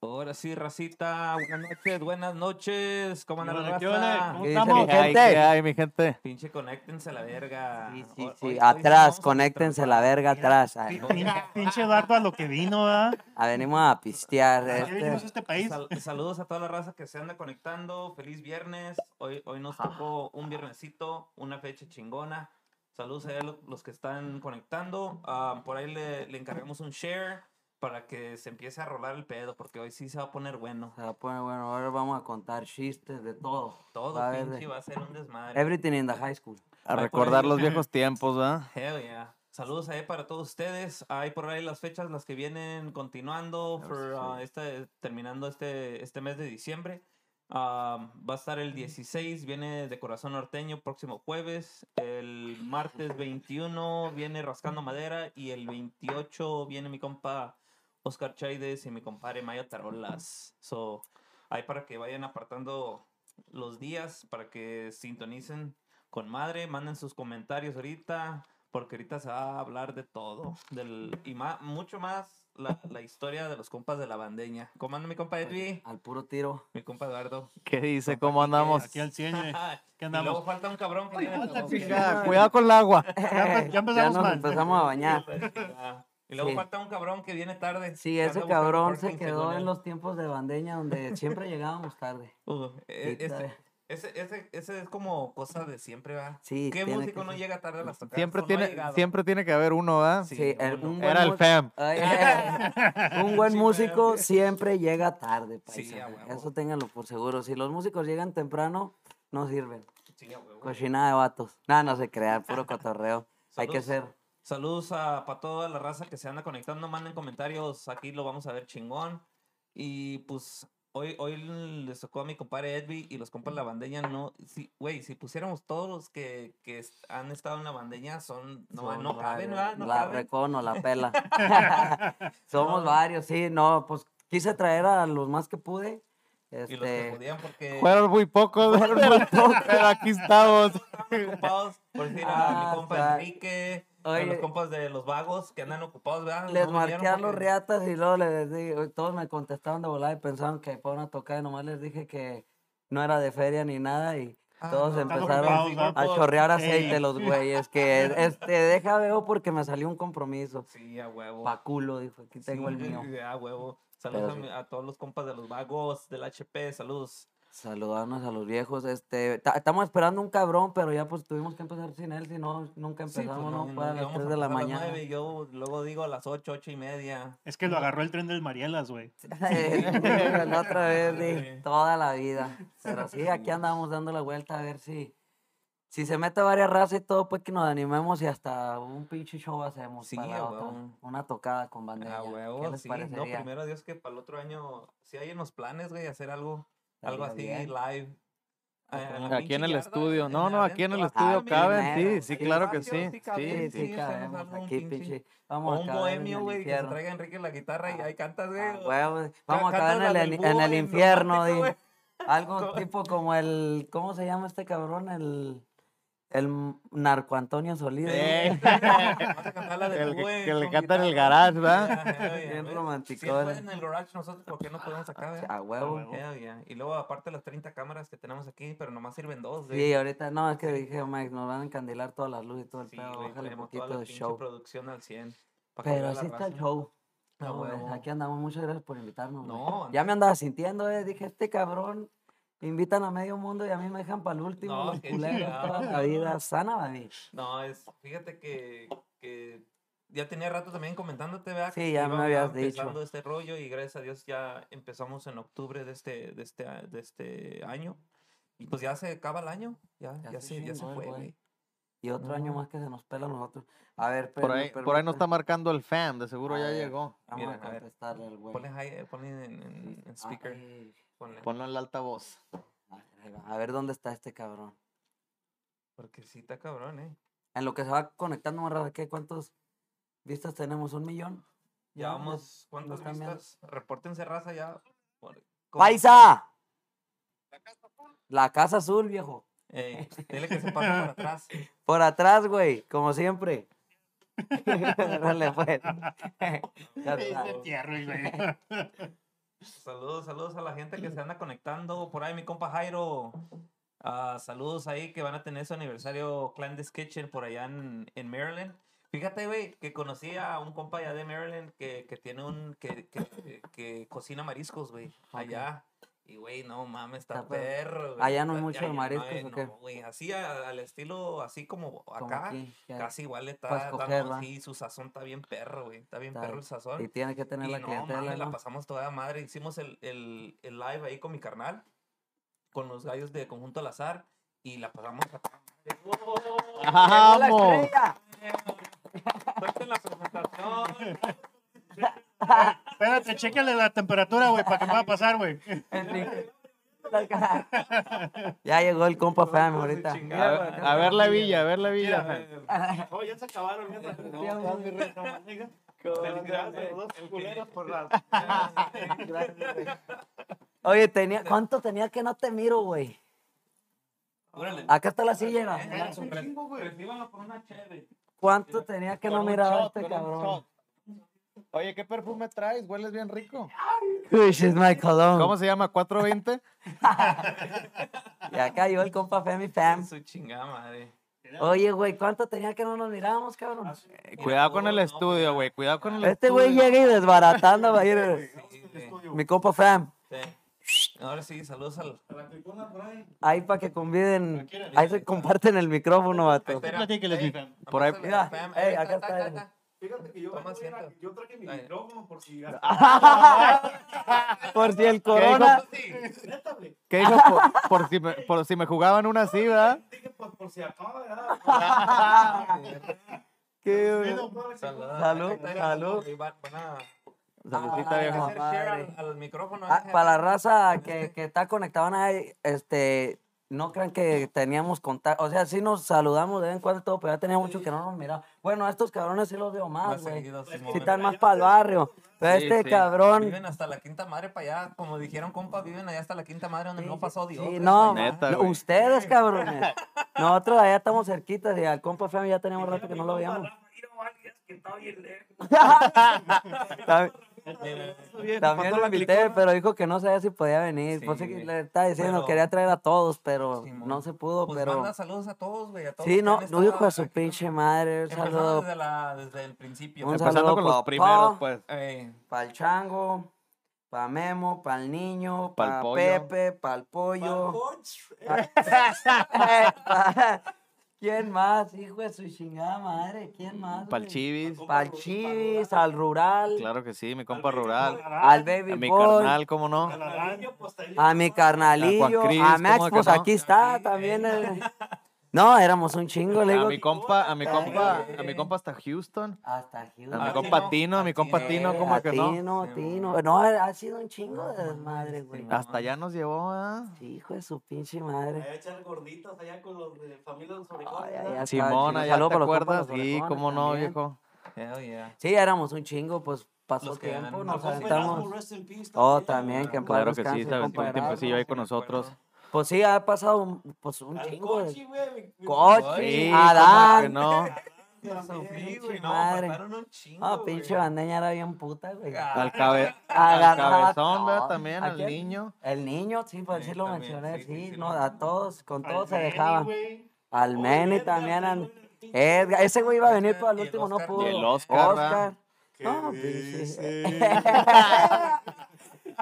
Ahora sí, racita, buenas noches, buenas noches, ¿cómo andan la raza? ¿Cómo ¿Qué dice estamos? mi ¿Qué hay, gente? qué hay, mi gente? Pinche, conéctense a la verga. Sí, sí, Hoy- sí. hoy- hoy Atrás, a conéctense la verga atrás. Pinche Eduardo a lo que vino, ¿verdad? ah, venimos a pistear. ¿Para qué vinimos a Este. este país? Sal- saludos a toda la raza que se anda conectando. Feliz viernes. Hoy, hoy nos tocó un viernesito, una fecha chingona. Saludos a lo- los que están conectando. Ah, por ahí le, le encargamos un share para que se empiece a rolar el pedo, porque hoy sí se va a poner bueno. Se va a poner bueno, ahora vamos a contar chistes de todo. Todo Va pinche de- va a ser un desmadre. Everything in the high school. A recordar ahí. los viejos tiempos, ¿verdad? Hell yeah. Saludos ahí para todos ustedes. Hay por ahí las fechas, las que vienen continuando, for, uh, este, terminando este, este mes de diciembre. Um, va a estar el 16, viene de Corazón Norteño, próximo jueves. El martes 21 viene Rascando Madera. Y el 28 viene mi compa Oscar Chaides y mi compadre Maya Tarolas. So, ahí para que vayan apartando los días, para que sintonicen con madre, manden sus comentarios ahorita, porque ahorita se va a hablar de todo, del, y más, mucho más la, la historia de los compas de la bandeña. ¿Cómo anda mi compa Edwi? Al puro tiro. Mi compa Eduardo. ¿Qué dice? Compa ¿Cómo andamos? Aquí al 100, eh. ¿Qué Y luego andamos? falta un cabrón que falta. Cuidado con el agua. Ya, ya Ya empezamos nos mal. empezamos a bañar. Y luego Sí. falta un cabrón que viene tarde. Sí, ese cabrón se quedó en los tiempos de bandeña donde siempre llegábamos tarde. Uh, e- Sí, ese, ese, ese, ese es como cosa de siempre, ¿va? Sí, ¿Qué músico que no ser. llega tarde a las tocadas? Siempre no tiene, siempre tiene que haber uno, ¿verdad? Sí, Sí, el- uno. un buen Era el FEM. Ay, un buen Sí, músico pero- siempre llega tarde, Sí, paisano. a huevo. Eso ténganlo por seguro. Si los músicos llegan temprano, no sirven. Cochinada de vatos. Nada, no se crean, puro cotorreo. Hay que ser. Saludos a para toda la raza que se anda conectando, manden comentarios, aquí lo vamos a ver chingón. Y pues hoy, hoy les tocó a mi compadre Edvi y los compas de la bandeña, no, sí, güey, si pusiéramos todos los que, que han estado en la bandeña, son, no, Son no caben, varios. ¿verdad? No la caben. recono, la pela. Somos varios, sí, no, pues quise traer a los más que pude. Y los que Este, podían porque Fueron muy pocos, pero aquí estamos. por decir a Ah, mi compa está. Enrique, a los Oye. compas de los vagos que andan ocupados, ¿verdad? les No marqué a los porque- riatas y luego les dije, todos me contestaron de volada y pensaban que para una tocada y nomás les dije que no era de feria ni nada y Ah, todos no, empezaron a chorrear Sí. aceite los güeyes, que este, deja veo porque me salió un compromiso. Sí, a huevo. Pa' culo, dijo, aquí tengo el Sí, mío. A huevo. Saludos a, a todos los compas de los vagos, del HP, saludos. Saludarnos a los viejos, este, ta- estamos esperando un cabrón, pero ya pues tuvimos que empezar sin él, si no, nunca Sí, pues, empezamos, no, ¿no? Fue a las íbamos 3 de la empezar a las mañana. yo luego digo a las 8, 8 y media. Es que lo agarró el tren del Marielas, güey. la otra vez, sí, Sí. toda la vida. Pero sí, aquí andamos dando la vuelta a ver si, si se mete varias razas y todo, pues que nos animemos y hasta un pinche show hacemos Sí, para. Una tocada con bandera. A ¿Qué huevo, les sí. No, primero Dios que para el otro año, si hay en los planes, güey, hacer algo, algo así bien. live. Ah, Aquí en el yarda, estudio. No, no, aquí en el estudio Ah, caben, sí, sí, claro que sí. sí Sí, cabemos aquí, pinche- Vamos a un bohemio, güey, que se traiga Enrique la guitarra y Ah, ahí cantas, güey. Vamos a acabar en el, infierno. Algo tipo como el, ¿cómo se llama este cabrón? El, el narco Antonio Solís. ¿no? Eh. Vamos a cantar la del El que- le con canta en el garage, ¿verdad? Bien güey. romanticón. Si él puede en el garage, nosotros, ¿por qué no podemos acá, güey? A huevo. Y luego, aparte, las 30 cámaras que tenemos aquí, pero nomás sirven dos. Sí, ahorita no, es que dije, Mike, nos van a encandilar todas las luces y todo el Sí, pedo, bájale un poquito de show. producción al 100. pa' que Pero así está el show. A No, huevo. aquí andamos, muchas gracias por invitarnos. güey. No, Ya me andaba sintiendo, eh, dije, este cabrón, invitan a medio mundo y a mí me dejan para el último, No, los qué culeros, chingado, toda la vida, sana, baby. No, es, fíjate que, que ya tenía rato también comentándote, ¿verdad? Sí, ya me habías dicho. empezando este rollo y gracias a Dios ya empezamos en octubre de este, de este, de este año. Y pues ya se acaba el año, ya, Ya ya, se se, ya se fue, güey. Y otro año No. más que se nos pela a nosotros. A ver, Por pero ahí, por ahí no está marcando el FAM, de seguro A ya ver. llegó. Vamos Mira, a contestarle al güey. Ponle, high- ponle en, en- en speaker. Ay, ponle. Ponlo en la altavoz. a ver, ahí va. A ver dónde está este cabrón. Porque sí está cabrón, ¿eh? En lo que se va conectando más raro, ¿qué? ¿Cuántos vistas tenemos? ¿Un millón? Ya vamos, ¿cuántas vistas? Repórtense raza ya. Por- ¿cómo? ¡Paisa! La casa azul, viejo. Ey, dile que se pase para atrás. Por atrás, güey, como siempre. Dale, pues. Ya está. Saludos, saludos a la gente que se anda conectando. Por ahí mi compa Jairo. ah, saludos ahí que van a tener su aniversario Clandest Kitchen por allá en, en Maryland. Fíjate, güey, que conocí a un compa allá de Maryland que, que tiene un. que, que, que cocina mariscos, güey. Allá. Y, güey, no mames, está, Está perro. güey. Allá no hay mucho no mariscos, hay- ¿o qué? no, güey, así a- al estilo, así como Como acá. aquí. Casi igual está dando así, su sazón está bien perro, güey. Está bien Está perro el sazón. Y tiene que tener Y la no, clientela, mames, la pasamos toda madre. Hicimos el, el, el live ahí con mi carnal, con los gallos de Conjunto al Azar, y la pasamos a toda madre. ¡Oh! ¡Vamos! La presentación. Espérate, chéquale la temperatura, güey, para que me va a pasar, güey. ya llegó el compa Fam ahorita. A ver, a ver la villa, a ver la villa. Oh, ya se acabaron. Oye, tenía, ¿cuánto tenía que no te miro, güey? Acá está la silla, ¿no? Eh, chévere. ¿Cuánto tenía que no miraba este cabrón? Oye, ¿qué perfume traes? Hueles bien rico. Uy, es my cologne. ¿Cómo se llama? ¿420? Y acá llegó el compa Femi Fam. Su chingada madre. Oye, güey, ¿cuánto tenía que no nos mirábamos, cabrón? Eh, Cuidado con el estudio, güey. Cuidado con el Este güey estudio. llega y desbaratando va a ir. Sí, sí, Mi compa Fam. sí. Ahora sí, saludos al. Ahí para que conviden. Ahí se comparten el micrófono, vato. Por ahí- Mira, al fam. ey, Ey, acá está. Fíjate que yo, Toma asiento. yo traje mi Ay. micrófono por si. Por si el corona. ¿Qué dijo? Por, por si me, por si me jugaban una así, ¿verdad? Dije, pues por si acaba, ¿verdad? Qué Salud, Salud, a- Saludcita, viejo. hacer madre. share al, al micrófono. Ah, eh. para la raza que, que está conectada este, no crean que teníamos contacto, o sea, sí nos saludamos de vez en cuando y todo, pero ya tenía mucho que no nos miraba. Bueno, a estos cabrones sí los veo Más güey. seguido, Simón. Sí están más para el barrio. Pero Sí, este sí. cabrón, Viven hasta la quinta madre para allá, como dijeron compa, viven allá hasta la quinta madre donde no pasó Dios. no, Neta, no, ustedes, cabrones. Nosotros allá estamos cerquitas y al compa Femi ya teníamos rato que no lo veíamos. También- También lo invité, pero dijo que no sabía si podía venir. Pues sí, Sí, le estaba diciendo, pero- quería traer a todos, pero no se pudo, Pues pero... manda saludos a todos, güey. a todos Sí, no, no dijo a su aquí. pinche madre. Un saludo desde, la, desde el principio. Un Empezando saludo con los primeros, pa. pues. Ey, para el chango, para Memo, para el niño, Pa'l para pollo. Pepe, para el pollo. pa- ¿Quién más? Hijo de su chingada madre, ¿quién más? Pa'l güey? chivis. Pa'l chivis, al rural, Claro que sí, mi compa rural. al baby A mi boy, carnal, ¿cómo no? a mi carnalillo, a Max, ¿cómo de que pues no? aquí está también. el- No, éramos un chingo, le A digo. mi compa, a mi compa, a mi compa hasta Houston. Hasta A Houston. mi Ah, compa Tino, a mi a compa Tino, ¿cómo que no? Tino, Sí, Tino. No, ha sido un chingo de desmadre, güey. Hasta allá nos llevó, ¿ah? Hijo de su pinche madre. Allá echar gorditos allá con los de familia de los. Simón, allá te acuerdas, sí, cómo no, viejo. hell yeah. Sí, éramos un chingo, pues pasó Los tiempo, nos aventamos. Oh, también. que en Claro que sí, un tiempecillo ahí con Sí, nosotros. Pues sí, ha pasado un- pues un Al chingo Cochi, de... güey, mi- Cochi, Sí, Adán. ¿cómo que no? Güey, no, mataron un chingo, Ah, güey. pinche bandeña era bien puta, güey. Ah, Al, cabe, al Agarraba cabezón, ¿verdad? También, ¿A al niño. El niño, sí, pues sí Sí, lo también, mencioné, sí, sí, no, a todos, con Al todos se dejaban. Al Edgar también, pinche- Edgar, ese güey iba a venir, pero al último no Oscar pudo. también. Y el Oscar. Oscar. ¿Qué No, dice?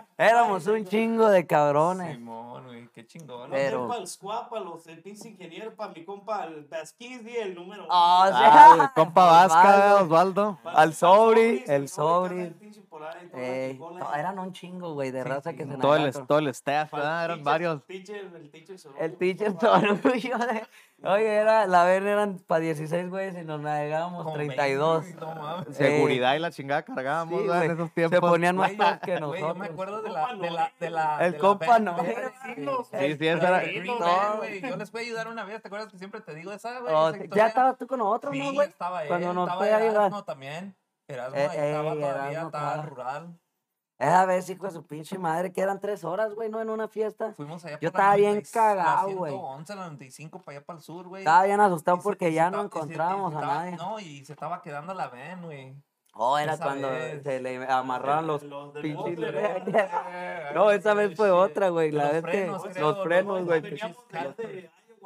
Éramos un chingo de cabrones. Simón, qué chingón. Pero- Para el squad, para los el pinche ingeniero, para mi compa, el Basquizi, el número uno. Ah, sí. Ah, el compa Vasca, Osvaldo. Osvaldo. Al el Sobri, el Sobri. Ahí, Ey, chingona no, ahí. eran un chingo, güey, de Sí, raza sí, que se no. Todo el, todo el staff, ¿verdad? Eran teacher- varios. teacher- el teacher Sororo. El teacher Sorullo de... Oye, era, la verga eran para 16 güeyes y nos navegábamos Como 32. 20, no mames. Seguridad y la chingada cargábamos, Sí. En güey, esos Se tiempos. ponían más Güey, todos que Güey, yo me nosotros. acuerdo de El la, compa de la, de la, El de compa no. Sí, sí, esa era- No, güey. güey. Yo les fui a ayudar una vez, ¿te acuerdas que siempre te digo esa, güey? Oh, ya estabas tú con nosotros, Sí, ¿no, güey? estaba él, Cuando nos fue a ayudar. Erasmo también. Erasmo Eh, ahí estaba ey, todavía, Erasmo estaba rural. Esa vez, hijo de su pinche madre, que eran tres horas, güey, ¿no? En una fiesta. Fuimos allá Yo estaba bien 96, cagado, güey. 111, la 95 para allá para el sur, güey. Estaba bien asustado Y porque se ya no estaba- se- encontrábamos a estaba- nadie. No, y se estaba quedando la van, güey. Oh, era cuando vez. se le amarraron los, Los del pinches. bumper, no, esa vez fue otra, güey. La Los vez frenos, que creo, los frenos, güey.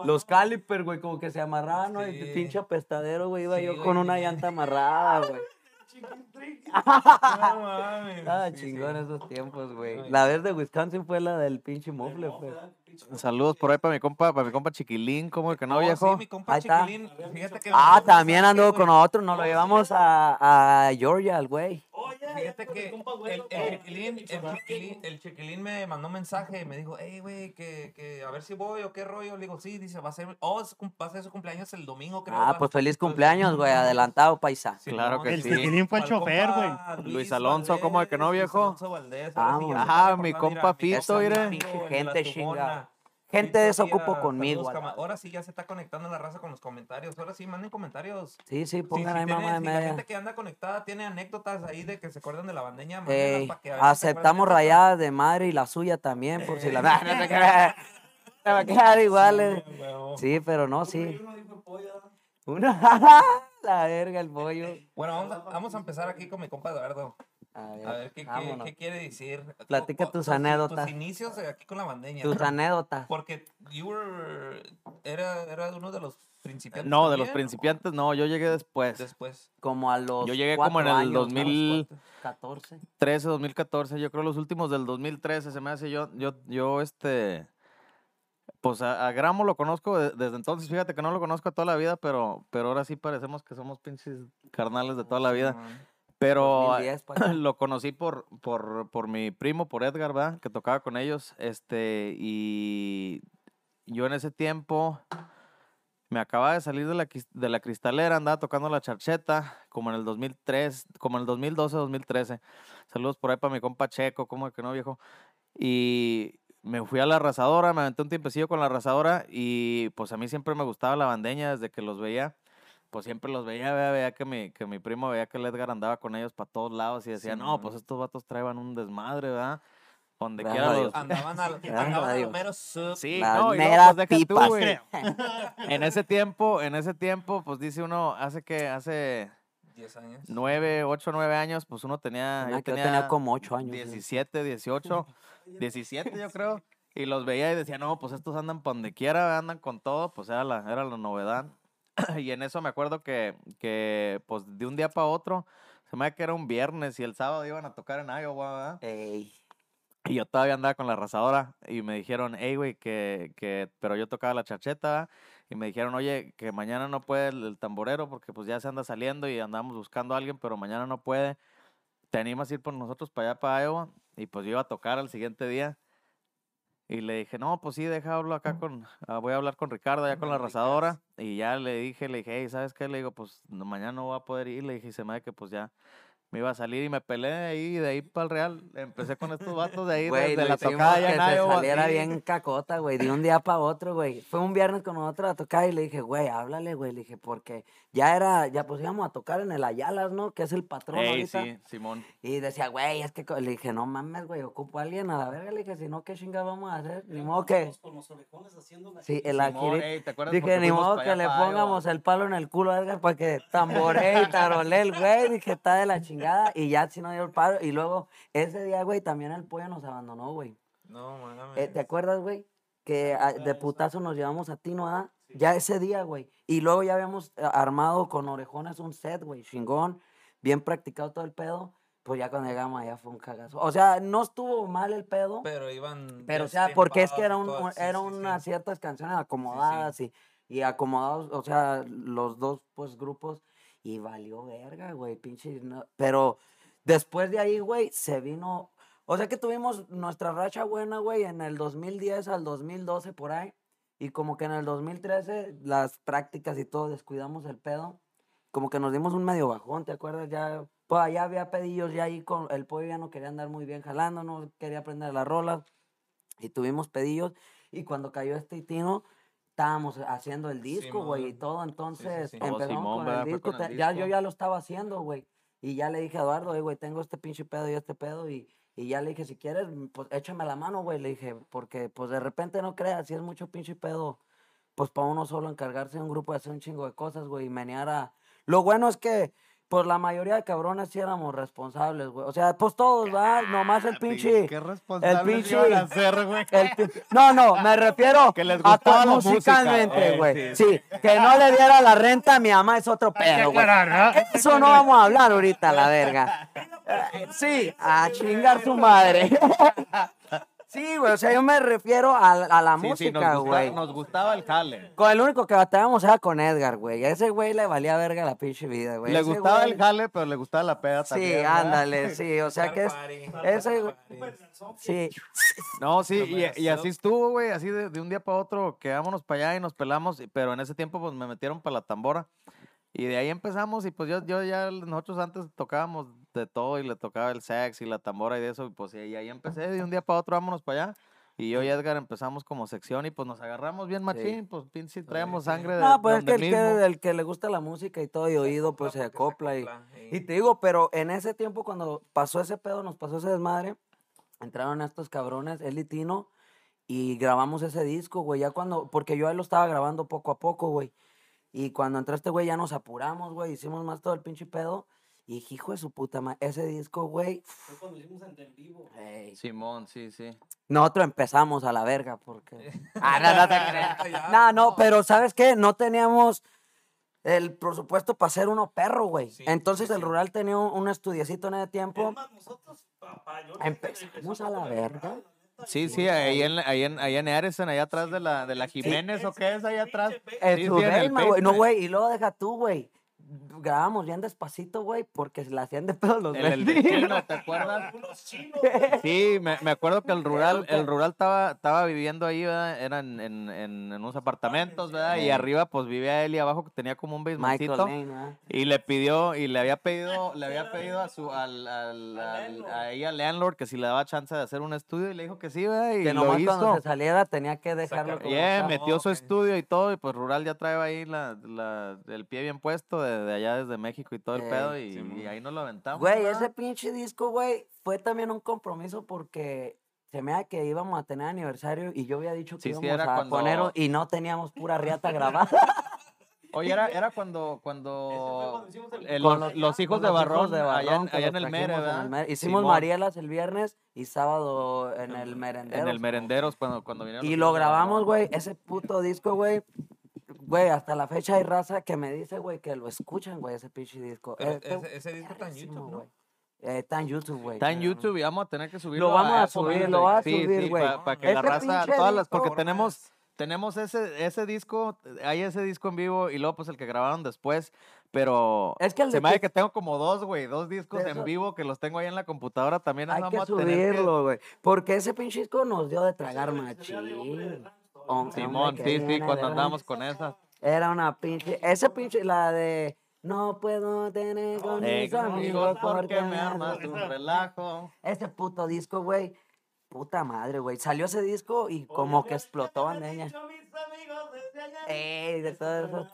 Los caliper, güey, como que se amarraban. El pinche apestadero, güey. Iba Sí, yo güey. con una llanta amarrada, güey. No mames. Ah, Sí, sí. chingón esos tiempos, güey. La vez de Wisconsin fue la del pinche mofle, pues. Saludos por ahí para mi compa, para mi compa Chiquilín, como que no, Oh, viejo. Sí, mi compa Ahí está. Chiquilín. Que. Ah, también anduvo con nosotros. Nos lo llevamos a, a Georgia, al güey. Fíjate que el, el chiquilín, el, chiquilín, el chiquilín me mandó un mensaje y me dijo, hey, güey, que, que a ver si voy o qué rollo. Le digo, sí, dice, va a ser, oh, va a ser su cumpleaños el domingo, creo. Ah, va". pues feliz cumpleaños, güey. Adelantado, paisa. sí, Claro no, que El sí. chiquilín fue el el chofer, güey. Luis Alonso, ¿cómo de que no, Luis viejo? Alonso Valdés, Ah, Ajá, está mi compa Fito, mi mire. gente el chinga. Gente desocupo tía, conmigo. Ahora sí ya se está conectando la raza con los comentarios. Ahora sí, manden comentarios. Sí, sí, Sí, pongan si ahí tiene- mamá de si la media. gente que anda conectada tiene anécdotas ahí de que se acuerdan de la bandeña. Aceptamos rayadas de madre y la suya también, por si la... Te va a quedar igual. eh. Sí, pero no, sí. Una... la verga, el pollo. Bueno, vamos a, vamos a empezar aquí con mi compa Eduardo. A ver, A ver qué, qué, qué quiere decir. Platica Tu- tus anécdotas. Tus inicios aquí con la bandeña. Tus anécdotas. Porque you were, era, era uno de los principiantes. No, de los principiantes, no, yo llegué después. Después. Como a los Yo llegué como en cuatro el años, ¿no? 2000. 14. 13, 2014, yo creo los últimos del 2013 se me hace yo, yo, yo este, pues a, a Gramo lo conozco de- desde entonces, fíjate que no lo conozco toda la vida, pero, pero ahora sí parecemos que somos pinches carnales de toda la vida, pero 2010 pa' acá. lo conocí por, por, por mi primo, por Edgar, ¿verdad? Que tocaba con ellos, este, y yo en ese tiempo me acababa de salir de la, de la cristalera, andaba tocando la charcheta, como en el 2003, como en el 2012, 2013. Saludos por ahí para mi compa Checo, como que no, viejo. Y me fui a la arrasadora, me aventé un tiempecillo con la arrasadora y pues a mí siempre me gustaba la bandeña desde que los veía. Pues siempre los veía, veía, veía que mi, que mi primo veía que el Edgar andaba con ellos para todos lados y decía, no, pues estos vatos traían un desmadre, ¿verdad? Donde quiera los... Andaban al, andaban al Dios. mero sub. Sí, no, y luego, pues, deja tú, pipas. güey. En ese tiempo, en ese tiempo, pues dice uno, hace que, hace 10 años. nueve, ocho, nueve años, pues uno tenía, yo tenía, tenía como 8 años. sí. 17, 18, 17 yo creo, y los veía y decía, no, pues estos andan por donde quiera, andan con todo, pues era la, era la novedad. y en eso me acuerdo que, que, pues de un día para otro, se me que era un viernes y el sábado iban a tocar en Iowa, ¿verdad? Ey, Y yo todavía andaba con la arrasadora y me dijeron, hey, güey, que, que, pero yo tocaba la charcheta, ¿verdad? y me dijeron, oye, que mañana no puede el, el tamborero porque pues ya se anda saliendo y andamos buscando a alguien, pero mañana no puede. ¿Te animas a ir por nosotros para allá, para Iowa? Y pues yo iba a tocar al siguiente día. Y le dije, no, pues sí, deja hablo acá con, ah, voy a hablar con Ricardo, allá con la arrasadora. Y ya le dije, le dije, hey, ¿sabes qué? Le digo, pues mañana no voy a poder ir. Le dije, se me da que pues ya me iba a salir y me peleé de ahí, de ahí para el Real. Empecé con estos vatos de ahí, Güey, desde la tocada que allá en se Iowa, saliera bien cacota, güey, de un día para otro, güey. Fue un viernes con nosotros a tocar y le dije, güey, háblale, güey. Le dije, porque ya era, ya pues íbamos a tocar en el Ayalas, ¿no? Que es el patrón Ey, ahorita. sí, Simón. Y decía, güey, es que co-". le dije, no mames, güey, ocupo a alguien a la verga. Le dije, si no, ¿qué chinga vamos a hacer? Ni modo que. Sí, el Simón, ey, ¿te acuerdas Dije, ni modo que le pongamos el palo en el culo a Edgar para que tamboree y tarole el güey. Dije, está de la chingada. Y ya si no dio el palo. Y luego, ese día, güey, también el pollo nos abandonó, güey. No, mames. Eh, ¿Te acuerdas, güey? Que a- de putazo nos llevamos a ti, ¿no? ah? Ya ese día, güey. Y luego ya habíamos eh, armado con orejones un set, güey, chingón. Bien practicado todo el pedo. Pues ya cuando llegamos allá fue un cagazo. O sea, no estuvo mal el pedo. Pero iban. Pero, o sea, porque es que era, un, era sí, sí, sí. unas ciertas canciones acomodadas Y, y acomodados, o sea, los dos, pues, grupos. Y valió verga, güey, pinche. no- Pero después de ahí, güey, se vino. O sea que tuvimos nuestra racha buena, güey, en el 2010 al 2012, por ahí. Y como que en el 2013, las prácticas y todo, descuidamos el pedo. Como que nos dimos un medio bajón, ¿te acuerdas? Ya, pues allá había pedillos, ya ahí con el pollo ya no quería andar muy bien jalando, no quería aprender las rolas. Y tuvimos pedillos. Y cuando cayó este tino, estábamos haciendo el disco, güey, y todo. Entonces sí. Oh, empezamos Simón, con el disco. con el te- Ya, yo disco. ya lo estaba haciendo, güey. Y ya le dije a Eduardo, "Ey, güey, tengo este pinche pedo y este pedo. Y, y ya le dije, si quieres, pues échame la mano, güey. Le dije, porque pues de repente no creas, si es mucho pinche pedo, pues para uno solo encargarse de un grupo de hacer un chingo de cosas, güey, y menear a... Lo bueno es que pues la mayoría de cabrones sí éramos responsables, güey. O sea, pues todos, ¿va? Nomás el pinche. Qué responsable pinche- iban a güey. el pi- no, no, me refiero Que les a gustaba to- la música, musicalmente, eh, güey. sí. que no le diera la renta a mi mamá es otro pedo, güey. Eso no vamos a hablar ahorita, la verga. Eh, Sí, a chingar su madre. Sí, güey, o sea, yo me refiero a, a la Sí, sí, nos, música, gustaba, güey. nos gustaba el jale. Con el único que batallábamos era con Edgar, güey. A ese güey le valía verga la pinche vida, güey. Le Ese gustaba güey- el jale, pero le gustaba la peda Sí, también. ¿verdad? ándale, sí. O sea que es. Ese, güey- sí. No, sí, y, así estuvo, güey, así de, de un día para otro, quedámonos para allá y nos pelamos, pero en ese tiempo pues me metieron para la tambora. Y de ahí empezamos y pues yo, yo ya, nosotros antes tocábamos de todo y le tocaba el sax y la tambora y de eso, y pues y ahí empecé, de un día para otro vámonos para allá. Y yo y Edgar empezamos como sección y pues nos agarramos bien machín, pues pinche traemos sangre de, No, pues es que el, que el que le gusta la música y todo y oído, pues se acopla. Y, y te digo, pero en ese tiempo, cuando pasó ese pedo, nos pasó ese desmadre, entraron estos cabrones, él y Tino, y grabamos ese disco, güey. Ya cuando, porque yo ahí lo estaba grabando poco a poco, güey. Y cuando entró este güey, ya nos apuramos, güey. Hicimos más todo el pinche pedo. Y dije, hijo de su puta madre, ese disco, güey. ey, Simón, sí, sí. Nosotros empezamos a la verga, porque. Ah, no, no te creas. No, no, pero ¿sabes qué? No teníamos el presupuesto para hacer uno perro, güey. Sí, Entonces sí, el sí. rural tenía un, un estudiecito en ese tiempo. Empezamos a la verga. Sí, sí, ahí en, ahí en, ahí en Arison, allá atrás de la, de la Jiménez, ¿o qué es ahí atrás? En Sí, su sí, en el Belma, güey. No, güey. Y luego deja tú, güey. Grabamos bien despacito, güey, porque se la hacían de pedo los El, el vecinos. vecino, ¿te acuerdas? Sí, me, me acuerdo que el rural, el rural estaba, estaba viviendo ahí, ¿verdad? Eran en, en, en unos apartamentos, ¿verdad? Y arriba, pues vivía él y abajo que tenía como un basementito. Y le pidió, y le había pedido, le había pedido a su, al, al, al- ahí al landlord que si le daba chance de hacer un estudio y le dijo que sí, ¿verdad? Y Que lo nomás cuando hizo. se saliera tenía que dejarlo como Yeah, metió su estudio y todo, y pues Rural ya trae ahí la, la, el pie bien puesto de, de allá desde México y todo el Ey, pedo, y, Simón. y ahí nos lo aventamos. Güey, ese pinche disco, güey, fue también un compromiso porque se me da que íbamos a tener aniversario y yo había dicho que Sí, sí, íbamos era a cuando- poner y no teníamos pura riata grabada. Oye, era, era cuando, cuando eh, Con los, los hijos de Barrón, de allá, Barrón, en, que allá en el Mere, en el. Mere. Hicimos Simón, Marielas el viernes y sábado en el merendero. En el Merenderos, cuando, cuando vinieron. Y lo grabamos, güey, ese puto disco, güey. Güey, hasta la fecha hay raza que me dice, güey, que lo escuchan, güey, ese pinche disco. Pero Eh, ese, ese disco está en YouTube, ¿no? güey. Eh, está en YouTube, güey. Está en YouTube y vamos a tener que subirlo. vamos a Apple subir, lo vas a Sí, subir, sí, güey. Para que la raza, todas las, porque disco- tenemos, tenemos ese, ese disco, hay ese disco en vivo y luego pues el que grabaron después, pero Es que el se de me hace que- tengo como dos, güey, dos discos en vivo que los tengo ahí en la computadora también. Hay vamos a tener que- subirlo, güey. Porque ese pinche disco nos dio de tragar machín. Simón, sí, sí, cuando andamos con esa. Era una pinche. Ese pinche, la de. No puedo tener con Eh, mis amigos porque me armas hacen-". un relajo. Ese puto disco, güey. Puta madre, güey. Salió ese disco y como que explotó bandeña. Ey, de todo eso.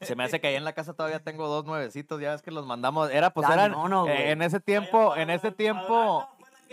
Se me hace que ahí en la casa todavía tengo dos nuevecitos, ya ves que los mandamos. Era, pues eran. no, no, eh, en ese tiempo, en ese tiempo.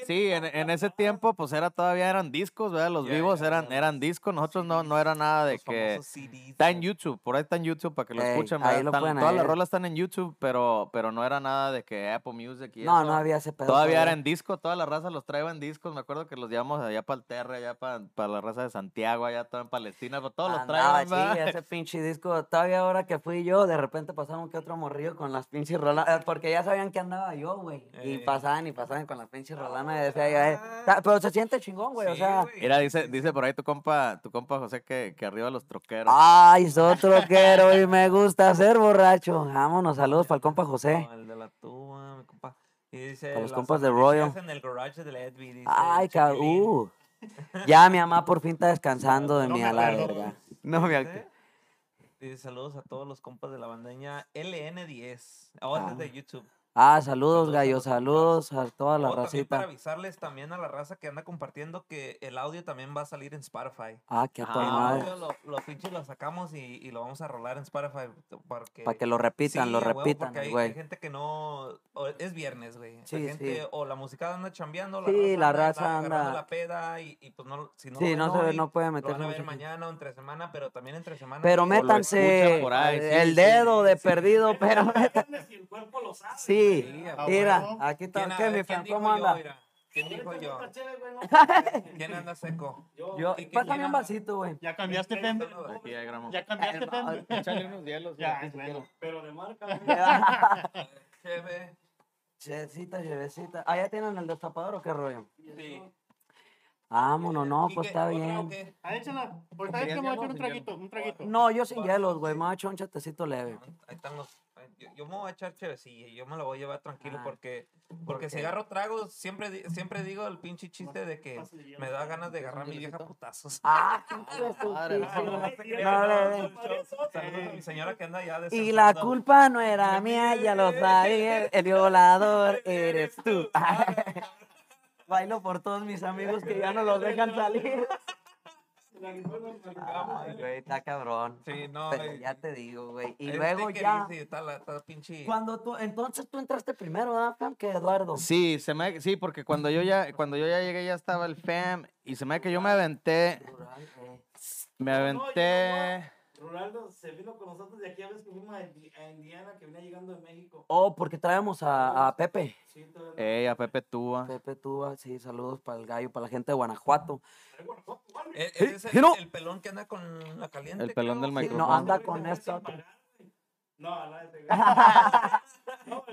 Sí, en, en ese tiempo, pues era todavía eran discos, ¿verdad? Los vivos eran, eran discos, nosotros no, no era nada de Los que. CDs, Está en. YouTube, por ahí está en YouTube para que lo Ey, escuchen. ahí lo Están- todas las rolas están en YouTube, pero, pero no era nada de que Apple Music y No, eso. no había ese pedo. Todavía era en disco, toda la raza los traía en discos. Me acuerdo que los llevamos allá para el Terre, allá para, la raza de Santiago, allá todo en Palestina, pero todos los Andaba, traían. sí, ese pinche disco. Todavía ahora que fui yo, de repente pasaron que otro morrillo con las pinches rolanas. Porque ya sabían que andaba yo, güey. Y Ey. pasaban y pasaban con las pinches rolanas. Y decía yo, eh, ta- pero se siente chingón, güey. o Sí, sea, güey. Mira, dice, dice por ahí tu compa, tu compa José que, que arriba los troqueros. ay, soy troquero y me gusta ser borracho. Vámonos, saludos para el compa José. No, el de la tuba, mi compa. Y dice, Para los las compas de Royal. en el garage del Edby, dice Ay, el cabrón. chiquilín. Uh. Ya mi mamá por fin está descansando de No mí me a la acuerdo. verga. No me Dice, acuerdo. dice, saludos a todos los compas de la bandeña LN10. Ahora Ah. es de YouTube. Ah, saludos, Saludos gallo, saludos a toda la Oh, también para racita. avisarles también a la raza que anda compartiendo que el audio también va a salir en Spotify. Ah, que a Ah, El audio lo, lo pinches lo sacamos y, y lo vamos a rolar en Spotify. Porque, Para que lo repitan, Sí, lo repitan, porque hay, hay güey. gente que no. o es viernes, güey. Sí, la gente, sí. O la música anda chambeando. La Sí, la anda raza agarrando anda- la peda y, y pues no. Si no Sí, lo no ven se hoy, no puede Lo van meterse a ver mucho. mañana o entre semana, pero también entre semana. Pero métanse por ahí, sí, el sí, dedo de sí. perdido, pero Si el cuerpo lo sabe. sí. Sí, Ah, Mira, bueno. aquí está. ¿Quién, a ¿Qué, ver, mi ¿quién ¿Cómo anda? ¿Quién dijo yo? ¿Quién anda seco? Yo. Yo, ¿Y qué- pásame quién un vasito, güey. ¿Ya cambiaste, Fem? Aquí hay gramo. ¿Ya cambiaste, Fem? Échale unos hielos. Ya, bueno. Pero de marca. güey. Cheve. Chevecita, chevecita. ¿Ah, ya tienen el destapador o qué rollo? Sí. Vámonos, no, ¿Y pues está ¿Otra o bien. qué? Ah, échala. Ahorita es ¿Querías que me voy a echar un traguito, un traguito. No, yo sin hielos, güey. Me voy a echar un chatecito leve. Ahí están los. Yo, yo me voy a echar chevecilla, yo me lo voy a llevar tranquilo Ah, porque ¿por porque si agarro tragos siempre siempre digo el pinche chiste de que me da ganas de agarrar a mi vieja putazos. Ah, madre, mi señora que anda ya de Y la culpa no era mía, ya lo sabía. El violador eres tú. Bailo por todos mis amigos que ya no los dejan salir. Ay, güey, está cabrón. Sí, no. Pero eh, ya te digo, güey. Y este luego que ya. dice, está la- está pinche. Cuando tú, entonces tú entraste primero, ¿verdad, Fam? Que Eduardo. Sí, se me, sí, porque cuando yo ya, cuando yo ya llegué ya estaba el fam y se me que yo me aventé, me aventé. Ronaldo se vino con nosotros de aquí a veces que fuimos a Indi- a Indiana, que venía llegando de México. Oh, porque traemos a, a Pepe. Sí, Ey, a Pepe Túa. Pepe Túa, sí, saludos para el gallo, para la gente de Guanajuato. Eh, ese es el, el pelón que anda con la caliente. El pelón creo. del Sí, no, micrófono. anda con esto.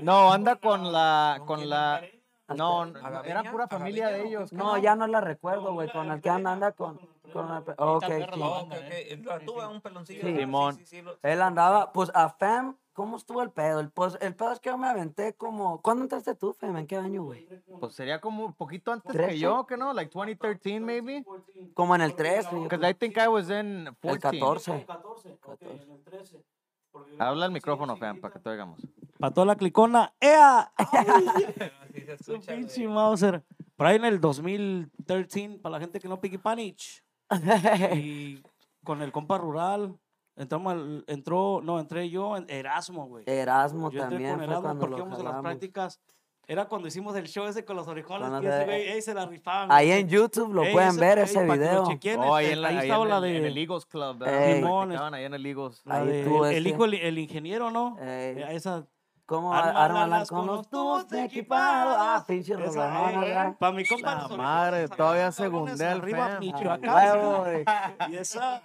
No, anda con la, ¿Con la, no, era pura ¿A familia de ellos. No, ya no la recuerdo, güey, con el que anda, anda con... con el pe- ok, Oh, ok, ok. eh. Tuve un peloncillo. Simón. Sí, sí, sí, lo- Él andaba, pues a Fem, ¿cómo estuvo el pedo? El, pues, el pedo es que yo me aventé como... ¿Cuándo entraste tú, Fem? ¿En qué año, güey? Pues sería como un poquito antes ¿Trece? que yo, que no, like 2013 maybe. Como en el 13. yo Because creo. I think I was in El 14. 14. 14, ok, en el 13. Porque- Habla el micrófono, sí, fam, para que te oigamos. Para toda la clicona, ¡ea! Su pinche. Mauser. Por ahí en el 2013, para la gente que no pique panich. Y con el compa rural, entramos al- entró, no, entré yo en Erasmo, güey. Erasmo Yo entré también con Erasmo cuando porque lo íbamos a las jalamos. prácticas. Era cuando hicimos el show ese con los orejones. Que ese de- güey, ey, se la rifaban. Ahí en YouTube lo Ey, pueden ver ey, ese video. Oh, ahí en, la, ahí ahí estaba en la el, en de... el Eagles Club, Estaban ahí en el Eagles. Ahí de tú, el este. hijo, el, el ingeniero, ¿no? Ey. Esa, ¿Cómo armarlas con los tubos equipados? Ah, pinche ¿verdad? Para mi compa. La madre, todavía segundé al arriba. Michoacán. Ah. Y esa,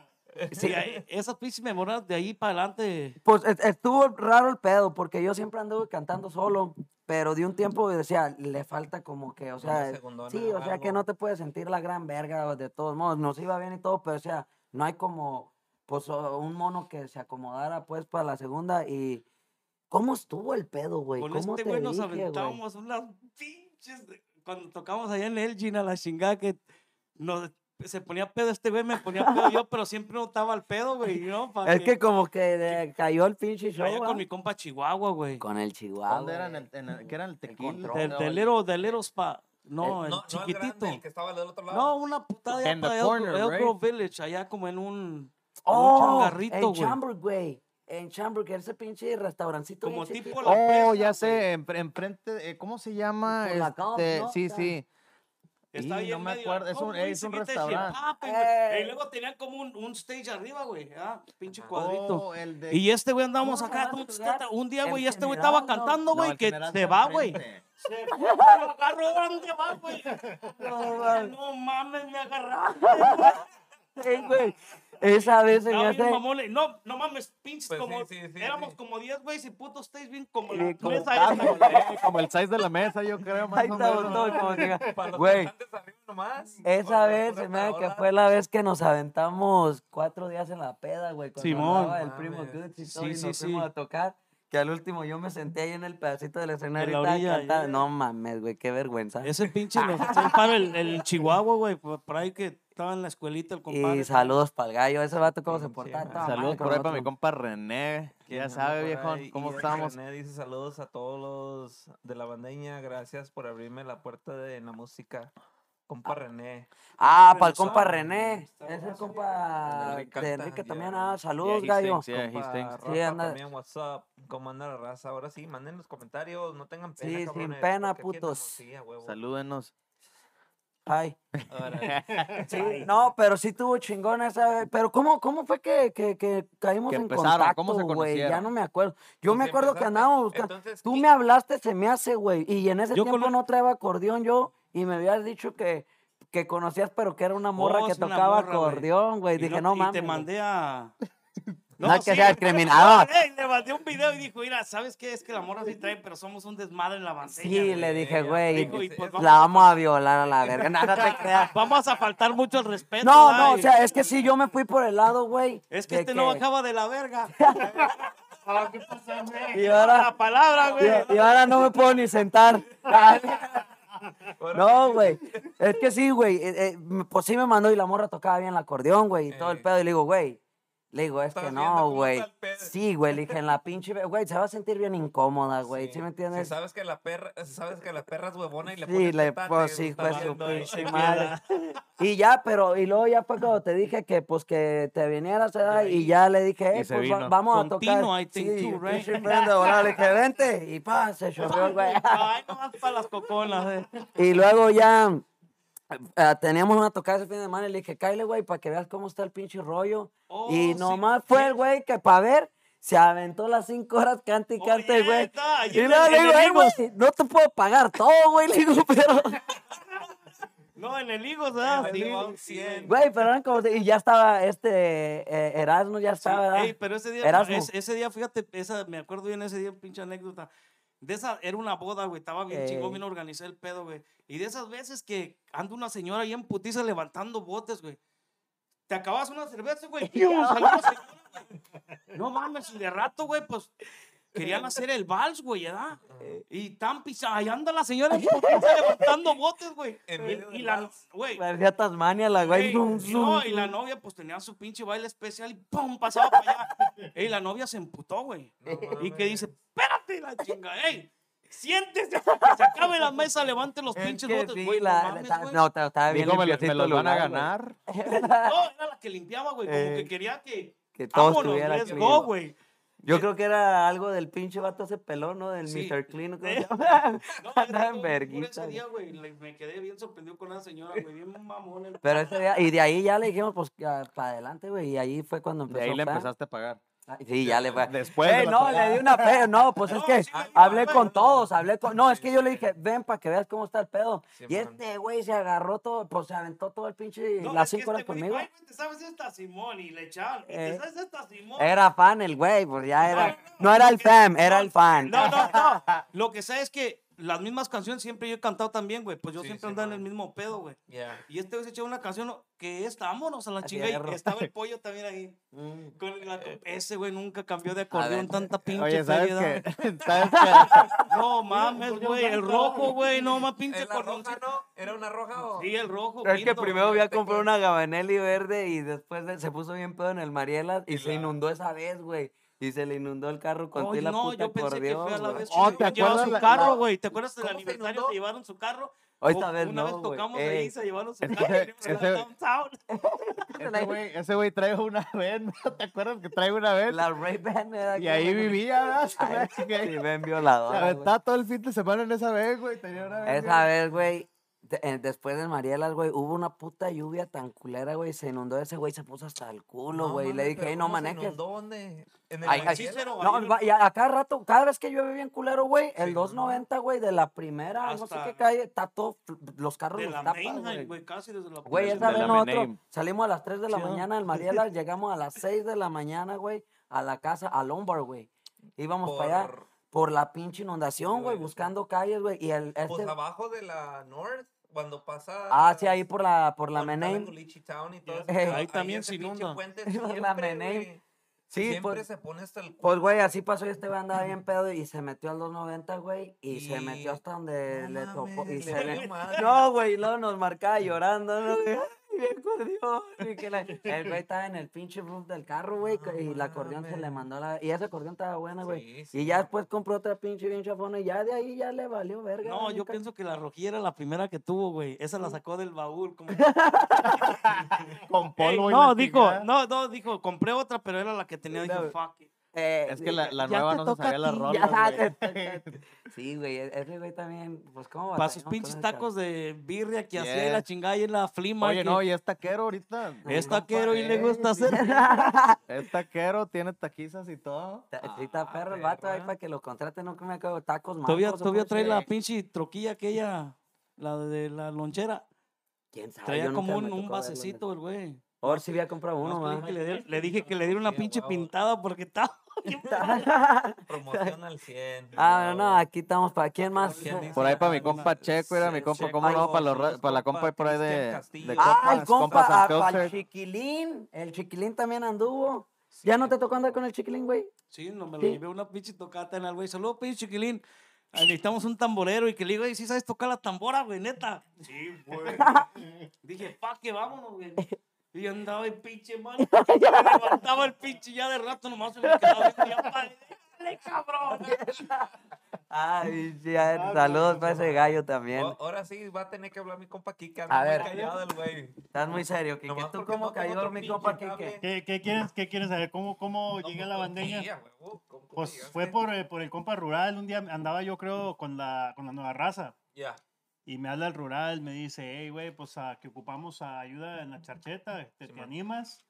sí, esas pinches memorias de ahí para adelante. Pues es- estuvo raro el pedo, porque yo siempre anduve cantando solo, pero de un tiempo decía, le falta como que, o sea, sí, o sea, que no te puedes sentir la gran verga de todos modos, nos iba bien y todo, pero o sea, no hay como, pues, un mono que se acomodara, pues, para la segunda y... ¿Cómo estuvo el pedo, güey? Con ¿Cómo este te güey nos aventábamos unas pinches. de- Cuando tocamos allá en Elgin a la chingada que nos, se ponía pedo este güey, me ponía pedo yo, pero siempre notaba el pedo, güey, ¿no? Es que como que le cayó el pinche show, Allá ¿va? con mi compa Chihuahua, güey. Con el chihuahua. ¿Dónde era? En el, en el- ¿Qué era el tequila? Del, No, del el- little, del little spa. No, No, el no el chiquitito. grande, el que estaba del otro lado. No, una putada allá para corner, Elk right? Village, allá como en un, en un Oh, changarrito, en güey. Güey. En Chamberg, ese pinche restaurancito. Como tipo la Oh, presa, ya sé, enfre- enfrente, eh, ¿cómo se llama? Gulf, Este, sí, Está- sí. Ahí no en me medio, acuerdo, es un- es un restaurante. Eh. Y luego tenían como un, un stage arriba, güey. Ah, pinche cuadrito. Oh, el de... Y este güey andábamos ¿Cómo se acá. Un día, güey, este güey estaba cantando, güey, que se va, güey. Se fue, lo agarró, ¿dónde va, güey? No mames, me agarraste. güey. Güey. Esa vez se me hace. No, no mames, pinches Pues como. sí, sí, éramos sí. como 10 güeyes y putos stage bien como la como mesa esa. Como el size de la mesa, yo creo, más Ahí o estamos menos. todos como diga, Para los Güey, cantantes arriba nomás. esa Para vez se me hace que fue la vez que nos aventamos cuatro días en la peda, güey. Cuando Simón. andaba el primo Mames. Y todo, Sí, y sí, nos sí. fuimos a tocar. Que al último yo me senté ahí en el pedacito del escenario la y estaba orilla, ya, ya. No mames, güey, qué vergüenza. Ese pinche, para el, el Chihuahua, güey, por ahí que estaba en la escuelita el compadre. Y saludos para el gallo, ese vato cómo se Pinche porta. Saludos por ahí para mi compa René, que ya sabe, ahí, cómo y estamos. René dice saludos a todos los de la bandeña. Gracias por abrirme la puerta de la música. Compa René. Ah, para el compa sabe, René. Es el compa Enrique de Enrique ya. también. Ah, Yeah, saludos, gallo. stinks, yeah, Compa. Rafa Sí, anda. también, what's up? ¿Cómo anda la raza? Ahora sí, manden los comentarios, no tengan pena, Sí, sin pena, putos. sí. Salúdenos. Ay. Sí, no, pero sí tuvo chingón esa. Pero ¿cómo, cómo fue que, que, que caímos Que en contacto, ¿cómo se güey? Ya no me acuerdo. Yo Pues me acuerdo que andábamos buscando. entonces, Tú ¿qué- me hablaste, se me hace, güey. Y en ese Yo tiempo no traía acordeón yo. Y me habías dicho que, que conocías, pero que era una morra Oh, que tocaba morra, acordeón, güey. Y Dije, no- no y mames. te güey". mandé a. No es que sí. sea discriminador. No, ey, le mandé un video y dijo, mira, ¿sabes qué? Es que la morra sí trae, pero somos un desmadre en la bandera. Sí, le dije, güey. Dijo, y pues La vamos a violar a la verga. No, no te creas. Vamos a faltar mucho el respeto. No, ¿verdad? no, o Y- sea, es que sí, yo me fui por el lado, güey. Es que este no bajaba de la verga. Ah, ¿Qué pasa, güey? Y ahora, La palabra, güey. y, y ahora no me puedo ni sentar. No, güey. Es que sí, güey. eh, eh, pues sí me mandó y la morra tocaba bien el acordeón, güey, y todo el Eh. pedo. Y le digo, güey. Le digo, es que no, güey. Sí, güey. Le dije, en la pinche. Güey, se va a sentir bien incómoda, güey. ¿Sí, Sí, me Si entiendes? sabes que la perra, si sabes que la perra es huevona y le Sí, pones le pues sí, está pues su viendo ahí. pinche madre. Y ya, pero, y luego ya fue cuando te dije que, pues, que te vinieras, ¿verdad? Y ya le dije, eh, pues, va- vamos a tocar. Tino, I think sí, too, right? friend de. Le dije, vente, y pa, se chorreó el güey. Ay, no más para las coconas. Y luego ya eh, teníamos una tocada ese fin de semana y le dije, cállate, güey, para que veas cómo está el pinche rollo. Oh, y sí. nomás fue el güey que para ver se aventó las cinco horas cante y cante, güey. Y el- le digo, el "Eh, güey, Higos". no te puedo pagar todo, güey. Le digo, pero, No, en el Sí, sí, sí, güey. pero eran como, y ya estaba este eh, Erasmo, ya Sí, estaba, ¿verdad? ey, pero ese día, Erasmo. ese, ese día, fíjate, esa, me acuerdo bien ese día, pinche anécdota. De esa, era una boda, güey, estaba bien chingón, Ey. bien organizé el pedo, güey. Y de esas veces que anda una señora ahí en putiza levantando botes, güey. Te acabas una cerveza, güey. No mames, y de rato, güey, pues querían hacer el vals, güey, ¿verdad? Y tan pisada, ahí anda la señora levantando botes, güey. En Y- Y la, güey, Parecía Tasmania la güey. Zum, y no, y la novia pues tenía su pinche baile especial y ¡pum! pasaba para allá. Ey, la novia se emputó, güey. No Y que dice, espérate la chinga, ey, siéntese que se acabe la mesa, levante los Es pinches botes, sí, güey, no estaba bien Dijo, me, los van a ganar. No, era la que limpiaba, güey, como Eh, que quería que, Que todo vámonos, estuviera let's clean. go, güey. Yo creo que era algo del pinche vato ese pelón, ¿no? Del Sí. Mr. Clean. ¿cómo se llama? No, Andaba en verguiza, ese día, güey, me quedé bien sorprendido con la señora, güey, bien mamón. el- Pero ese día, y de ahí ya le dijimos, pues, para adelante, güey. Y ahí fue cuando De empezó. ahí le empezaste a pagar. Ay, Sí, ya le fue. Después de no, le di una fe. No, pues es que sí hablé con todos, hablé con. No, es que yo le dije, ven para que veas cómo está el pedo. Sí, Y este güey se agarró todo, pues se aventó todo el pinche. Las cinco horas este conmigo. "Ay, güey, ¿te sabes esta Simón? Y le echaban, ¿y Eh, ¿te sabes esta Simón? Era fan el güey, pues ya era. no, era el fam, era el fan. No, no, no. Lo que sé es que las mismas canciones siempre yo he cantado también, güey. Pues yo Sí, siempre sí, andaba en el mismo pedo, güey. Ya. Y este güey se echó una canción que es vámonos a la chinga. Y estaba el pollo también ahí. Mm. Con la- ese güey nunca cambió de acordeón, tanta pinche Oye, ¿sabes qué? ¿Sabes qué? No mames, güey. El rojo, güey. No más pinche ¿Es la roja, acordeón. no? ¿Era una roja o...? Sí, el rojo. Es que primero voy a comprar una Gabanelli verde y después de- se puso bien pedo en el Marielas y, se inundó esa vez, güey. Y se le inundó el carro con Oye, la no, puta yo pensé que fue a la vez. Oh, que ¿te se llevaron acuerdas su la- carro, la- güey. ¿Te acuerdas del ¿Cómo se aniversario? Se llevaron su carro. Esta vez Una no, vez tocamos Ey. ahí, se llevaron su Ese- carro. y ese- downtown. Ese güey, trae una vez, ¿no? ¿Te acuerdas que trae una vez? La Ray Ban era Y ahí vivía, ¿verdad? Se ven Se violadora, güey. aventaba todo el fin de semana en esa vez, güey. Tenía una vez. Esa vez, güey, después de Marielas, güey, hubo una puta lluvia tan culera, güey. Se inundó ese güey, se puso hasta el culo, güey. y le dije, pero "Ey, no ¿cómo se manejes. ¿Dónde? ¿En el Ay, ay, No, va- y a, a cada rato, cada vez que llueve bien culero, güey, el Sí, 290, güey, de la primera, no sé Hasta- qué calle, está todo, los carros De los la tapan, Mainline, güey. güey, casi desde la Güey, esa vez nosotros salimos a las 3 de la Chido. mañana del Marielas, llegamos a las 6 de la mañana, güey, a la casa, a Lombard, güey. Íbamos para allá Por- por la pinche inundación, Sí, güey, güey. buscando calles, güey, y el, este... Pues abajo de la North, cuando pasa... Ah, sí, ahí por la, por la Mename. Gulichi Town y todo Eh, ahí también se pinche inunda. Por la siempre, Mename. Sí, Siempre pues, se pone hasta el pues, güey, así pasó y este güey andaba bien pedo y se metió al 290, güey, y, se Y- metió hasta donde No le tocó. Y se le... No, güey, y luego nos marcaba llorando, ¿no? Güey? Ay, mi acordeón. Y que la- El güey estaba en el pinche roof del carro, güey, y el acordeón se le mandó a la... Y ese acordeón estaba buena, güey. Sí, Y ya después compró otra pinche bien chafona y ya de ahí ya le valió verga. No, yo pienso que la rojilla era la primera que tuvo, güey. Esa la sacó del baúl. como- Con polvo y no, dijo, no, no, dijo, compré otra, pero era la que tenía. Dije, fuck it. Eh, Es que la, la nueva no se sabía güey. te toca. Sí, güey, e- ese güey también, pues cómo Para sus pinches tacos de birria que hacía y la chingada y en la flima. Oye, no, y es taquero ahorita. Es taquero y le gusta hacer. Es taquero, tiene taquizas y todo. Ta- Sí, está Ah, perro el vato ahí para que lo contraten, no que me acabo tacos Todavía, mancos, ¿o todavía trae la pinche troquilla aquella, la de la lonchera. ¿Quién sabe? Traía como un, un el güey. Ahora sí voy a comprar uno, que le, di- le dije que le diera una a pinche huevo. pintada porque estaba. Promoción al 100. Ah, no, bravo. aquí estamos para quién más. Por ahí para mi Ah, compa Checo, era mi compa, ¿cómo no? Para, los, ra- los para la compa por ahí de, Ah, el compa, compas ah, el chiquilín. El chiquilín también anduvo. ¿Ya no te tocó andar con el chiquilín, güey? Sí, no me lo Sí. llevé una pinche tocata en el güey. Saludos, pinche chiquilín. Necesitamos un tamborero y que le digo, "Ey, ¿sí sabes tocar la tambora, güey, neta? Sí, güey. Dije, pa, que vámonos, güey. Y yo andaba el pinche mal. Me levantaba el pinche ya de rato nomás se me quedaba dale, cabrón. Ay, ya, saludos para ese gallo también. O- Ahora sí va a tener que hablar mi compa Kike. A ver. callado el güey. Estás muy serio, Kike. ¿Tú cómo no cayó mi compa. Kike? ¿Qué, qué quieres, ¿Qué quieres saber? ¿Cómo, cómo No, llegué a pues, la ¿cómo bandeña? cómo Pues llegaste? fue por, eh, por el compa rural. Un día andaba yo, creo, con la, con la nueva raza. Ya. Y me habla el rural, me dice, hey, güey, pues a, que ocupamos a ayuda en la charcheta, ¿te, te Simón. animas?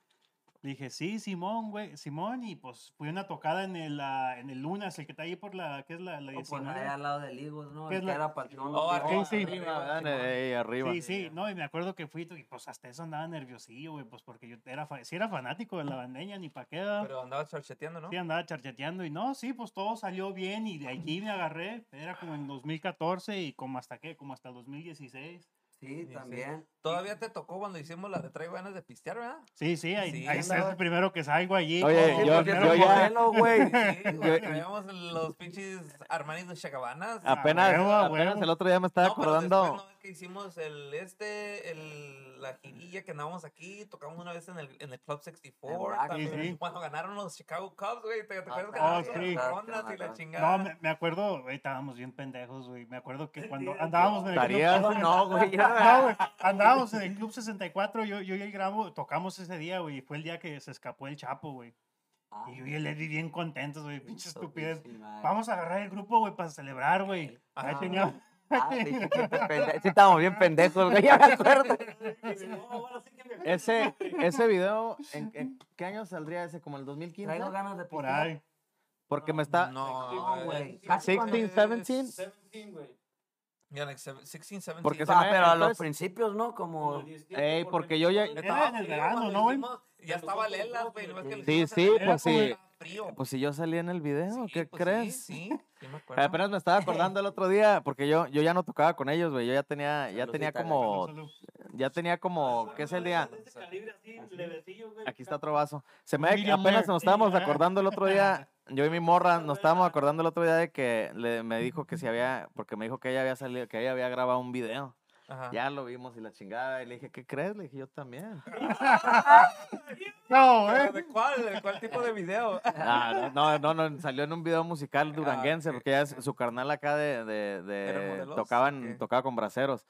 Le dije, sí, Simón, güey, Simón, y pues fui una tocada en el, ah, en el Lunas, el que está ahí por la, ¿qué es la, la O por 19? ahí al lado del Igos, ¿no? ¿Qué El es que la- era segundo Oh, arriba, sí. arriba, eh, arriba. Sí, sí, no, y me acuerdo que fui, y pues hasta eso andaba nerviosillo, güey, pues porque yo era, fa- sí era fanático de la bandeña, ni pa' qué. Pero andaba charcheteando, ¿no? Sí, andaba charcheteando y no, sí, pues todo salió bien y de allí me agarré, era como en 2014 y como hasta qué, como hasta el 2016. Sí, sí. también. Todavía te tocó cuando hicimos la de Traigo ganas de pistear, ¿verdad? Sí, sí, ahí, Sí, ahí es andaba- el primero que salgo allí. Oye, como yo- yo ya- modelo, güey. Sí, güey, traíamos los pinches Armani de Chagabanas. Apenas, huevo, a apenas huevo. el otro día me estaba No, pero acordando. después, ¿no? que hicimos el este, el, la girilla que andábamos aquí, tocamos una vez en el, en el Club 64. Black, también, sí, sí. Cuando ganaron los Chicago Cubs, güey, ¿te, te acuerdas que Oh, ganaron sí. las rondas y la No, chingada? No, me, me acuerdo, güey, estábamos bien pendejos, güey. Me acuerdo que cuando andábamos en el Tareas, club, No, güey. no, güey, andábamos en el club 64, yo, yo y el Grabo tocamos ese día, güey, y fue el día que se escapó el Chapo, güey. Ah, Y yo y el Eddie bien contentos, güey, pinche estupidez. Vamos a agarrar el grupo, güey, para celebrar, güey. Ahí Ajá. tenía, Ah, sí, pende- sí, estábamos bien pendejos, güey. Ya me acuerdo. Ese, ese video, ¿en, en qué año saldría ese? ¿Como el 2015? Traigo ganas de por ahí. Porque me está... No, eh, güey. sí, Casi cuando- 16, 17. 17, güey. Yeah, like seven- 16, 17. Porque se Ah, me- pero a los principios, ¿no? Como... Ey, porque yo ya... Era en el verano, ¿no, güey? Ya estaba Lelas, güey. Sí, hicimos sí, el pues sí. frío. Pues si yo salí en el video, Sí, ¿qué pues crees? Sí, sí, sí me acuerdo. Apenas me estaba acordando el otro día, porque yo, yo ya no tocaba con ellos, güey. Yo ya tenía, ya tenía Saludcita, como. Ya tenía como, ¿qué es el día? Aquí está otro vaso. Se me apenas nos estábamos acordando el otro día, yo y mi morra nos estábamos acordando el otro día de que le, me dijo que si había, porque me dijo que ella había salido, que ella había grabado un video. Ajá. Ya lo vimos y la chingada. Y le dije, ¿qué crees? Le dije, yo también. No, ¿Pero eh. ¿De cuál? ¿De cuál tipo de video? Ah, no, no, no, salió en un video musical duranguense, ok. porque ya es- su carnal acá de, de, de- tocaban, Ok. tocaba con braceros.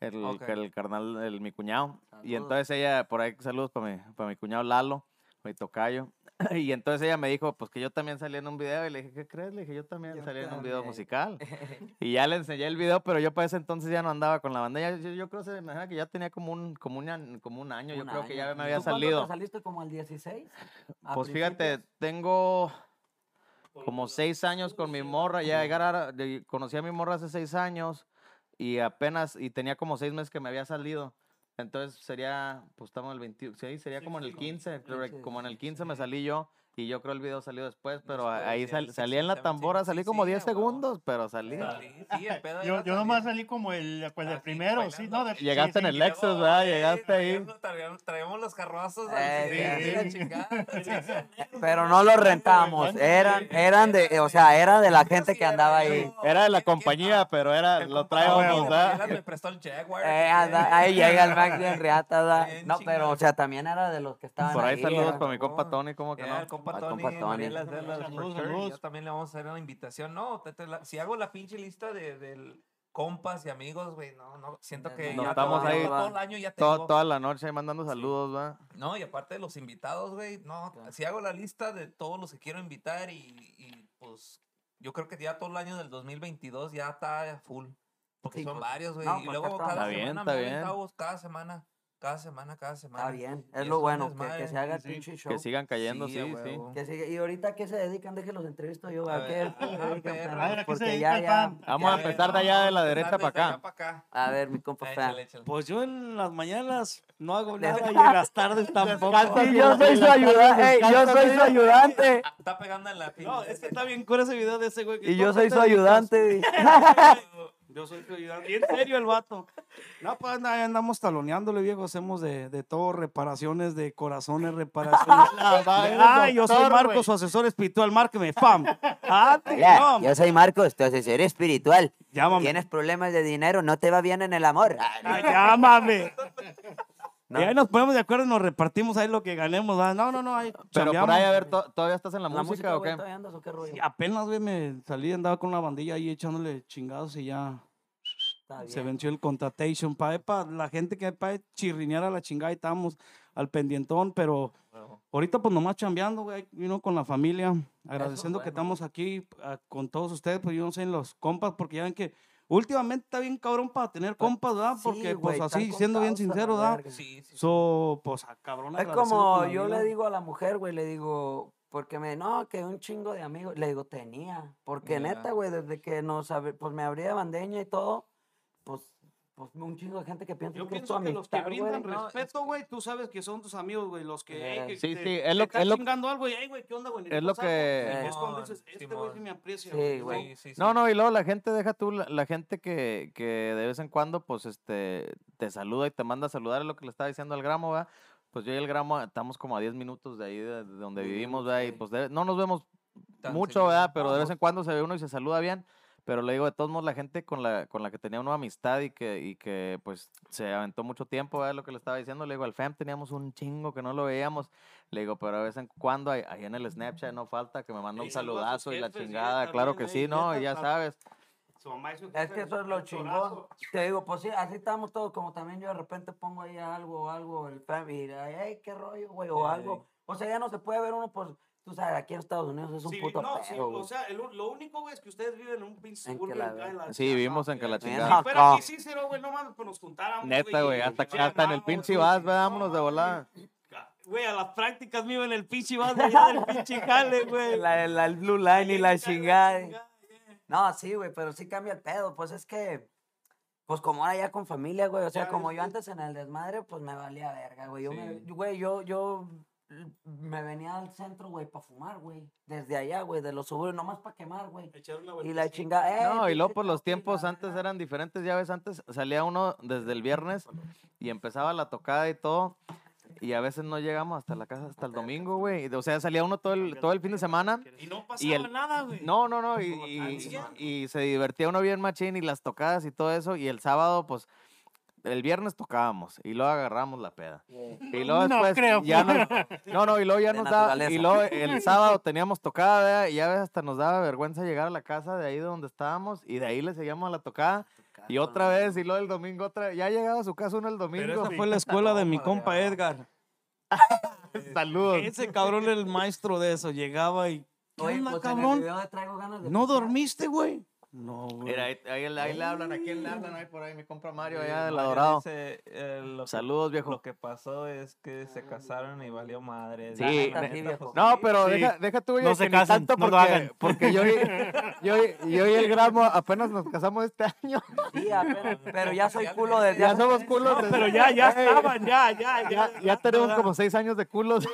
El, Ok. que el carnal, el, mi cuñado. Y Saludos. entonces ella, por ahí, saludos para mi, para mi cuñado Lalo, mi tocayo. Y entonces ella me dijo, pues que yo también salí en un video. Y le dije, ¿qué crees? Le dije, yo también Yo salí en un video también. musical. Y ya le enseñé el video, pero yo para ese entonces ya no andaba con la banda. Ya- Yo, yo creo se imagina que ya tenía como un, como un, como un año. yo Un creo que ya año. me había ¿Tú cuándo te salido. saliste como al 16? ¿A Pues fíjate, tengo como seis años con mi morra. Ya llegar a- conocí a mi morra hace seis años y apenas, y tenía como seis meses que me había salido. Entonces sería, pues estamos en el 21, sí, sería como en el 15, creo que Pinche como en el 15 me salí yo Y yo creo el video salió después, pero ahí sal- el salí en la 16, tambora, salí como sí, 10 a huevo. segundos, pero salí. Salí, sí, el pedo Yo, nomás salí como el, pues, el primero, sí, bailando. ¿no? De- Llegaste sí, en el Lexus, ¿verdad? Llegaste ahí. Traíamos, los carrozos. Eh, así, sí. la chingada. Pero no lo rentamos. Eran, eran de, o sea, era de la gente que andaba ahí. Era de la compañía, pero era, lo traíamos, ¿verdad? Maneras Me prestó el Jaguar. Eh, anda- ahí llega el Max de Riata, No, pero, o sea, también era de los que estaban Por ahí saludos para mi compa. Tony, ¿cómo que no? Compa Tony, compa Tony. Mariela Celas, for Saludos, saludos. Ya también le vamos a hacer una invitación. No, te- te la- si hago la pinche lista de, del compas y amigos, güey, no, no, siento que No ya estamos todo, ahí todo el año ya Todo- tengo. toda la noche ahí mandando saludos, ¿va? No, y aparte de los invitados, güey, no, si hago la lista de todos los que quiero invitar y, y, pues yo creo que ya todo el año del 2022 ya está full. Porque Sí, son pues, varios, güey. no, y pues, luego está cada bien, semana está me bien. cada semana, cada semana, cada semana. Está bien, es lo bueno, que, que se haga el sí. pinche show. Que sigan cayendo, sí, a sí. huevo. Que siga- Y ahorita ¿a qué se dedican, déjenlos entrevisto yo. A ¿A qué ah, Porque ya, ya. Vamos a empezar de allá de la derecha para acá. acá. A ver, mi compa. Pues yo en las mañanas no hago nada y en las tardes tampoco. Yo soy su ayudante, yo soy su ayudante. Está pegando en la No, es que está bien cura ese video de ese güey. Y yo soy su ayudante. Yo soy tu ayudante. Y en serio el vato. No, pues andamos taloneándole, viejo. Hacemos de, de todo, reparaciones de corazones, reparaciones. ah, yo soy Marcos, su asesor espiritual. Márqueme, fam. Ah, Hola, yo soy Marcos, tu asesor espiritual. llámame. ¿Tienes problemas de dinero? ¿No te va bien en el amor? Ah, llámame. No. Y ahí nos ponemos de acuerdo y nos repartimos ahí lo que ganemos. ¿verdad? No, no, no. Ahí Pero por ahí, a ver, ¿to- ¿todavía estás en la, ¿La música o qué? todavía andas o qué rollo? Sí, apenas, güey, me salí, andaba con la bandilla ahí echándole chingados y ya se venció el contratation. Pa, pa, la gente que para chirrinear a la chingada y estábamos al pendientón, pero ahorita pues nomás chambeando, güey, vino con la familia, agradeciendo que bueno. estamos aquí ah, con todos ustedes, pues yo no sé, en los compas, porque ya ven que últimamente está bien cabrón para tener compas, ¿verdad? Sí, Porque güey, pues están así, siendo bien a sincero, ¿verdad? Sí, sí, sí. So, pues, a cabrón. Es como yo le digo a la mujer, güey, le digo, porque me, no, que un chingo de amigos, le digo, tenía, porque Ya. neta, güey, desde que nos, pues me abrí de bandeña y todo, pues, pues un chingo de gente que piensa Yo que es tu pienso que los que brindan güey. no, es respeto, güey, tú sabes que son tus amigos, güey, los que, Eh, que sí, te- sí, es lo- están es lo- chingando algo y, "Ey, güey, ¿qué onda, güey? es lo Saco". que- Es cuando dices, este güey sí me aprecia. Sí, güey. Sí. No, no, y luego la gente, deja tú, la, la gente que, que de vez en cuando, pues, este, te saluda y te manda a saludar, es lo que le estaba diciendo al gramo, ¿va? Pues yo y el gramo estamos como a 10 minutos de ahí, de, de donde vivimos, ¿va? Y pues de- no nos vemos Tan mucho, seguido. ¿verdad? Pero de vez en cuando se ve uno y se saluda bien. Pero le digo, de todos modos, la gente con la, con la que tenía una amistad y que, y que pues se aventó mucho tiempo, ¿verdad? Lo que le estaba diciendo, le digo, al FEM teníamos un chingo que no lo veíamos. Le digo, pero de vez en cuando, ahí, ahí en el Snapchat no falta que me manda un Y a saludazo y la chingada. Claro que sí, ¿no? Y ya sabes. Su mamá y su Es que eso es lo chingón. Te digo, pues sí, así estamos todos, como también yo de repente pongo ahí algo, algo, el family, hey, qué rollo, güey, o algo. O sea, ya no se puede ver uno, pues, tú sabes, aquí en Estados Unidos es un Sí, puto no, sí, pedo, o güey. sea, el lo único, güey, es que ustedes viven en un pinche En suburbio Sí, vivimos en que la güey. chingada. Si fuera aquí. Cícero, güey, no mames, pues nos juntáramos, Neta, güey, hasta, hasta en el pinche vas, No vámonos de volada. Güey, a las prácticas iba en el pinche vas de allá del pinche jale, güey. La, la- el blue line y la chingada. No, sí, güey, pero sí cambia el pedo. Pues es que, pues como ahora ya con familia, güey. O sea, Ya, como yo antes en el desmadre, pues me valía verga, güey. Yo, me, Sí. güey, yo, yo me venía al centro, güey, para fumar, güey. Desde allá, güey, de los suburbios, nomás para quemar, güey. Y la chingada, eh, No, y luego pinche pues los tiempos antes eran diferentes, ya ves, antes salía uno desde el viernes y empezaba la tocada y todo, y a veces no llegamos hasta la casa hasta el domingo, güey. O sea, salía uno todo el, todo el fin de semana. Y no y pasaba el- nada, güey. No, no, no, y, y- y se divertía uno bien machín y las tocadas y todo eso, y el sábado, pues, el viernes tocábamos y luego agarramos la peda. Y luego No después creo, ya nos, no, no, y luego ya De nos daba, y luego el sábado teníamos tocada, y ya ves, hasta nos daba vergüenza llegar a la casa de ahí de donde estábamos, y de ahí le seguíamos a la tocada, y otra vez, y luego el domingo otra, ya llegaba a su casa uno el domingo. Pero esa fue la escuela de mi compa Edgar. Saludos. Ese cabrón era el maestro de eso. Llegaba y. ¿Qué Oye, onda, pues en el cabrón? video de traigo ganas de ¿No dormiste, güey? No, güey. Mira, ahí, ahí, ahí le hablan, ¿a quién le hablan? Ahí por ahí, mi compra Mario, allá del Adorado. dice, eh, lo que- Saludos, viejo. Lo que pasó es que se casaron y valió madre. Sí, neta. No, pero Sí. deja, deja tú, oye, No se ni casen, tanto no lo porque, hagan. porque yo, y- yo, y- yo y el gramo apenas nos casamos este año. Sí, apenas, pero ya soy culo desde Ya somos culos. No, pero ya, ya estaban, ya, ya, ya. Ya, ya tenemos como seis años de culos.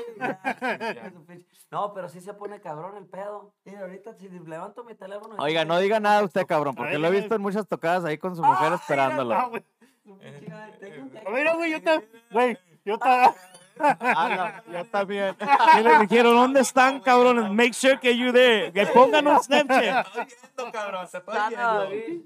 No, pero sí se pone cabrón el pedo. Y ahorita si levanto mi teléfono. Oiga, no diga nada usted, cabrón, porque lo he visto en muchas tocadas ahí con su mujer esperándolo. Mira, güey, yo te. Güey, yo te. Ah, no, yo también. ¿Qué le dijeron? ¿Dónde están, cabrones? Make sure que you there. Que pongan un Snapchat. cabrón, se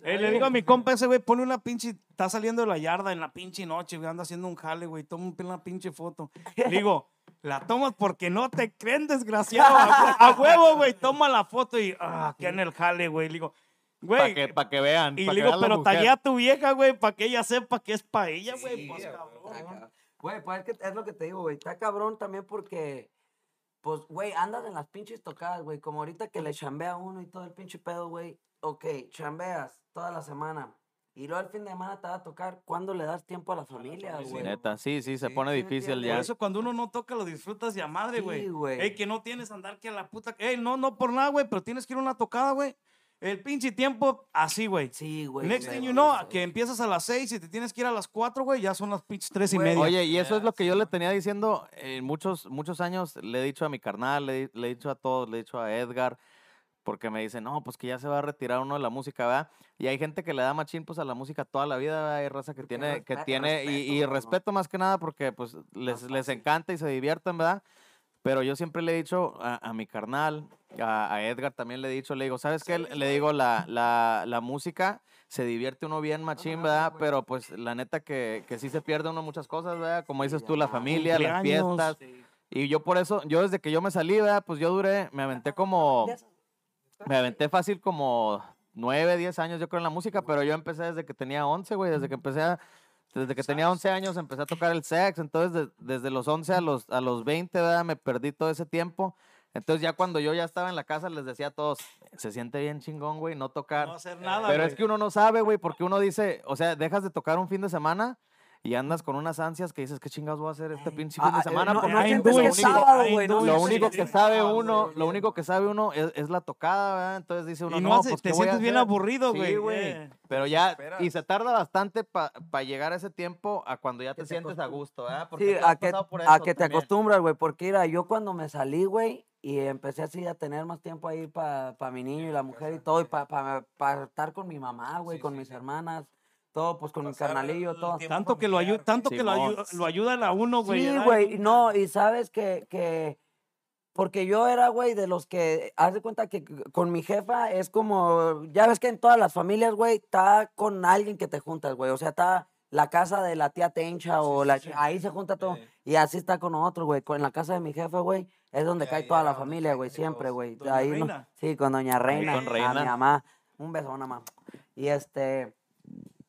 Eh, le digo a mi compa ese, güey, pone una pinche, está saliendo de la yarda en la pinche noche, güey, anda haciendo un jale, güey, toma un- una pinche foto. Le digo, la tomas porque no te creen, desgraciado. A huevo, güey, toma la foto y, ah, que en el jale, güey. Le digo, Para que, pa' que vean. y pa' le digo, pero taguea a tu vieja, güey, para que ella sepa que es para ella, güey. Sí, pues, güey, cabrón. Güey, pues es, que es lo que te digo, güey. Está cabrón también porque, pues, güey, andas en las pinches tocadas, güey. Como ahorita que le chambea a uno y todo el pinche pedo, güey. Ok, chambeas toda la semana. Y luego el fin de semana te va a tocar. ¿Cuándo le das tiempo a la familia, Sí, güey? Neta, sí, sí, se Sí, pone sí, difícil ya. Por eso cuando uno no toca lo disfrutas de a madre, güey. Sí, güey. Ey, que no tienes andar que a la puta. Ey, no, no por nada, güey, pero tienes que ir a una tocada, güey. El pinche tiempo así, güey. Sí, güey. Next thing you know, sí. que empiezas a las 6 y te tienes que ir a las 4, güey, ya son las pinches 3 y media. Oye, y eso es lo que yo le tenía diciendo en muchos, muchos años. Le he dicho a mi carnal, le, he- le he dicho a todos, le he dicho a Edgar, porque me dicen, no, pues que ya se va a retirar uno de la música, ¿verdad? Y hay gente que le da machín pues a la música toda la vida, ¿verdad? Hay raza que Porque tiene, que respeto, tiene, y, respeto, y ¿no? respeto más que nada porque pues les, les encanta y se divierten, ¿verdad? Pero yo siempre le he dicho a, a mi carnal, a, a Edgar también le he dicho, le digo, ¿sabes qué? Le digo, la, la, la música se divierte uno bien machín, ¿verdad? Pero pues la neta que, que sí se pierde uno muchas cosas, ¿verdad? Como dices tú, la familia, las fiestas. Y yo por eso, yo desde que yo me salí, ¿verdad? Pues yo duré, me aventé como, me aventé fácil como nueve, diez años yo creo en la música, pero yo empecé desde que tenía 11, güey, desde que empecé a, desde que tenía 11 años empecé a tocar el sax, entonces de- desde los 11 a los, a los 20, ¿verdad? Me perdí todo ese tiempo. Entonces ya cuando yo ya estaba en la casa les decía a todos, se siente bien chingón, güey, no tocar. No hacer nada, Pero güey. es que uno no sabe, güey, porque uno dice, o sea, dejas de tocar un fin de semana y andas con unas ansias que dices, ¿qué chingados voy a hacer este pinche fin Ah, de eh, semana? no- Porque no que sábado, güey. no, it. lo único sí, que sí. sabe Ah, uno, lo único que sabe uno es, es la tocada, ¿verdad? Entonces dice uno, Y no, no, haces- pues, te ¿qué voy a sientes bien hacer?". aburrido, güey. Sí, güey. eh. Pero ya, y se tarda bastante para llegar a ese tiempo a cuando ya te, te sientes a gusto, ¿verdad? Porque Sí, a que, pasado por a que te también. acostumbras, güey. Porque mira, yo cuando me salí, güey, y empecé así a tener más tiempo ahí para mi niño y la mujer y todo, y para estar con mi mamá, güey, Sí, con sí, mis sí. hermanas, todo, pues con mi carnalillo, el todo. Tanto que lo ayuda, familiar. tanto que lo, ayu- lo ayudan a uno, güey. Sí, güey, no, y sabes que, que, porque yo era, güey, de los que, haz de cuenta que con mi jefa es como, ya ves que en todas las familias, güey, está con alguien que te juntas, güey, o sea, está la casa de la tía Tencha o la, ahí se junta todo, Sí. y así está con nosotros, güey, con en la casa de mi jefe, güey, es donde cae toda la familia, güey, siempre, güey, Doña ahí, no- Reina. sí, con doña Reina, con a Reina. mi mamá, un beso, mamá, y este...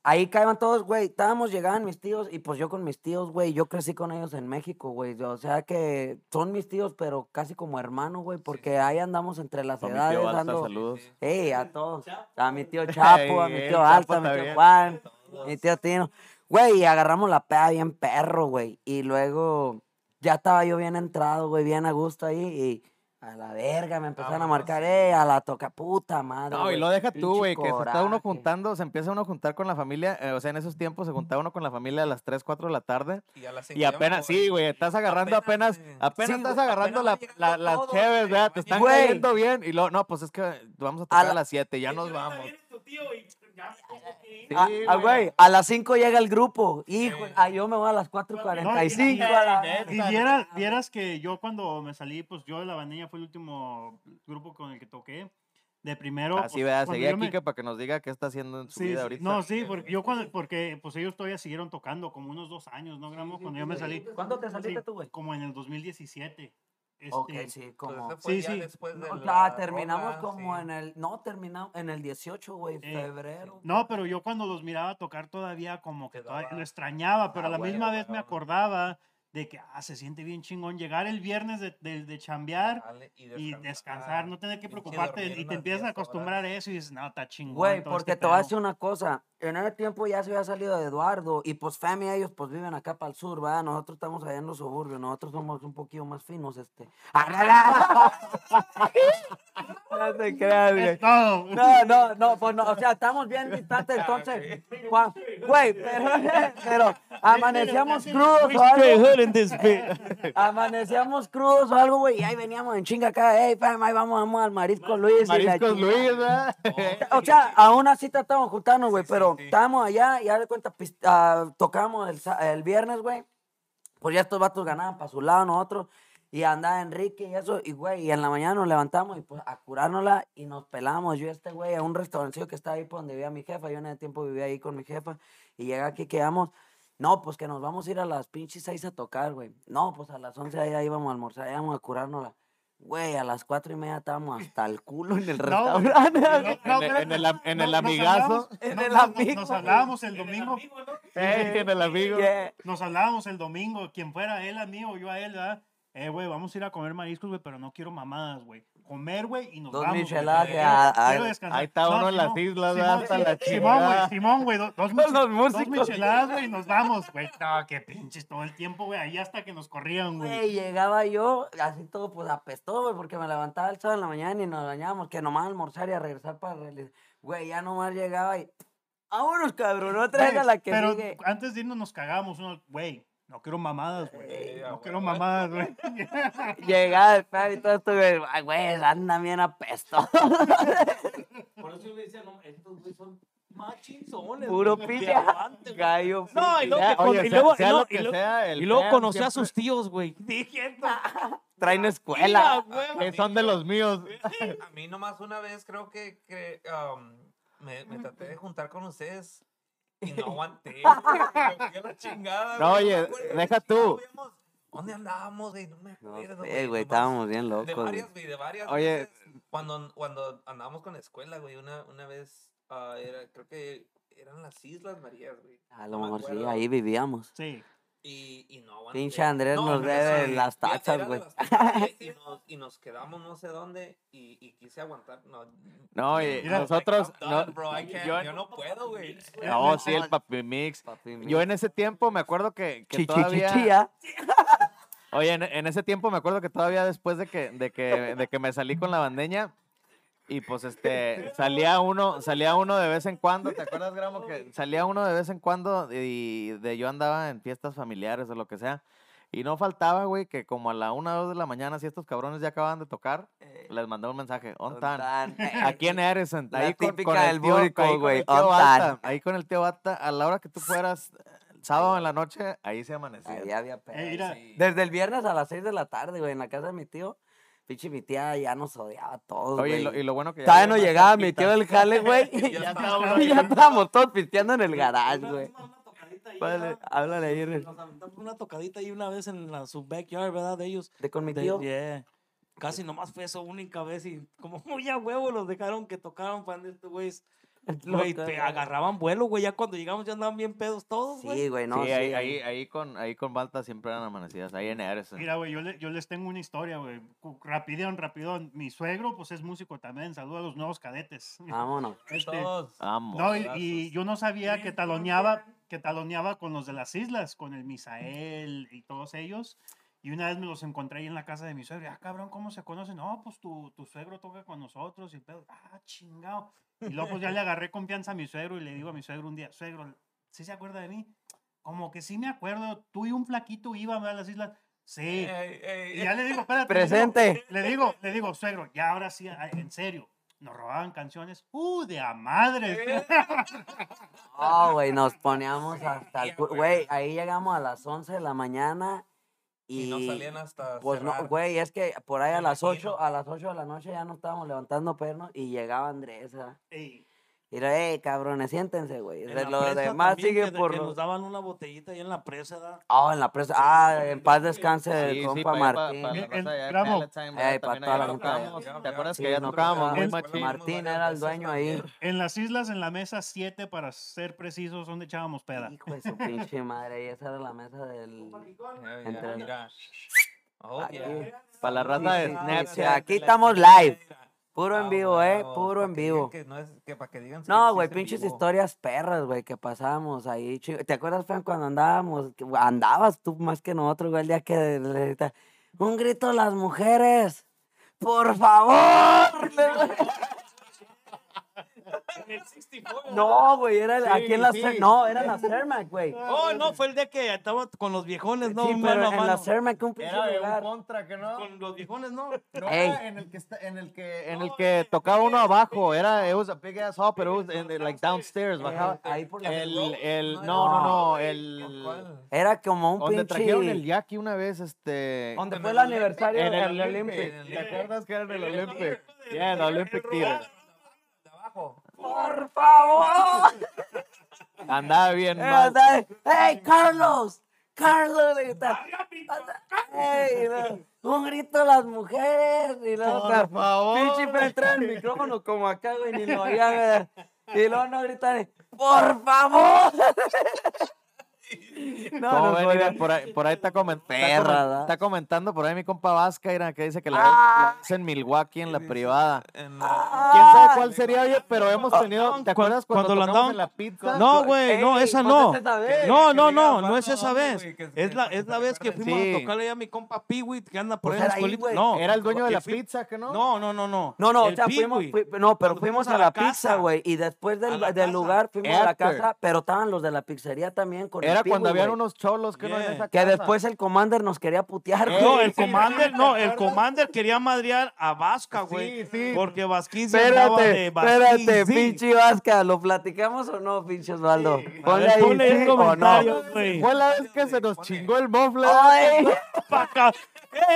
Ahí caían todos, güey. Estábamos, llegaban mis tíos y pues yo con mis tíos, güey. Yo crecí con ellos en México, güey. O sea que son mis tíos, pero casi como hermanos, güey. Porque ahí andamos entre las mi edades tío Alta, dando. saludos. Ey, a todos. A mi tío Chapo, a mi tío Alta, a mi tío. Juan, mi tío Tino. Güey, y agarramos la peda bien perro, güey. Y luego ya estaba yo bien entrado, güey, bien a gusto ahí. Y a la verga me empezaron a marcar, eh, a la toca puta madre. No, y lo deja tú, güey, que se está uno juntando, se empieza uno a juntar con la familia, eh, o sea, en esos tiempos se juntaba uno con la familia a las 3, 4 de la tarde. Y, a las cinco Y apenas, sí, güey, estás agarrando apenas, Apenas, apenas, estás agarrando apenas la, va llegando la- las todo, cheves, ¿verdad? Te están cayendo bien. Y luego, no, pues es que vamos a tocar a, la- las 7, ya nos vamos. Sí, Ah, ah, güey, a las 5 llega el grupo. Hijo, Sí. ah, yo me voy a las No, 4.45. y- a la Y verga. vieras, vieras que yo cuando me salí, pues yo de la bandeña fue el último grupo con el que toqué. De primero. Así, pues, vea, seguí aquí me- para que nos diga qué está haciendo en su Sí, vida ahorita. no, sí, porque yo cuando, porque pues ellos todavía siguieron tocando, como unos dos años, ¿no, Gramo? Cuando yo me salí. ¿Cuándo te saliste Sí, tú, güey? Como en el 2017. Este, Ok, sí, Pues como... fue Sí, ya sí. después de No, la claro, terminamos rola, como sí. en el... No, terminamos en el 18, güey, Eh, febrero. No, pero yo cuando los miraba tocar todavía como que todavía lo extrañaba, pero Ah, a la güey, misma güey, vez me acordaba de que ah, se siente bien chingón llegar el viernes de, de, de chambear Dale, y descansar, no tener que preocuparte y te empiezas a 10 horas. acostumbrar a eso y dices, no, está chingón. Güey, porque este te voy a pedo". decir una cosa. En ese tiempo ya se había salido de Eduardo y pues Femi ellos pues viven acá para el sur, ¿verdad? Nosotros estamos allá en los suburbios, nosotros somos un poquito más finos, este. no te creas, güey. Es todo. No, no, no, pues no, o sea, estamos bien distantes, entonces, Juan, güey, pero, pero amanecíamos crudos o algo, amanecíamos crudos o algo, güey, y ahí veníamos en chinga acá, hey, fam, ahí vamos, vamos al Marisco Luis. chingada. Luis, ¿verdad? O sea, aún así tratamos de juntarnos, güey, pero estábamos allá y de cuenta, ah, tocamos el, el viernes, güey. Pues ya estos vatos ganaban para su lado, nosotros. Y andaba Enrique y eso, y güey, y en la mañana nos levantamos y pues a curárnosla y nos pelamos. Yo este güey a un restaurancillo que estaba ahí por donde vivía mi jefa. Yo en ese tiempo vivía ahí con mi jefa. Y llega aquí, quedamos. No, pues que nos vamos a ir a las pinches seis a tocar, güey. No, pues a las once ahí íbamos a almorzar, íbamos a curárnosla. Güey, a las cuatro y media estábamos hasta el culo en el restaurante. no, no, En el- en el en amigazo. En el amigo. Nos hablábamos el domingo. En el amigo. Nos hablábamos el domingo, quien fuera él a mí o yo a él, ¿verdad? Eh, güey, vamos a ir a comer mariscos, güey, pero no quiero mamadas, güey. Comer, güey, y nos Dos vamos. micheladas porque que quiero- a- a- quiero descansar. Ahí está uno en las islas, Simón, hasta la Simón, güey, chingada. Simón, güey, dos, dos, los dos micheladas, güey, y nos vamos, güey. No, qué pinches todo el tiempo, güey, ahí hasta que nos corrían, güey. Güey, llegaba yo, así todo, pues apestó, güey, porque me levantaba el sábado en la mañana y nos bañábamos, que nomás almorzar y a regresar para realizar. Güey, ya nomás llegaba y. Vámonos, cabrón, otra vez Güey, a la que pero sigue. antes de irnos nos cagábamos uno, güey, no quiero mamadas, güey. No quiero mamadas, güey. Llegaba el pedo y todo esto, güey, güey, anda bien apestoso. Por eso yo me decía, no, estos güey son machinzones. Puro güey. gallo. No, y luego, con- y luego, sea luego- lo que y luego- sea, el y luego feo conocí a sus tíos, güey. Diciendo, Traen escuela. Que son de los míos. A mí nomás una vez creo que, que, um, me, me traté de juntar con ustedes y no aguanté. Me fui a la chingada. No, oye, deja tú. habíamos- ¿Dónde andábamos, güey? No me No acuerdo. sé, güey, estábamos bien De locos. güey. varias, güey, de varias. Oye. veces. Cuando, cuando andábamos con la escuela, güey, una, una vez, ah, era, creo que eran las Islas Marías, güey. A no lo me mejor sí, ahí vivíamos. Sí. Y, y no aguanté. Pinche Andrés nos debe las tachas, güey. y, y nos, y nos quedamos no sé dónde y, y quise aguantar. No, No, Mira, nosotros. No- done, bro, can't, yo- yo, no puedo, güey. No, sí, el papi mix. Papi, Yo en ese tiempo me acuerdo que, que todavía. Oye, en, en ese tiempo me acuerdo que todavía después de que, de que, de que me salí con la bandeña, y pues este, salía uno, salía uno de vez en cuando, ¿te acuerdas, Gramo? Que salía uno de vez en cuando y de yo andaba en fiestas familiares o lo que sea. Y no faltaba, güey, que como a la una o dos de la mañana, si estos cabrones ya acaban de tocar, les mandé un mensaje. ¿Dónde están? Aquí en Edison, La ahí con, típica con el del tío, Búrico, ahí con güey, el tío on Bata, ahí con el tío Bata, a la hora que tú fueras, sábado en la noche, ahí se amanecía. Ahí había pedo. Eh, Desde el viernes a las 6 de la tarde, güey, en la casa de mi tío. Pinche mi tía ya nos odiaba a todos, Oye, y güey. lo, y lo bueno que ya Todavía no llegaba mi tío del jale, güey. Ya y ya, y estábamos todos pisteando en el garage, güey. una- una tocadita ahí, Vale, háblale ahí. Nos aventamos una tocadita ahí una vez en la, su backyard, ¿verdad? De ellos. De con mi De- tío. yeah. Casi nomás fue eso única vez y como muy a huevo los dejaron que tocaran pan de estos güeyes. Güey, te agarraban vuelo, güey. Ya cuando llegamos ya andaban bien pedos todos, güey. Sí, güey, no. sí, ahí, sí. ahí, ahí con, ahí con Balta siempre eran amanecidas, ahí en Edison. Mira, güey, yo, le- yo les tengo una historia, güey. Rapidón, rapidón. Mi suegro, pues es músico también. Saludos a los nuevos cadetes. Vámonos. Este, Todos. Vamos. no, y, y yo no sabía que taloneaba, que taloneaba con los de las islas, con el Misael y todos ellos. Y una vez me los encontré ahí en la casa de mi suegro. Ah, cabrón, ¿cómo se conocen? No, pues tu, tu suegro toca con nosotros y el pedo. Ah, chingado. Y luego pues ya le agarré confianza a mi suegro y le digo a mi suegro un día, suegro, ¿sí se acuerda de mí? Como que sí me acuerdo. Tú y un flaquito iban a las islas. Sí. Ey, ey, Y ya le digo, espérate. Presente. Le digo, le digo, suegro, ya ahora sí, en serio. Nos robaban canciones. ¡Uh, de a madre! Oh, güey, nos poníamos hasta el... Güey, ahí llegamos a las 11 de la mañana y... Y no salían hasta Pues no, güey, es que por ahí a las imagino. 8, a las 8 de la noche ya nos estábamos levantando pernos y llegaba Andrés, ¿verdad? Ey, Y le, hey, cabrones, siéntense, güey. En De la lo presa demás también, sigue que, de por... que los- nos daban una botellita ahí en la presa, ¿da? Ah, en la presa. Ah, en paz descanse el Sí, sí, compa pa' allá, pa- Martín. allá de Gramo. Ey, pa' También toda allá la gente allá. tocábamos. ¿Te acuerdas Sí, que ya nos tocábamos muy tocaba. machín? Martín era el dueño ahí. En las islas, en la mesa 7, para ser precisos, donde echábamos peda. Hijo de su pinche madre. Y esa era la mesa del... Entre- mira. Oh, Aquí. yeah. Para la raza de Sí, sí, Snapchat. sí, aquí estamos live. Puro en Ah, vivo, eh. Puro en vivo. no güey, pinches historias perras, güey, que pasábamos ahí. ¿Te acuerdas, Fran, cuando andábamos? Andabas tú más que nosotros, güey, el día que le un grito a las mujeres. ¡Por favor! No, güey, era el- aquí en la sí. No, era en la Cermac, güey. Oh, no, fue el día que estaba con los viejones, ¿no? Sí, mano pero a en la mano. Cermac, un pinche Era de un contra que no. Con los viejones, ¿no. No, Ey. era en el que está, en el que, en el que tocaba uno abajo. Era, it was a big ass hall, pero it was in the, like downstairs. Bajaba. Ahí por la- El, el, No, no, no, no, ¿Por el. Era como un Donde trajeron el pinche... Jackie una vez, este. Donde En fue el el aniversario En el del Olympic. ¿Te acuerdas que era en el Olympic? Yeah, en el Olympic Theater. De abajo. ¡Por favor! Andaba bien Eh, mal. ¡Hey, Carlos! ¡Carlos! le grita, ¡Hey! no, Un grito a las mujeres. Y luego, Por favor. Pinche trae el micrófono como acá, güey, ni lo güey. Y luego no gritan, ¡por favor! No, ¿Cómo no ven? Mira, por, ahí, por ahí está, comen- está Perra, comen- ¿da? está comentando por ahí mi compa Vasca, que dice que la, Ah. la hace en Milwaukee en la privada. En la- ¿Quién sabe cuál sería, oye? Pero hemos tenido, ¿te cu- acuerdas cuando, cuando la tocamos andaban- en la pizza? No, güey, no, esa no. vez. No, no, no, no "Vamos, es esa vez. Es la, es la vez que recuerde". fuimos Sí. a tocarle a mi compa Piwit, que anda por Pues ahí en la escuelita. No, Era el dueño de la pizza, ¿que no? No, no, no, no. No, no, o sea, fuimos, no, pero Cuando fuimos a la pizza, güey, y después del, lugar fuimos a la casa, pero estaban los de la pizzería también con el Era cuando habían unos cholos que no en esa Que casa. después el Commander nos quería putear, güey. No, el Sí, Commander, sí, no, ¿te el? Commander quería madrear a Vasca, güey. Sí, sí. Porque Vasquín se andaba Espérate, de espérate, Vasquín, sí. pinche Vasca, ¿lo platicamos o no, pinche Osvaldo? Ponle ahí ponle o no. Fue la vez que se nos chingó el mofle. Ay.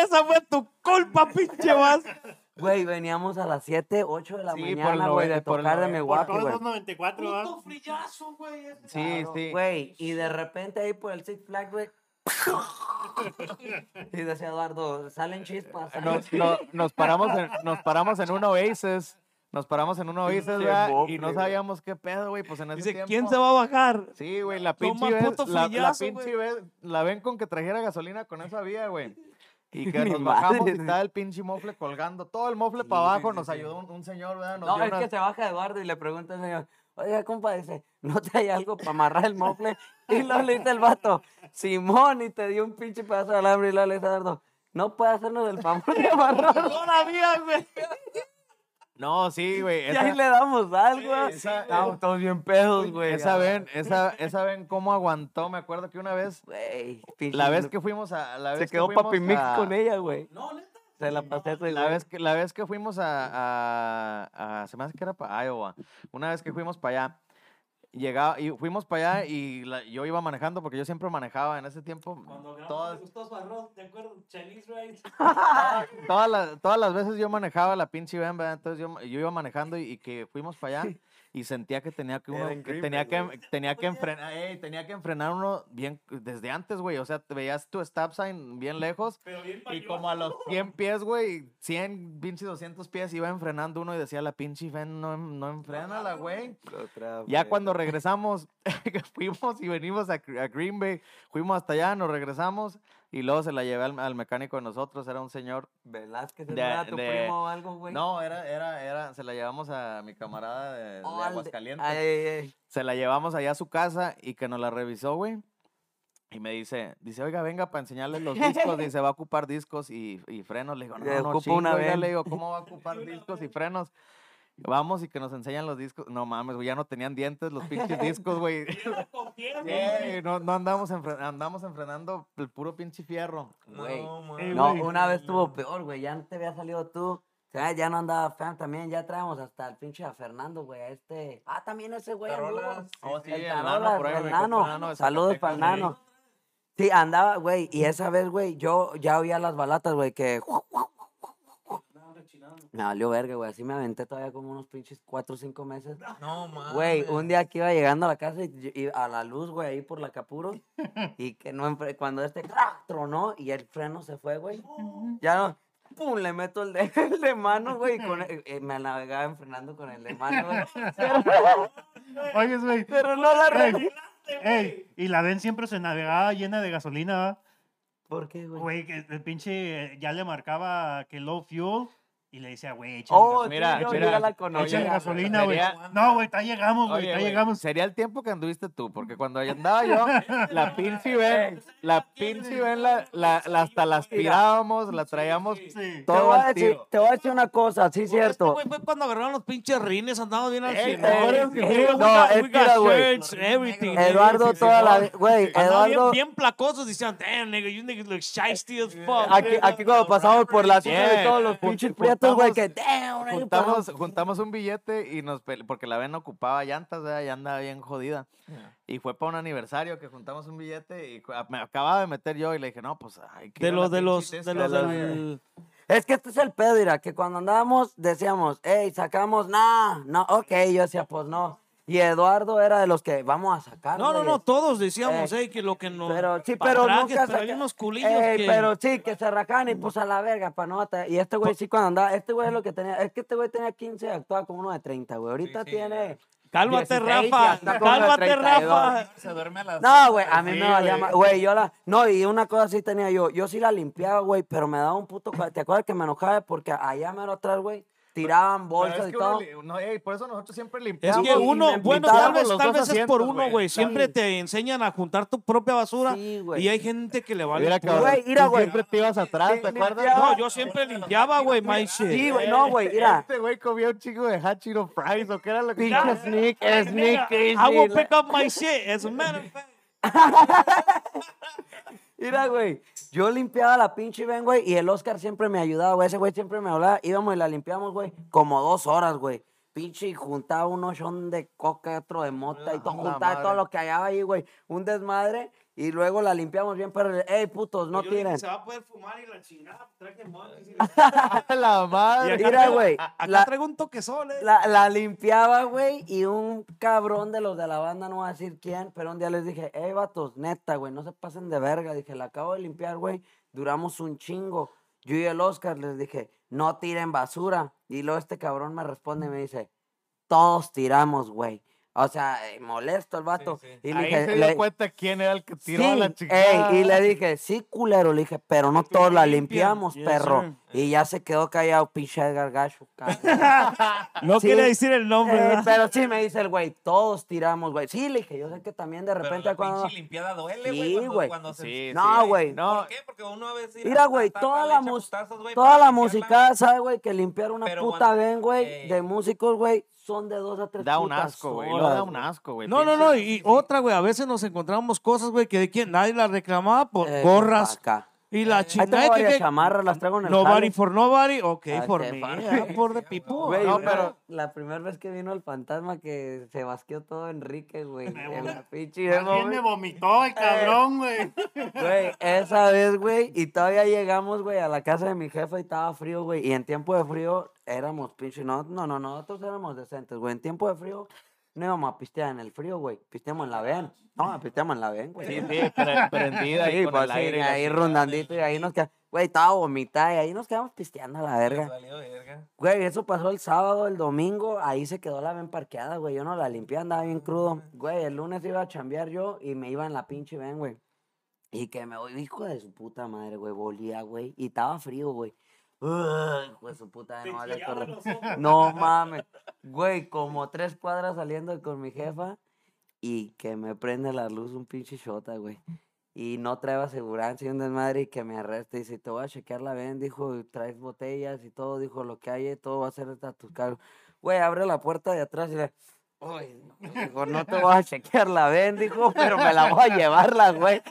Esa fue tu culpa, pinche Vasca. Güey, veníamos a las 7, 8 de la Sí, por el mañana, güey, de por el tocar de Por todos güey. 94, ¿verdad? Puto frillazo, güey. Sí, sí. Güey, y de repente ahí por el Six Flags, güey. y decía Eduardo, salen chispas. salen Nos, no- nos, paramos en, nos paramos en un Oasis. Nos paramos en un Oasis, ¿verdad? mofle, Y no sabíamos qué pedo, güey. Pues en ese Dice, tiempo... ¿quién se va a bajar? Sí, güey, la Toma pinche vez, la, la frillazo, pinche güey. vez, la ven con que trajera gasolina con esa vía, güey. Y que Mi nos bajamos madre. y estaba el pinche mofle colgando. Todo el mofle para abajo nos ayudó un, un señor, ¿verdad? Nos No, es que se baja Eduardo y le pregunta al señor, oiga, compa, dice, ¿no te hay algo para amarrar el mofle? Y luego le dice el vato, Simón, y te dio un pinche pedazo de alambre y luego le dice Eduardo, no puede hacernos el favor de amarrar. Todavía, güey. No, sí, güey. Y ahí Esa, le damos algo. esa- Estamos todos bien pedos, güey. esa ven, esa, esa ven cómo aguantó. Me acuerdo que una vez, Güey, pinche- la vez que fuimos a... La vez se que quedó Papi Mix a- con ella, güey. No, neta. Se la pasé a ese La vez que, la vez que fuimos a, a, a- se me hace que era para Iowa, una vez que fuimos para allá, llegaba, y fuimos para allá y la- yo iba manejando porque yo siempre manejaba en ese tiempo. Cuando grabamos Todas, Gustavo Barrón, ¿te acuerdas? Todas, las, todas las veces yo manejaba la pinche van, ¿verdad? entonces yo, yo iba manejando y, y que fuimos para allá y sentía que tenía que uno, que Green tenía Bay, que, tenía que enfrenar, ey, tenía que enfrenar uno bien desde antes, güey, o sea, te veías tu stop sign bien lejos Pero bien Y como a los 100 pies, güey, 100, pinche 200 pies, iba enfrenando uno y decía la pinche Fen, no, no enfrénala, güey. Ya cuando regresamos, fuimos y venimos a, a Green Bay, fuimos hasta allá, nos regresamos y luego se la llevé al, al mecánico de nosotros, era un señor. Velázquez, ¿no de- era tu de- primo o algo, güey? No, era, era, era, se la llevamos a mi camarada de, Oh, de- Aguascalientes. Ay, ay, ay. Se la llevamos allá a su casa y que nos la revisó, güey. Y me dice, dice, oiga, venga para enseñarle los discos. Dice, va a ocupar discos y, y frenos. Le digo, no, Le no, ocupa una chingo, oiga", ven. Le digo, ¿cómo va a ocupar discos y frenos? Vamos y que nos enseñan los discos. No mames, güey, ya no tenían dientes los pinches discos, güey. Sí, no, no andamos, enfre- andamos enfrenando el puro pinche fierro. Güey. No, No, una vez estuvo peor, güey. Ya no te había salido tú. O sea, ya no andaba fan también. Ya traemos hasta el pinche a Fernando, güey. A este. Ah, también ese güey. Tarolas. Oh, sí, el nano, nano. nano Saludos para el nano. Sí, andaba, güey. Y esa vez, güey, yo ya oía las balatas, güey, que. Me valió verga, güey. Así me aventé todavía como unos pinches cuatro o cinco meses. No, mames. Güey, un día que iba llegando a la casa y, y a la luz, güey, ahí por la Capuro. y que no, cuando este ¡crack! tronó y el freno se fue, güey. Ya no, pum, le meto el de, el de mano, güey. y eh, me navegaba enfrenando con el de mano, güey. Pero, Oye, güey. pero no la Ey, re... ey, y la ven siempre se navegaba llena de gasolina, ¿va? ¿Por qué, güey? Güey, que el pinche eh, ya le marcaba que low fuel y le decía, güey, échale Oh, gasolina. Mira, mira, la Échale gasolina, güey. No, güey, ya llegamos, güey, ya llegamos. sería el tiempo que anduviste tú, porque cuando andaba yo, la pinche ven, la pinche ven, la, la, la- hasta la aspirábamos, la traíamos Sí. Te todo voy, a decir, te voy a decir una cosa, sí, Este cierto. güey fue cuando agarraron los pinches rines, andamos bien al final. We no, got- es we que güey. shirts, everything, Eduardo toda la... Güey, Eduardo... bien, bien placosos, decían, damn, nigga, you niggas look shiesty as fuck. Aquí, aquí cuando pasamos por la ciudad de todos los pinches güey, juntamos- que damn, ahí Juntamos, juntamos un billete y nos porque la ven ocupaba llantas, ¿verdad? ya andaba bien jodida. Y fue para un aniversario que juntamos un billete y me acababa de meter yo y le dije, no, pues hay que De ir a los, de los, de los del... Es que este es el pedo, mira, que cuando andábamos decíamos, hey, sacamos, no, no, ok, yo decía, pues no. Y Eduardo era de los que vamos a sacar. No, no, güey". no, todos decíamos, Eh, que lo que no... Pero sí, pero trajes, nunca pero hay unos culillos Ey, que... pero sí, que se racan y pues a la verga, pa' no Y este güey sí cuando andaba, este güey es lo que tenía, es que este güey tenía 15 y actuaba como uno de 30, güey. Ahorita sí, tiene... Cálmate, 16 y Rafa, cálmate, 32. Rafa. Se duerme a las. No, güey, a mí Sí, me valía más. Güey, yo la. No, y una cosa sí tenía yo. Yo sí la limpiaba, güey, pero me daba un puto. ¿Te acuerdas que me enojaba? Porque allá mero atrás, güey, tiraban bolsas es y que uno todo. li- no, ey, por eso nosotros siempre Es limpiamos. que y uno, bueno, tal vez, tal vez es por uno, güey. Siempre te enseñan a juntar tu propia basura. Sí, y hay gente que le vale. Mira, Güey, mira, güey. siempre te ibas atrás, Sí, ¿te acuerdas? limpiaba. No, yo siempre limpiaba, güey, my shit. Sí, güey, no, güey, mira. Este güey comía un chico de Hachiro Fries, ¿o qué era lo que Pinche sneak, sneak, I will pick up my shit. As a matter of fact. Mira, güey, yo limpiaba la pinche ven, güey, y el Oscar siempre me ayudaba, güey. Ese güey siempre me hablaba. Íbamos y la limpiamos, güey, como dos horas, güey. Pinche, y juntaba un oshón de coca, otro de mota, y todo, Ah, la juntaba todo madre. lo que hallaba ahí, güey. Un desmadre, y luego la limpiamos bien, pero, ey, putos, no tiren. Se va a poder fumar y la chingada. Traje y la madre. acá Mira, güey, Acá la- traigo un toquezón, eh. La, la limpiaba, güey, y un cabrón de los de la banda, no voy a decir quién, pero un día les dije, hey, vatos, neta, güey, no se pasen de verga. Dije, la acabo de limpiar, güey, duramos un chingo. Yo y el Oscar les dije, no tiren basura. Y luego este cabrón me responde y me dice, todos tiramos, güey. O sea, eh, molesto el vato. sí. Y le Ahí dije, se dio le- cuenta quién era el que tiró Sí, la ey, chingada. y le dije, sí, culero, le dije, pero no todos la limpiamos, Yes, perro. sir. Y ya se quedó callado, pinche Edgar Gacho, cabrón. No Sí. quería decir el nombre, Eh, pero sí me dice el güey, todos tiramos, güey. Sí, le dije, yo sé que también de Pero repente la cuando... pinche limpiada duele, Sí, güey. cuando- güey. se- Sí, No, sí. güey. No, ¿Por qué? Porque uno a veces... Mira, güey, toda la, güey, toda la música, ¿sabes, güey? Que limpiar una Pero puta cuando- ven, güey, Ey. de músicos, güey, son de dos a tres da un asco, güey. Lo da un asco, güey. No, no, no. Y otra, güey, a veces nos encontramos cosas, güey, que de quien nadie las reclamaba por Eh, gorras. acá. Y la Ahí tengo chingada que, que chamarras, las traigo en el Nobody for nobody, ok, Ah, for me, fan. ah, for the people. Güey, No, una- pero- la primera vez que vino el fantasma que se basqueó todo Enrique, güey. En la pinche bien me vomitó el cabrón, güey. Güey, esa vez, güey, y todavía llegamos, güey, a la casa de mi jefa y estaba frío, güey, y en tiempo de frío éramos pinche, no, no, no, nosotros éramos decentes, güey, en tiempo de frío no íbamos a pistear en el frío, güey, pisteamos en la ven, no, pisteamos en la ven, güey. Sí, sí, pre- prendida ahí Sí, con pues el sí, aire. y la ahí rondandito y ahí nos quedamos, güey, estaba vomitada y ahí nos quedamos pisteando a la verga. Güey, eso pasó el sábado, el domingo, ahí se quedó la ven parqueada, güey. Yo no la limpié, andaba bien crudo. Güey, el lunes iba a chambear yo y me iba en la pinche ven, güey. Y que me voy, hijo de su puta madre, güey, volía, güey. Y estaba frío, güey. Uy, de su puta no vale correr. No mames. Güey, como tres cuadras saliendo con mi jefa y que me prende la luz un pinche shota, güey. Y no trae aseguranza y un desmadre y que me arreste. Dice, te voy a chequear la ven, dijo, y traes botellas y todo, dijo, lo que hay, todo va a ser a tus cargos. Güey, abre la puerta de atrás y le, Uy, no", dijo, no te voy a chequear la ven, dijo, pero me la voy a llevar la güey.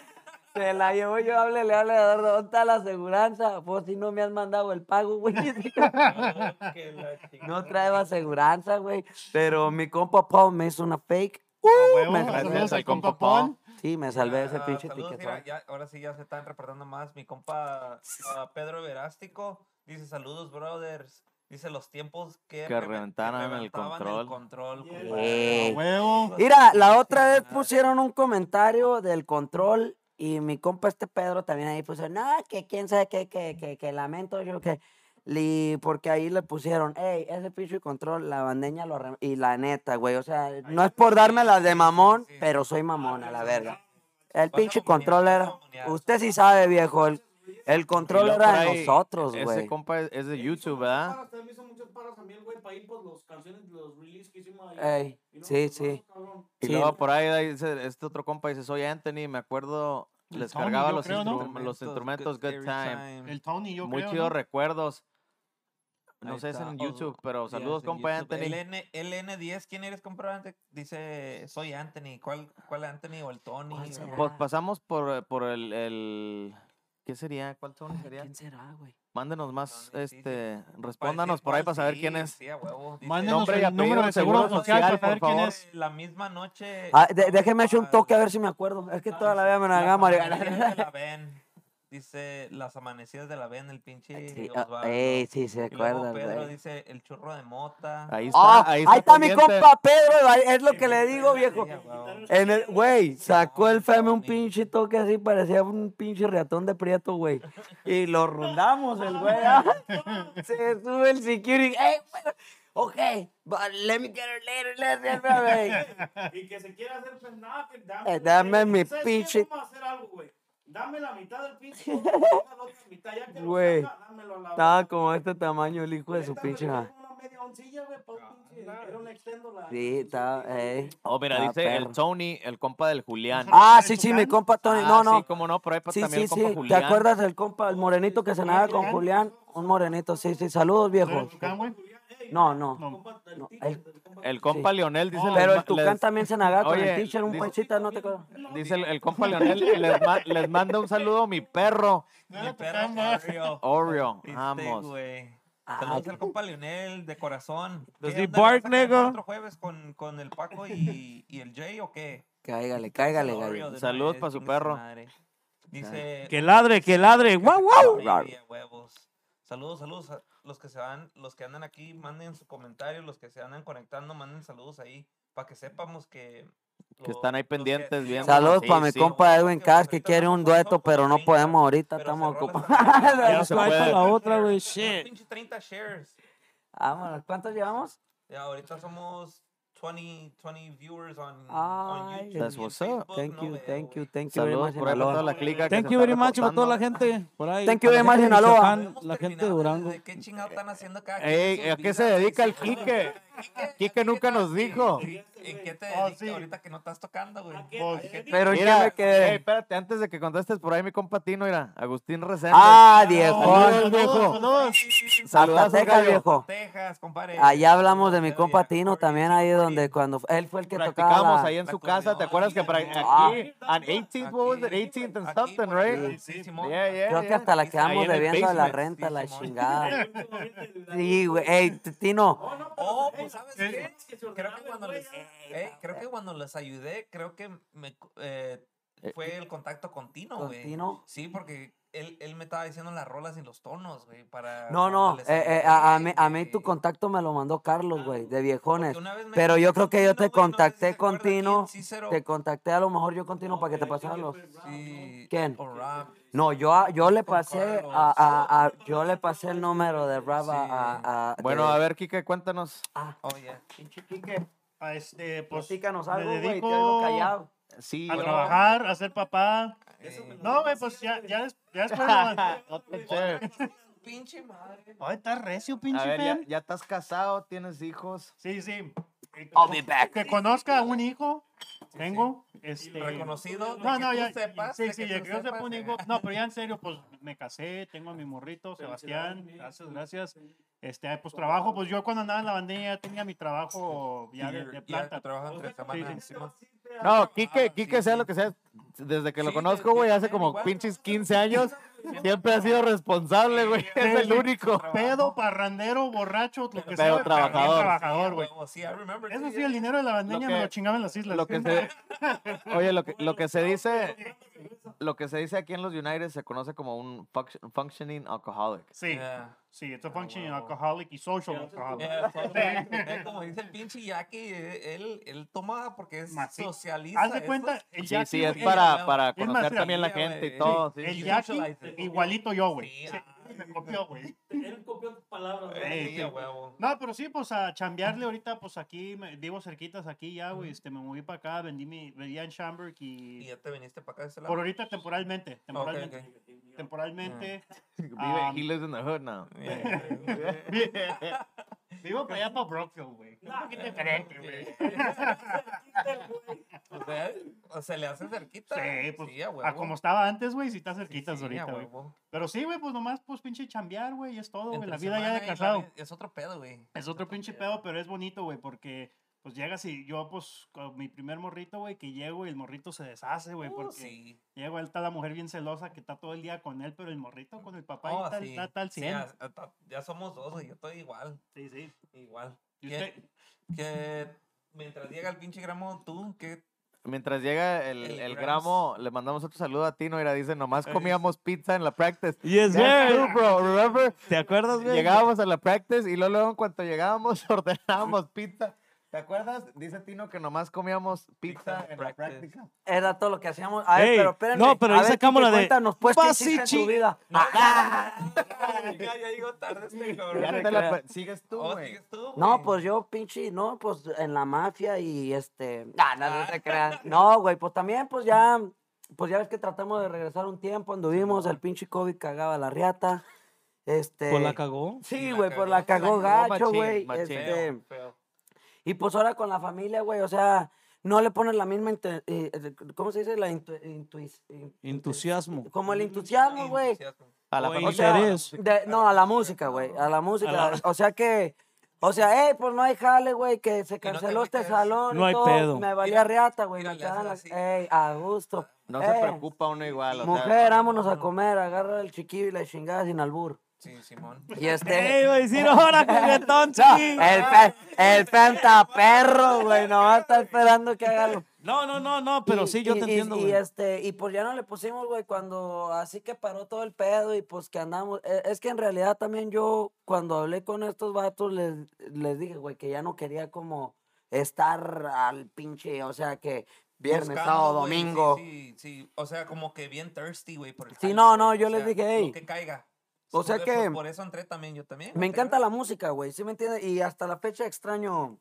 Se la llevo yo, háblele, háblele, Eduardo, ¿dónde está la aseguranza? Pues si no me has mandado el pago, güey. Que la chingada. No trae aseguranza, güey. Pero mi compa Paul me hizo una fake. Huevo, me- al al compa Paul. Paul. Sí, me salvé ese Ah, pinche ticket. ahora sí ya se están reportando más. Mi compa ah, Pedro Verástico dice saludos, brothers. Dice los tiempos que, Que reven- reventaran el control. control, Yeah. Mira, la otra vez pusieron un comentario del control y mi compa este Pedro también ahí puso, no, que quién sabe qué, que, que, que lamento yo que... li- porque ahí le pusieron, hey, ese pinche control, la bandeña lo... arrem-". Y la neta, güey, o sea, no es por darme las de mamón, Sí. pero soy mamón, a la verga. El pinche control era... Usted sí sabe, viejo, el, el Y control era de nosotros, Ese güey. compa es, es de YouTube, ¿verdad? También güey para ir por los canciones, los release que hicimos ahí. Ey, Y no, sí, sí. cabrón. Y Sí. luego por ahí dice este otro compa dice, soy Anthony, me acuerdo, El les Tony, cargaba los, creo, los instrumentos Good Time. El Tony, yo Muy creo. chidos ¿no? recuerdos. No Ahí sé, es está. en Oh, YouTube, pero saludos, compa YouTube. Anthony. LN, LN10, ¿quién eres, compa Anthony? Dice, soy Anthony. ¿Cuál, cuál Anthony o el Tony? Pues pasamos por, por el, el... ¿Qué sería? ¿Cuál Tony sería? ¿Quién será, güey? Mándenos más, Tony, sí, sí. este, respóndanos por ahí para saber sí, quién es. sí, a huevo. Dice, Mándenos Nombre y el número de seguro seguro social social, para saber por quién favor. es. La misma noche. Ah, de- déjeme echar un toque a ver si me acuerdo. Es que toda la vida me la la ven. Dice, las amanecidas de la ven, el pinche Sí, ah, Osvaldo. ey, sí, se Y luego acuerda, Pedro güey. dice, el churro de mota. Ahí está, Ah, ahí ahí está, está mi compa Pedro, es lo que le digo, viejo. En el, güey, sacó el Feme un pinche toque así, parecía un pinche ratón de prieto, güey. Y lo rondamos el güey. ah. Se sube el security. Hey, güey, ok, but let me get her later, let's get her, güey. Y que se quiera hacer pues nada, que dame. Eh, dame mi pinche- Vamos a hacer algo, güey. Dame la mitad del pinche. la otra mitad, ya que lo Güey, saca, dámelo a la Estaba como este tamaño el hijo de su pinche. Una media oncilla, güey, pa' un pinche. Era un extendo la. Sí, estaba, ey. Oh, mira, dice el. Tony, el compa del Julián. Ah, sí, sí, mi compa Tony. Ah, No, no. Sí, cómo no, pero ahí pa- Sí, también sí, el compa sí. ¿Te Julián. acuerdas del compa, el morenito que se nada con Julián? Un morenito, sí, sí. Saludos, ¿Tú No, no. El compa- compa Leonel dice... Oh, Pero el Tucán les- también se nagaba con el teacher, un dice- panchita, ¿no te acuerdas? Dice el, el compa Leonel, les, ma- les manda un saludo a mi perro, No Mi perro. Oreo. Este, Vamos. Saludos al compa Lionel de corazón. Does ¿Qué he onda, bark, ¿le vas a caer nigga? otro jueves con, con el Paco y, y el Jay o qué? Cáigale, cáigale, gallo. Saludos vez, pa' su perro. madre. Dice... Que ladre, que ladre. ¡Guau, guau! Baby, a huevos. Saludos, saludos los que se van, los que andan aquí, manden su comentario, los que se andan conectando, manden saludos ahí, para que sepamos que... Que están ahí pendientes viendo. Saludos Sí, para mi sí. compa Edwin Cash que quiere un dueto, pero no podemos ahorita, estamos ocupados. no se puede. la otra, güey. Shit. pinche 30 shares. Vámonos, ¿cuántos llevamos? Ya, ahorita somos 20, 20 viewers on, YouTube. That's what's up. Facebook Thank you, thank you, thank you very Saludos much, por ahí para toda Sinaloa. la clica que Thank se you está very much para toda la reportando. gente por ahí. Thank you very much, Sinaloa. La gente de Durango. ¿De qué chingado están haciendo cada quien Ey, en sus ¿a qué se dedica el Quique? ¿A qué nunca nos dijo. ¿En qué te Oh, sí. ahorita que no estás tocando, güey? Pues, Pero yo Mira, me quedé. ey, espérate, antes de que contestes por ahí mi compa Tino, mira, Agustín Resende. Ah, Saludos, viejo. viejo. saludos. Viejo. Texas, compadre. Allá hablamos de mi compa Tino también ahí donde cuando él fue el que tocaba Practicamos ahí en su casa, ¿te acuerdas que para Ah. aquí, on 18th, what was it, 18th and aquí, right? Sí. Yeah, yeah, Creo que hasta la quedamos debiendo de la renta, la chingada. Sí, güey. Ey, Tino. Sabes Eh, qué? Creo que cuando les, eh, creo que cuando les ayudé, creo que me eh, fue el contacto continuo, ¿Con güey. Tino? Sí, porque él, él me estaba diciendo las rolas y los tonos, güey, para No, no. eh, eh, a, a mí, a mí tu contacto me lo mandó Carlos, güey, de viejones. Pero yo creo que yo te contacté se con acuerda quién, Tino. Cícero. Te contacté a lo mejor yo con Tino para que te pasaran los. Sí, ¿Quién? No, yo, a- yo le pasé a, a- a- yo le pasé el número de Rab a, Sí. a- a- Bueno, de- a ver, Kike, cuéntanos. Ah, Oh, yeah. pinche Quique, A este, pues, platícanos me algo, güey, te dedico oigo callado. Sí, a yo- trabajar, a ser papá. Eh, No, güey, pues ya, ya, des- ya después. No te. Pinche madre. Ay, está recio, A pinche ver, ya, Fer. ya estás casado, tienes hijos. Sí, sí. Eh, I'll be back. Que conozca a un hijo. Tengo. Este, Reconocido. No, no, ya. sepas, sí, sí, que ya que yo sepa un eh. hijo. No, pero ya en serio, pues me casé, tengo a mi morrito, Sebastián. Gracias, gracias. Este, pues trabajo, pues yo cuando andaba en la bandera ya tenía mi trabajo ya de, de planta. entre semanas. No, Kike, Ah, Kike sí, sea lo que sea, desde que lo conozco, güey, hace como pinches 15 años, siempre ha sido responsable, güey. Es el único. Pedo, parrandero, borracho, lo que Pero sea. también trabajador. trabajador, güey. Sí. Eso sí, el dinero de la bandeña que- me lo chingaba en las islas. Lo que se, oye, lo que, lo que se dice, lo que se dice aquí en los United se conoce como un func- functioning alcoholic. Sí, Yeah. sí, it's a Ah, functioning huevo. alcoholic y social alcoholic. Yeah, so, eh, como dice el pinche Jackie, eh, él, él toma porque es sí. socialista. Haz de cuenta, el Sí, Jackie, sí, es güey, para, para es más, conocer también la gente y todo. sí. el sí, Jackie, igualito yo, güey. Sí, Ah. me copió, güey. Él copió tus palabras, güey. Ey, Sí, huevo. No, pero sí, pues a chambearle ahorita, pues aquí, me, vivo cerquitas aquí ya, güey, este, me moví para acá, vendí mi, vendía en Schaumburg Y y ya te viniste para acá de ese lado. por ahorita temporalmente, temporalmente, ok. Temporalmente, Vive, Um, he lives in the hood now. Yeah. vivo para allá para Brookfield, güey. Un poquito diferente, güey. O sea, o se le hace cerquita. Sí, pues, Sí, a como estaba antes, güey, si está Sí, cerquitas sí, ahorita, güey. Pero sí, güey, pues nomás, pues pinche chambear, güey, y es todo, güey, la vida ya de casado. Es otro pedo, güey. Es otro pinche pedo, pero es bonito, güey, porque pues llegas y yo, pues, con mi primer morrito, güey, que llego y el morrito se deshace, güey, Uh, porque sí. llego, él está la mujer bien celosa que está todo el día con él, pero el morrito con el papá Oh, y tal, sí. está, está al Sí, 100. ya, ya- somos dos, güey. Yo estoy igual. Sí, sí. Igual. ¿Y usted? que mientras llega el pinche gramo, tú, ¿qué? Mientras llega el, El el gramo, le mandamos otro saludo a Tino. Mira, dice, nomás comíamos pizza en la practice. Yes, sir. true, bro. Remember? ¿Te acuerdas, güey? Llegábamos a la practice y luego, luego en cuanto llegábamos ordenábamos pizza. ¿Te acuerdas? Dice Tino que nomás comíamos pizza en la práctica. Era todo lo que hacíamos. A ver, Ey, pero espérenme. no, pero ahí sacamos la de, Cuéntanos, pues, ¿qué "Vas y hiciste en chi-". tu vida? ya, ya llegó tarde este cabrón. Ya te la Sigues tú, Oh, güey. sigues tú, No, pues yo, pinche, no, pues en la mafia y este. Ah, no, no se crean. No, güey, pues también, pues ya, pues ya ves que tratamos de regresar un tiempo, anduvimos, el pinche COVID cagaba la riata. Este. Pues la cagó. Sí, güey, pues la cagó, gacho, güey. Este, Feo, feo. Y pues ahora con la familia, güey, o sea, no le pones la misma, eh, eh, ¿cómo se dice? La intu- in- Entusiasmo. Como el entusiasmo, güey. Entusiasmo. A la O sea, de- no, a la música, güey. A la música. la- O sea que. O sea, eh, pues no hay jale, güey, que se no canceló este salón. y No hay todo, pedo. Me valía riata, güey. me las-. Ey, a gusto. No se Eh, preocupa uno igual. o sea, Mujer, vámonos a comer, agarra el chiquillo y la chingada sin albur. Sí, Simón. Y este. ¡Ey, güey! ¡Sí, ahora, juguetón, No, sí! el, fe, el fenta perro, güey, no va a estar esperando que haga algo. No, no, no, no, pero Y- sí, yo y- te y- entiendo, y, güey. este, y pues ya no le pusimos, güey, cuando así que paró todo el pedo y pues que andamos. eh, Es que en realidad también yo, cuando hablé con estos vatos, les, les dije, güey, que ya no quería como estar al pinche, o sea, que viernes, Buscando, sábado, domingo. Sí, sí, O sea, como que bien thirsty, güey. por el Sí, jale, no, no, o yo les sea, dije, lo "Ey". que caiga. O sea Por- que- Por, por eso entré también yo también. Me encanta la música, güey, ¿sí me entiendes? Y hasta la fecha extraño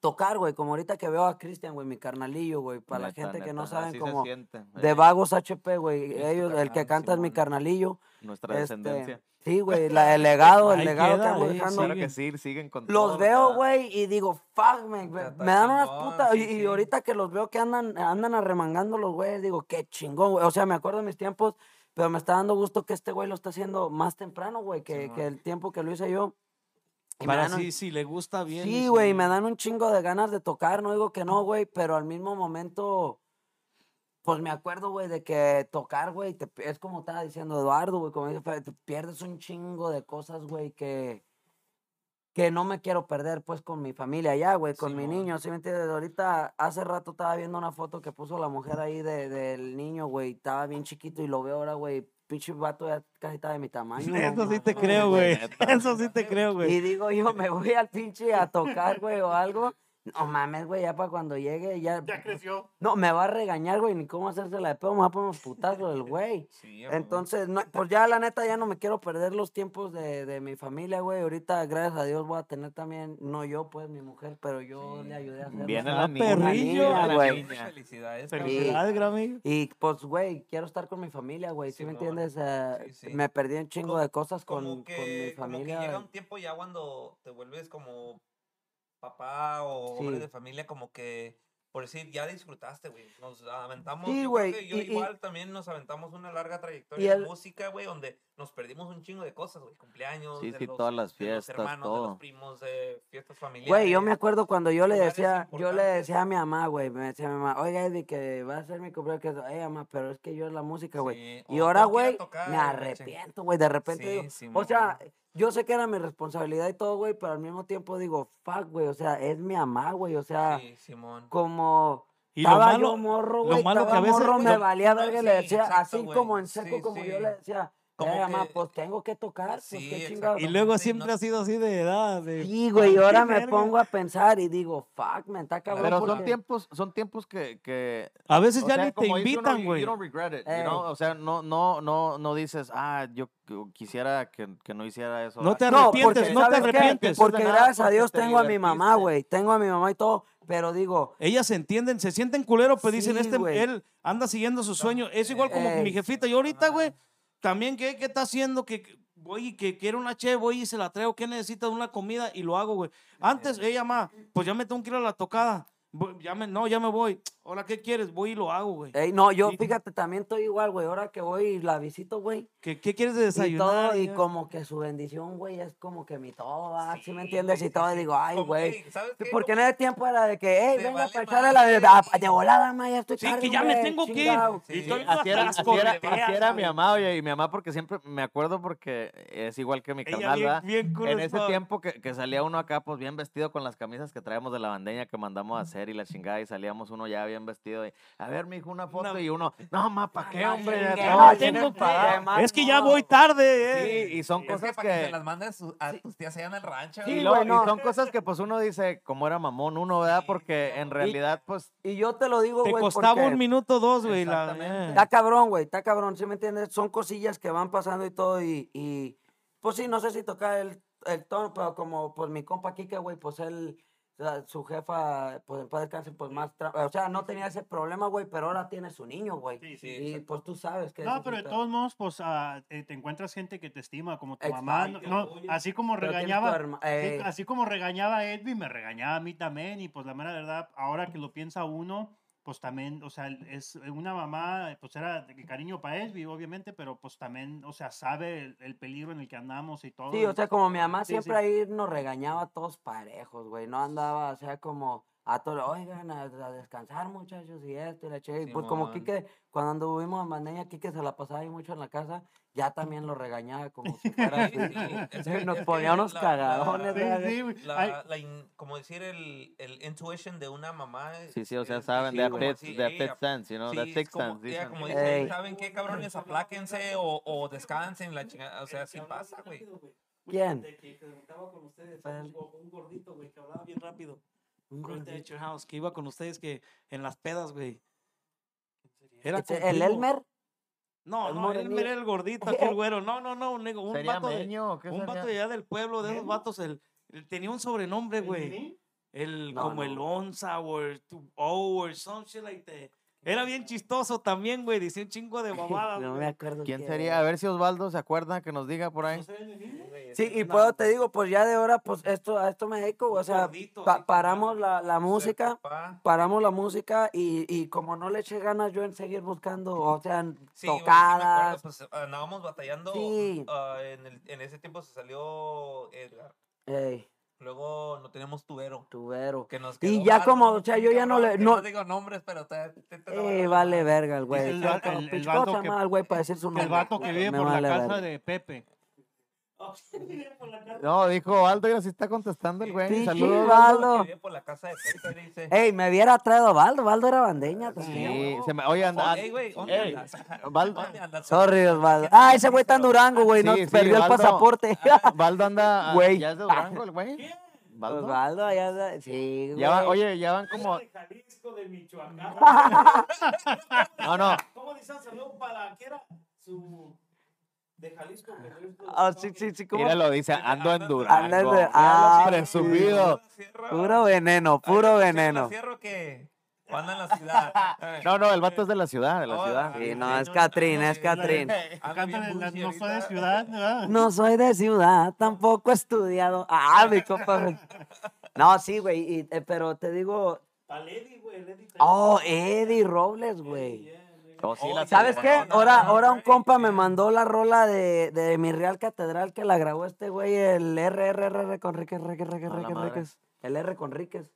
tocar, güey, como ahorita que veo a Cristian, güey, mi carnalillo, güey, para la neta, gente que no neta, saben siente, de eh, Vagos HP, güey, ellos, el que canta es mi carnalillo. Nuestra Este, descendencia. sí, güey, la- el legado, el Ahí legado que queda, ando eh, dejando. Claro que sí, siguen con Los todo, veo, güey, y digo, fuck, me, me dan unas putas. sí, y, y sí. ahorita que los veo que andan, andan arremangando los güeyes, digo, qué chingón, güey. O sea, me acuerdo de mis tiempos, pero me está dando gusto que este güey lo está haciendo más temprano, güey, que, el tiempo que lo hice yo. Y Para un- sí, si le gusta bien. Sí, güey, si- me dan un chingo de ganas de tocar, no digo que no, güey, pero al mismo momento, pues me acuerdo, güey, de que tocar, güey, es como estaba diciendo Eduardo, güey, como dice, te pierdes un chingo de cosas, güey, que, que no me quiero perder, pues, con mi familia allá, güey, con mi niño, ¿sí me entiendes? Ahorita, hace rato estaba viendo una foto que puso la mujer ahí de, del niño, güey, estaba bien chiquito y lo veo ahora, güey, pinche vato ya casi está de mi tamaño. Eso sí te creo, güey. Eso sí te creo, güey. y digo yo, me voy al pinche a tocar, güey, o algo. No mames, güey, ya para cuando llegue, ya. Ya creció. No, me va a regañar, güey, ni cómo hacérsela de pedo, me va a poner unos putazos el güey. Sí. Entonces, no, pues ya la neta ya no me quiero perder los tiempos de, de mi familia, güey. Ahorita, gracias a Dios, voy a tener también, no yo, pues, mi mujer, pero yo Sí. le ayudé a hacer. Viene la perrillo. la güey. Felicidades. Felicidades, Grammy. Y pues, güey, quiero estar con mi familia, güey. ¿Sí, me entiendes? Sí, sí. Me perdí un chingo Como- de cosas con, como con que, mi como que familia. llega un tiempo ya cuando te vuelves como papá o hombre Sí. de familia, como que, por decir, ya disfrutaste, güey. Nos aventamos. Sí, yo güey, que yo y- y- igual también nos aventamos una larga Y trayectoria el- de música, güey, donde nos perdimos un chingo de cosas, güey. Cumpleaños. Sí, de sí, los- todas las de los fiestas, hermanos, de todo. los primos, de fiestas familiares. Güey, yo me acuerdo cuando yo le decía, yo le decía a mi mamá, güey, me decía mi mamá, oiga, Eddie, que va a ser mi cumpleaños, "Ey, mamá, pero es que yo es la música, güey. Sí, Y ahora, a güey, me arrepiento, güey, de repente Sí, digo, o sea, yo sé que era mi responsabilidad y todo, güey, pero al mismo tiempo digo, fuck, güey, o sea, es mi mamá, güey, o sea, Sí, Simón. como Y lo estaba malo, yo morro, lo güey. malo que Estaba a veces- morro, me lo- valía verga y le Sí, decía, exacto, así güey. como en seco, Sí, como sí. yo le decía, Como pues tengo que tocar, pues Sí, qué y luego Sí, siempre no- ha sido así de edad. De, Sí, güey, y ahora me verga. pongo a pensar y digo, fuck, me está cabrón. Pero son tiempos, son tiempos que, que A veces o ya sea, ni te invitan, güey. You don't regret it, you Ey. know? O sea, no, no, no, no dices, ah, yo qu- quisiera que, que no hiciera eso. No ah, te No, arrepientes, porque no te arrepientes. Porque gracias a Dios te tengo a mi mamá, güey. Tengo a mi mamá y todo, pero digo, Ellas se entienden, se sienten culero, pues dicen, este, él anda siguiendo su sueño. Es igual como mi jefita. Yo ahorita, güey, también, ¿qué, qué está haciendo? Que que voy y que quiero una che, voy y se la traigo. ¿Qué necesita? Una comida y lo hago, güey. Antes, ella, ma, pues ya me tengo que ir a la tocada. Ya me, no, ya me voy. Ahora, ¿qué quieres? Voy y lo hago, güey. ey, no, yo Y- fíjate, también estoy igual, güey. Ahora que voy y la visito, güey. ¿Qué, qué quieres de Y desayunar? todo, y Ya. como que su bendición, güey, es como que mi todo, ¿ah? ¿sí me entiendes? Y todo, sí, y digo, ay, güey. "Ey, ¿sabes qué? Porque en ese tiempo era de que, hey, venga, vale para echarle la de, madre. a- de volada, ma, ya estoy Sí, tarde, que ya me tengo que ir. chingao". Sí, Y Así era, las así era- correteas, así era mi mamá, oye, y mi mamá porque siempre me acuerdo porque es igual que mi carnal, bien- ¿verdad? bien En ese tiempo que, que salía uno acá, pues bien vestido con las camisas que traemos de la bandeña que mandamos a hacer y la chingada, y salíamos uno ya bien vestido. Y, a ver, mijo, una foto. Una- Y uno, no, ma, ¿para qué, hombre? no, tengo tener que- parado". Además, Es que ya no. voy tarde, eh. Sí, y son Es que cosas para que se que... las manden su- a tus tías allá en el rancho. Sí, Y, güey. luego- güey, no. y son cosas que pues uno dice, como era mamón uno, ¿verdad? Porque en realidad, pues, Y yo te lo digo, Te güey, costaba porque un minuto dos, güey. la- eh. Está cabrón, güey, está cabrón, ¿sí me entiendes? Son cosillas que van pasando y todo, y, y pues sí, no sé si tocar el, el tono, pero como pues mi compa Kike, güey, pues él, sea, su jefa, pues en paz descanse, pues más, tra- o sea, no tenía ese problema, güey, pero ahora tiene su niño, güey. Sí, sí, y exacto. pues tú sabes que... No, pero de todos modos, pues eh, te encuentras gente que te estima, como tu Exacto. mamá. No, no, así como regañaba, eh, así como regañaba a Edwin, me regañaba a mí también. Y pues la mera verdad, ahora que lo piensa uno, pues también, o sea, es una mamá, pues era de cariño para Edwin, obviamente, pero pues también, o sea, sabe el, el peligro en el que andamos y todo. Sí, o sea, como mi mamá Sí, siempre sí. ahí nos regañaba a todos parejos, güey. No andaba, o sea, como a todos, oigan, a, a descansar, muchachos, y esto, y la che. Y pues como Simón. Quique, cuando anduvimos en Mandeña, Quique se la pasaba ahí mucho en la casa, ya también lo regañaba como si fuera Sí, sí, es Nos ponía unos la- cagadones, la- Sí, sí. La, in- como decir el, el intuition de una mamá. sí, sí, o sea, es- saben, sí, Sí, that ey, fits sense, you know, Sí, that sixth como, sense, dicen. como dicen, Ey. ¿saben qué, cabrones? Apláquense o, o descansen, la chingada. O sea, sí pasa, güey. ¿Quién? De que estaba con ustedes, un gordito, güey, que hablaba bien rápido. House, que iba con ustedes que en las pedas, güey. Era ¿El. Elmer? No, el no. Elmer era el gordito, aquel güero. No, no, no, un, nego- un ¿Sería vato Meño un vato de allá del pueblo, de esos vatos, el, el- tenía un sobrenombre, güey. El, No, como el onza o el tu- o or some shit like that. Era bien chistoso también, güey, decía un chingo de mamadas. No me acuerdo. ¿Quién sería? A ver si Osvaldo se acuerda que nos diga por ahí. Sí, y puedo, te digo, pues ya de ahora, pues esto, a esto me dedico, o sea, gordito, pa- paramos la, la música, Pa. paramos la música y, y como no le eché ganas yo en seguir buscando, o sea, Sí, güey, sí me acuerdo, tocadas. pues andábamos batallando. Sí. ah, en, el- en ese tiempo se salió Edgar. Ey, Luego no tenemos tubero. tubero. Que nos Y ya mal, como, o sea, yo ya no le- no- digo nombres, pero te, te, te- Eh, vale verga el güey. el- el- el vato que- mal, güey, para decir su El nombre. vato que vive Me por la vale casa verga. de Pepe. No, dijo Aldo, mira, si está contestando el güey. Saludos. Que dice. Ey, me hubiera traído Valdo, Valdo era bandeña. Sí, se me, oye, anda. Ey, güey, ¿dónde andas? Valdo- ¿Dónde andas? Sorry, Osvaldo. Ah, ese güey está en Durango, güey, no Sí, sí, perdió el pasaporte. Valdo anda. Güey. Ya es de Durango el güey. Valdo. Osvaldo, allá anda- sí, güey. Ya va- oye, ya van como. de Jalisco, de Michoacán. No, no. ¿Cómo dicen saludo para qué era su de Jalisco? güey, Jalisco, Ah, sí, sí, sí, ¿cómo? Míralo, dice, ando en Durango. Du- ah, presumido. Puro veneno, puro veneno. cierro que anda en la ciudad? Eh, No, no, el vato es de la ciudad, de la Oh, ciudad. Sí, no, es Catrín, es Catrín. no soy de ciudad, ¿verdad? No soy de ciudad, tampoco he estudiado. Ah, mi compa. No, sí, güey, y, eh, pero te digo, Al Eddie, güey, Eddie oh, Eddie Robles, güey. Oh, sí, Oh, la ¿Sabes qué? Ahora, ahora un compa me mandó la rola de, de mi Real Catedral que la grabó este güey, el RRR con Riquez, Riquez, Riquez. Riquez. El R con Riquez.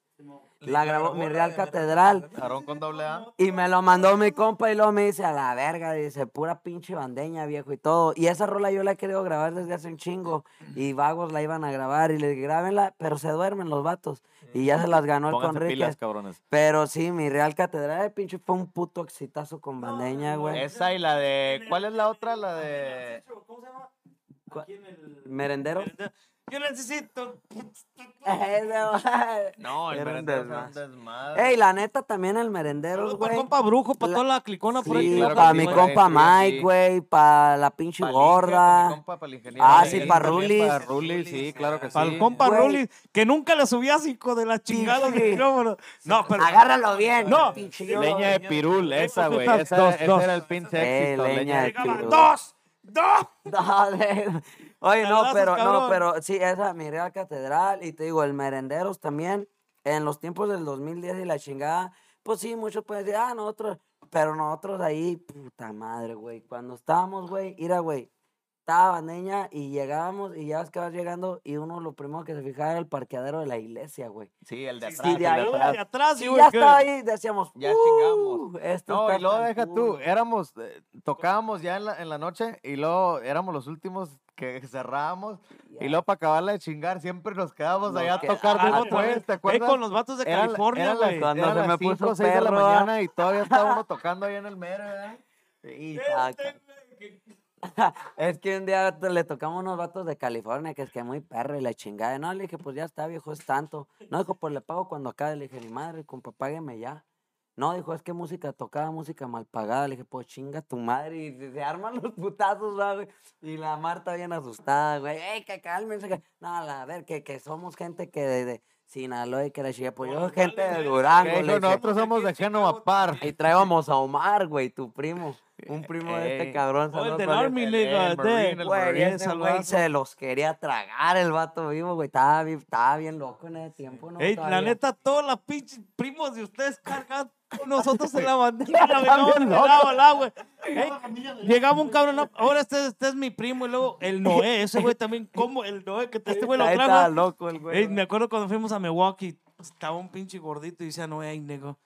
La grabó mi Real Catedral. Aarón con doble A. Y me lo mandó mi compa y luego me dice, a la verga, dice, pura pinche bandeña, viejo, y todo. Y esa rola yo la he querido grabar desde hace un chingo. Y vagos la iban a grabar y le dije, grábenla, pero se duermen los vatos. Y ya se las ganó el Pónganse Conrique. pilas, cabrones. Pero sí, mi Real Catedral, pinche, fue un puto exitazo con bandeña, güey. Esa y la de. ¿Cuál es la otra? La de. ¿Cómo se llama? ¿Merendero? Yo necesito. No, el merendero un desmadre. Ey, la neta, también el merendero, para güey. el compa brujo, para La- toda la clicona por ahí. Para mi compa sí, Mike, sí. güey, para la pinche gorda. compa, pa' el ingeniero Ah, sí, él pa' también, Rulis. pa' Rulis, sí, claro que sí. Para el compa. Rolly, que nunca le subías, hijo de la chingada Sí. micrófono. No, pero. Agárralo bien. No. pinche Leña de pirul, esa, güey. Dos, Esa, dos, ese dos. era el pinche Eh, éxito. leña de pirul. ¡Dos! ¡Dos! De- Oye, no, pero, no, pero sí, esa, mi Real Catedral, y te digo, el Merenderos también, en los tiempos del 2010 y la chingada, pues sí, muchos pueden decir, ah, nosotros, pero nosotros ahí, puta madre, güey, cuando estábamos, güey, mira, güey, estaba bandeña y llegábamos y ya ves que vas llegando y uno lo primero que se fijaba era el parqueadero de la iglesia, güey. Sí, el de Sí, atrás. de el ahí, de Uy, atrás. de atrás, sí, güey, ya que- estaba ahí, decíamos, Ya chingamos. "Uh, esto No, y luego deja tú, cool". éramos, eh, tocábamos ya en la, en la noche y luego éramos los últimos que cerrábamos y luego para acabarla de chingar siempre nos quedábamos Nos allá a queda- tocar Ah, no, después, ¿te Eh, acuerdas? con los vatos de California, güey. Cuando se me puso cinco o seis de la mañana y todavía estaba uno tocando ahí en el mero, ¿verdad? Sí, saca. Es que un día le tocamos unos vatos de California que es que muy perro y la chingada. No, le dije, pues ya está, viejo, es tanto. No, dijo, pues le pago cuando acabe. Le dije, ni madre, compa, págueme ya. No, dijo, es que música tocada, música mal pagada. Le dije, pues chinga tu madre. Y se, arman los putazos, ¿va, güey. Y la Marta bien asustada, güey. ¡Ey, que cálmense! Que... No, a ver, que, que somos gente que de Sinaloa y que la chica. Pues yo, gente de. Durango. Le dije. nosotros somos de Génova Par. Y traíamos a Omar, güey, tu primo. Un primo de este cabrón. Oh, el saludos del para él. Army, el- nigga. el de- Marine, el Güey, Marine, ese salvazo. güey se los quería tragar el vato vivo, güey. Estaba bien, estaba bien loco en ese tiempo, ¿no? Ey, la neta, todos los pinches primos de ustedes cargan nosotros en la bandera, güey. No, de lado a lado, güey. Ey, llegaba un cabrón, ahora este, este es mi primo, y luego el Noé, ese güey también, como el Noé, que te- este güey lo Ahí estaba trajo. loco el güey. Ey, me acuerdo cuando fuimos a Milwaukee, estaba un pinche gordito y decía, Noé, ay, nego,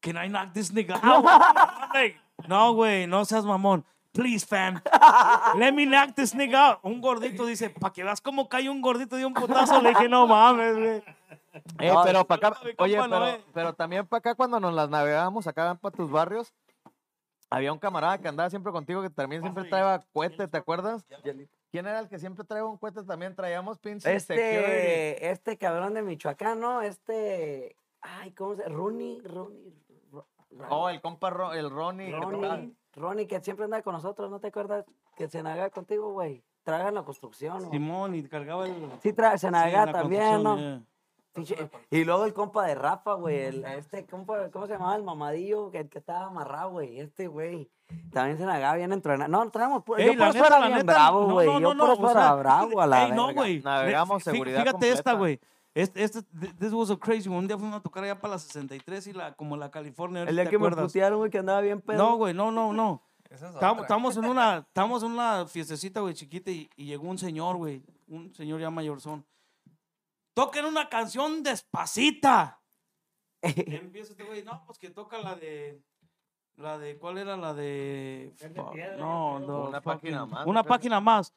can I knock this nigga out? No, güey, no seas mamón. Please, fam. Let me knock this nigga out. Un gordito dice, pa' que veas cómo cae un gordito de un putazo. Le dije, no mames, güey. Eh, No, pero para acá, oye, compa pero, pero también para acá cuando nos las navegábamos acá para tus barrios, había un camarada que andaba siempre contigo que también siempre traía cohete, ¿te acuerdas? ¿Quién era el que siempre traía un cohete? También traíamos pinche security. Este, este cabrón de Michoacán, ¿no? Este, ay, ¿cómo se llama? Rooney, Rooney. Ro- Oh, el compa, Ro- el Ronnie. que Ronnie, que siempre anda con nosotros, ¿no te acuerdas? Que se naga contigo, güey. En la construcción, ¿no? Simón, y cargaba el... Sí, tra- se sí, naga también, ¿no? yeah. Pinche- Y luego el compa de Rafa, güey, el, este compa, ¿cómo se llamaba? El mamadillo, que, estaba amarrado, güey, este güey. También se nagaba bien entrenado. No, traemos, Ey, yo por eso era bien bravo, güey. yo por eso era bravo a la Ey, no, güey. Navegamos seguridad Fíjate esta, completa. güey. Este, este, th- this was a crazy. one. Un día fuimos a tocar allá para la 63 y la, como la California. El ¿te día que me acuerdas? putearon, güey, que andaba bien pedo. No, güey, no, no, no. Esa es en una, estábamos en una fiestecita, güey, chiquita y, y llegó un señor, güey, un señor ya mayorzón. Toquen una canción despacita. Empieza este güey, no, pues que toca la de, la de, ¿cuál era la de? no, no, Una página más, Una página más.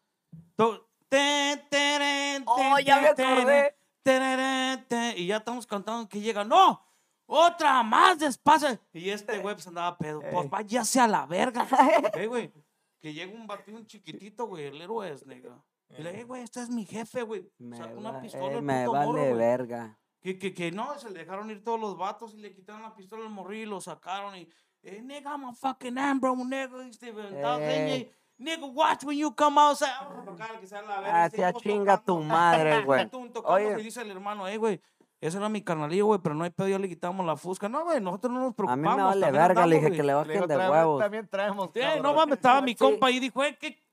To- te, tere, Oh, te, ya me te, acordé. te, y ya estamos cantando que llega, no, otra más despacio. Y este güey pues andaba pedo, pues váyase a la verga. Güey, que llega un batido un chiquitito, güey, el héroe es nega. Y le dije, güey, este es mi jefe, güey. Me, Saca una va- pistola eh, el me puto vale morro, güey. verga. Que, que, que no, se le dejaron ir todos los vatos y le quitaron la pistola al morrillo y lo sacaron y, eh, nigga, I'm a fucking Ambro, nigga, y este, aventado, Eh. nigga, watch when you come outside. Vamos a tocar, que sea la verga, Ah, y sea seguimos chinga tu tocando. madre, güey. Oye. Y dice el hermano, eh, güey, ese era mi carnalillo, güey, pero no hay pedo, ya le quitamos la fusca. No, güey, nosotros no nos A preocupamos. mí me vale verga, le dije andamos, que le Le bajen digo, de "Traemos- huevos. También traemos. Eh, no cabrón". mames, estaba mi Sí. compa y dijo, eh, que...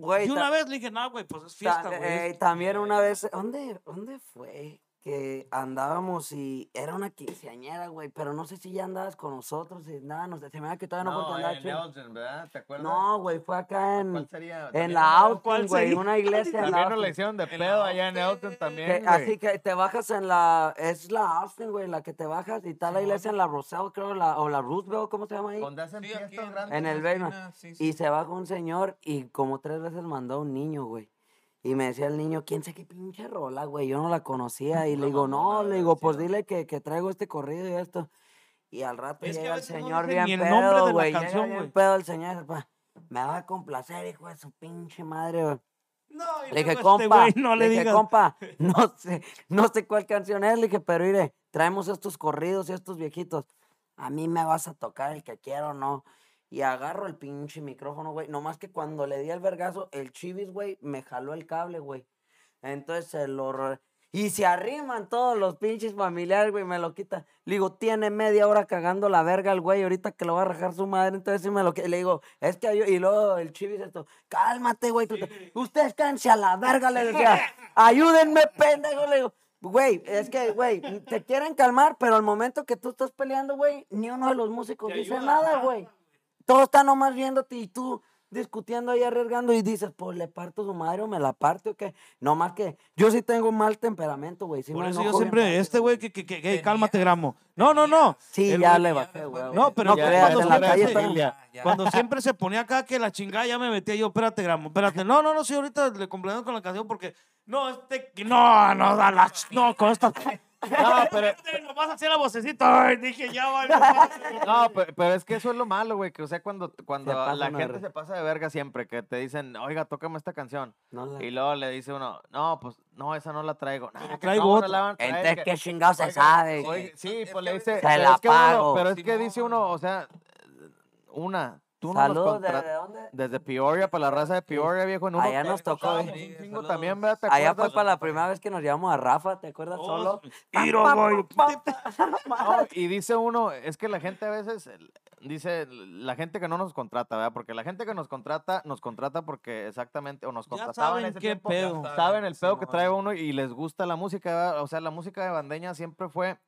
Güey, Y una vez le dije, no, güey, pues es ta- fiesta, güey. eh, también una vez, ¿dónde, dónde fue? Que andábamos y era una quinceañera, güey, pero no sé si ya andabas con nosotros y nada, no sé, se me da que todavía no, porque andaba en chido. Elgin, ¿verdad? ¿Te acuerdas? No, güey, fue acá en, ¿Cuál sería? en la en ¿Cuál Austin, güey, una iglesia en la También nos la Austin. hicieron de pedo allá en Austin. También, Que- güey. así que te bajas en la, es la Austin, güey, la que te bajas y está la iglesia en la Roselle, creo, la, o la Roosevelt, ¿cómo se llama ahí? Donde hacen Sí, fiestas en- grandes. En el sí, sí. Y se baja un señor y como tres veces mandó a un niño, güey. Y me decía el niño, ¿quién sé qué pinche rola, güey? Yo no la conocía. Y le digo, no, le digo, pues dile que, que traigo este corrido y esto. Y al rato Es llega el no señor bien ni el pedo, güey. Llega canción, bien pedo el señor "Pa, me va a complacer, hijo de su pinche madre, güey. No, y Le dije, este compa, no le dije, digas. compa, no sé, no sé cuál canción es, le dije, pero mire, traemos estos corridos y estos viejitos. A mí me vas a tocar el que quiero, ¿no? Y agarro el pinche micrófono, güey. Nomás que cuando le di el vergazo, el chivis, güey, me jaló el cable, güey. Entonces se lo... Y se arriman todos los pinches familiares, güey, me lo quitan. Le digo, tiene media hora cagando la verga el güey, ahorita que lo va a rajar su madre, entonces sí me lo que Le digo, es que yo... Y luego el chivis esto, cálmate, güey. Ustedes cánse a la verga, le decía. Ayúdenme, pendejo, le digo. Güey, es que, güey, te quieren calmar, pero al momento que tú estás peleando, güey, ni uno de los músicos dice nada, güey. Todos están nomás viéndote y tú discutiendo ahí, arriesgando y dices, pues le parto su madre o me la parte o qué. No más que yo sí tengo mal temperamento, güey. Sí Por eso yo bien siempre, este güey, que, que, que, que- cálmate, gramo. No, no, no. Sí, el ya le bajé, güey. No, pero no ya cuando en la se calle hace- está- Ya, ya. Cuando siempre se ponía acá que la chingada ya me metía yo, espérate, gramo, espérate. No, no, no, sí, ahorita le complemento con la canción porque. No, este. No, no, la. No, con esta. No, pero, Nomás hacía la vocecita. Ay, dije, ya vale. no, pero, pero es que eso es lo malo, güey. Que o sea, cuando, cuando la gente se pasa de verga siempre, que te dicen, oiga, tócame esta canción. No la- Y luego le dice uno, no, pues, no, esa no la traigo. "Nah, que traigo no otra". la traer, Entonces, que- ¿qué chingados se oiga, sabe? oiga, sí, Es pues le dice, Se pero la es que uno- pago. pero es que dice uno, o sea, una, tú no nos Saludos, ¿de, contra- de dónde? Desde Peoria, para la raza de Peoria, viejo. En uno Allá nos tocó, Saludos. también, ¿verdad? ¿Te Allá fue acuerdas? para la primera vez que nos llevamos a Rafa, ¿te acuerdas Oh, solo? Tiro, güey. No, y dice uno, es que la gente a veces dice la gente que no nos contrata, ¿verdad? Porque la gente que nos contrata, nos contrata porque exactamente, o nos Ya contrataban en saben ese qué tiempo, pedo. Ya saben el pedo que trae uno y les gusta la música, ¿verdad? O sea, la música de bandeña siempre fue,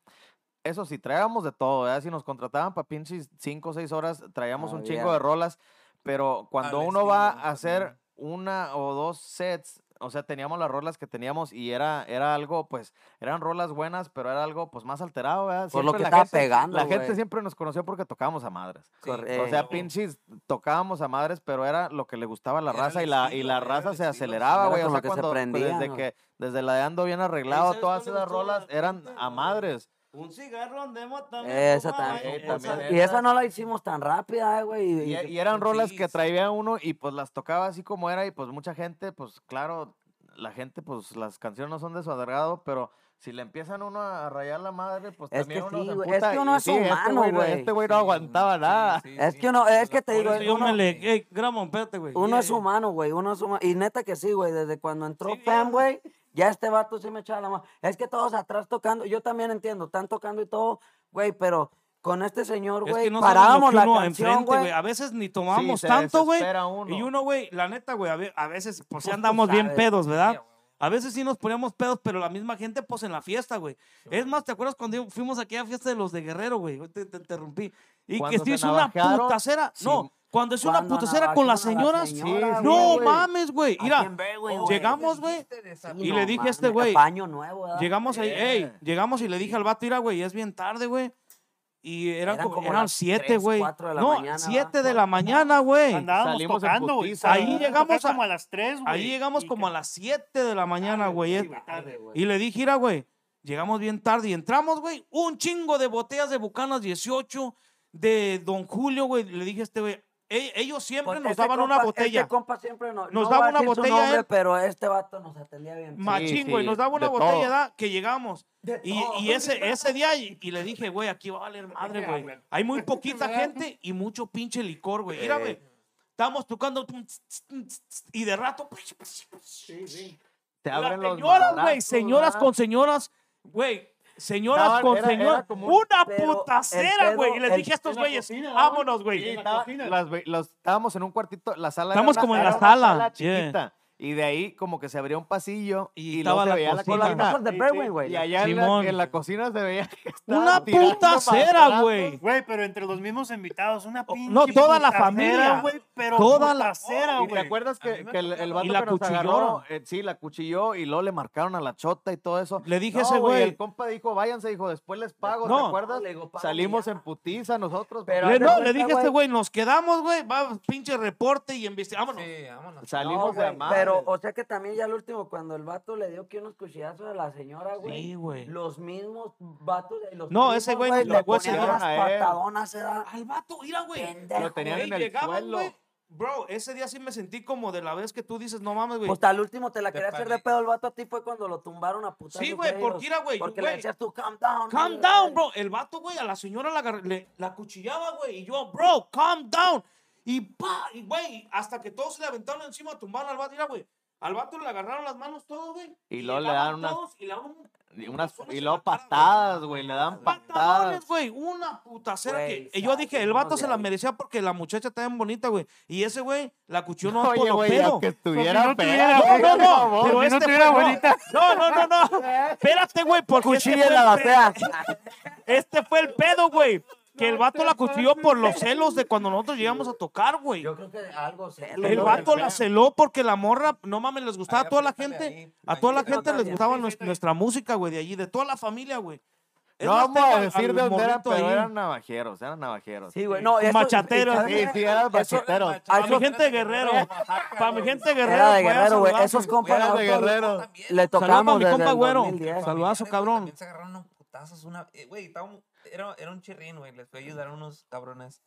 eso sí, traíamos de todo, ¿verdad? Si nos contrataban para pinches 5 o 6 horas, traíamos un chingo de rolas, pero cuando uno va a hacer una o dos sets, o sea, teníamos las rolas que teníamos y era, era algo, pues, eran rolas buenas, pero era algo, pues, más alterado, ¿verdad? Por lo que la estaba gente- pegando, La gente siempre nos conoció porque tocábamos a madres. Sí, O sea, Correcto. pinches, tocábamos a madres, pero era lo que le gustaba a la Era raza y la, y la raza se aceleraba, era güey. O sea, lo que se cuando, pues, prendían, desde ¿no? que, desde la de Ando Bien Arreglado, ¿sabes todas esas rolas la- eran a madres. Un cigarro de mota. Esa también. También Y esa no la hicimos tan rápida, eh, güey. Y, y- y eran rolas sí, que traía uno y pues las tocaba así como era y pues mucha gente, pues claro, la gente, pues las canciones no son de su agrado, pero si le empiezan uno a rayar la madre, pues Es también que uno sí, se güey, es que uno es sí, este humano, güey. Este güey no aguantaba nada. Es que uno, es que te digo, yo uno, me le. Ey, Gramón, espérate, güey. uno es Yeah. humano, güey, uno es humano. Y neta que sí, güey, desde cuando entró ya. güey, ya este vato sí me echaba la mano. Es que todos atrás tocando, yo también entiendo, están tocando y todo, güey, pero con este señor, Es güey, que no parábamos que la canción, enfrente, güey. A veces ni tomamos se tanto, güey. Y uno, güey, la neta, güey, a, ve- a veces, pues sí andamos bien pedos, ¿verdad? A veces sí nos poníamos pedos, pero la misma gente, pues en la fiesta, güey. Es más, ¿te acuerdas cuando fuimos aquí a fiesta de los de Guerrero, güey? Te, te interrumpí. Y que sí es una putacera. No, cuando es una putacera con las la señoras. señora, no güey. mames, güey. ¿A Mira, ve, güey, llegamos, güey. Y no le dije a este güey, Paño nuevo, ¿verdad? Llegamos ahí, ey, Eh. llegamos y le dije al vato, mira, güey, es bien tarde, güey. Y eran, Eran como, como eran las siete, tres, güey. cuatro de la No, mañana, siete de la mañana, güey. Andábamos Salimos tocando, güey. Ahí llegamos a- como a las 3, güey. Ahí llegamos y como a las 7 de la mañana, güey. Y le dije, mira, güey, llegamos bien tarde y entramos, güey, un chingo de botellas de Bucanas 18, de Don Julio, güey. Le dije a este güey, "Ey, ellos siempre Porque nos este daban una botella. Este compa siempre no, Nos no daba voy a una botella nombre, él. pero este vato nos atendía bien. Machín, Sí, güey, sí, nos daba una de botella. ¿da? Que llegamos. De Y, ese, ese día, y, y le dije, güey, aquí va a valer madre, güey. Hay muy poquita gente y mucho pinche licor, güey. Mira, güey. Estábamos tocando y de rato. Te Las abren los señoras, güey, señoras con señoras, güey. Señoras Daban- con señoras. Una putacera, güey. Y les dije a estos güeyes, cocina, ¿no, vámonos, güey? estábamos en un cuartito, la sala Estamos era como en la sala, yeah. Y de ahí como que se abría un pasillo Y y, luego se veía la Con cocina. de güey. Y allá en la, Simón. en la cocina se veía que estaba Una puta cera, güey. Güey, pero entre los mismos invitados, una Oh, pinche no, toda la familia. güey, pero Toda la- putacera, ¿Y te güey. acuerdas que, que el, el la- vato Y la que nos cuchilló. agarró, eh, sí, la cuchilló y luego le marcaron a la chota y todo eso? Le dije a No, ese güey. El compa dijo, váyanse, dijo, después les pago, No. ¿te acuerdas? Le digo, págame Salimos en putiza nosotros. Pero Le, no, le dije a este güey. güey, nos quedamos, güey, va, pinche reporte y investigamos. Sí, vámonos. Salimos de güey, madre. Pero, o sea que también ya al último, cuando el vato le dio que unos cuchillazos a la señora, güey. Sí, güey. Los mismos vatos de los No, ese güey le tocó ponían unas patadonas, era Al vato, mira, güey. pendejo. Lo tenían Güey, en el llegaban, suelo. güey. Bro, ese día sí me sentí como de la vez que tú dices, no mames, güey. Pues al último te la Te quería hacer de pedo el vato a ti fue cuando lo tumbaron a putas. Sí, güey, porque era, güey, Porque güey. le decías tú, calm down. Calm güey". down, bro. El vato, güey, a la señora la, le, la cuchillaba, güey. Y yo, bro, calm down. Y pa, y güey, hasta que todos se le aventaron encima, tumbaron al vato. Mira, güey. Al vato le agarraron las manos todo, güey. Y luego le dan unas- todos y le daban un Y, unas, y luego patadas, güey, le dan patadas. güey. Una putacera que. Y yo dije, el vato de se la merecía porque la muchacha está bien bonita, güey. Y ese, güey, la cuchilló no por Oye, lo güey, pedo. aunque estuviera no tuviera, No, no, no. Pero si no este no. bonita. No, no, no, no. Espérate, güey, porque este Cuchilla fue, la pedo. este fue el pedo, güey. Que el vato la cuchilló por los celos de cuando nosotros llegamos a tocar, güey. Yo creo que algo. El vato la celó porque la morra, no mames, les gustaba a toda la gente. A toda la gente les gustaba nues- nuestra música, güey, de allí, de toda la familia, güey. Es No vamos a decir de dónde eran, pero ahí. eran navajeros, eran navajeros. Sí, güey. No, machateros. ¿sabes Sí, sí, eran Eso- macheteros. Para eso- mi gente de Guerrero. Para mi gente de Guerrero. Era de a Guerrero, güey. Esos compas de Guerrero. le Saludos para tocamos mi compa el Güero. 2010. Saludazo, cabrón. También se agarraron unos putazos. Una, eh, güey, estaba un- era, era un chirrín, güey. Les fue a ayudar a unos cabrones.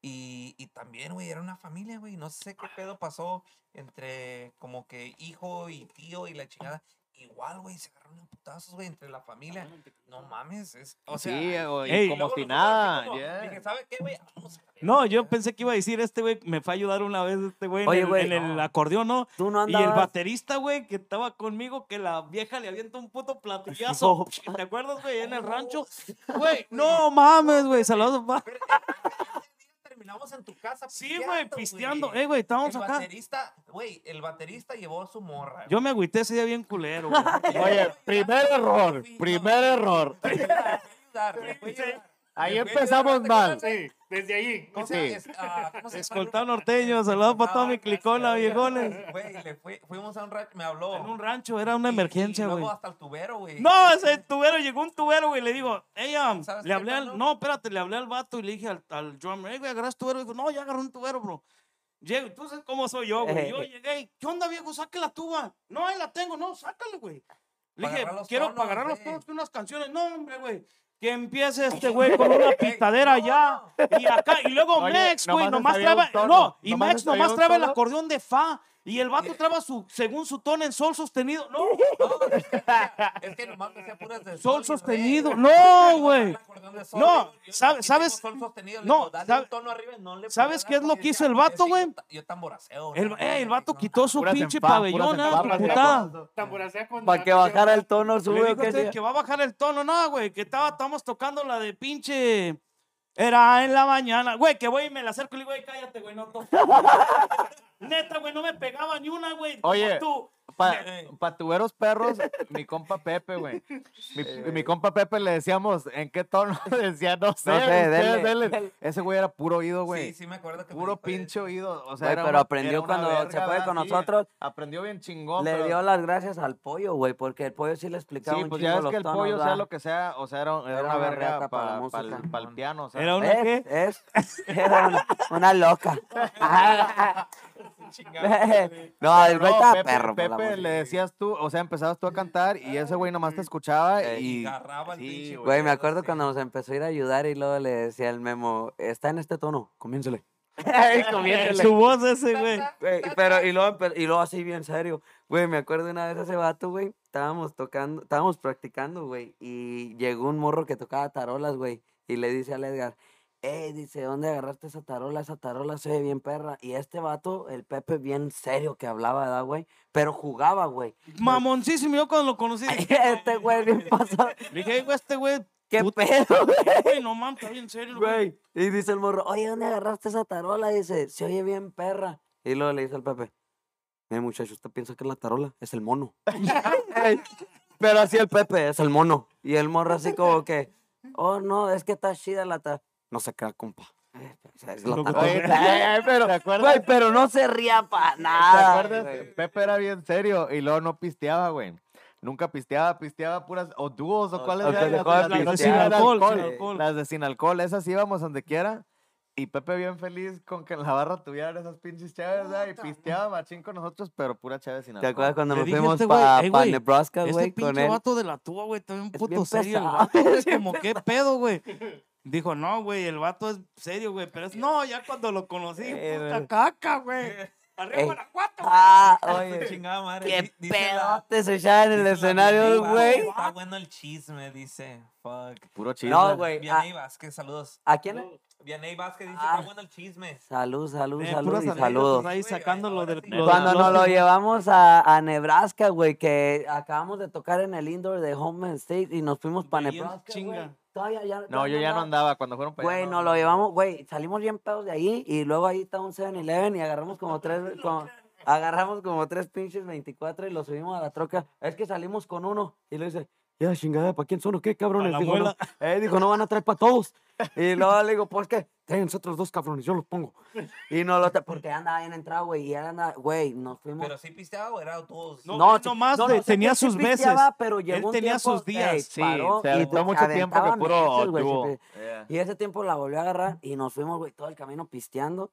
Y, y también, güey, era una familia, güey. No sé qué pedo pasó entre como que hijo y tío y la chingada. Igual, güey, se agarraron a putazos, güey, entre la familia. No mames, es, o sea... Sí, güey, Ey. como si nada. como- yeah. Dije, ¿sabe qué, güey? Vamos a la No, yo güey". pensé que iba a decir, este güey me fue a ayudar una vez, este güey, en, Oye, el, güey, en el acordeón, ¿no? Tú no Y el andabas. baterista, güey, que estaba conmigo, que la vieja le avienta un puto platillazo. ¿Te acuerdas, güey? En el rancho. Güey, no mames, güey. Saludos, pa. Pero, eh, ese día terminamos en tu casa Sí, güey, pisteando. güey. Eh, güey, estábamos el acá. baterista, güey, el baterista llevó su morra. Yo me agüité ese día bien culero, güey. Oye, primer error, primer error. Ahí empezamos mal. Sí, desde ahí. ¿Cómo Sí. Es- ah, ¿cómo se? Escoltado norteño, saludos para toda mi clicona, viejones. Güey, le fui- fuimos a un rancho, me habló. En un rancho, era una emergencia, güey. luego hasta el tubero, güey. No, ese tubero, llegó un tubero, güey, le digo, ella, ¿Sabes le hablé al, no, espérate, le hablé al vato y le dije al, al drummer, hey, güey, agarras tubero, dijo, no, ya agarré un tubero, bro. Llego, tú sabes cómo soy yo, güey. Yo llegué, ¿qué onda, viejo? Saque la tuba. No, ahí la tengo, no, sácale, güey. Le dije, quiero agarrar los tonos unas canciones. No, hombre, güey. Que empiece este güey con una pitadera allá y acá. Y luego Oye, Mex, güey, nomás nomás No, y Mex nomás traba el acordeón de Fa. Y el vato traba su, según su tono en sol sostenido. No, No, es que, es que nomás me hacía puras de Sol re. sostenido. No, güey. sol, No, sabes- sol sostenido, le no, digo, dale un tono arriba y no le ¿sabes qué es lo que hizo el vato, que güey? Yo, tamboraceo. eh, el vato quitó su pinche pabellón, ah, putada. Para que bajara el tono, sube sea. que va a bajar el tono, no, güey, que estaba, estábamos tocando la de pinche. Era en la mañana, güey, que voy y me la acerco y le digo, güey, cállate, güey, no toques. Neta, güey, no me pegaba ni una, güey. Oye, tú. Para Eh. tuberos perros, mi compa Pepe, güey. Mi, mi compa Pepe le decíamos, ¿en qué tono? Decía, no sé. sé, ustedes dele, denle". dele. Ese güey era puro oído, güey. Sí, sí me acuerdo que Puro pinche oído. O sea, Güey, era pero una- aprendió cuando se verga, fue ¿verdad? con Sí, nosotros. Aprendió bien chingón. Le pero- dio las gracias al pollo, güey, porque el pollo sí le explicaba Sí, un pues chingo ya ves los que el tonos, pollo, sea ¿verdad? lo que sea, o sea, era, era Era una verga para la para el, piano. O sea, Era una qué? Es, es, era una, una loca. no, el güey No, estaba Pepe, perro. Pepe música. le decías tú, o sea, empezabas tú a cantar y ese güey nomás te escuchaba. Y agarraba el sí, pinche Güey, me acuerdo sí. cuando nos empezó a ir a ayudar y luego le decía el memo, está en este tono, comiénsele. Comiénsele. Su voz ese, güey. Güey, pero, y luego, y luego así bien serio. Güey, me acuerdo una vez ese vato, güey. Estábamos tocando, estábamos practicando, güey. Y llegó un morro que tocaba tarolas, güey. Y le dice al Edgar, eh, dice, ¿dónde agarraste esa tarola? Esa tarola se ve bien perra. Y este vato, el Pepe, bien serio que hablaba, ¿verdad, güey? Pero jugaba, güey. Mamoncísimo, yo cuando lo conocí. este güey bien pasado. Le dije, "Ey, güey, este güey, ¿Qué pedo, güey? güey, no mames, está bien serio, güey. Güey. Y dice el morro, oye, ¿dónde agarraste esa tarola? Dice, se oye bien perra. Y luego le dice al Pepe, Mire, muchacho, usted piensa que es la tarola, es el mono. Pero así el Pepe, es el mono. Y el morro así como que, oh, no, es que está chida la tarola. No se crea, compa. Es Lo. Oye, Eh, pero, ¿te acuerdas? güey, pero no se ría para ¿Te nada. acuerdas? güey. Pepe era bien serio y luego no pisteaba, güey. Nunca pisteaba, pisteaba puras o dúos o O- cuáles eran las, de las pistear. sin alcohol, sin. Las de sin alcohol, esas íbamos donde quiera. Y Pepe bien feliz con que en la barra tuvieran esas pinches chaves, ¿verdad? Y pisteaba machín con nosotros, pero pura chave sin ¿Te alcohol. acuerdas cuando nos fuimos este para "Ey, güey, Nebraska, Este güey, con pinche él? vato de la tuba, güey, bien Es puto serio. el pesado, vato, como, ¿qué pedo, güey? Dijo, no, güey, el vato es serio, güey. Pero es, no, ya cuando lo conocí, Eh, puta caca, güey. Arriba Ey. Guanajuato. Ah, oye. chingada madre. Qué pedote se echaba en el escenario, güey. Está bueno el chisme, dice. Fuck. Puro chisme. No, güey. Vianey ¿A, Vázquez, saludos. ¿a quién? Vianey Vázquez dice, Ah. está bueno el chisme. Salud, salud, Eh, salud y saludos. Ahí sacando lo del. Cuando nos lo llevamos a, a Nebraska, güey, que acabamos de tocar en el indoor de Home State y nos fuimos para Nebraska, chinga. Güey. Todavía ya- No, todavía yo ya no andaba cuando fueron para Güey, no, nos no. lo llevamos, güey, salimos bien pedos de ahí y luego ahí está un 7-Eleven y agarramos como tres, como- agarramos como tres pinches 24 y lo subimos a la troca. Es que salimos con uno y le dice, ya chingada, ¿para quién son o qué, cabrones? la Dijo, no, abuela. eh, dijo, no van a traer para todos. Y luego le digo, pues que, tráiganse otros dos cabrones, yo los pongo. Y no lo, porque andaba bien entrado, güey, y él andaba, güey, nos fuimos. Pero sí pisteaba o era todos. No, él sí, nomás no, no, tenía sus pisteaba, pero Él llegó un tenía tiempo, sus días. ey, Sí, paró se y se mucho tiempo que puro meses, se- Yeah. y ese tiempo la volvió a agarrar y nos fuimos, güey, todo el camino pisteando.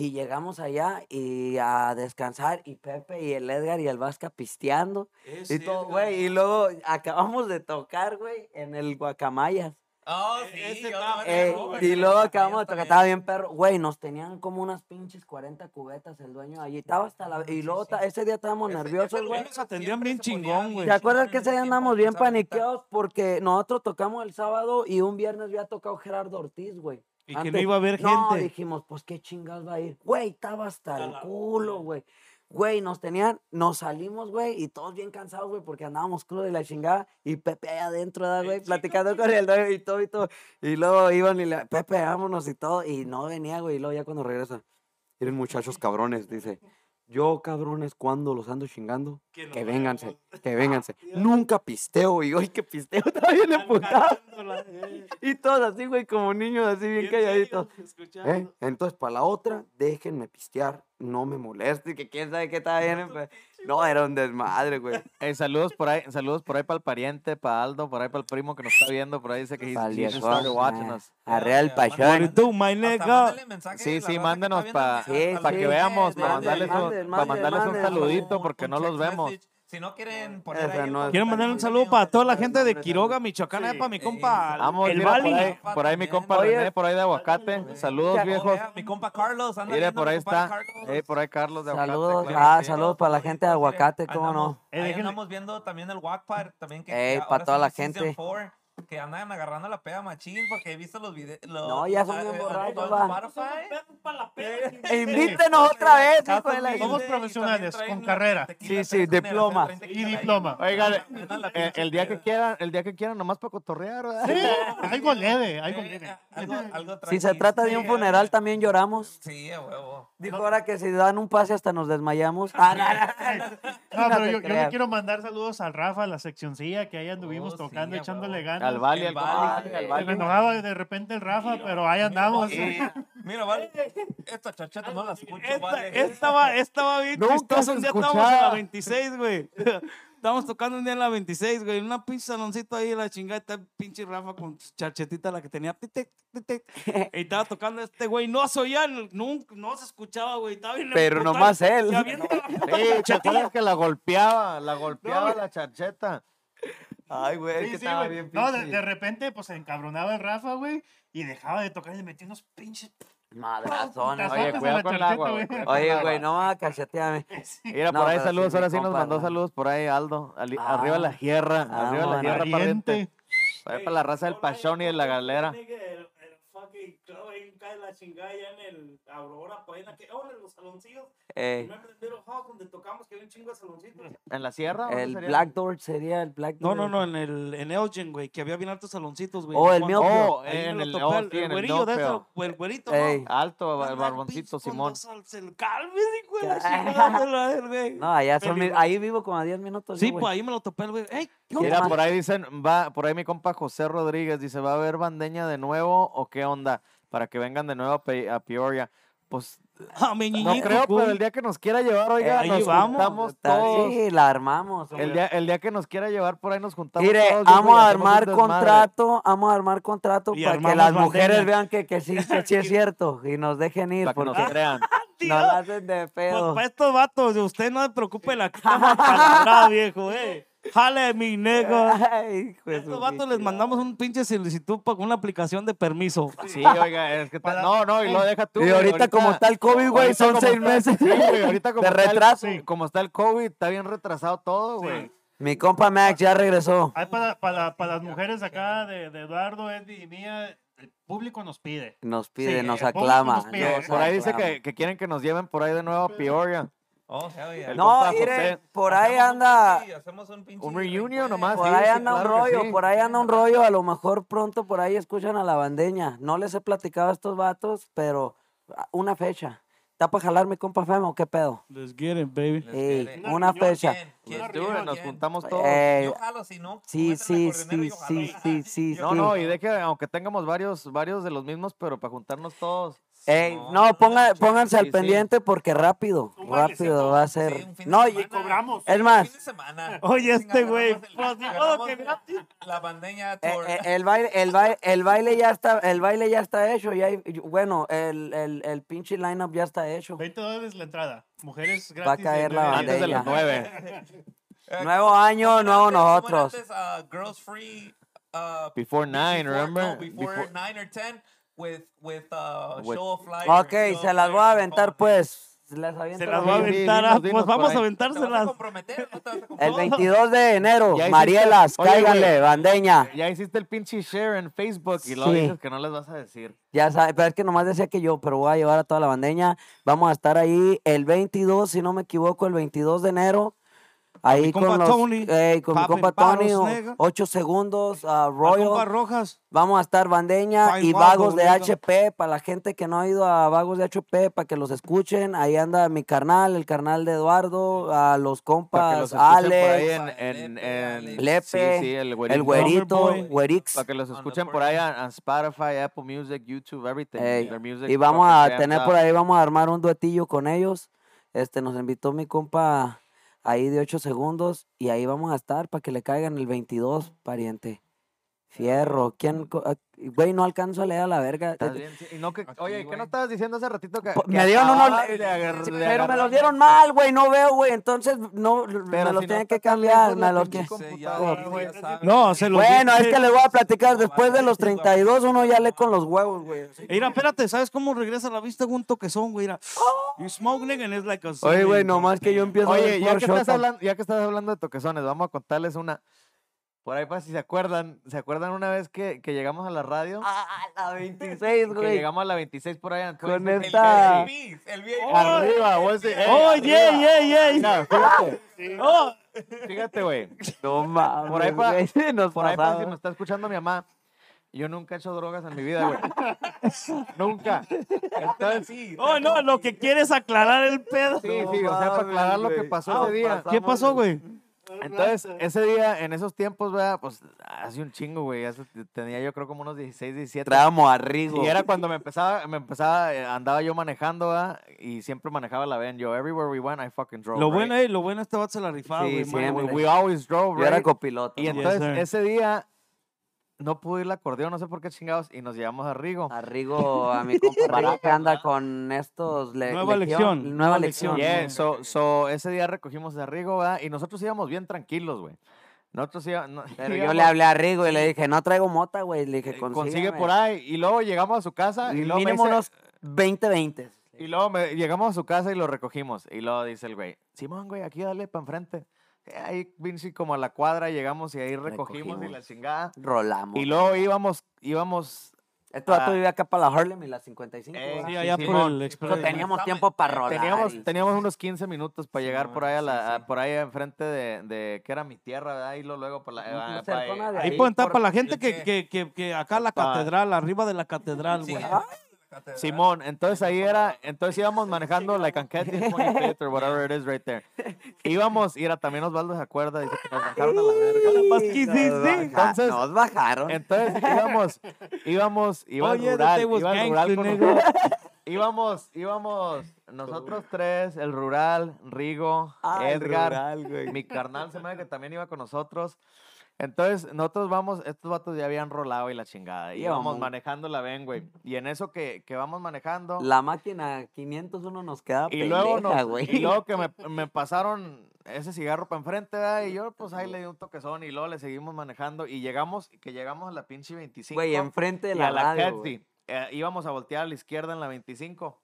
Y llegamos allá y a descansar y Pepe y el Edgar y el Vasca pisteando y todo, güey. Y luego acabamos de tocar, güey, en el Guacamayas. Oh, sí. Estaba Eh, y luego acabamos de tocar, estaba bien perro. Güey, nos tenían como unas pinches 40 cubetas el dueño allí. Estaba hasta la... Y luego ese día estábamos Ese- nerviosos, güey. Nos atendían bien chingón, güey. ¿Te acuerdas que ese día andamos bien paniqueados? Porque nosotros tocamos el sábado y un viernes había tocado Gerardo Ortiz, güey. Y que no iba a haber No, gente. dijimos, pues qué chingados va a ir. Güey, estaba hasta A el culo, güey. Güey, nos tenían, nos salimos, güey, y todos bien cansados, güey, porque andábamos crudos de la chingada. Y Pepe ahí adentro, ¿verdad, güey, platicando con el dueño y todo y todo. Y luego iban y le, Pepe, vámonos y todo. Y no venía, güey. Y luego ya cuando regresa, miren muchachos cabrones, dice. Yo, cabrones, cuando los ando chingando, Que nos que vénganse. Que vénganse. Nunca pisteo, y hoy que pisteo, estaba bien emputado. Eh. Y todos así, güey, como niños, así bien calladitos. ¿Eh? Entonces, para la otra, déjenme pistear, no me moleste, que quién sabe qué estaba bien. No, era un desmadre, güey. Ey, saludos por ahí, saludos por ahí para el pariente, para Aldo, por ahí para el primo que nos está viendo, por ahí dice que started watching us. Nigga. mándale mensaje Sí, a sí, mándenos está Para sí, que veamos, sí, para mandarles, un, mande, para mandarles un mande. saludito, porque no los vemos. Si no quieren poner Esa ahí no Quiero mandar un saludo para toda la está gente de Quiroga, Michoacán, Sí, eh, para mi eh, compa, Vamos, el mira, por Bali. ahí, por ahí mi compa Oye. René, por ahí de aguacate. Saludos, Ya- viejos. mi compa Carlos, anda Mire, por ahí está. Eh, por ahí Carlos de aguacate. Saludos, claro ah, sí. saludos para la gente de Aguacate, ¿cómo andamos, no? Eh, ahí andamos viendo también el Walk Park, también que Ey, que pa' ahora toda la gente. four, que andan agarrando la peda machín porque he visto los videos. No, ya son bien borrachos, va. E invítenos otra vez, hijo de la- Somos profesionales, con carrera. Sí, sí, diploma. Y diploma. Oigan, eh, el día que quieran, el día que quieran, nomás para cotorrear, ¿verdad? Sí, algo leve, algo Si se trata de un funeral, también lloramos. Sí, a huevo. Dijo ahora que si dan un pase hasta nos desmayamos. Ah, no, pero yo, yo le quiero mandar saludos al Rafa, a la seccioncilla, que ahí anduvimos Oh, tocando, echándole ganas. Al Vali, El al al Se me enojaba de repente el Rafa, pero ahí andamos. Mira, mira, vale. Esta chacheta no la escucho, vale. Esta, esta, va, esta va bien Nunca chistosa. se Un día estábamos en la escuchaba. 26, güey. Estábamos tocando un día en la 26, güey. en Una pinche saloncito ahí, la chingada. Está el pinche Rafa con su charchetita, la que tenía. Y estaba tocando este güey. No se oía, nunca, no se escuchaba, güey. Estaba bien Pero nomás él. La Sí, ¿te charchetilla. acuerdas que la golpeaba? La golpeaba No. la charcheta. Ay, güey, Sí, que sí, estaba güey. bien No, de, repente, pues se encabronaba el Rafa, güey, y dejaba de tocar y le metía unos pinches. Madrazones. Putazotes Oye, cuidado con el agua, güey. Oye, güey, no me cacheteame. Mira, No, por ahí sí, saludos, ahora sí nos mandó saludos por ahí, Aldo. Ali- arriba la Ah, tierra, arriba la tierra, pariente. Ahí para la raza del pachón y de la galera. El- el fucking clavo ahí cae la chingada ya en el Aurora, en, la que, oh, en los saloncillos. Eh, Little donde tocamos que había un chingo de saloncitos? ¿En la sierra? ¿Dónde el sería? Black Door sería el Black No, Door. no, no, en el en Elgin, güey, que había bien altos saloncitos, güey. Oh, el Oh, Ahí en el, oh, topé, el, güerillo de eso, el güerito, Ey. ¿no? Alto, el barboncito Simón. dos al- el Calves, hijo de la chingada de la- güey. No, allá son mi- Peligroso. ahí vivo como a 10 minutos. Sí, pues ahí me lo topé el güey. ¡Ey! ¿qué ¿Qué Mira, más? por ahí dicen, va, por ahí mi compa José Rodríguez dice, ¿va a haber bandeña de nuevo o qué onda? Para que vengan de nuevo a, Pe- a Peoria. Pues Ah, mi no creo, pero el día que nos quiera llevar, oiga, ahí nos vamos. juntamos Está- todos. Sí, la armamos. El día, el día que nos quiera llevar por ahí nos juntamos Mire, todos. vamos a armar contrato, vamos a armar contrato Y para que las mujeres vean que, que sí, que sí es cierto y nos dejen ir Para que nos porque crean. nos la hacen de Pues pedo. para estos vatos, usted no se preocupe, la estamos apalabrada, viejo, eh. Jale, mi nego. Ay, Estos vatos les mandamos un pinche solicitud para una aplicación de permiso. Sí, oiga, es que ta- no, no, y lo deja tú. Y güey, ahorita, como está el COVID, güey, ahorita son seis está- meses Sí, güey, ahorita como de está el- retraso. como está el COVID, está bien retrasado todo, güey. Mi compa Max ya regresó. Hay para, para, para las mujeres acá de, de Eduardo, Eddie y mía, el público nos pide. Nos pide, Sí, nos aclama. nos pide. nos Por ahí dice aclama. que, que quieren que nos lleven por ahí de nuevo a Peoria. Oh, yeah. No, compa mire, José. por ahí anda, un pinche Un reunion reencuentro. nomás, por sí, ahí sí, anda un claro rollo, sí. por ahí anda un rollo. A lo mejor pronto por ahí escuchan a la bandeña. No les he platicado a estos vatos, pero ah, una fecha. ¿Está para jalar mi compa Femo o qué pedo? Let's get it, baby. Ey. Una fecha. Nos juntamos todos. Eh, Yo jalo, si no. sí, sí, sí, sí, sí, sí, No, sí. no, y de que aunque tengamos varios, varios de los mismos, pero para juntarnos todos. Ey, No, ponga- pónganse al sí, sí. pendiente porque rápido, rápido va a Sí, ser. un fin de No, y cobramos. es más, fin de semana. Oye, este güey, pues, la- bandeña Eh, eh, el baile, el baile, el baile ya está, el baile ya está hecho, ya hay- bueno, el, el, el pinche lineup ya está hecho. 20 dólares la entrada. Mujeres gratis. Va a caer la nueve a Antes de las bandeña. nueve. Eh, Nuevo año, nuevo nosotros. antes, uh, girls free. Uh, Before nine, before- remember? No, before, Before- nine or ten with with uh, With- show of flyers. Ok, show se las voy a aventar pues. Se la las voy a Sí, mía. sí, aventar, dinos, dinos pues vamos a ¿Te vas a aventárselas. comprometer? ¿No te vas a El comprometer? 22 de enero, hiciste- Marielas, Oye, güey. cáiganle, bandeña. Ya hiciste el pinche share en Facebook y Sí. dices que no les vas a decir. Ya sabes, pero es que nomás decía que yo, pero voy a llevar a toda la bandeña. Vamos a estar ahí el 22, si no me equivoco, el 22 de enero. Ahí mi con, compa los, Tony, ey, con mi compa Tony, o- nega. ocho segundos, a La Royal. compa Rojas. Vamos a estar Bandeña Fine y Vagos de. HP, para la gente que no ha ido a Vagos de HP, para que los escuchen. Ahí anda mi carnal, el carnal de Eduardo, a los compas, en, en, Lepe, en- Alex. Lepe, sí, sí, el el güerito. Boy. güerix. Para que los escuchen por ahí en Spotify, Apple Music, YouTube, everything. Ey, Their music Y vamos a tener por ahí, vamos a armar un duetillo con ellos. Este, nos invitó mi compa ahí de 8 segundos y ahí vamos a estar para que le caigan el 22, pariente. Fierro, ¿quién? co- Güey, no alcanzo a leer a la verga. Estás bien, sí, y no que, Aquí, oye, ¿qué güey. no estabas diciendo hace ratito que, Po- que me dieron unos acababas le- de agar- de Pero me agarrar- los dieron mal, güey, no veo, güey, entonces no, me Pero los si no tienen está que tan cambiar, lejos me la los pinche que... computadora, güey. No, se los Bueno, es dije. que les voy a platicar, después de los 32 uno ya lee con los huevos, güey. así. Mira, espérate, ¿sabes cómo regresa la vista un toquezón, güey? Mira. You smoke, nigga, and it's like a Oye, güey, nomás que yo empiezo a Oye, ver ya que, estás shota. hablando, ya que estás hablando de toquezones, vamos a contarles una. Por ahí para si se acuerdan, ¿se acuerdan una vez que, que llegamos a la radio? Ah, la 26, que güey. llegamos a la 26 por allá. Con El esta- VIP, el VIP. Arriba, güey. sí, ey, Oh, yeah, arriba. yeah, yeah. Fíjate, Oh, fíjate, güey. No mames, Por ahí pa- güey, sí nos Por ahí para si me está escuchando mi mamá, yo nunca he hecho drogas en mi vida, güey. nunca. Entonces, Sí, oh, no, lo que quieres es aclarar el pedo. sí, sí, o sea, para aclarar lo que pasó ese día. ¿Qué pasó, güey? Entonces, ese día, en esos tiempos, ¿verdad? Pues hace un chingo, güey. hace- Tenía yo creo como unos 16, 17. Traíamos a Rigo. Y era cuando me empezaba, me empezaba, eh, andaba yo manejando, ¿verdad? Y siempre manejaba la van. Yo, everywhere we went, I fucking drove. Lo right? bueno, eh, lo bueno este vato se la rifaba, Sí, güey. sí, güey. We always drove, Yo era right? copiloto. Y entonces, sir. ese día, no pude ir al acordeón, no sé por qué chingados, y nos llevamos a Rigo. A Rigo, a mi compa que anda con estos... le- Nueva legión- lección, Nueva lección. Yeah, so, so, ese día recogimos a Rigo, ¿verdad? Y nosotros íbamos bien tranquilos, güey. Nosotros íbamos... Pero yo le hablé a Rigo y le dije, no traigo mota, güey. Le dije, Consigue consígueme. por ahí. Y luego llegamos a su casa y luego me Mínimo dice- unos 20-20. Y luego me- llegamos a su casa y lo recogimos. Y luego dice el güey, Simón, güey, aquí dale para enfrente. Eh, Ahí, Vinci, como a la cuadra llegamos y ahí recogimos, y la chingada. Rolamos. Y luego íbamos, íbamos Este vato Ah. vivía acá para la Harlem y la 55. Eh. Sí, Sí, allá por Simón. el So, Express. teníamos tiempo para rolar. Teníamos, y- teníamos unos 15 minutos para llegar por ahí a la, sí, a- sí. por ahí enfrente de, de que era mi tierra, ¿verdad? Y lo- luego por la de Ahí ahí pueden estar por- para la gente que, que, que, que acá la Pa- catedral, arriba de la catedral, Sí, güey. Simón, entonces ahí era, entonces íbamos manejando like on 25th or whatever it is right there. Íbamos, y era también Osvaldo se acuerda, dice que nos bajaron a la verga. Sí. baja- Entonces- Nos bajaron. Entonces íbamos, íbamos, iba el Oye, rural, iba el rural con. Íbamos, íbamos nosotros tres, el rural, Rigo, Ah, el Edgar, rural, güey. mi carnal se me que también iba con nosotros. Entonces, nosotros vamos, estos vatos ya habían rolado y la chingada. Y íbamos Íbamos. manejando la ven, güey. Y en eso que, que vamos manejando. La máquina 501 nos queda Y luego, pendeja, nos- güey. y luego que me, me pasaron ese cigarro para enfrente, ¿verdad? Y yo, pues ahí le di un toquezón y luego le seguimos manejando. Y llegamos, que llegamos a la pinche 25. Güey, enfrente de la, a la radio. Ketley. Eh, íbamos a voltear a la izquierda en la 25.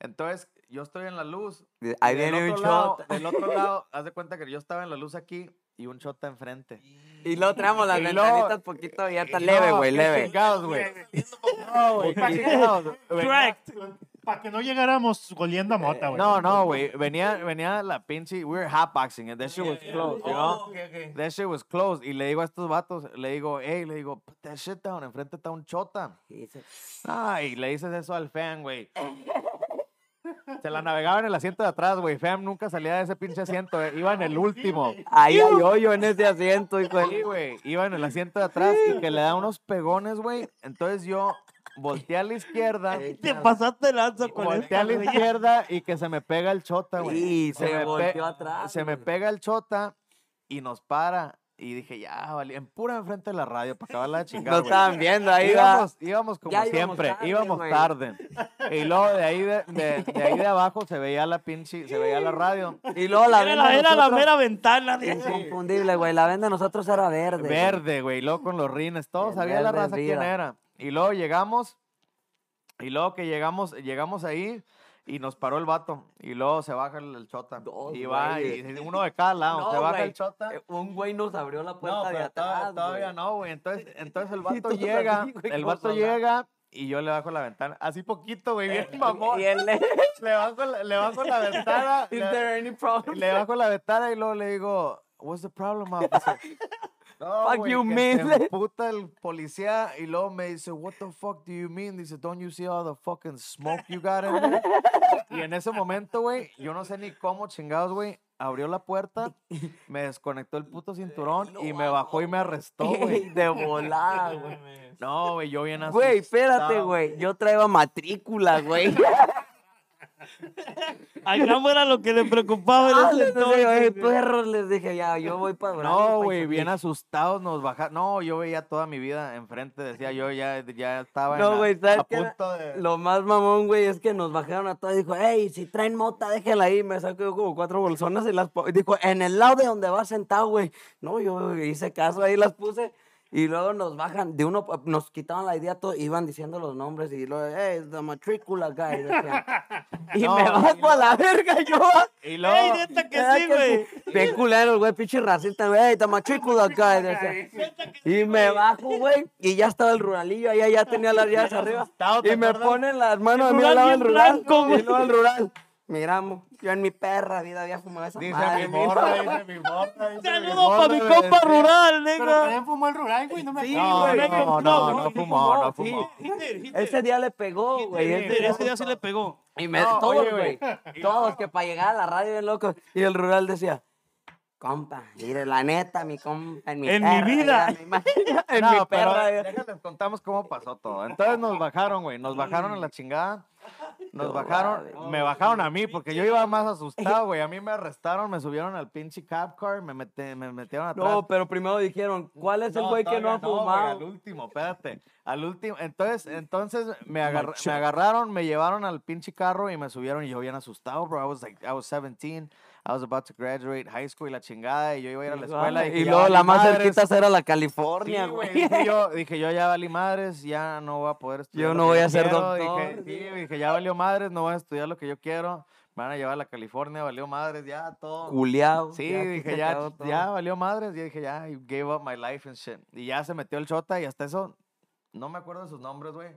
Entonces, yo estoy en la luz. Ahí viene un shot. Del otro lado, haz de cuenta que yo estaba en la luz aquí y un shot enfrente. Y luego traemos las ventanitas poquito abiertas. Y Leve, no, güey, leve. güey. No, güey, Correct. Para que no llegáramos oliendo a mota, güey. No, no, güey. Venía, venía la pinche. We were hotboxing and that shit was closed, you know? Oh, ok. That shit was closed. Y le digo a estos vatos, le digo, hey, le digo, put that shit down. Enfrente está un chota. Y dice, Ay, le dices eso al fan, güey. Se la navegaba en el asiento de atrás, güey. Fam nunca salía de ese pinche asiento, eh. iba en el último. Ahí hay hoyo en ese asiento, hijo Sí, de... güey. Iba en el asiento de atrás y que le da unos pegones, güey. Entonces yo volteé a la izquierda. Te pasaste lanza con Volteé a la izquierda y que se me pega el chota, güey. Y se, me pe- volteó atrás. Se me güey. pega el chota y nos para. Y dije, ya, vale, en pura enfrente de la radio para acabar la chingada. Nos estaban viendo ahí, va. íbamos, íbamos como íbamos siempre, tarde, íbamos güey. tarde. Y luego de ahí de, de- de ahí de abajo se veía la pinche, se veía la radio. Y luego la Era venda la, era la mera ventana. de- Inconfundible, güey. La venda de nosotros era verde. Verde, güey, y luego con los rines, todo El sabía la raza quién vida. era. Y luego llegamos, y luego que llegamos, llegamos ahí y nos paró el vato. Y luego se baja el, el chota. Dos y va, y, uno de cada lado, No, se baja güey. el chota. Eh, Un güey nos abrió la puerta No, de atrás. todavía, no, güey. Entonces, entonces el vato llega, así, güey, el vato llega y yo le bajo la ventana. Así poquito, güey, bien mamón. Y él le... Le bajo, la- le bajo la ventana. Is le, there any problem? le bajo la ventana y luego le digo, what's the problem, officer? No, Fuck you, que man. Se emputa el policía y luego me dice, what the fuck do you mean? Dice, don't you see all the fucking smoke you got in there? y en ese momento, güey, yo no sé ni cómo chingados, güey, abrió la puerta, me desconectó el puto cinturón y me bajó y me arrestó, güey. de volada, güey. No, güey, yo bien así. Güey, espérate, güey. Yo traía matrícula, güey. A era lo que le preocupaba en Ah, ese les dije, "Oye, entonces, güey. perros, les dije, ya, yo voy para No, güey, bien asustados nos bajaron. No, yo veía toda mi vida enfrente, decía yo ya, ya estaba en No, la- güey, ¿sabes a punto de... Lo más mamón, güey, es que nos bajaron a todos y dijo, hey, si traen mota, déjela ahí. Me sacó como cuatro bolsonas y las y dijo, en el lado de donde vas sentado, güey. No, yo hice caso, ahí las puse. Y luego nos bajan, de uno, nos quitaban la idea, todo, iban diciendo los nombres y luego, hey, the matrícula guy. decían. y No, me bajo a la verga yo. Y luego... Ey, neta que sí, güey. Bien culero, güey, pinche racista, güey, hey, the matrícula guy. decían. Y me bajo, güey, y ya estaba el ruralillo, allá ya tenía las llaves arriba. asustado, ¿te Y me ponen las manos a mí al lado del rural. y luego el rural. Miramos, yo en mi perra vida había fumado esa Dice madre. mi mi morra, dice mi morra. dice mi Saludos para mi compa rural, Pero nega. también fumó el rural, güey, no me Sí, acuerdo. No, güey, no, no, no, fumó, no fumó. Ese día le pegó, güey. Ese día sí le pegó. Y me, No, todos, oye, güey. Todos que para llegar a la radio bien locos. Y el rural decía, compa, mire, la neta, mi compa, en mi En mi perra, vida. ya, mi ma- en No, mi pero perra. ya". déjales contamos cómo pasó todo. Entonces nos bajaron, güey, nos bajaron a la chingada. Nos No bajaron, me bajaron a mí porque yo iba más asustado, güey. A mí me arrestaron, me subieron al pinche cab car, me, mete- me metieron atrás. No, pero primero dijeron, ¿cuál es el güey que no ha fumado? al último, espérate. Al último. Entonces, entonces me, agarr- me agarraron, me llevaron al pinche carro y me subieron y yo bien asustado, bro. I was like, I was 17. I was about to graduate high school y la chingada y yo iba a ir a la escuela. y ya luego la más cerquita era la Sí, California, güey. Dije yo, dije yo ya valí madres, ya no voy a poder estudiar. Yo no voy a ser quiero. doctor. Dije, sí, dije, ya valió madres, no voy a estudiar lo que yo quiero. Me van a llevar a la California, valió madres, ya todo. Culeado. Sí, ya dije, ya, ya valió madres. Y dije, ya, I gave up my life and shit. Y ya se metió el chota y hasta eso no me acuerdo de sus nombres, güey.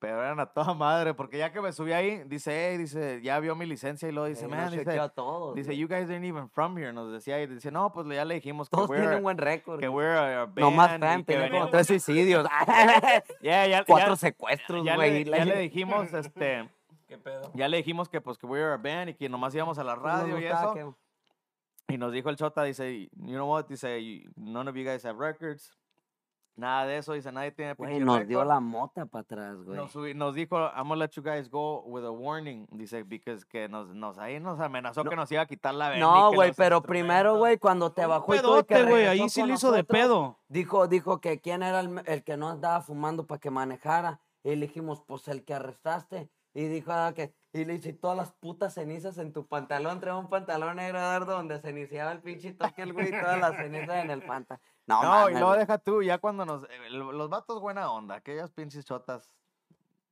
Pero eran a toda madre, porque ya que me subí ahí, dice, hey, dice, ya vio mi licencia y luego dice, man, dice, a todos. dice, you guys ain't even from here, nos decía, y dice, no, pues ya le dijimos que Todos we're, tienen buen récord. que we're a, a No más band y fan, que tenía como tres suicidios. Ya, ya, Cuatro ya- secuestros, ya güey. le, ya le dijimos, este, ¿Qué pedo? ya le dijimos que pues que we're a band y que nomás íbamos a la Pues radio y gustaba eso. que- Y nos dijo el Chota, dice, you know what, dice, "You- none of you guys have records. Nada de eso, dice, nadie tiene Güey, pinche nos dio récord". la mota para atrás, güey. Nos, subi- nos dijo, I'm gonna let you guys go with a warning. Dice, because que nos, nos ahí nos amenazó que nos iba a quitar la band. No, güey, pero primero, güey, cuando te bajó y todo y que pedote, güey. regresó Ahí sí con le hizo de nosotros, pedo. Dijo, dijo que quién era el, el que no andaba fumando para que manejara. Y le dijimos, pues el que arrestaste. Y dijo ah, que, y le hice todas las putas cenizas en tu pantalón. Traía un pantalón negro Eduardo, donde se iniciaba el pinche toque, el güey, y todas las cenizas en el pantalón. No, No, mames, y luego deja tú, ya cuando nos. eh, lo- Los vatos buena onda, aquellas pinches chotas.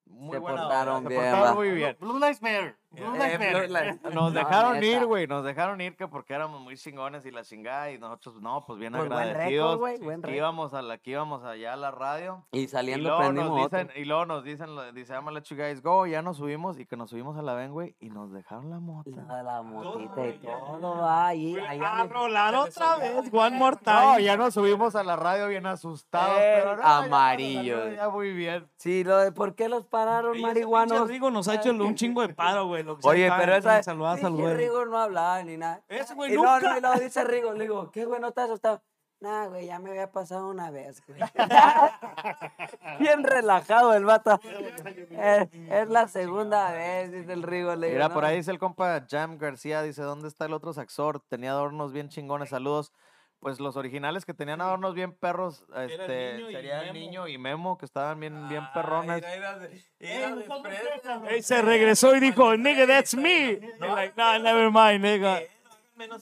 Muy Se buena portaron onda, bien, Se portaron va. muy bien. Blue Lives Matter. Eh, Nos No, dejaron ir, güey, nos dejaron ir que porque éramos muy chingones y la chingada y nosotros, no, pues bien Pues buen récord, agradecidos. güey, buen récord. íbamos a la, que íbamos allá a la radio. Y Y saliendo luego, prendimos nos otro. dicen, y luego nos dicen, dice, let you guys go, y ya nos subimos, y que nos subimos a la ven, güey, y nos dejaron la mota. La, la motita y todo va ahí. A rolar otra vez, one more time. No, ya nos subimos a la radio bien asustados, Eh, pero no, salió Ya muy bien. Sí, lo de por qué los pararon, marihuanos. Rigo nos ha hecho un chingo de paro, güey. Lo que Oye, pero esa. Saludar, pinche saludar. Rigo no hablaba ni nada. Ese güey y nunca. no, y luego dice Rigo, le digo, ¿qué güey no te has asustado? Nah, güey, ya me había pasado una vez, güey. Bien relajado el vato. Es, es la segunda vez, dice el Rigo. Le digo, Mira, por "No". ahí dice el compa Jam García, dice, ¿dónde está el otro saxor? Tenía adornos bien chingones, saludos. Pues los originales que tenían adornos bien perros, el este, niño y sería el Memo. niño y Memo, que estaban bien, bien Ah, perrones. era- era de- era de fresa, Ey, se regresó y dijo, nigga, that's me. Y like, nah, never mind, nigga.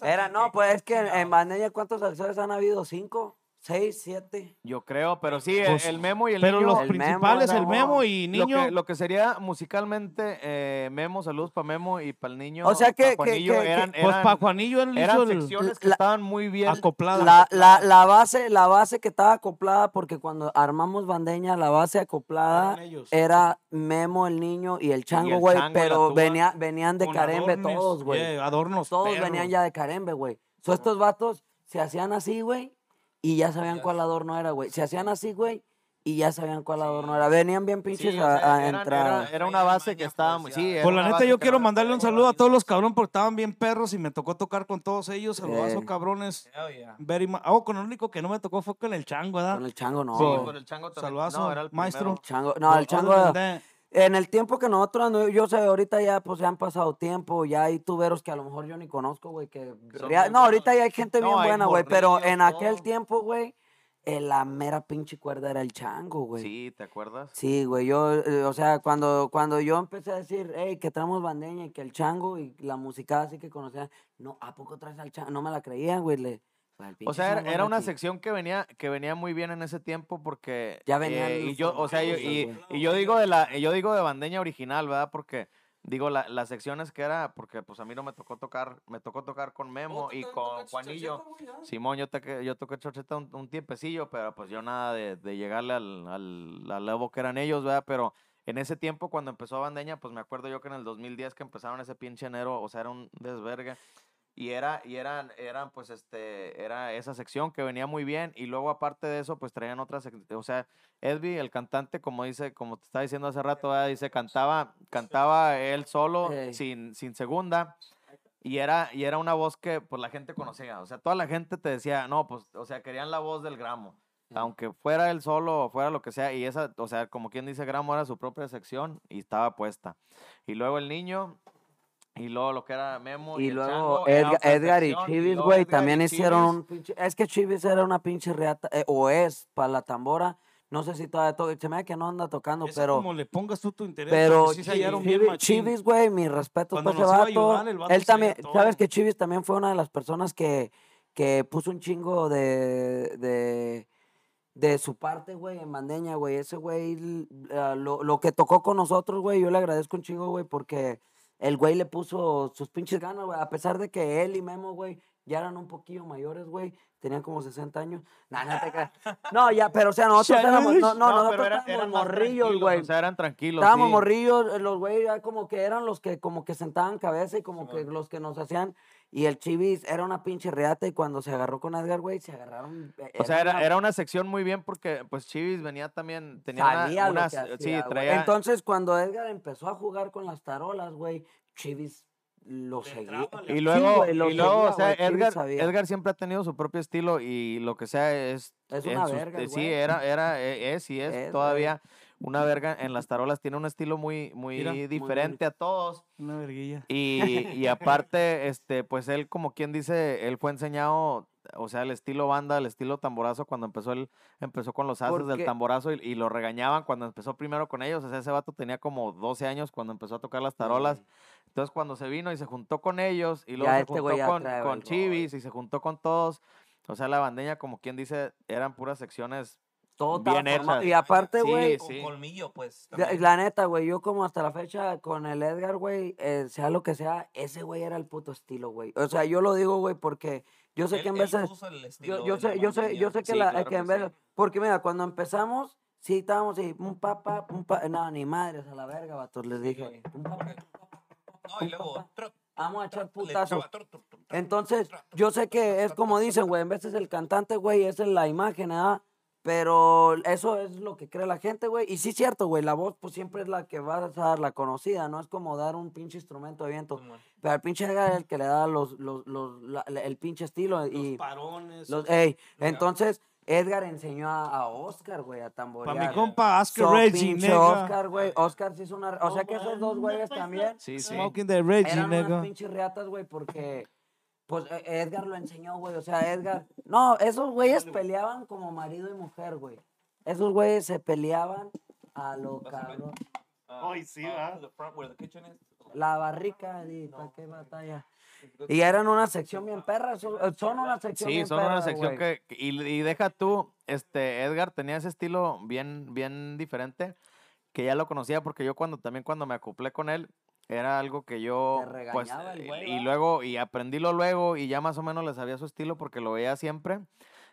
Era, no, pues es que en, en Bandeña, ¿cuántos actores han habido? ¿Cinco? ¿Seis? ¿Siete? Yo creo, pero sí, el, Pues, el Memo y el Pero niño. los El Memo, principales, el Memo. Y lo, Niño. que, lo que sería musicalmente, eh, Memo, saludos para Memo y para el niño. O sea que- pa' que- Juanillo, que- que- eran, Pues eran- para Juanillo él hizo eran el secciones que la- estaban muy bien. acoplada. La, la, la base, la base que estaba acoplada, porque cuando armamos Bandeña, la base acoplada Eran era Memo, el niño y el chango, güey, pero venía, venían de Carembe adornos, todos, güey. yeah, adornos. todos perros. venían ya de Carembe, güey. So, estos vatos se hacían así, güey, y ya sabían cuál adorno era, güey. Se hacían así, güey, y ya sabían cuál adorno era. Venían bien Sí, pinches o a, sea, a eran- entrar. era, era una base que estaba muy. Sí, era Pues la neta, yo quiero mandarle un saludo a todos los cabrones porque estaban bien perros y me tocó tocar con todos ellos. Saludazo, cabrones. Hell yeah. Very ma- Oh, con el único que no me tocó fue con el chango, ¿verdad? Con el chango, no. Sí, por el chango también. Saludazo, no, era el maestro. Chango, no, el chango. En el tiempo que nosotros, yo sé, ahorita ya pues ya han pasado tiempo, ya hay tuberos que a lo mejor yo ni conozco, güey, que... No, ahorita ya hay gente No, bien hay buena, güey, pero en aquel tiempo, güey, eh, la mera pinche cuerda era el chango, güey. Sí, ¿te acuerdas? Sí, güey, yo, eh, o sea, cuando, cuando yo empecé a decir, hey, que traemos bandeña y que el chango y la música así que conocían, no, ¿a poco traes al chango? No me la creían, güey, le... pues, O sea, era, una sección que venía, que venía muy bien en ese tiempo porque Ya venían eh, y yo, o sea, yo- y, yo digo de la, yo digo de bandeña original, ¿verdad? Porque digo la, las secciones que era, porque pues a mí no me tocó tocar, me tocó tocar con Memo y con Juanillo. Simón, yo toqué, yo toqué chorcheta un, un tiempecillo, pero pues yo nada de, de llegarle al, al, al level que eran ellos, ¿verdad? Pero en ese tiempo, cuando empezó Bandeña, pues me acuerdo yo que en el 2010 que empezaron ese pinche enero, o sea, era un desvergue. Y era, y eran, eran, pues, este, era esa sección que venía muy bien. Y luego, aparte de eso, pues traían otras, o sea, Edby, el cantante, como dice, como te estaba diciendo hace rato, dice, cantaba, cantaba él solo, sin, sin segunda. Y era, y era una voz que, pues, la gente conocía. O sea, toda la gente te decía, no, pues, o sea, querían la voz del gramo. Aunque fuera él solo o fuera lo que sea. Y esa, o sea, como quien dice, gramo era su propia sección y estaba puesta. Y luego el niño, y luego lo que era Memo. Y el luego Chango, Edgar, Edgar y Chivis, güey, y también hicieron Chivis. un pinche... Es que Chivis era una pinche reata, eh, o es, para la tambora. No sé si todavía toca, se me da que no anda tocando, esa pero... como le pongas tú tu interés. Pero sí se hallaron bien Chivis, güey, mis respetos Cuando para ese vato. Él también, todo. sabes que Chivis también fue una de las personas que, que puso un chingo de, de, de su parte, güey, en Bandeña, güey. Ese güey, ah, lo, lo que tocó con nosotros, güey, yo le agradezco un chingo, güey, porque el güey le puso sus pinches ganas, güey. A pesar de que él y Memo, güey, ya eran un poquillo mayores, güey. Tenían como 60 años. Nah, no te creas. No, ya, pero o sea, nosotros éramos, no, no, No, nosotros era- eran morrillos, güey. O sea, eran tranquilos. Estábamos sí. morrillos, los güeyes ya como que eran los que como que sentaban cabeza y como que los que nos hacían. Y el Chivis era una pinche reata y cuando se agarró con Edgar, güey, se agarraron. eh, O sea, era, una- era una sección muy bien porque pues Chivis venía también, tenía una- sabía unas, hacía, sí, traía, Entonces, cuando Edgar empezó a jugar con las tarolas, güey, Chivis lo seguía. y Sí, luego, güey, lo y luego, seguía, o sea, Edgar. Edgar siempre ha tenido su propio estilo y lo que sea es... Es una sus- verga, eh, Sí, era, era, eh, es y es, todavía una verga en las tarolas. Tiene un estilo muy, muy Mira, muy diferente a todos. Una verguilla. Y, y aparte, este, pues él, como quien dice, él fue enseñado, o sea, el estilo banda, el estilo tamborazo, cuando empezó él, empezó con los haces del tamborazo y, y lo regañaban cuando empezó primero con ellos. O sea, ese vato tenía como 12 años cuando empezó a tocar las tarolas. Entonces, cuando se vino y se juntó con ellos, y luego Ya se este juntó con, con Chivis y se juntó con todos. O sea, la bandeña, como quien dice, eran puras secciones. Todo estaba bien hechas. Y aparte, Sí, güey, Con sí. colmillo, pues. La, también. la neta, güey, yo como hasta la fecha con el Edgar, güey, eh, sea lo que sea, ese güey era el puto estilo, güey. O sea, yo lo digo, güey, porque yo sé Él- que en veces... Yo, yo en sé, yo sé, yo sé que Sí, la, claro que en que vez, porque mira, cuando empezamos, sí estábamos así, un papá, un pa, no, ni madres a la verga, vatos, les dije, güey. un papá, No, y luego. vamos a echar putazos. Entonces, yo sé que es como dicen, güey, en vez es el cantante, güey, es la imagen, ¿verdad? Pero eso es lo que cree la gente, güey. Y sí es cierto, güey, la voz pues siempre es la que vas a dar la conocida, no es como dar un pinche instrumento de viento. Pero el pinche Edgar es el que le da los, los, los, la- el pinche estilo y... Los parones. Los, ey, entonces Edgar enseñó a, a Oscar, güey, a tamborear. Para mi compa Oscar So, Reggie, pinche. Oscar, güey. Oscar sí hizo una... O sea que esos dos güeyes también Sí, sí. Smoking the Reggie, eran unas pinches riatas, güey, porque... Pues e- Edgar lo enseñó, güey. O sea, Edgar... No, esos güeyes peleaban como marido y mujer, güey. Esos güeyes se peleaban a lo cabrón. Ah, Ay, sí, ah, ¿verdad? the front where the kitchen is. La barrica, di, ¿para qué batalla? Y eran una sección bien perra. Son, son una sección Sí, bien son perra, una sección que, y, y deja tú, este, Edgar tenía ese estilo bien, bien diferente, que ya lo conocía porque yo cuando, también cuando me acoplé con él, era algo que yo, Te pues, regañaba el güey, y luego, y aprendílo luego, y ya más o menos le sabía su estilo porque lo veía siempre,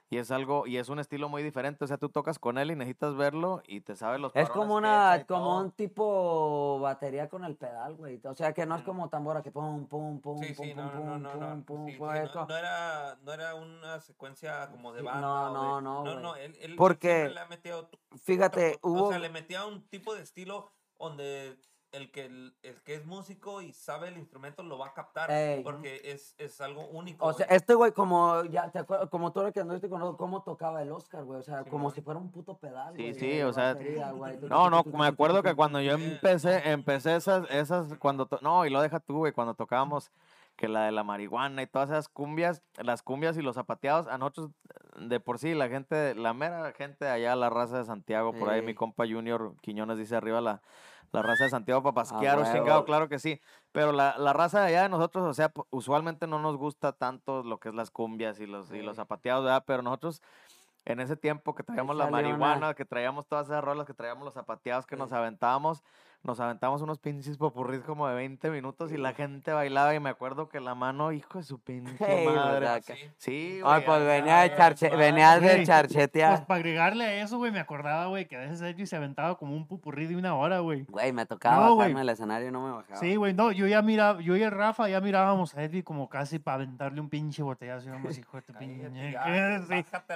y es algo, y es un estilo muy diferente, o sea, tú tocas con él y necesitas verlo, y te sabes los Es como una, como todo. un tipo batería con el pedal, güey. O sea que no es como tambora que pum, pum, pum, Sí, pum, sí, pum, no, pum, no, pum, no, pum, sí, sí, pum, no, no era, no era una secuencia como de banda. no, o no, de- no, no, güey. no, él, él Porque, le ha metido, Fíjate, o hubo... sea, le metía un tipo de estilo donde el que, el, el que es músico y sabe el instrumento lo va a captar, Ey. porque es, es algo único. O sea, güey. este güey, como ya te acuerdas, como tú lo que anduviste con cómo tocaba el Oscar, güey. O sea, como si fuera un puto pedal. Sí, güey, sí, o sea, batería. No, no, me acuerdo que cuando yo empecé, empecé esas, esas, cuando, to- no, y lo deja tú, güey, cuando tocábamos que la de la marihuana y todas esas cumbias, las cumbias y los zapateados, a nosotros, de por sí, la gente, la mera gente allá, la raza de Santiago, por ahí mi compa Junior Quiñones dice arriba la, la raza de Santiago para pasquear, huevo. chingado, claro que sí, pero la, la raza de allá de nosotros, o sea, usualmente no nos gusta tanto lo que es las cumbias y los, y los zapateados, ¿verdad? Pero nosotros en ese tiempo que traíamos la una- marihuana, que traíamos todas esas rolas, que traíamos los zapateados, que nos aventábamos, nos aventamos unos pinches popurris como de 20 minutos y la gente bailaba y me acuerdo que la mano, hijo de su pinche Hey, madre. Sí. Sí, Ay, pues venía de charche, venía de Güey, Pues charchetear. para agregarle a eso, güey, me acordaba, güey, que a veces Edgy se aventaba como un pupurrí de una hora, güey. Güey, me tocaba No, bajarme güey. el escenario y no me bajaba. Sí, güey, no, yo ya miraba, yo y el Rafa ya mirábamos a Edgy como casi para aventarle un pinche botellazo, y íbamos, hijo de tu pinche.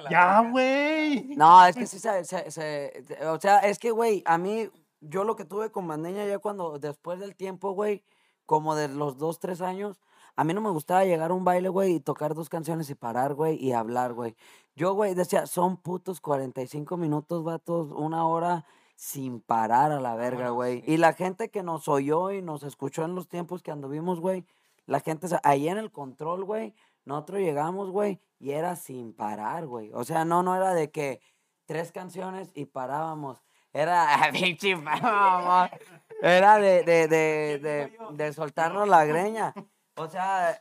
Ya, güey. No, es que sí se, se- se- o sea, es que, güey, a mí, yo lo que tuve con Bandeña ya cuando, después del tiempo, güey, como de los dos, tres años, a mí no me gustaba llegar a un baile, güey, y tocar dos canciones y parar, güey, y hablar, güey. Yo, güey, decía, son putos 45 minutos, vatos, una hora sin parar a la verga, Bueno, güey. sí. Y la gente que nos oyó y nos escuchó en los tiempos que anduvimos, güey, la gente, ahí en el control, güey, nosotros llegamos, güey, y era sin parar, güey. O sea, no, no era de que tres canciones y parábamos. Era, pinche mamá. Era de, de, de, de, de soltarnos la greña. O sea,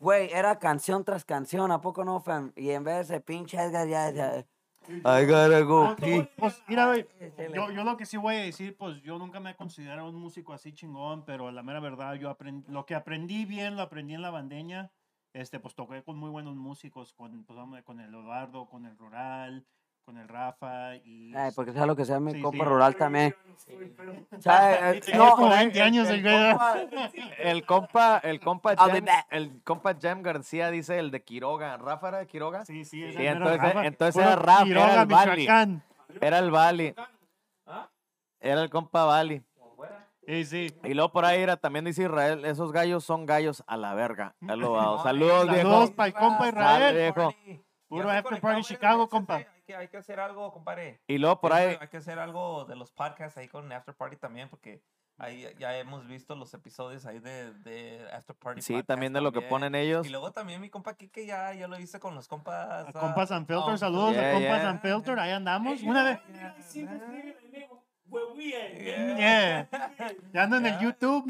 güey, era canción tras canción, ¿a poco no, fam? Y en vez de pinche Edgar ya decía, I gotta go pee. Pues, mira, güey, yo, yo lo que sí voy a decir, pues yo nunca me he considerado un músico así chingón, pero la mera verdad, yo aprendí, lo que aprendí bien, lo aprendí en la bandeña este, pues toqué con muy buenos músicos, con, pues, vamos, con el Eduardo, con el Rural, con el Rafa y... Ay, porque sea lo que sea, mi Sí, compa sí. rural también. Sí, ¿Sabe? Eh, tenía No, como eh, 20 años el. El compa, el compa Jem, back. el compa Jem García dice el de Quiroga. ¿Rafa era de Quiroga? Sí, sí, Sí, entonces- Rafa. entonces era Rafa, era Quiroga, el Bali. Era el Bali. ¿Ah? Era el compa Bali. Sí, sí. Y luego por ahí era, también dice Israel, esos gallos son gallos a la verga. Saludos, viejo. Saludos para el compa Israel. viejo. Puro after party Chicago, compa. Hay que, hay que hacer algo, compadre. Y luego por ahí, Hay que hacer algo de los podcasts ahí con After Party también, porque ahí ya hemos visto los episodios ahí de, de After Party. sí, podcast también de lo que ponen ellos. Y luego también mi compa Kike ya, ya lo hice con los compas. A ah, compas Unfiltered, oh, saludos Yeah, a compas yeah. Unfiltered, ahí andamos. Una vez. Yeah. Yeah. Ya ando en el YouTube.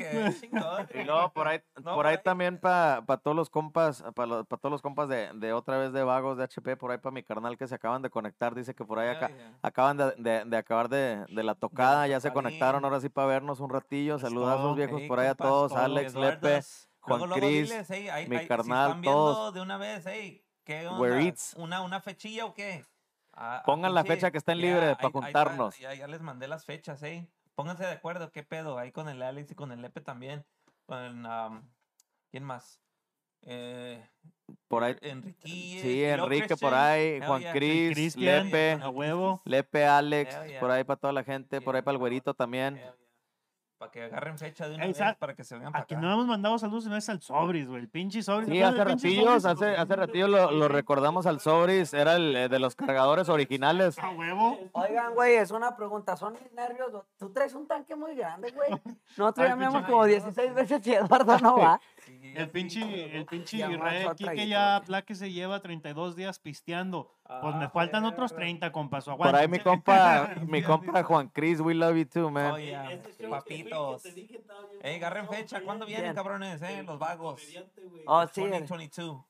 Y luego por ahí, No, por ahí por ahí. también para todos los compas, para todos los compas de, de otra vez de vagos de HP, por ahí para mi carnal que se acaban de conectar, dice que por ahí acá, acaban de, de- de acabar de, de la tocada, ya se conectaron ahora sí para vernos un ratillo. Saludazos todo. viejos Ey, por ahí a todos, Alex, Lepe. Juan Luego, luego Cris, mi si carnal, están viendo todos. de una vez, hey, ¿qué onda? Where eats. ¿Una, ¿Una fechilla o qué? Ah, ah, Pongan la fecha que estén ya, libres ahí- pa' ahí está, juntarnos. Ya, ya les mandé las fechas, hey. Pónganse de acuerdo, qué pedo, ahí con el Alex y con el Lepe también. Con, am, ¿Quién más? Eh, por ahí. Enrique. Sí, Enrique por ahí, Juan Cris, Cristian, Lepe, a huevo. Lepe, Alex, yeah. por ahí para toda la gente, por ahí para el güerito también. Para que agarren fecha de una Ey, vez, para que se vengan para A que acá. no hemos mandado saludos no es al Sobris, güey. El pinche Sobris. Sí, ¿te hace ratillos, Sobris? hace, hace ratillo lo, lo recordamos al Sobris, era el eh, de los cargadores originales. A huevo. Oigan, güey, es una pregunta. ¿Son mis nervios? Tú traes un tanque muy grande, güey. Nosotros ya meamos como 16 veces y Eduardo no va. Sí, El pinche, el pinche Quique traguito, ya. Plaque se lleva 32 días pisteando. Pues me Ah, faltan otros perro. 30, compas. Por ahí mi compa, mi compa Juan Cris, we love you too, man. Oh, yeah, papitos. Ey, agarren fecha. ¿Cuándo vienen, Bien. cabrones? Eh? Los vagos. Oh, sí. el- 2022.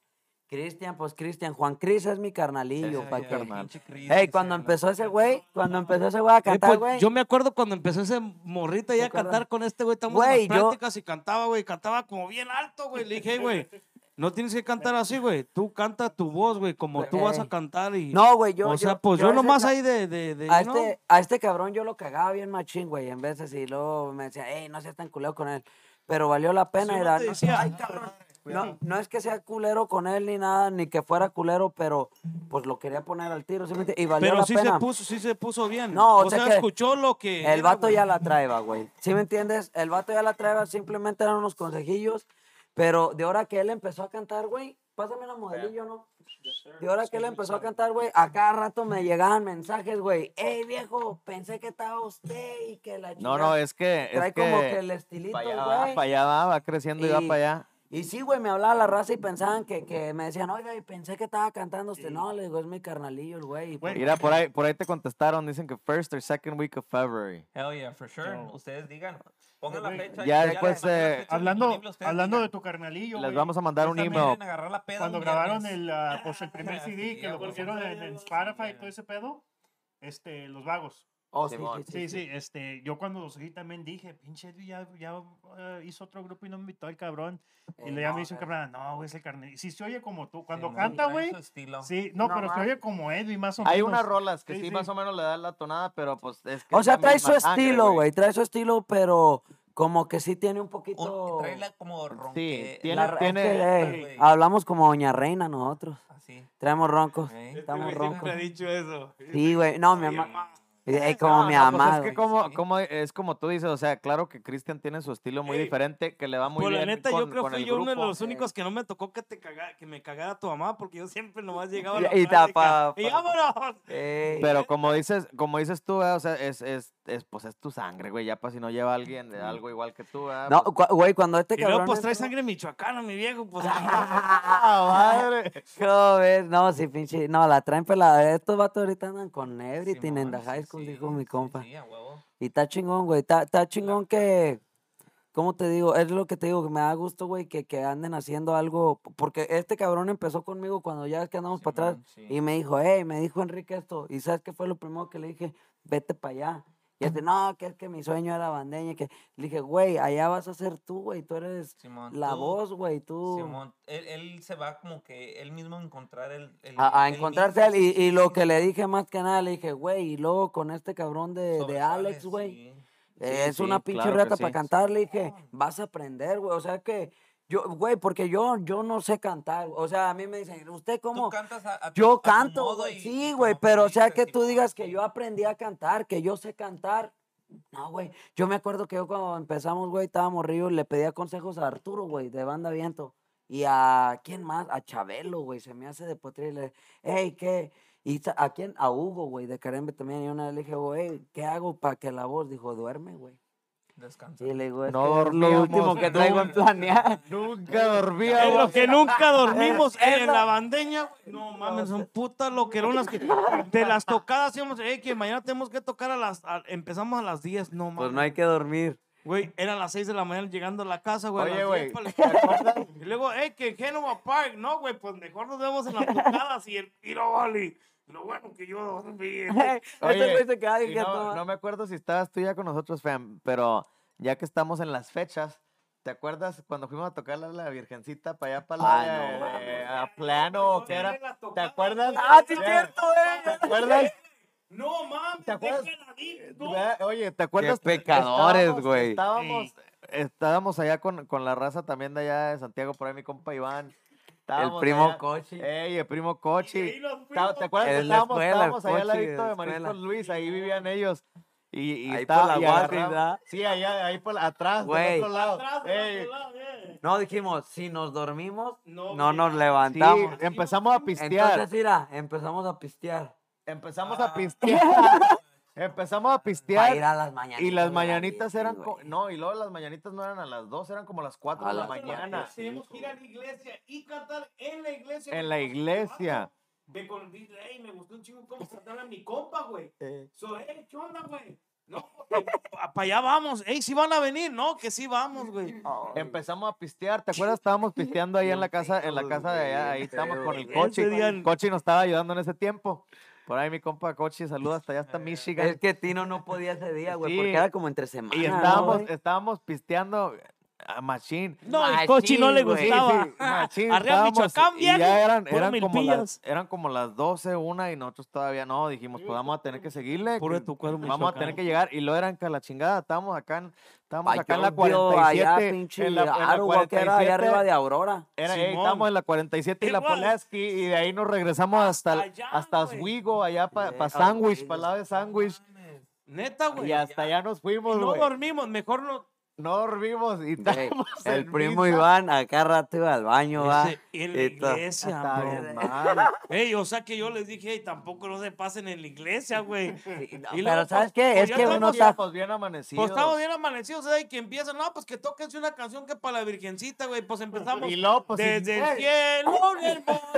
Cristian, pues Cristian. Juan Cris es mi carnalillo, Ese, pa' carnal. Ey, cuando empezó ese güey, cuando empezó ese güey a Eh, cantar, pues, güey. yo me acuerdo cuando empezó ese morrito ya a cantar con este güey, estamos Güey, en las yo- prácticas y cantaba, güey, cantaba como bien alto, güey. Le dije, "Hey, güey, no tienes que cantar así, güey. Tú canta tu voz, güey, como tú vas a Ey. cantar y... No, güey, yo. o sea, yo- pues yo, a ese nomás ahí de... de, de A este, a este cabrón yo lo cagaba bien machín, güey, en veces y luego me decía, hey, no seas tan culero con él. Pero valió la pena. Era, no, decía, "Ay, cabrón". No, no es que sea culero con él ni nada, ni que fuera culero, pero pues lo quería poner al tiro, ¿sí? Y valió Pero la sí pena. se puso, sí se puso bien. No, o o sea sea, que escuchó lo que... El era, vato güey. ya la traeba, güey. ¿Sí me entiendes? El vato ya la traeba, simplemente eran unos consejillos. Pero de hora que él empezó a cantar, güey, pásame la modelillo, ¿no? De hora que él empezó a cantar, güey, a cada rato me llegaban mensajes, güey. Ey, viejo, pensé que estaba usted y que la No, chingada". no, es que, Trae es como que que el estilito, para allá va, güey. para allá va, va creciendo y va Y- para allá. Y sí, güey, me hablaba la raza y pensaban que, que me decían, oiga, y pensé que estaba cantando usted. No, le digo, es mi carnalillo, el güey. Güey, pues, Mira, por ahí, por ahí te contestaron, dicen que first or second week of February. Hell yeah, for sure. Ustedes digan. Pongan la fecha. ya les después, eh, Hablando, hablando de tu carnalillo, Les güey. vamos a mandar un email. la peda Cuando un grabaron el, ah, pues, el primer Sí, CD que lo pusieron en, en Spotify y todo ese pedo, este, Los Vagos. Oh, sí, sí, Sí, sí, este, yo cuando los oí también dije, pinche Edwin ya, ya eh, hizo otro grupo y no me invitó el cabrón. Y Eh, le ya no, me dice un güey. cabrón, no, güey, es el carne. Sí, se oye como tú. Cuando Sí, canta, güey, sí, no, No pero se oye como Edwin más o Hay menos. unas rolas que Sí, sí, sí. más o menos le dan la tonada, pero pues es que O sea, trae su estilo, güey. Trae su estilo, pero como que sí tiene un poquito. Trae la como ronque. tiene- la- tiene- que, eh, hablamos como Doña Reina nosotros. Así. Traemos roncos. Estamos Este roncos. siempre ha dicho eso. Sí, güey. No, mi mamá. Es como No, mi no, pues mamá. es que como, como, es como tú dices, o sea, claro que Cristian tiene su estilo muy Ey, diferente, que le va muy Pues la bien neta, con, yo creo con fui el yo uno de grupo. los únicos que no me tocó que te caga, que me cagara tu mamá, porque yo siempre nomás llegaba a Y- la y plática, tapa- y vámonos. Ey. Pero como dices, como dices tú, ¿verdad? o sea, es, es, es, pues es tu sangre, güey, ya para si no lleva a alguien de algo igual que tú, ¿verdad? No, Pues, güey, cuando este Y luego, cabrón. pues trae sangre michoacana, mi viejo, pues. ¡Ah, madre! Joder, no, sí, pinche. No, la traen pelada. Estos vatos ahorita andan con everything en the high school, sí, dijo mi sí, compa. Sí, a huevo. Y está chingón, güey. Está, está chingón que. ¿Cómo te digo? Es lo que te digo, que me da gusto, güey, que, que anden haciendo algo. Porque este cabrón empezó conmigo cuando ya es que andamos para atrás. Y me dijo, hey, me dijo Enrique esto. ¿Y sabes qué fue lo primero que le dije? Vete para allá. Y este, no, que es que mi sueño era bandeña. Que... Le dije, güey, allá vas a ser tú, güey. Tú eres Simón, la tú- voz, güey. Tú. Simón, él, él se va como que él mismo a encontrar el... el- A, a el encontrarse él. Y, y lo que le dije más que nada, le dije, güey, y luego con este cabrón de, de Alex, güey. sí. Eh, es sí, una pinche claro reta para cantar. Le dije, vas a aprender, güey. O sea que, yo, güey, porque yo, yo no sé cantar. O sea, a mí me dicen, ¿usted Tú cómo? cantas a, a tu- Yo a canto, modo güey. y- Sí, güey, pero o sea que tú digas que yo aprendí a cantar, que yo sé cantar. No, güey. Yo me acuerdo que yo cuando empezamos, güey, estábamos ríos, le pedía consejos a Arturo, güey, de Banda Viento. Y a, ¿quién más? A Chabelo, güey, se me hace de potrillo. y le hey, ¿qué? Y a quién? A Hugo, güey, de Carembe también. Y una vez le dije, güey, ¿qué hago para que la voz? Dijo, duerme, güey. Descansa. Y le digo, es No que lo último que traigo en planear. Nunca dormía. En lo que nunca dormimos Es en la- bandeña. No mames, son putas loqueronas que de las tocadas decíamos, eh, que mañana tenemos que tocar a las, a- empezamos a las 10, no mames. Pues no hay que dormir. Güey, eran las 6 de la mañana llegando a la casa, güey. a Oye, las güey, 10 para la escuela. Y luego, eh, que en Genova Park, no, güey, pues mejor nos vemos en las tocadas y el tiro vale. Lo bueno que yo dormí. Oye, y que no, no me acuerdo si estabas tú ya con nosotros, fam, pero ya que estamos en las fechas, ¿te acuerdas cuando fuimos a tocar a la Virgencita para allá, para la, no eh, a plano o qué era? ¿Te acuerdas? Ah, sí, cierto, ¿Te güey. acuerdas? No mames, ¿Te acuerdas? no. Ve- Oye, ¿te acuerdas? pecadores, Estábamos- güey. Estábamos, estábamos allá con, con la raza también de allá de Santiago, por ahí mi compa Iván. El primo allá- Cochi. Ey, el primo Cochi. Y. ¿Te acuerdas que En la estábamos, escuela, estábamos allá al ladito de la Mariscos escuela. Luis? Ahí vivían ellos. Y, y Ahí estaba- por la y ¿verdad? Sí, allá, ahí por atrás, Güey. del otro lado. Atrás, del Ey, otro lado, eh. No, dijimos, si nos dormimos, No, no nos sí, levantamos. empezamos a pistear. Entonces, mira, empezamos a pistear. empezamos Ah. a pistear. empezamos a Para ir pistear. a las mañanitas. Y las mañanitas eran. co-. No, y luego las mañanitas no eran a las 2, eran como a las 4 A de la mañana. Tenemos que ir a la iglesia y cantar en la iglesia. En la iglesia. De con ey, me gustó un chingo cómo cantar a mi compa, güey. So, ey, ¿qué onda, güey? No, para allá vamos. Ey, sí van a venir, ¿no? Que sí vamos, güey. Empezamos a pistear, ¿te acuerdas? Estábamos pisteando ahí en la casa, en la casa de allá, ahí estábamos con el coche. El coche nos estaba ayudando en ese tiempo. Por ahí mi compa Cochi, saluda hasta allá hasta Michigan. Es que Tino no podía ese día, güey, Sí. porque era como entre semanas. Y ¿no, estábamos, estábamos pisteando a Machine. No, el Machín, coche no le güey. Gustaba. sí, machín, Arriba estábamos- Michoacán, y viejo, ya eran, puro eran, como las, eran como las 12, una y nosotros todavía no. Dijimos, pues vamos a tener que seguirle. Puro de que tu cuero, Vamos a Michoacán. tener que llegar. Y lo eran que la chingada. Estábamos acá en, estábamos Ay, acá en la yo vio 47. allá, pinche en la, en la Arugua, que era allá 47, arriba de Aurora. era- Simón. estábamos en la 47 y la Igual. Polaski. Y de ahí nos regresamos hasta, allá, hasta güey. Oswego, allá para pa a Sandwich, para el lado de Sandwich. Neta, güey. Y hasta allá nos Y fuimos, no güey. dormimos, mejor no. No dormimos. Y el en primo misa. Iván acá rato iba al baño, va. En la iglesia, bro. bien mal. Ey, o sea que yo les dije, "Ey, tampoco no se pasen en la iglesia, güey. Sí, no, Y luego, pero ¿sabes pues, qué? pues Es que uno está... Pues bien amanecidos. Pues estamos bien amanecidos, ¿eh? Y que empiezan, no, pues que tóquense una canción que para la virgencita, güey. Pues empezamos Y luego, pues, desde el cielo,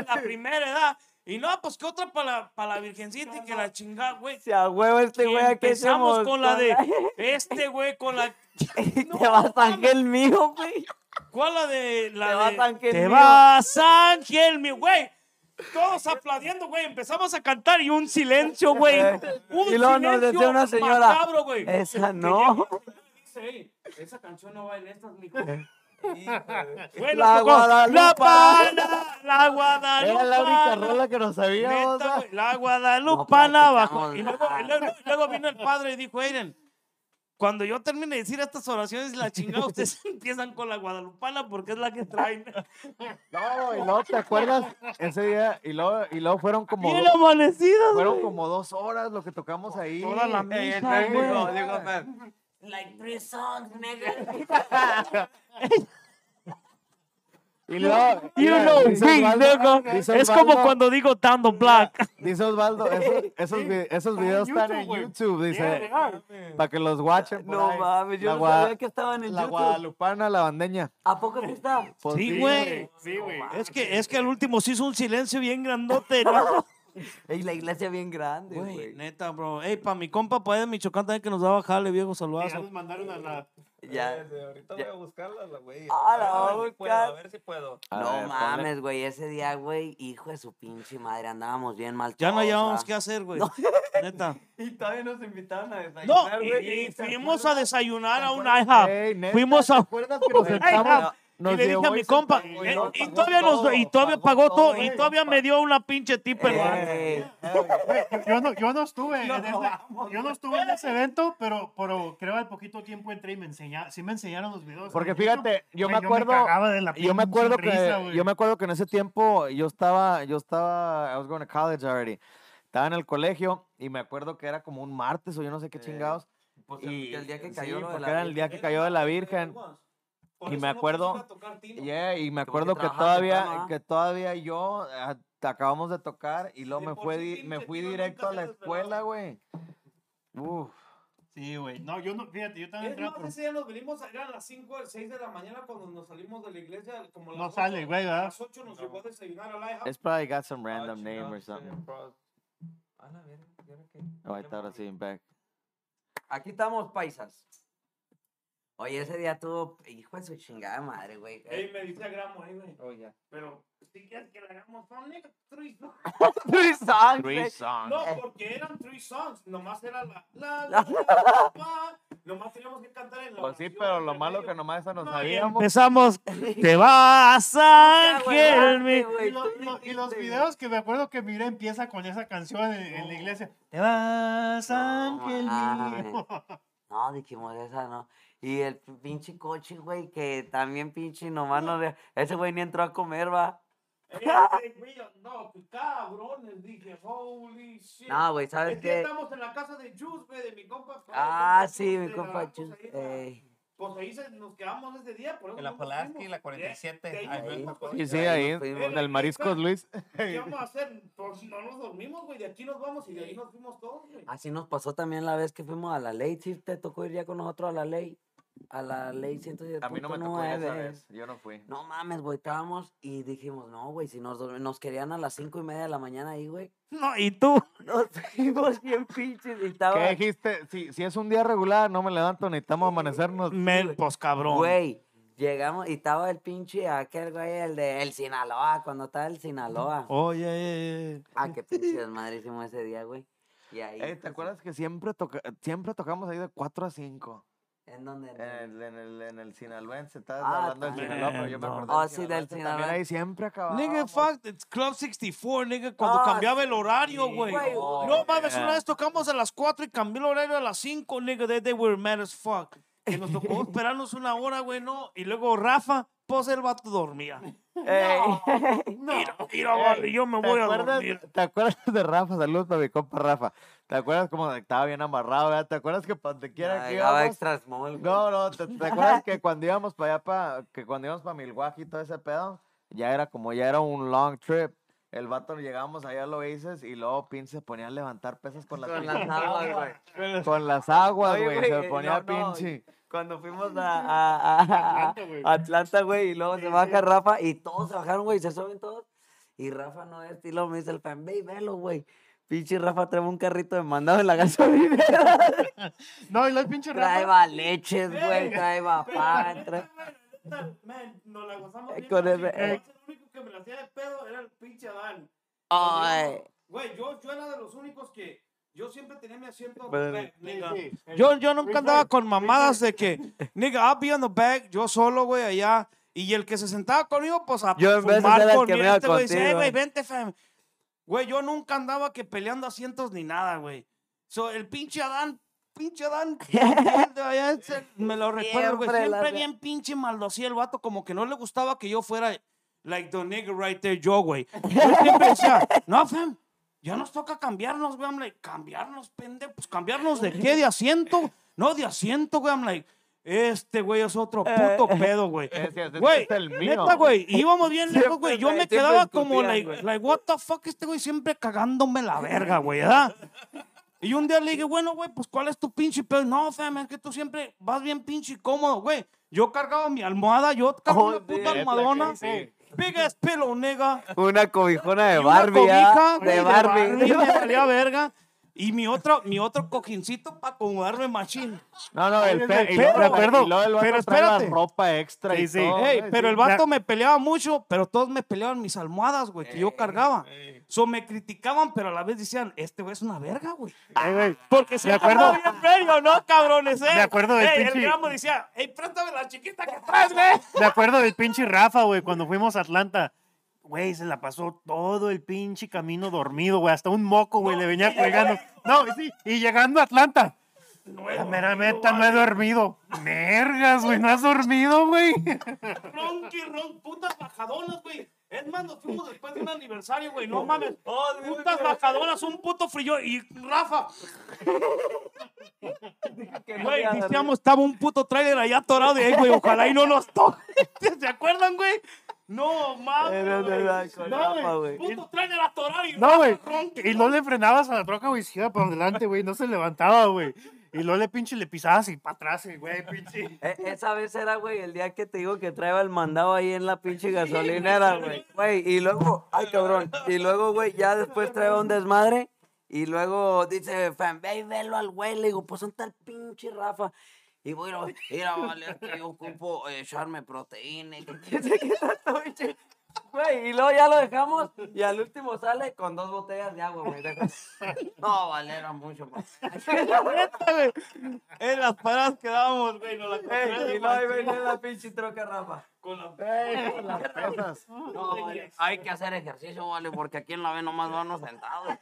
la primera edad. Y no, pues que otra para la, para la virgencita y que la chingada, güey. A huevo este güey aquí empezamos con la de este güey, con la. No, te vas ángel mío, güey. ¿Cuál la de la Te de, vas, ángel Te mío. vas, ángel mío, güey. Todos aplaudiendo, güey. Empezamos a cantar y un silencio, güey. Un Y luego nos decía una señora, macabro, güey. Esa no. llega- dice, "Ey, esa canción no va en estas, mijo. Güey, La Guadalupana. pana, la Guadalupana. Era la única rola que nos sabíamos. Neta, la Guadalupana No bajó. practicamos Y luego, y luego- luego vino el padre y dijo, Aiden, cuando yo termine de decir estas oraciones, la chingada, ustedes empiezan con la Guadalupana porque es la que traen. No, y luego, ¿te acuerdas? Ese día, y luego, y luego fueron como, Bien do- amanecidos. fueron como dos horas lo que tocamos ahí. Toda la Ey, misa, entonces güey. digo- digo, man, Like three songs, nigga. Y luego, You know, Es como cuando digo Dando Black. Dice Osvaldo, esos, esos, esos videos están en YouTube, dice, para que los watchen por No ahí. mames, yo La no sabía que estaban en La YouTube. guadalupana, la bandeña. ¿A poco sí está? Pues Sí, güey. Sí, güey. Es que, es que al último sí hizo un silencio bien grandote, ¿no? Ey, la iglesia bien grande, Güey, neta, bro. Ey, pa' mi compa, pues de Michoacán también que nos daba jale, viejo Ya saludazo. nos mandaron a la. Ya. Ahorita voy a buscarla, la güey. Ah, la A voy a ver si puedo, buscar. a ver si puedo. A no ver, mames, güey. Ese día, güey, hijo de su pinche madre, andábamos bien mal. Ya no hallábamos ah. qué hacer, güey. No. Neta. Y todavía nos invitaron a No, desayunar, y, güey. y fuimos a desayunar a un IHOP. Fuimos ¿te a- acuerdas que nos Ay, sentamos? Nos y le dije a mi compa, pagó eh, todo, y todavía nos, todo, y todavía pagó pagó todo, y todavía me dio una pinche tip el vato. Ey, Yo no, yo no estuve en No, ese, vamos, yo no estuve en ese evento, pero, pero creo al poquito tiempo entré y me enseñaron, sí me enseñaron los videos. Porque en fíjate, yo me acuerdo, de la yo me acuerdo risa, que, yo me acuerdo que en ese tiempo yo estaba, yo estaba, I was going to college already. Estaba en el colegio y me acuerdo que era como un martes o yo no sé qué chingados. pues Y, el día que sí, cayó lo de porque la era el día que cayó de la Virgen. Por y me acuerdo-. Yeah, y me acuerdo que trabajaba todavía, ¿ah? que todavía yo ah, acabamos de tocar y luego me fue, me fui directo a la escuela, güey. Uf. Sí, güey. No, yo no, fíjate, yo también Es entré más, por- ese día nos venimos a ir a las 5 o 6 de la mañana cuando nos salimos de la iglesia. Como a las No sale, güey, A ¿verdad? las 8 nos llevó a desayunar al IHOP. It's probably got some Ah, random name or something. pro- A la verga, ¿y ahora qué? Oh, I thought I seen back. Aquí estamos, paisas. Oye, ese día tuvo, hijo de su chingada madre, güey. Ey, me dice a Gramo ahí, güey. Oh, ya. Pero, si quieres que le hagamos son nigga, three songs. Three songs, Three songs. No, porque eran three songs. Nomás era la. la, la, la, la, nomás teníamos que cantar en la. Pues sí, pero lo malo que nomás eso no No, y sabíamos. Empezamos. Te vas, ángel. Y, los videos que me acuerdo que miré empieza con esa canción en, en la iglesia. Te vas, ángel mío. No, dijimos esa, no. Y el pinche coche, güey, que también pinche nomás no... le- Ese güey ni entró a comer, va. No, qué cabrones. Dije, holy shit. No, güey, ¿sabes Es que qué? estamos en la casa de Juice, güey, de mi compa. Ah, sí, Juice, mi compa la- pues, ahí. Pues se- nos quedamos ese día. Por eso En la fuimos. la De- 47. de ahí Ahí. Sí, sí, Ahí fuimos. del Mariscos Luis. ¿Qué vamos a hacer? Pues no nos dormimos, güey. De aquí nos vamos y de ahí nos fuimos todos, güey. Así nos pasó también la vez que fuimos a la ley. Sí, te tocó ir ya con nosotros a la ley. A la ley 110.9. A mí no me tocó esa vez. Yo no fui. No mames, güey, estábamos y dijimos, no, güey, si nos, nos querían a las cinco y media de la mañana ahí, güey. No, y tú. Nos fuimos bien pinches y estaba... ¿Qué dijiste? Si, si es un día regular, no me levanto, necesitamos amanecernos. Men, pues cabrón. Güey, llegamos y estaba el pinche aquel güey, el de el Sinaloa, cuando estaba el Sinaloa. Oye, Ah, qué pinche desmadre hicimos ese día, güey. Y ahí. Ey, ¿Te pues, acuerdas que siempre, toca, siempre tocamos ahí de 4 a 5? ¿En dónde? En el, en el, en el Sinaloense, estabas Ah, hablando del. Sinaloa, pero yo me acordé Oh, del sí, del Sinaloense, También Sinaloa. ahí siempre acabábamos. Nigga, fuck, it's Club 64, nigga, cuando Ah, cambiaba el horario, sí, güey. güey. no mames, yeah. una vez tocamos a las 4 y cambió el horario a las 5, nigga, they, they were mad as fuck. Que nos tocó esperarnos una hora, güey, no. Y luego Rafa, pues el vato dormía. Ey. Mira, mira, vale, yo me ¿Te voy a acuerdas, dormir. ¿Te acuerdas de Rafa? Saludos para mi compa Rafa. ¿Te acuerdas cómo estaba bien amarrado? ¿verdad? ¿Te acuerdas que para donde quiera que Llegaba íbamos? extra small. No, no, ¿te, te acuerdas que cuando íbamos para allá, pa, que cuando íbamos para Milwaukee y todo ese pedo, ya era como ya era un long trip. El vato llegábamos allá a Loaces y luego Pin se ponía a levantar pesas con las, Con las aguas, güey. con las aguas, güey. Se ponía no, no, pinche. Cuando fuimos a, a- a- a- Atlanta, güey. y luego se baja Rafa y todos se bajaron, güey, se suben todos. Y Rafa no es, y luego me dice el fan, ve y velo, güey. Pinche Rafa trae un carrito de mandado en la gasolinera. No, y los pinches Traeba leches, güey, traeba pan. trae- man, nos la gozamos bien. con pero eh. El único que me la hacía de pedo era el pinche Adán. Ay, Güey, yo, yo era de los únicos que. Yo siempre tenía mi asiento. Back, nigga. Sí, sí. Yo, yo nunca andaba con mamadas de que, nigga, I'll be on the back, yo solo, güey, allá. Y el que se sentaba conmigo, pues a Yo en vez de fumar con que este güey contigo, "Eh, güey, eh". vente, fam. Güey, yo nunca andaba que peleando asientos ni nada, güey. So, el pinche Adán, pinche Adán, me lo recuerdo, güey. Siempre bien pinche maldocía el vato, como que no le gustaba que yo fuera like the nigga right there, yo, güey. Yo siempre decía, no, fam, ya nos toca cambiarnos, güey. I'm like, cambiarnos, pendejo. Pues cambiarnos de qué? ¿De asiento? No, de asiento, güey. I'm like, este güey es otro puto pedo, güey. Güey, es el mío. neta, güey. y Íbamos bien lejos, güey. Yo me- quedaba como, like, like, what the fuck, este güey siempre cagándome la verga, güey, ¿verdad? Y un día le dije, bueno, güey, pues ¿cuál es tu pinche pedo? No, fam, es que tú siempre vas bien pinche cómodo, güey. Yo cargaba mi almohada, yo cargaba Oh, una puta almohadona. sí. Big ass pillow, nigga. una cobijona de Y una Barbie, ¿ah? cobija, güey, De Barbie. me valía verga. Y mi otro, mi otro cojincito para acomodarme machín. No, no, el pe- Pero- de y luego el vato pero la ropa extra y Sí, sí. todo, Ey, pero sí. el vato me peleaba mucho, pero todos me peleaban mis almohadas, güey, que yo cargaba. So me criticaban, pero a la vez decían, este güey es una verga, güey. Ay, güey. Porque se acuerdo. acuerdo bien serio, ¿no, cabrones? Eh? Me acuerdo del Ey, El pinche- gramo decía, ey, préstame la chiquita que traes, güey. Me acuerdo del pinche Rafa, güey, cuando fuimos a Atlanta. Güey, se la pasó todo el pinche camino dormido, güey. Hasta un moco, güey, le venía colgando. No, sí, y llegando a Atlanta. La mera neta, no he dormido. Mergas, güey, no has dormido, güey. Ronqui, ron, putas bajadonas, güey. Es más, nos fuimos después de un aniversario, güey. No mames. Putas bajadonas, un puto frío. Y Rafa. Güey, decíamos, estaba un puto trailer allá atorado de ahí, güey. Ojalá y no nos toque. ¿Se acuerdan, güey? No, mames. Güey. No, Rafa, güey. Puto y No, güey. Y no le frenabas a la troca, güey, se iba para adelante, güey. No se levantaba, güey. Y luego le pinche le pisabas y para atrás, y, güey, pinche. E- esa vez era, güey, el día que te digo que traía el mandado ahí en la pinche gasolinera, güey. Güey, y luego, ay, cabrón. Y luego, güey, ya después trae un desmadre. Y luego dice, fan, ve y velo al güey. Le digo, pues son tal pinche Rafa. Y bueno, mira, vale, es que yo ocupo eh, echarme proteína y que qué tanto, pinche. Güey, y luego ya lo dejamos y al último sale con dos botellas de agua, güey. No, vale, era mucho más. En las paradas que dábamos, güey. Nos la compré Y luego ahí venía la pinche troca, Rafa. Con la Las pesas. No, vale, hay que hacer ejercicio, vale, porque aquí en la B nomás vamos sentados.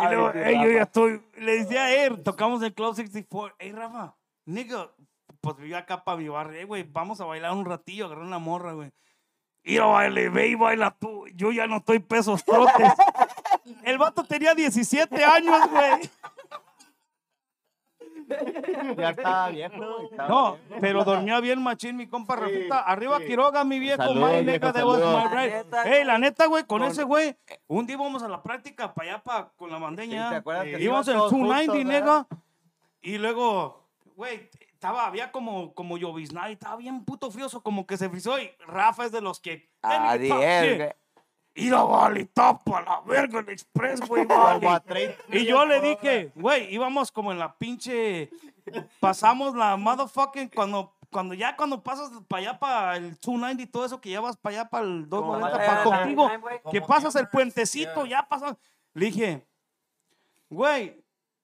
Y luego, ey, yo ya estoy. Le decía a él, tocamos el Club 64. Ey, Rafa, nigga, pues viví acá para mi barrio, eh, güey. Vamos a bailar un ratillo, agarrar una morra, güey. Y lo baile, ve y baila tú. Yo ya no estoy pesos trotes. El vato tenía 17 años, güey. Ya estaba viejo, estaba No, pero dormía bien machín mi compa Rafita. Arriba Quiroga, mi viejo, Saludos, my viejo, saludos. my right. La neta, Ey, la neta, güey, con con- ese güey, un día íbamos a la práctica para allá, pa, con la Sí, mandeña. ¿te acuerdas que Íbamos en el todos 290, juntos, nega. verdad? Y luego, güey, estaba, había como, como llovizna y estaba bien puto frioso, como que se frizó. Y Rafa es de los que. A Y la vale, tapa la verga el express, güey, Como a vale. 30 Y yo le dije, güey, íbamos como en la pinche. Pasamos la motherfucking. Cuando, cuando ya cuando pasas para allá, para el 290 y todo eso, que ya vas para allá, para el 290, vaya para la contigo, line, que pasas el puentecito, yeah. ya pasas. Le dije, güey,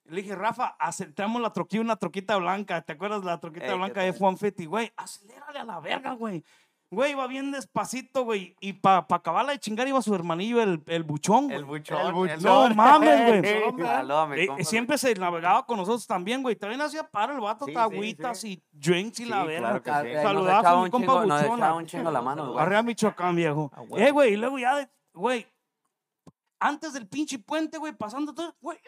le dije, Rafa, aceptamos la troquita, una troquita blanca. ¿Te acuerdas de la troquita blanca de F-150? Güey, acelérale a la verga, güey. Güey, iba bien despacito, güey. Y para pa acabarla de chingar iba su hermanillo, el, el buchón, güey. El buchón. El buchón. No mames, güey. buchón. A Eh, compa, siempre se navegaba con nosotros también, güey. También hacía para el vato, Sí, sí, agüitas sí. y drinks y la verga. claro que güey. Saludazo, echaba mi un compa chingo- Nos echaba un chingo la mano, güey. Arriba Michoacán, viejo. Ah, Eh, güey, y luego ya, de- güey, antes del pinche puente, güey, pasando todo, güey.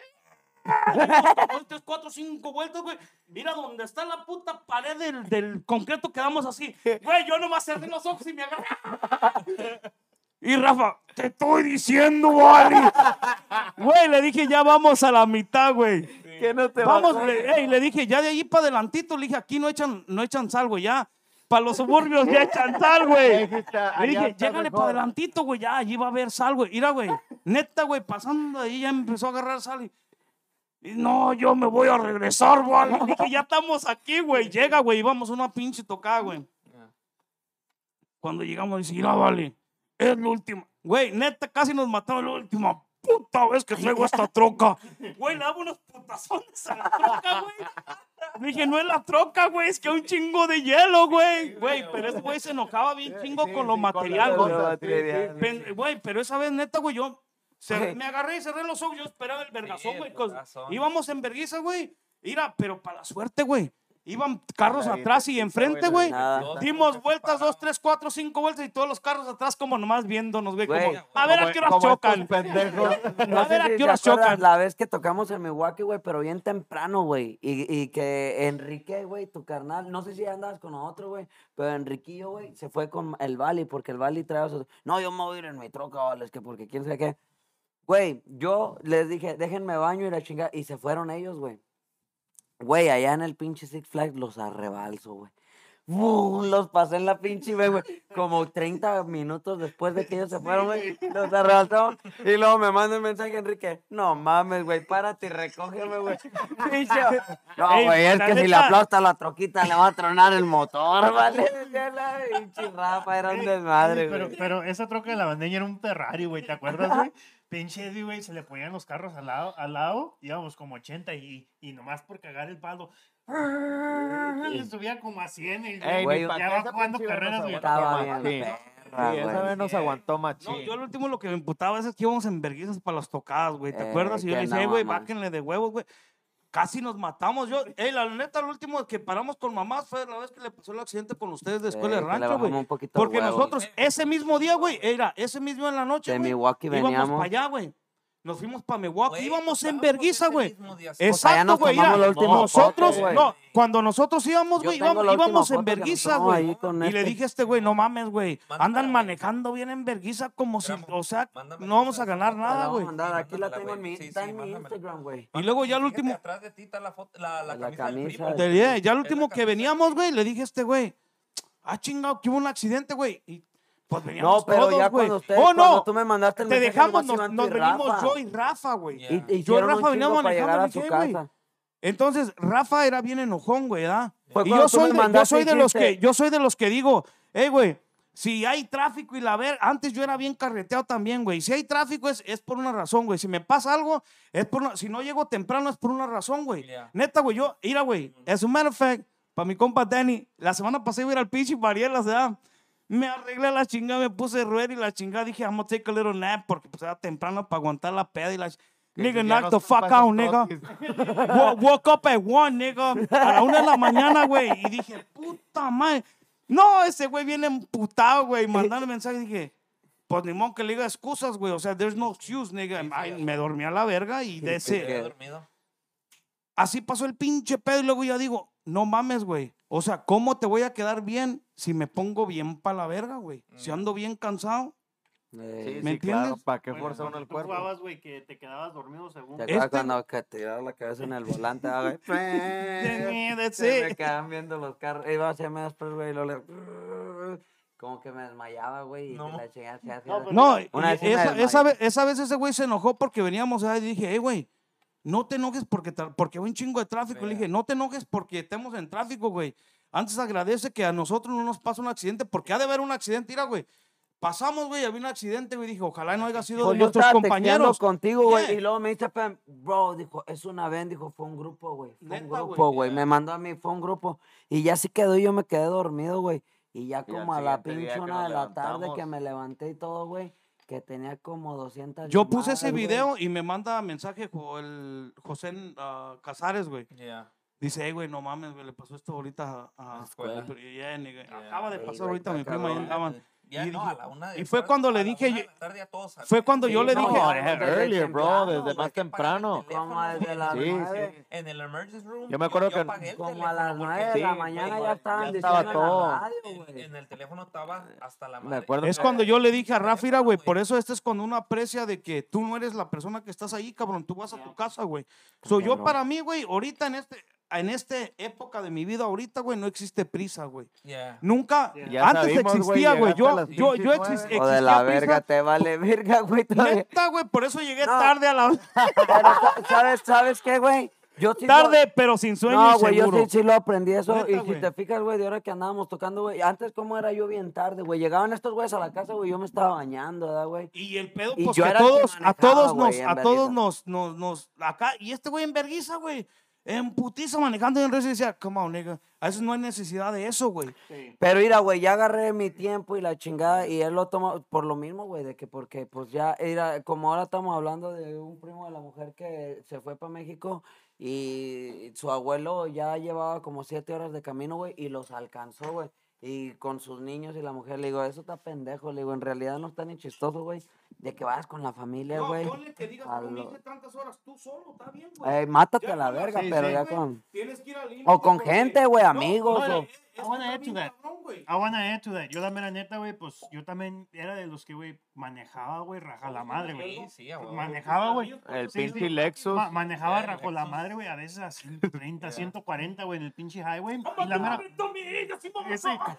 Dos, tres, cuatro, cinco vueltas, güey. Mira donde está la puta pared del, del concreto, quedamos así. Güey, yo nomás cerré los ojos y me agarré. Y Rafa, te estoy diciendo, Wally. Güey, le dije, ya vamos a la mitad, güey. ¿Qué no te Vamos, va a- le, ey, le dije, ya de ahí para adelantito, le dije, aquí no echan, no echan sal, güey, ya. Para los suburbios ya echan sal, güey. Le dije, llégale para adelantito, güey, ya, allí va a haber sal, güey. Mira, güey, neta, güey, pasando ahí ya empezó a agarrar sal y... y no, yo me voy a regresar, güey. Le dije, ya estamos aquí, güey. Llega, güey, y vamos a una pinche tocada, güey. Cuando llegamos, dice, mira, vale, es la última. Güey, neta, casi nos mataron la última puta vez que traigo esta troca. Güey, le daba unos putazones a la troca, güey. Dije, no es la troca, güey, es que un chingo de hielo, güey. Güey, pero ese güey se enojaba bien chingo Sí, con lo sí, material, güey. Güey, pero esa vez, neta, güey, yo cerré- me agarré y cerré los ojos. Yo esperaba el vergazón, Sí, güey. vergazón. Íbamos en vergüenza, güey. Mira, pero para la suerte, güey. Iban carros atrás y enfrente, güey. Dimos vueltas, dos, tres, cuatro, cinco vueltas y todos los carros atrás como nomás viéndonos, güey. A ver a qué horas chocan. No A ver a si qué horas chocan. La vez que tocamos en Milwaukee, güey, pero bien temprano, güey. Y, y que Enrique, güey, tu carnal, no sé si andabas con otro, güey, pero Enriquillo, güey, se fue con el Bali, porque el Bali trae. No, yo me voy a ir en mi troca, vale, es que porque quién sabe qué. Güey, yo les dije, déjenme baño y la chingada, y se fueron ellos, güey. Güey, allá en el pinche Six Flags los arrebalso, güey. ¡bum! Los pasé en la pinche, güey, güey. Como 30 minutos después de que ellos se fueron, güey. Los arrebatamos. Y luego me manda un mensaje, Enrique. No mames, güey, párate y recógeme, güey. Pinche. No, Ey, güey, es que si le aplasta la troquita le va a tronar el motor, ¿vale? La Pinche Rafa, era un desmadre, pero, güey. pero esa troca de la bandeña era un Ferrari, güey, ¿te acuerdas, güey? Pinche Eddie, güey, se le ponían los carros al lado, al lado, íbamos como 80 y, y nomás por cagar el palo, le subía como a 100 y Ey, Güey, ya va jugando carreras, güey. Estaba bien, Sí, esa güey. vez nos aguantó No, machín. yo lo último lo que me emputaba es que íbamos en verguizas para las tocadas, güey. ¿Te Eh, acuerdas? Y yo le dije, no "Eh, güey, báquenle de huevos, güey. Casi nos matamos. Yo, ey, la neta, lo último que paramos con mamás fue la vez que le pasó el accidente con ustedes de escuela Eh, de rancho, güey. Porque nosotros, ese mismo día, güey, era ese mismo en la noche, De güey, Milwaukee íbamos veníamos. para allá, güey. Nos fuimos para Milwaukee, íbamos en verguiza, güey. Exacto, güey. nosotros, foto, güey. no, cuando nosotros íbamos, güey, íbamos, íbamos en verguiza, güey. Y le este. dije a este güey, no mames, güey. Andan manejando bien en verguiza como si, o sea, no vamos a ganar nada, güey. mandar, aquí la Mándamela, tengo en güey. mi, Sí, está sí, en mi. Instagram, güey. Y luego ya el último, Atrás de ti está la, foto, la, la, La camisa del primo. ya el último que veníamos, güey, le dije a este güey, ah, chingado, que hubo un accidente, güey. Y pues veníamos No, pero todos, ya güey. cuando ustedes, Oh, cuando no, tú me mandaste el te mensaje, dejamos, nos, venimos Rafa. yo y Rafa, güey. Yeah. Y, y Yo y Rafa veníamos manejando, a su casa. Entonces, Rafa era bien enojón, güey, ¿verdad? Y yo soy, de, yo mandaste soy y de los que, yo soy de los que digo, hey, güey, si hay tráfico y la ver, antes yo era bien carreteado también, güey. Si hay tráfico es, es por una razón, güey. Si me pasa algo, es por una, si no llego temprano es por una razón, güey. Yeah. Neta, güey, yo, mira, güey, as a matter of fact, para mi compa Danny, la semana pasada iba a ir al pinche Mariela, ¿verdad? Me arreglé la chingada, me puse rueda y la chingada, dije, I'm gonna take a little nap, porque pues era temprano para aguantar la peda y la... Nigga, knock no the fuck out, nigga. woke up at one, nigga. A la una de la mañana, güey. Y dije, puta madre. No, ese güey viene emputado, güey. Mandando mensaje. Dije, pues ni modo que le diga excusas, güey. O sea, there's no excuse, nigga. Ay, me dormí a la verga y de ese. Así pasó el pinche pedo y luego ya digo, no mames, güey. O sea, ¿cómo te voy a quedar bien si me pongo bien para la verga, güey? Si ando bien cansado. Eh, Sí, ¿Me sí, claro, entiendes? ¿para qué fuerza uno el tú cuerpo? jugabas, güey, que te quedabas dormido según. ¿Te acuerdas Este- cuando que te tiraba la cabeza en el volante? ah, güey? Se me quedaban viendo los carros. Iba hacia mí después, güey, y luego le... Como que me desmayaba, güey, y No. la chingada. No, pues, No, esa, esa, vez, esa vez ese güey se enojó porque veníamos ahí y dije, hey, güey, no te enojes porque, porque hay un chingo de tráfico. Le dije, no te enojes porque estemos en tráfico, güey. Antes agradece que a nosotros no nos pasa un accidente porque ha de haber un accidente, mira, güey. Pasamos, güey, había un accidente, güey. Dije, ojalá no haya sido de Pues yo nuestros compañeros. contigo, güey, Yeah. y luego me dice, Pam, bro, dijo, es una ven, dijo, fue un grupo, güey, fue Neta, un grupo, güey, me mandó a mí, fue un grupo, y ya sí quedó, y yo me quedé dormido, güey, y ya Y como a la pinche una de la tarde que me levanté y todo, güey, que tenía como 200 Yo puse ese llamadas, güey. video y me manda mensaje el José ah, Casares, güey. Yeah. Dice, hey, güey, no mames, güey, le pasó esto ahorita a... a nigga, Yeah. Acaba de pasar ahorita, está mi prima, ahí cabrón. andaban. Ya Y no, a la una de y fue tarde- cuando le a dije yo- tarde ya todos. Fue cuando yo Sí, le no, dije... desde Earlier, bro, temprano, desde más que temprano. Como desde las Sí, nueve. En el emergency room. Yo me acuerdo que pagué el Como a las porque 9 de la sí, mañana ya estaban estaba diciendo en todo. la radio, En, güey. en el teléfono estaba hasta la Me madre. acuerdo Es que- cuando yo le dije a Rafa, mira, güey, por eso este es cuando uno aprecia de que tú no eres la persona que estás ahí, cabrón, tú vas a tu casa, güey. So, yo cabrón. para mí, güey, ahorita en este, en esta época de mi vida, ahorita, güey, no existe prisa, güey. Yeah. Nunca, antes sabimos, existía, güey, yo, a yo, yo pinches exis- nueve. O de existía la prisa. verga, te vale verga, güey, todavía. Neta, güey, por eso llegué No. tarde a la... Pero, sa- ¿sabes, ¿sabes qué, güey? Yo sí lo- tarde, pero sin sueño No, güey, yo sí, sí lo aprendí eso. Neta, y si te fijas, güey, de ahora que andábamos tocando, güey. Antes, ¿cómo era yo bien tarde, güey? Llegaban estos güeyes a la casa, güey, yo me estaba bañando, ¿verdad, güey? Y el pedo, Y pues yo que era el que todos, a manejaba, todos güey, nos, a todos nos, nos, nos, acá, y este güey en verguiza, güey, en putiza manejando y en rezo y decía, come on, nigga, a veces no hay necesidad de eso, güey. Sí. Pero mira, güey, ya agarré mi tiempo y la chingada y él lo toma por lo mismo, güey, de que porque pues ya era, como ahora estamos hablando de un primo de la mujer que se fue para México y su abuelo ya llevaba como siete horas de camino, güey, y los alcanzó, güey. Y con sus niños y la mujer, le digo, eso está pendejo, le digo, en realidad no está ni chistoso, güey. De que vayas con la familia, No, güey. ponle que digas, no lo- tantas horas, tú solo, está bien, güey. Eh, mátate Ya a la verga, sí, pero sí, ya güey, con... Tienes que ir al límite O con porque- gente, güey, No, amigos, no, o- es- es I wanna add to that. cabrón, güey. I wanna add to that. Yo la mera neta, güey, pues yo también era de los que, güey, manejaba, güey, raja la madre, güey. Sí, sí, a huevo. Manejaba, güey. El Sí, pinche sí. Lexus. Ma- manejaba Ya, rajo la madre, güey, a veces a 130, 140, güey, en el pinche highway. Y la mera...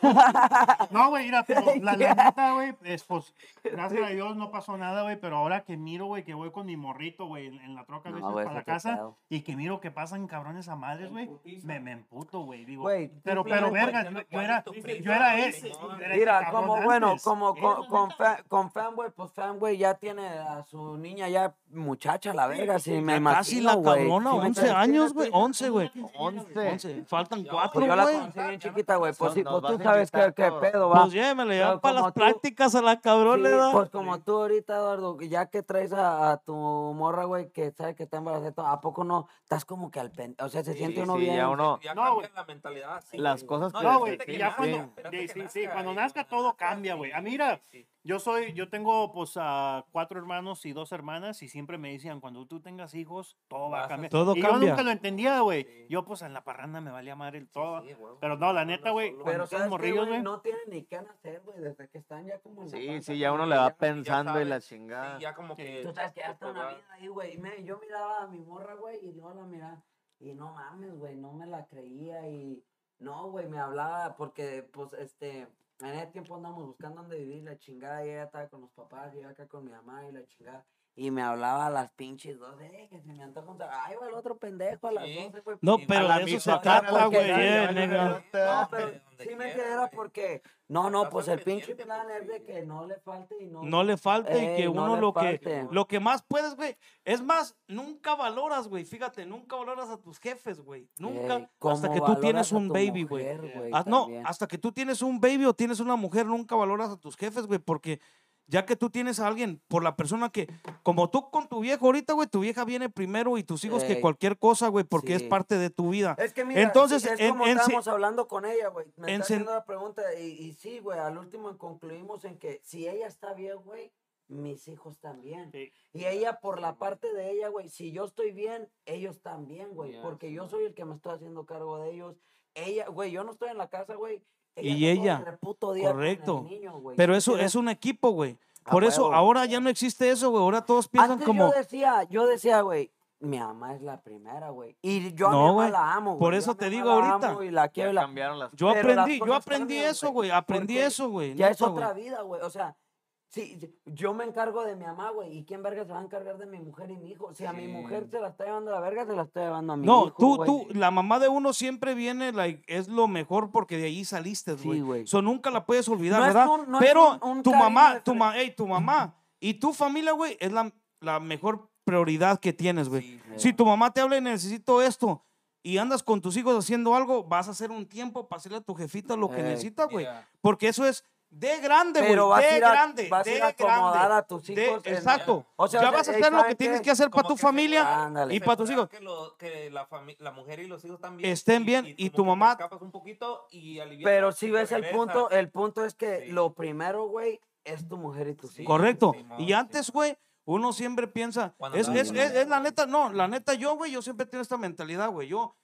No, güey, mira, pero la, la neta, güey, es, pues, gracias a Dios no pasó nada, güey, pero ahora que miro, güey, que voy con mi morrito, güey, en, en la troca a No, veces güey, para la casa, pedo. y que miro que pasan cabrones a madres, güey, me, me emputo, güey, digo, Güey, pero, pero, verga, yo, yo era, yo era ese. Mira, como bueno, como con, con, neta. fa- con Fanboy, pues Fanboy ya tiene a su niña ya muchacha, la verga, si me imagino, casi la güey. cabrona, ¿Sí me 11 entiendes? años, güey, 11, güey. 11. 11. Faltan Ya, Pues 4, yo la güey. conocí bien chiquita, güey, pues sí, pues tú sabes qué, qué pedo, va. Pues llévemele, ya para las prácticas a la cabrona, Sí, pues como tú ahorita, Eduardo, ya que traes a, a tu morra, güey, que sabe que está embarazada, ¿a poco no? Estás como que al pen... O sea, se Sí, siente uno sí, bien. ya uno- Ya No, cambia güey. la mentalidad. sí, Las güey. cosas No, güey, ya cuando, sí, sí, nazca sí, cuando nazca todo cambia, güey. sí, Ah, mira, sí. Yo soy, yo tengo pues a cuatro hermanos y dos hermanas y siempre me decían, cuando tú tengas hijos, todo va a cambiar. Todo y yo cambia. nunca lo entendía, güey. Sí. Yo pues en la parranda me valía madre el todo. Sí, güey. Pero no, la neta, güey, Pero son ¿sabes qué, morrillos, güey? No tienen ni qué hacer, güey, desde que están ya como en la Sí, panza, sí, ya uno le va ya- pensando y la chingada. Sí, ya como que. Tú sabes que ya está una vida ahí, güey. y me- Yo miraba a mi morra, güey, y no la miraba. Y no mames, güey, no me la creía. Y no, güey, me hablaba porque, pues, este, en ese tiempo andamos buscando dónde vivir, la chingada. Y ella estaba con los papás, yo acá con mi mamá y la chingada. Y me hablaba a las pinches dos, eh, que se me antoja un Ay, va el otro pendejo a las Sí. 12, güey. No, Y pero a la eso se misma trata, güey. eh. No, pero sí me güey. porque, no, no, pues el pinche plan pues, es de que no le falte y no. No le falte y que no uno lo que, lo que más puedes, güey. Es más, nunca valoras, güey. Fíjate, nunca valoras a tus jefes, güey. Nunca. Ey, ¿cómo hasta que tú tienes un baby, güey. güey, Ah, no, hasta que tú tienes un baby o tienes una mujer, nunca valoras a tus jefes, güey, porque ya que tú tienes a alguien, por la persona que, como tú con tu viejo ahorita, güey, tu vieja viene primero y tus hijos que cualquier cosa, güey, porque es parte de tu vida. Es que mira, Entonces, es en- como en estábamos hablando con ella, güey. Me en está haciendo la pregunta y, y sí, güey, al último concluimos en que si ella está bien, güey, mis hijos también. Sí. Y ella, por la parte de ella, güey, si yo estoy bien, ellos también, güey, porque sí, yo soy el que me estoy haciendo cargo de ellos. Ella, güey, yo no estoy en la casa, güey. Y ella, el reputo día con el correcto. niño, güey, Pero ¿sí eso es un equipo, güey. Por eso ahora ya no existe eso, güey. Ahora todos piensan Antes como... yo decía, yo decía, güey, mi mamá es la primera, güey. Y yo a No, mi mamá la amo, güey. por eso te digo ahorita. amo Y la quiero y Ya la cambiaron las Yo las aprendí, yo aprendí eso, güey. Aprendí eso, güey. Ya es otra vida, güey. O sea, sí, yo me encargo de mi mamá, güey. ¿Y quién verga se va a encargar de mi mujer y mi hijo? Si a mi mujer se la está llevando a la verga, se la está llevando a mi No, hijo, tú, güey. tú, la mamá de uno siempre viene, like, es lo mejor porque de ahí saliste, Sí, güey. güey. Eso nunca la puedes olvidar, No es ¿verdad? un- no es Pero un- un tu mamá, tu, ma ey, tu mamá y tu familia, güey, es la, la mejor prioridad que tienes, güey. Sí, Si tu mamá te habla y necesito esto y andas con tus hijos haciendo algo, vas a hacer un tiempo para hacerle a tu jefita lo que Ey. necesita, güey. Yeah. Porque eso es de grande, güey. Pero vas a De ir a, grande, vas a de ir a acomodar grande. a tus de- hijos. en- exacto. O sea, ya vas a hacer lo que ¿saben tienes que hacer para tu familia Ándale. y para tus hijos. Que, lo- que la, mujer y los hijos también Estén bien, y tu mamá- escapas un poquito y alivias Pero si ves el punto, el punto es que Sí. lo primero, güey, es tu mujer y tus Sí. hijos. Correcto. Y antes, güey, uno siempre piensa, es la neta, no, la neta, yo, güey, yo siempre tengo esta mentalidad, güey. Yo,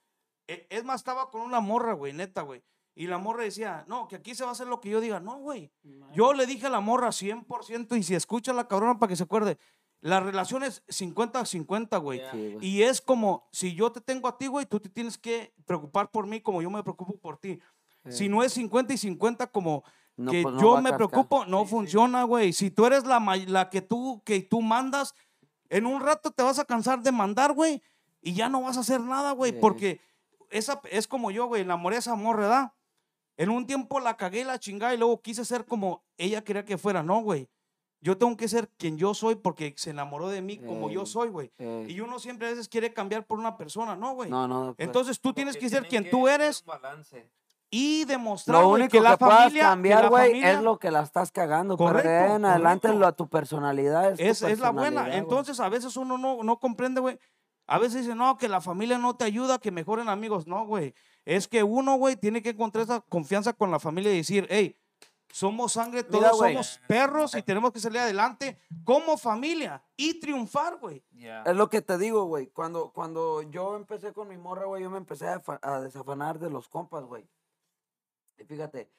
e- es más, estaba con una morra, güey, neta, güey. Y la morra decía, no, que aquí se va a hacer lo que yo diga. No, güey. Yo le dije a la morra 100% y si escucha la cabrona para que se acuerde, la relación es 50-50, güey. Sí. Y es como, si yo te tengo a ti, güey, tú te tienes que preocupar por mí como yo me preocupo por ti. Si no es 50 y 50 como No, que pues no yo a me preocupo, no funciona, güey. Si tú eres la, que tú que tú mandas, en un rato te vas a cansar de mandar, güey, y ya no vas a hacer nada, güey, porque esa es como yo, güey, enamoré a esa morra, ¿verdad? En un tiempo la cagué, la chingada y luego quise ser como ella quería que fuera, no, güey. Yo tengo que ser quien yo soy porque se enamoró de mí como yo soy, güey. ey. Y uno siempre a veces quiere cambiar por una persona, no, güey. No, no. pues, Entonces tú tienes que ser quien que tú eres un balance. y demostrar lo único que que, la puedas familia, cambiar, güey, familia- es lo que la estás cagando. pero Correcto, en adelante correcto. lo a tu personalidad. Es, tu es, la buena. Entonces, a veces uno no, no comprende, güey. A veces dice, no, que la familia no te ayuda, que mejoren amigos. No, güey. Es que uno, güey, tiene que encontrar esa confianza con la familia y decir, hey, somos sangre, todos somos perros y tenemos que salir adelante como familia y triunfar, güey. Yeah. Es lo que te digo, güey. Cuando, cuando yo empecé con mi morra, güey, yo me empecé a, a desafanar de los compas, güey. Y fíjate,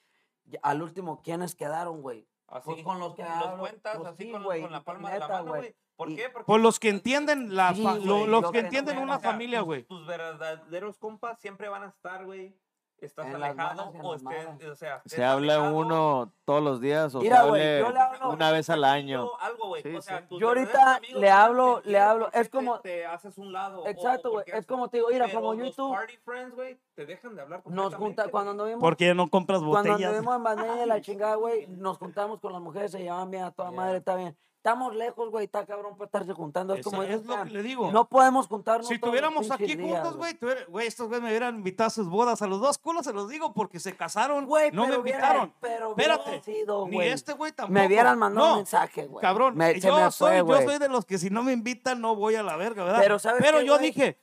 al último, ¿quiénes quedaron, güey? Así, Pues con los que los hablo, cuentas pues así sí, con, güey, con la palma de la neta, mano, güey. ¿Por Y- qué? Porque Por los que entienden la Sí, lo- los lo que que entienden una o sea, familia, tus- güey. Tus verdaderos compas siempre van a estar, güey. Estás En alejado y o malas. o sea, Se habla alejado, uno todos los días o Mira, se yo le hablo- una vez al año. Algo, güey. Sí, o sea, sí. Yo ahorita amigos le hablo- le hablo, es te- como- Te, haces un lado. Exacto, güey. Es como te digo, mira, como los YouTube party friends, güey, te dejan de hablar nos junta, cuando güey. anduvimos, Porque no compras cuando botellas. anduvimos en Bandera y la chingada, güey, nos juntamos con las mujeres, se llevaban bien a toda madre, está bien. Estamos lejos, güey, está cabrón para estarse juntando. Es como es lo que le digo. No podemos juntarnos. Si estuviéramos aquí juntos, güey, güey, estos güeyes me hubieran invitado a sus bodas. A los dos culos se los digo porque se casaron. Güey, no me pero invitaron. pero Espérate. sido, Ni güey. este güey tampoco. Me hubieran mandado No, un mensaje, güey. Cabrón, Me- yo, me soy, yo güey. soy de los que si no me invitan no voy a la verga, ¿verdad? Pero ¿sabes qué, yo güey? dije,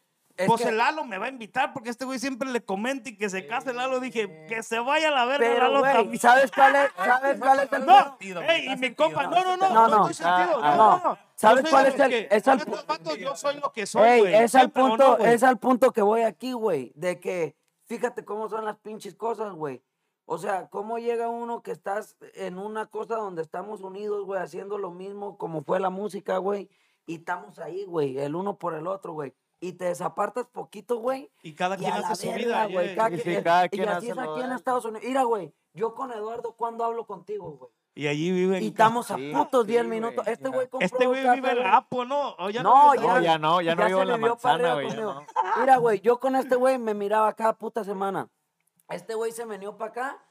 pues que- el Lalo me va a invitar porque este güey siempre le comenta y que se case el Lalo. Dije, que se vaya a la verga Pero, Lalo también. ¿sabes cuál es, ¿sabes cuál es el No, sentido, ey, y mi compa, no, no, no, no, No, no, estoy sentido, ah, no, no. no, no. ¿Sabes cuál es el- que, es el estos vatos yo soy lo que soy, Ey, güey. es al Siempre, ¿o no, punto, es al punto que voy aquí, güey, de que fíjate cómo son las pinches cosas, güey. O sea, cómo llega uno que estás en una cosa donde estamos unidos, güey, haciendo lo mismo como fue la música, güey, y estamos ahí, güey, el uno por el otro, güey. Y te desapartas poquito, güey. Y cada Y quien hace su verga, vida. güey. yeah, cada yeah. sí, quien- cada y así hace es aquí en. Estados Unidos. Mira, güey, yo con Eduardo, ¿cuándo hablo contigo, güey? Y allí viven. Y estamos a Sí, putos sí, 10 güey, minutos. Este güey compró Este güey casa, vive güey. Apo, ¿no? ¿O ya No, vive en ya- No, ya no, ya no ya vivo en la manzana, güey. no. Mira, güey, yo con este güey me miraba cada puta semana. Este güey se venió para acá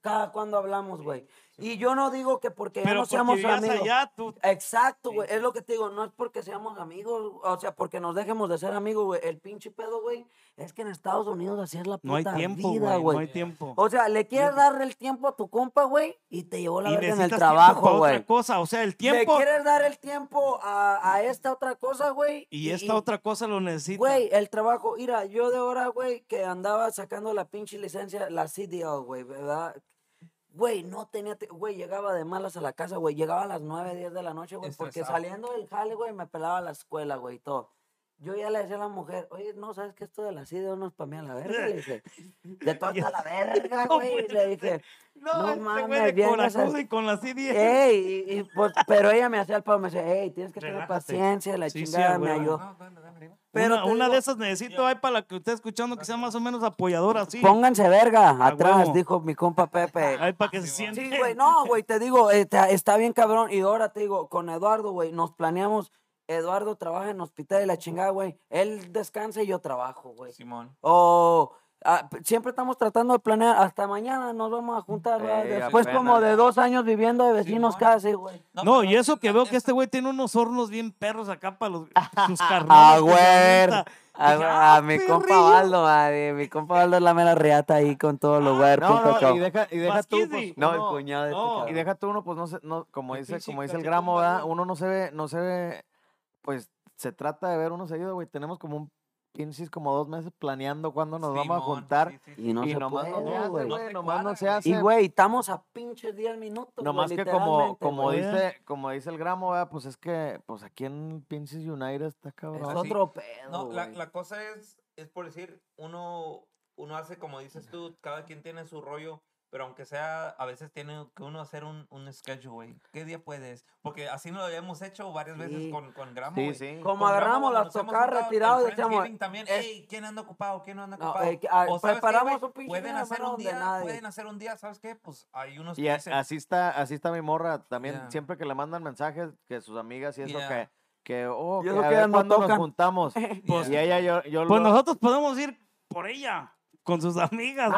cada cuando hablamos, güey. Y yo no digo que porque ya Pero no porque seamos amigos. allá, tú. Exacto, güey. Es lo que te digo. No es porque seamos amigos, o sea, porque nos dejemos de ser amigos, güey. El pinche pedo, güey, es que en Estados Unidos así es la puta No hay tiempo, vida, güey. No hay tiempo. O sea, le quieres dar el tiempo a tu compa, güey, y te llevó la y verga en el trabajo, güey. otra cosa. O sea, el Le tiempo quieres dar el tiempo a, a esta otra cosa, güey. y esta otra cosa lo necesita. Güey, el trabajo, mira, yo de ahora, güey, que andaba sacando la pinche licencia, la CDL, güey, ¿verdad? Güey, no tenía, te- güey, llegaba de malas a la casa, güey, llegaba a las 9, 10 de la noche, güey, porque saliendo del jale, güey, me pelaba a la escuela, güey, y todo. Yo ya le decía a la mujer, oye, no, ¿sabes que esto de la CDL no es para mí a la verga? Le dije, de toda la verga, güey, le dije, no, no este mames, bien corazón esas- y con la CD. ey, y, y, pues, pero ella me hacía el pavo, me decía, hey, tienes que tener Relájate. paciencia, la Sí, sí, chingada, a me ayudó. No. Pero una una digo- de esas necesito ahí para la que usted escuchando que sea más o menos apoyadora así. Pónganse verga atrás, huevo. dijo mi compa Pepe. Ahí para que se siente. Sí, güey, no, güey, te digo, eh, está bien cabrón. Y ahora te digo, con Eduardo, güey, nos planeamos. Eduardo trabaja en hospital y la chingada, güey. Él descansa y yo trabajo, güey. Simón. O ah, siempre estamos tratando de planear. Hasta mañana nos vamos a juntar, ¿verdad? Ey, Después como de dos años viviendo de vecinos Simón. casi, güey. No, pero y eso que veo que este güey tiene unos hornos bien perros acá para los, sus carnales. Ah, se güey. A, Dije, a "Ah, mi compa perrillo". Baldo, madre, mi compa Baldo es la mera riata ahí con todo lo güey. No, no, y deja, y deja tú, pues, No, el uno- cuñado de este no, Y deja tú uno, pues no sé, no, como El dice, pinche como dice el gramo, ¿verdad? Uno no se ve, no se ve, pues se trata de ver uno seguido, güey. Tenemos como un pinches como dos meses planeando cuándo nos vamos a juntar. sí, sí, sí. Y no y se nomás no se puede, hace, güey. No güey. se Nomás no se güey. hace. Y, güey, estamos a pinches 10 minutos. güey, Nomás que como, como güey. dice, como dice el gramo, ¿verdad? Pues es que, pues aquí en pinches United está Es cabrón. así. otro pedo, No, la, güey. la cosa es, es por decir, uno, uno hace como dices tú, cada quien tiene su rollo, pero aunque sea, a veces tiene que uno hacer un, un schedule, güey. ¿Qué día puedes? Porque así lo hemos hecho varias veces Sí. con, con Gramo, Sí, sí. Como agarramos cuando las tocadas retirados y decíamos, también, es- "Ey, ¿quién anda ocupado? ¿Quién no anda No, ocupado? eh, que, ah, O, ¿sabes qué, preparamos güey? un pinche Pueden hacer un día, nadie. pueden hacer un día, ¿sabes qué? Pues hay unos Y que a- dicen, así está, así está mi morra. También Ya. siempre que le mandan mensajes que sus amigas y eso Ya. que, que, oh, Y que a ver no cuándo nos juntamos. Pues- y ella, yo, yo Pues lo- nosotros podemos ir por ella, con sus amigas.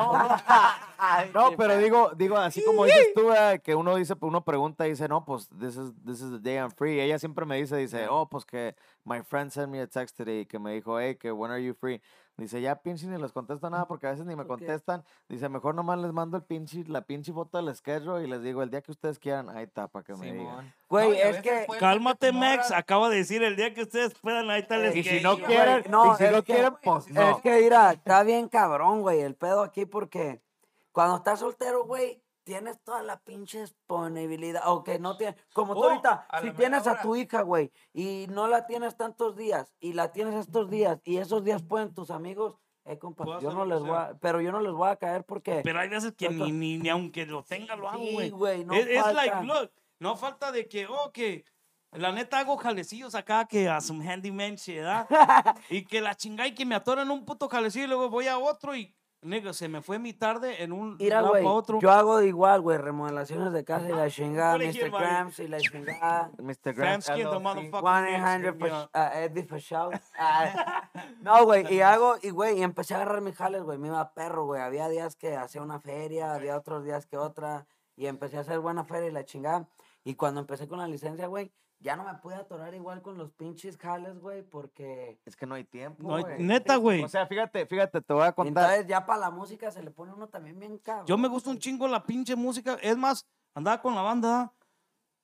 No, pero digo, digo, así como dices tú, ¿verdad? que uno dice, pues, uno pregunta y dice, no, pues, this is, this is the day I'm free. Ella siempre me dice, dice, oh, pues que my friend sent me a text today, que me dijo, hey, que when are you free? Dice, ya pinche ni les contesto nada porque a veces ni me contestan. Dice, mejor nomás les mando el pinche, la pinche foto del schedule y les digo, el día que ustedes quieran, ahí está, para que me digan. Güey, No, es que- Cálmate, Max. Acaba de decir el día que ustedes puedan, ahí está el Y si no quieren, No, y si es no que- quieren, pues no. Es que, mira, está bien cabrón, güey, el pedo aquí porque cuando estás soltero, güey, tienes toda la pinche disponibilidad, o que no tienes, como tú Oh, ahorita, a si tienes a hora. tu hija, güey, y no la tienes tantos días, y la tienes estos días, y esos días pueden tus amigos, eh, compa, yo no les voy a, pero yo no les voy a caer porque, Pero hay veces que ni, ni, ni aunque lo tenga lo hago, sí, güey. güey, no es, es like, look, no falta de que, oh, que la neta hago jalecillos acá que a some handyman shit, ¿verdad? y que la chingada y que me atoran un puto jalecillo y luego voy a otro y, nigga, se me fue mi tarde en un Mira, lado pa' otro. yo hago de igual, güey, remodelaciones de casa y la chingada, Mr. Grams y la chingada. Mr. Grant Famskin, the LLC. motherfucker. 1-800 for, sh- ah, Eddie for shout. Ah, no, güey, y hago, y güey, y empecé a agarrar mis jales, güey, me iba perro, güey. Había días que hacía una feria, había otros días que otra, y empecé a hacer buena feria y la chingada. Y cuando empecé con la licencia, güey, ya no me pude atorar igual con los pinches jales, güey, porque... Es que no hay tiempo, No hay- güey. neta, güey. O sea, fíjate, fíjate, te voy a contar. Entonces ya para la música se le pone uno también bien cabrón. Yo me gusta un chingo la pinche música. Es más, andaba con la banda.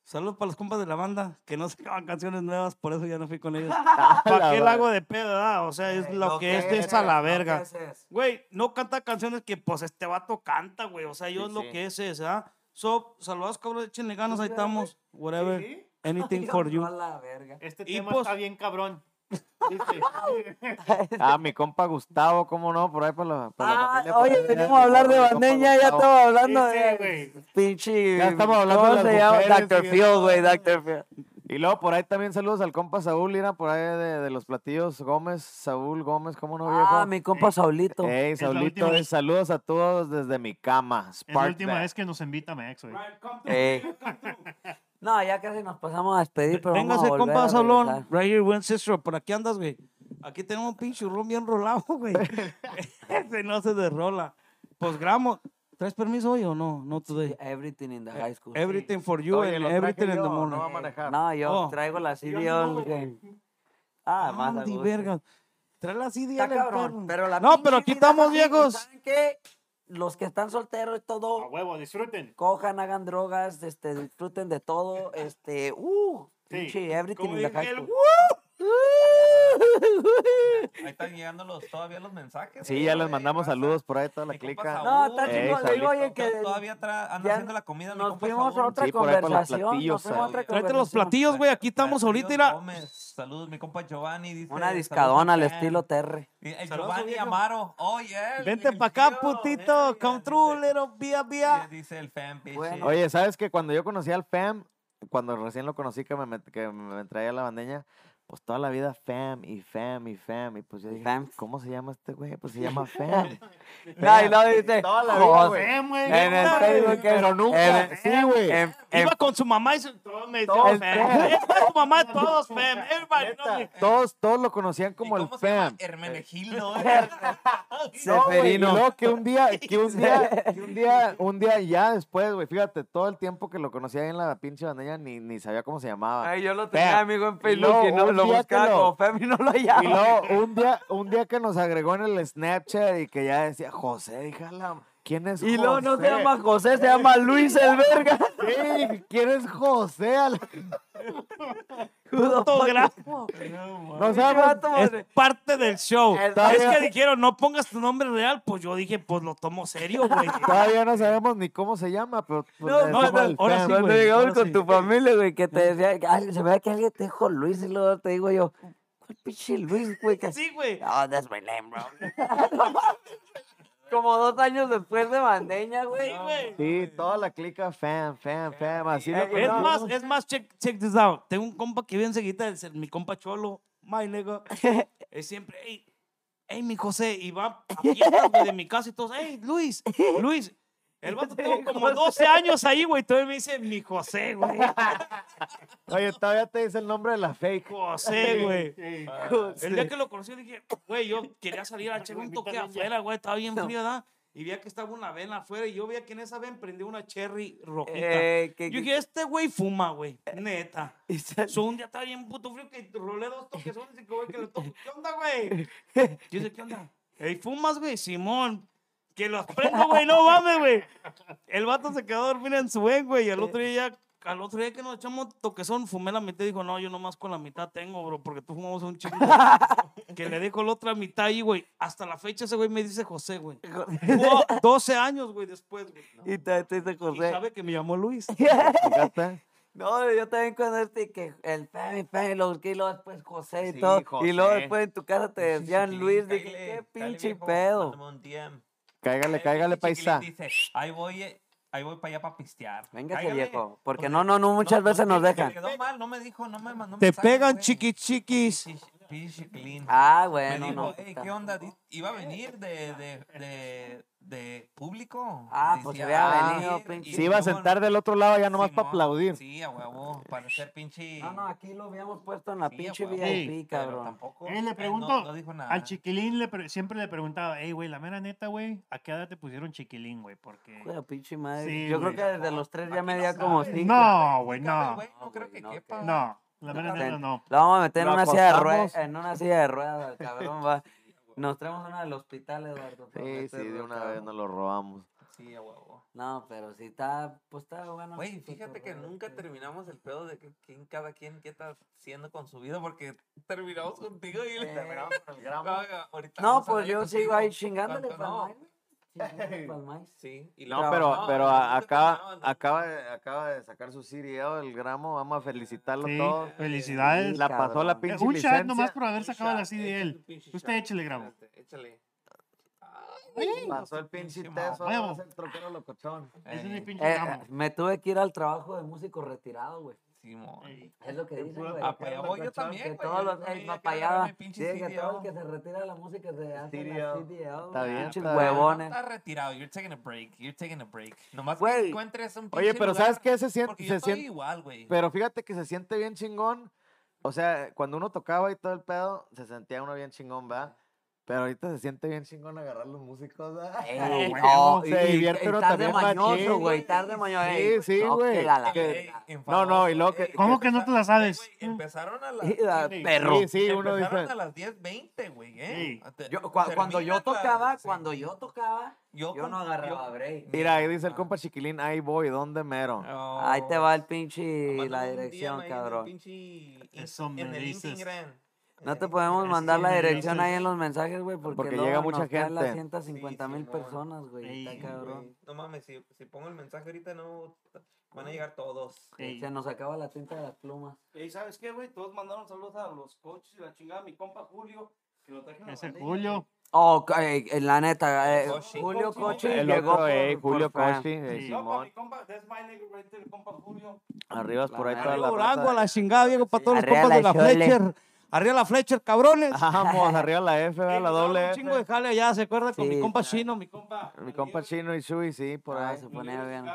Saludos para los compas de la banda que no sacaban canciones nuevas, por eso ya no fui con ellos. ¿Para qué la hago de pedo, verdad? O sea, es lo, que es, es a la verga. Güey, no canta canciones que pues este vato canta, güey. O sea, yo Sí, es lo sí. que es es, ¿ah? So, saludos, cabrón, échenle ganas, ahí estamos. Whatever. Sí, Anything for you. A la verga. Este Y tema pues- está bien cabrón. Ah, mi compa Gustavo, ¿cómo no? Por ahí para la, para la Ah, familia, oye, venimos a hablar de bandeña, ya estamos hablando de güey. pinche... Ya estamos hablando ¿Cómo de las se llama? mujeres Dr. Phil, güey. Dr. Phil. Y luego por ahí también saludos al compa Saúl, mira, por ahí de, de los platillos Gómez, Saúl Gómez, ¿cómo no, viejo? Ah, mi compa Saulito. Ey, la Saulito, eh, saludos a todos desde mi cama. es la última that. vez que nos invita Mex, güey. Eh. No, ya casi nos pasamos a despedir, pero vamos a volver compa regresar. Right here, Winchester. ¿Por aquí andas, güey? Aquí tenemos un pinche ron bien rolado, güey. Ese no se derrola. Pues gramo. ¿Traes permiso hoy o no? No today. Everything in the high school. Everything for you Oye, and everything in the no morning. va a manejar. No, yo Oh. traigo la CD all game. Ah, más a Andy, gusto. verga. Trae la CD al perro. pero la No, pero aquí estamos viejos. ¿Saben qué? Los que están solteros y A todo, huevo, disfruten. cojan, hagan drogas, este, disfruten de todo, este, uh, Sí, pinche everything in the Ahí están llegando los, todavía los mensajes. Sí, güey, ya les mandamos saludos por ahí toda la clica. No, está chingón, le digo, Saulito. oye, que Todavía anda haciendo la comida. mi nos compa fuimos a otra conversación, nos fuimos los platillos, güey. Aquí estamos ahorita. Saludos, mi compa Giovanni. Dice, Una saludos discadona al estilo Terre. Y El Giovanni. Amaro. Oh, yeah. Vente para acá, putito. verga, Come dice- little vía, vía. Dice el. Bueno. Oye, ¿sabes que cuando yo conocí al FAM, cuando recién lo conocí que me, que me traía la bandeña, pues toda la vida FAM y FAM y FAM. Y pues yo dije. ¿cómo se llama este güey? Pues se llama FAM. No, y luego dice, Toda la vida, José, güey. Ven, güey. en el Facebook, Pero nunca. en- Sí, güey. Iba con su mamá y su, todos me Todos decían fam. Su mamá, todos fam. Everybody. Todos, todos lo conocían ¿Y como el? FAM. Hermenegildo. No, Seferino. luego que un día, que un día, que un día, un día ya después, güey, fíjate, todo el tiempo que lo conocía ahí en la pinche bandeña ni, ni sabía cómo se llamaba. Ay, yo lo tenía Fam. amigo en Facebook no un lo buscaba como Fem y no lo hallaba. Y luego un día, un día que nos agregó en el Snapchat y que ya decía José, dije, "A la- ¿quién es Y José? luego no se llama José, se llama Luis el verga. Sí, ¿quién es José? Autógrafo. No sabemos. Es parte del show. Es- que dijeron, no pongas tu nombre real. Pues yo dije, pues lo tomo serio, güey. Todavía no sabemos ni cómo se llama, pero pues, No, no, no, ahora sí, Cuando güey, llegamos ahora con sí. tu familia, güey, que te decía, "Ay, se ve que alguien te dijo Luis y luego te digo yo, ¿cuál pinche Luis, güey? Que... Sí, güey. Oh, that's my name, bro. Como dos años después de Bandeña, güey. Sí, güey. Sí, toda la clica Fam, Fam, Fam, así lo Eh, Es más, es más, check, check this out. Tengo un compa que viene enseguida, mi compa Cholo, my nigga. Es siempre, hey, hey, mi José, y va a fiestas, de mi casa y todos, hey, Luis, Luis. El vato tuvo como 12 años ahí, güey, todavía me dice mi José, güey. Oye, todavía te dice el nombre de la fake. José, güey. Sí. El día que lo conocí dije, güey, yo quería salir a echar un toque afuera, güey, estaba bien frío, ¿verdad? Y veía que estaba una vena afuera y yo veía que en esa ven prendió una cherry rojita. Eh, que, Yo dije, este güey fuma, güey, neta. y se- So, un día estaba bien puto frío que rolé dos y que güey que le toco. ¿Qué onda, güey? Yo dije, ¿qué onda? Ey, ¿fumas, güey? Simón. Que los prendo, güey, no mames, güey. El vato se quedó a dormir en su ven, güey. Y el otro día ya al otro día que nos echamos toquezón, fumé la mitad y dijo, no, yo nomás con la mitad tengo, bro, porque tú fumamos un chingo. que le dejo la otra mitad ahí, güey. Hasta la fecha ese güey me dice José, güey. Tuvo 12 años, güey, después, güey. Y te, te dice Y José. sabe que me llamó Luis. No, yo también cuando este que el Femi, Femi, lo busqué y luego después José y Sí, todo. Y luego José. después en tu casa te decían Luis, dije, qué pinche viejo, pedo. Cáigale, cáigale, paisa. Dice, ahí voy, ahí voy para allá para pistear. Cáigale. viejo. Porque Pues, no, no, no, muchas veces nos dejan. quedó mal, no me dijo, no me mandó Te mensaje, pegan güey. chiquis chiquis. Pinche- chiquilín. Ah, Me bueno, dijo, no. "Ey, puta. ¿qué onda? ¿Iba a venir de, de, de, de público? Ah, pues Decía, se había "Ah, venido, ir", pinche. Se iba a sentar del otro lado ya nomás para aplaudir. Sí, a huevo, para ser pinche... No, no, aquí lo habíamos puesto en la Sí, pinche VIP, pero cabrón. tampoco- Eh, le no- pregunto no dijo nada. Al chiquilín le pre- siempre le preguntaba, hey, güey, la mera neta, güey, ¿a qué edad te pusieron chiquilín, güey? Porque... De pinche madre. Sí, Yo creo güey. que desde los tres ya me como cinco. No, güey, no. güey, No creo güey, que quepa. que- No, la mera Ten- neta no. Lo vamos a meter en una silla de ruedas. En una silla de ruedas, el cabrón va. Nos traemos una del hospital, Eduardo. Sí, sí, de una cabrón. vez nos lo robamos. Sí, a huevo. No, pero sí está, pues está bueno. Güey, fíjate que nunca terminamos el pedo de que quién, cada quien qué está haciendo con su vida porque terminamos contigo y Eh, Oiga, ahorita No, vamos a pues darle yo sigo ahí chingándole para no. Sí, y No, pero, pero acaba, acaba, de, acaba de sacar su CDO, el gramo. Vamos a felicitarlo Sí, todos. felicidades. La pasó la cabrón. Eh, pinche un licencia. chat nomás por haber sacado la échale CDL. Usted échele, grabo. Espérate, Échale. Pasó el pinche teso. el troquero locochón. Ese es mi pinche Eh, gramo. me tuve que ir al trabajo de músico retirado, güey. Simón. Es lo que dicen, güey. Ah, allá voy yo también, güey, todos los, también ey, ya va quiero para allá. agarrar mi pinche Dice que todo el que se retira de la música se hace la CDO. Está bien, está bien. huevones. Estás retirado. You're taking a break. You're taking a break. Nomás que encuentres un Oye, pinche pero lugar, ¿sabes qué? Se siente, Porque yo se estoy siente, igual, güey. pero fíjate que se siente bien chingón. O sea, cuando uno tocaba y todo el pedo, se sentía uno bien chingón, ¿verdad? Pero ahorita se siente bien chingón agarrar los músicos. Ey, güey, oh, se divierte y uno también mañoso, güey, güey. tarde mañoso. Sí, ey, sí, no, güey. No, no, y luego que- ¿Cómo que no te la sabes? Empezaron a las... Perro. Sí, sí, uno empezaron dice. a las 10.20, güey, ¿eh? Yo, cua- cuando yo tocaba, sí. cuando yo tocaba, yo, con- no agarraba yo- break. Mira, ahí dice el Ah. compa chiquilín, ahí voy, ¿dónde mero? Oh, Ahí te va el pinche, mándame la dirección, en el cabrón. pinche in- Eso en me el dices. Instagram. No te Eh, podemos mandar la dirección ahí en los mensajes, güey, porque, Porque llega mucha nos caen las gente. 150 mil personas, güey. Ey, Está cabrón. No mames, si, si pongo el mensaje ahorita no van a llegar todos. Ey. Se nos acaba la tinta de las plumas. ¿Y sabes qué, güey? Todos mandaron saludos a los coaches y la chingada. Mi compa Julio, que lo traje en la Ese bandera, Julio. Oh, eh, eh, la neta, eh. Julio Cochi. El llegó otro, eh, por Julio. Cochi, eh, Sí. Simón. mi compa, that's my nigga right there, compa Julio. Arriba por ahí toda la Durango, a raza. la chingada, viejo, para todos los compas de la. Fletcher. Arriba la Fletcher, cabrones. Vamos, arriba la F, ¿verdad? la doble Un chingo de jale allá, ¿se acuerda? Con Sí, mi compa. Chino, mi compa. Mi compa Chino y Shui, sí, por Ah, ahí. se ponía bien.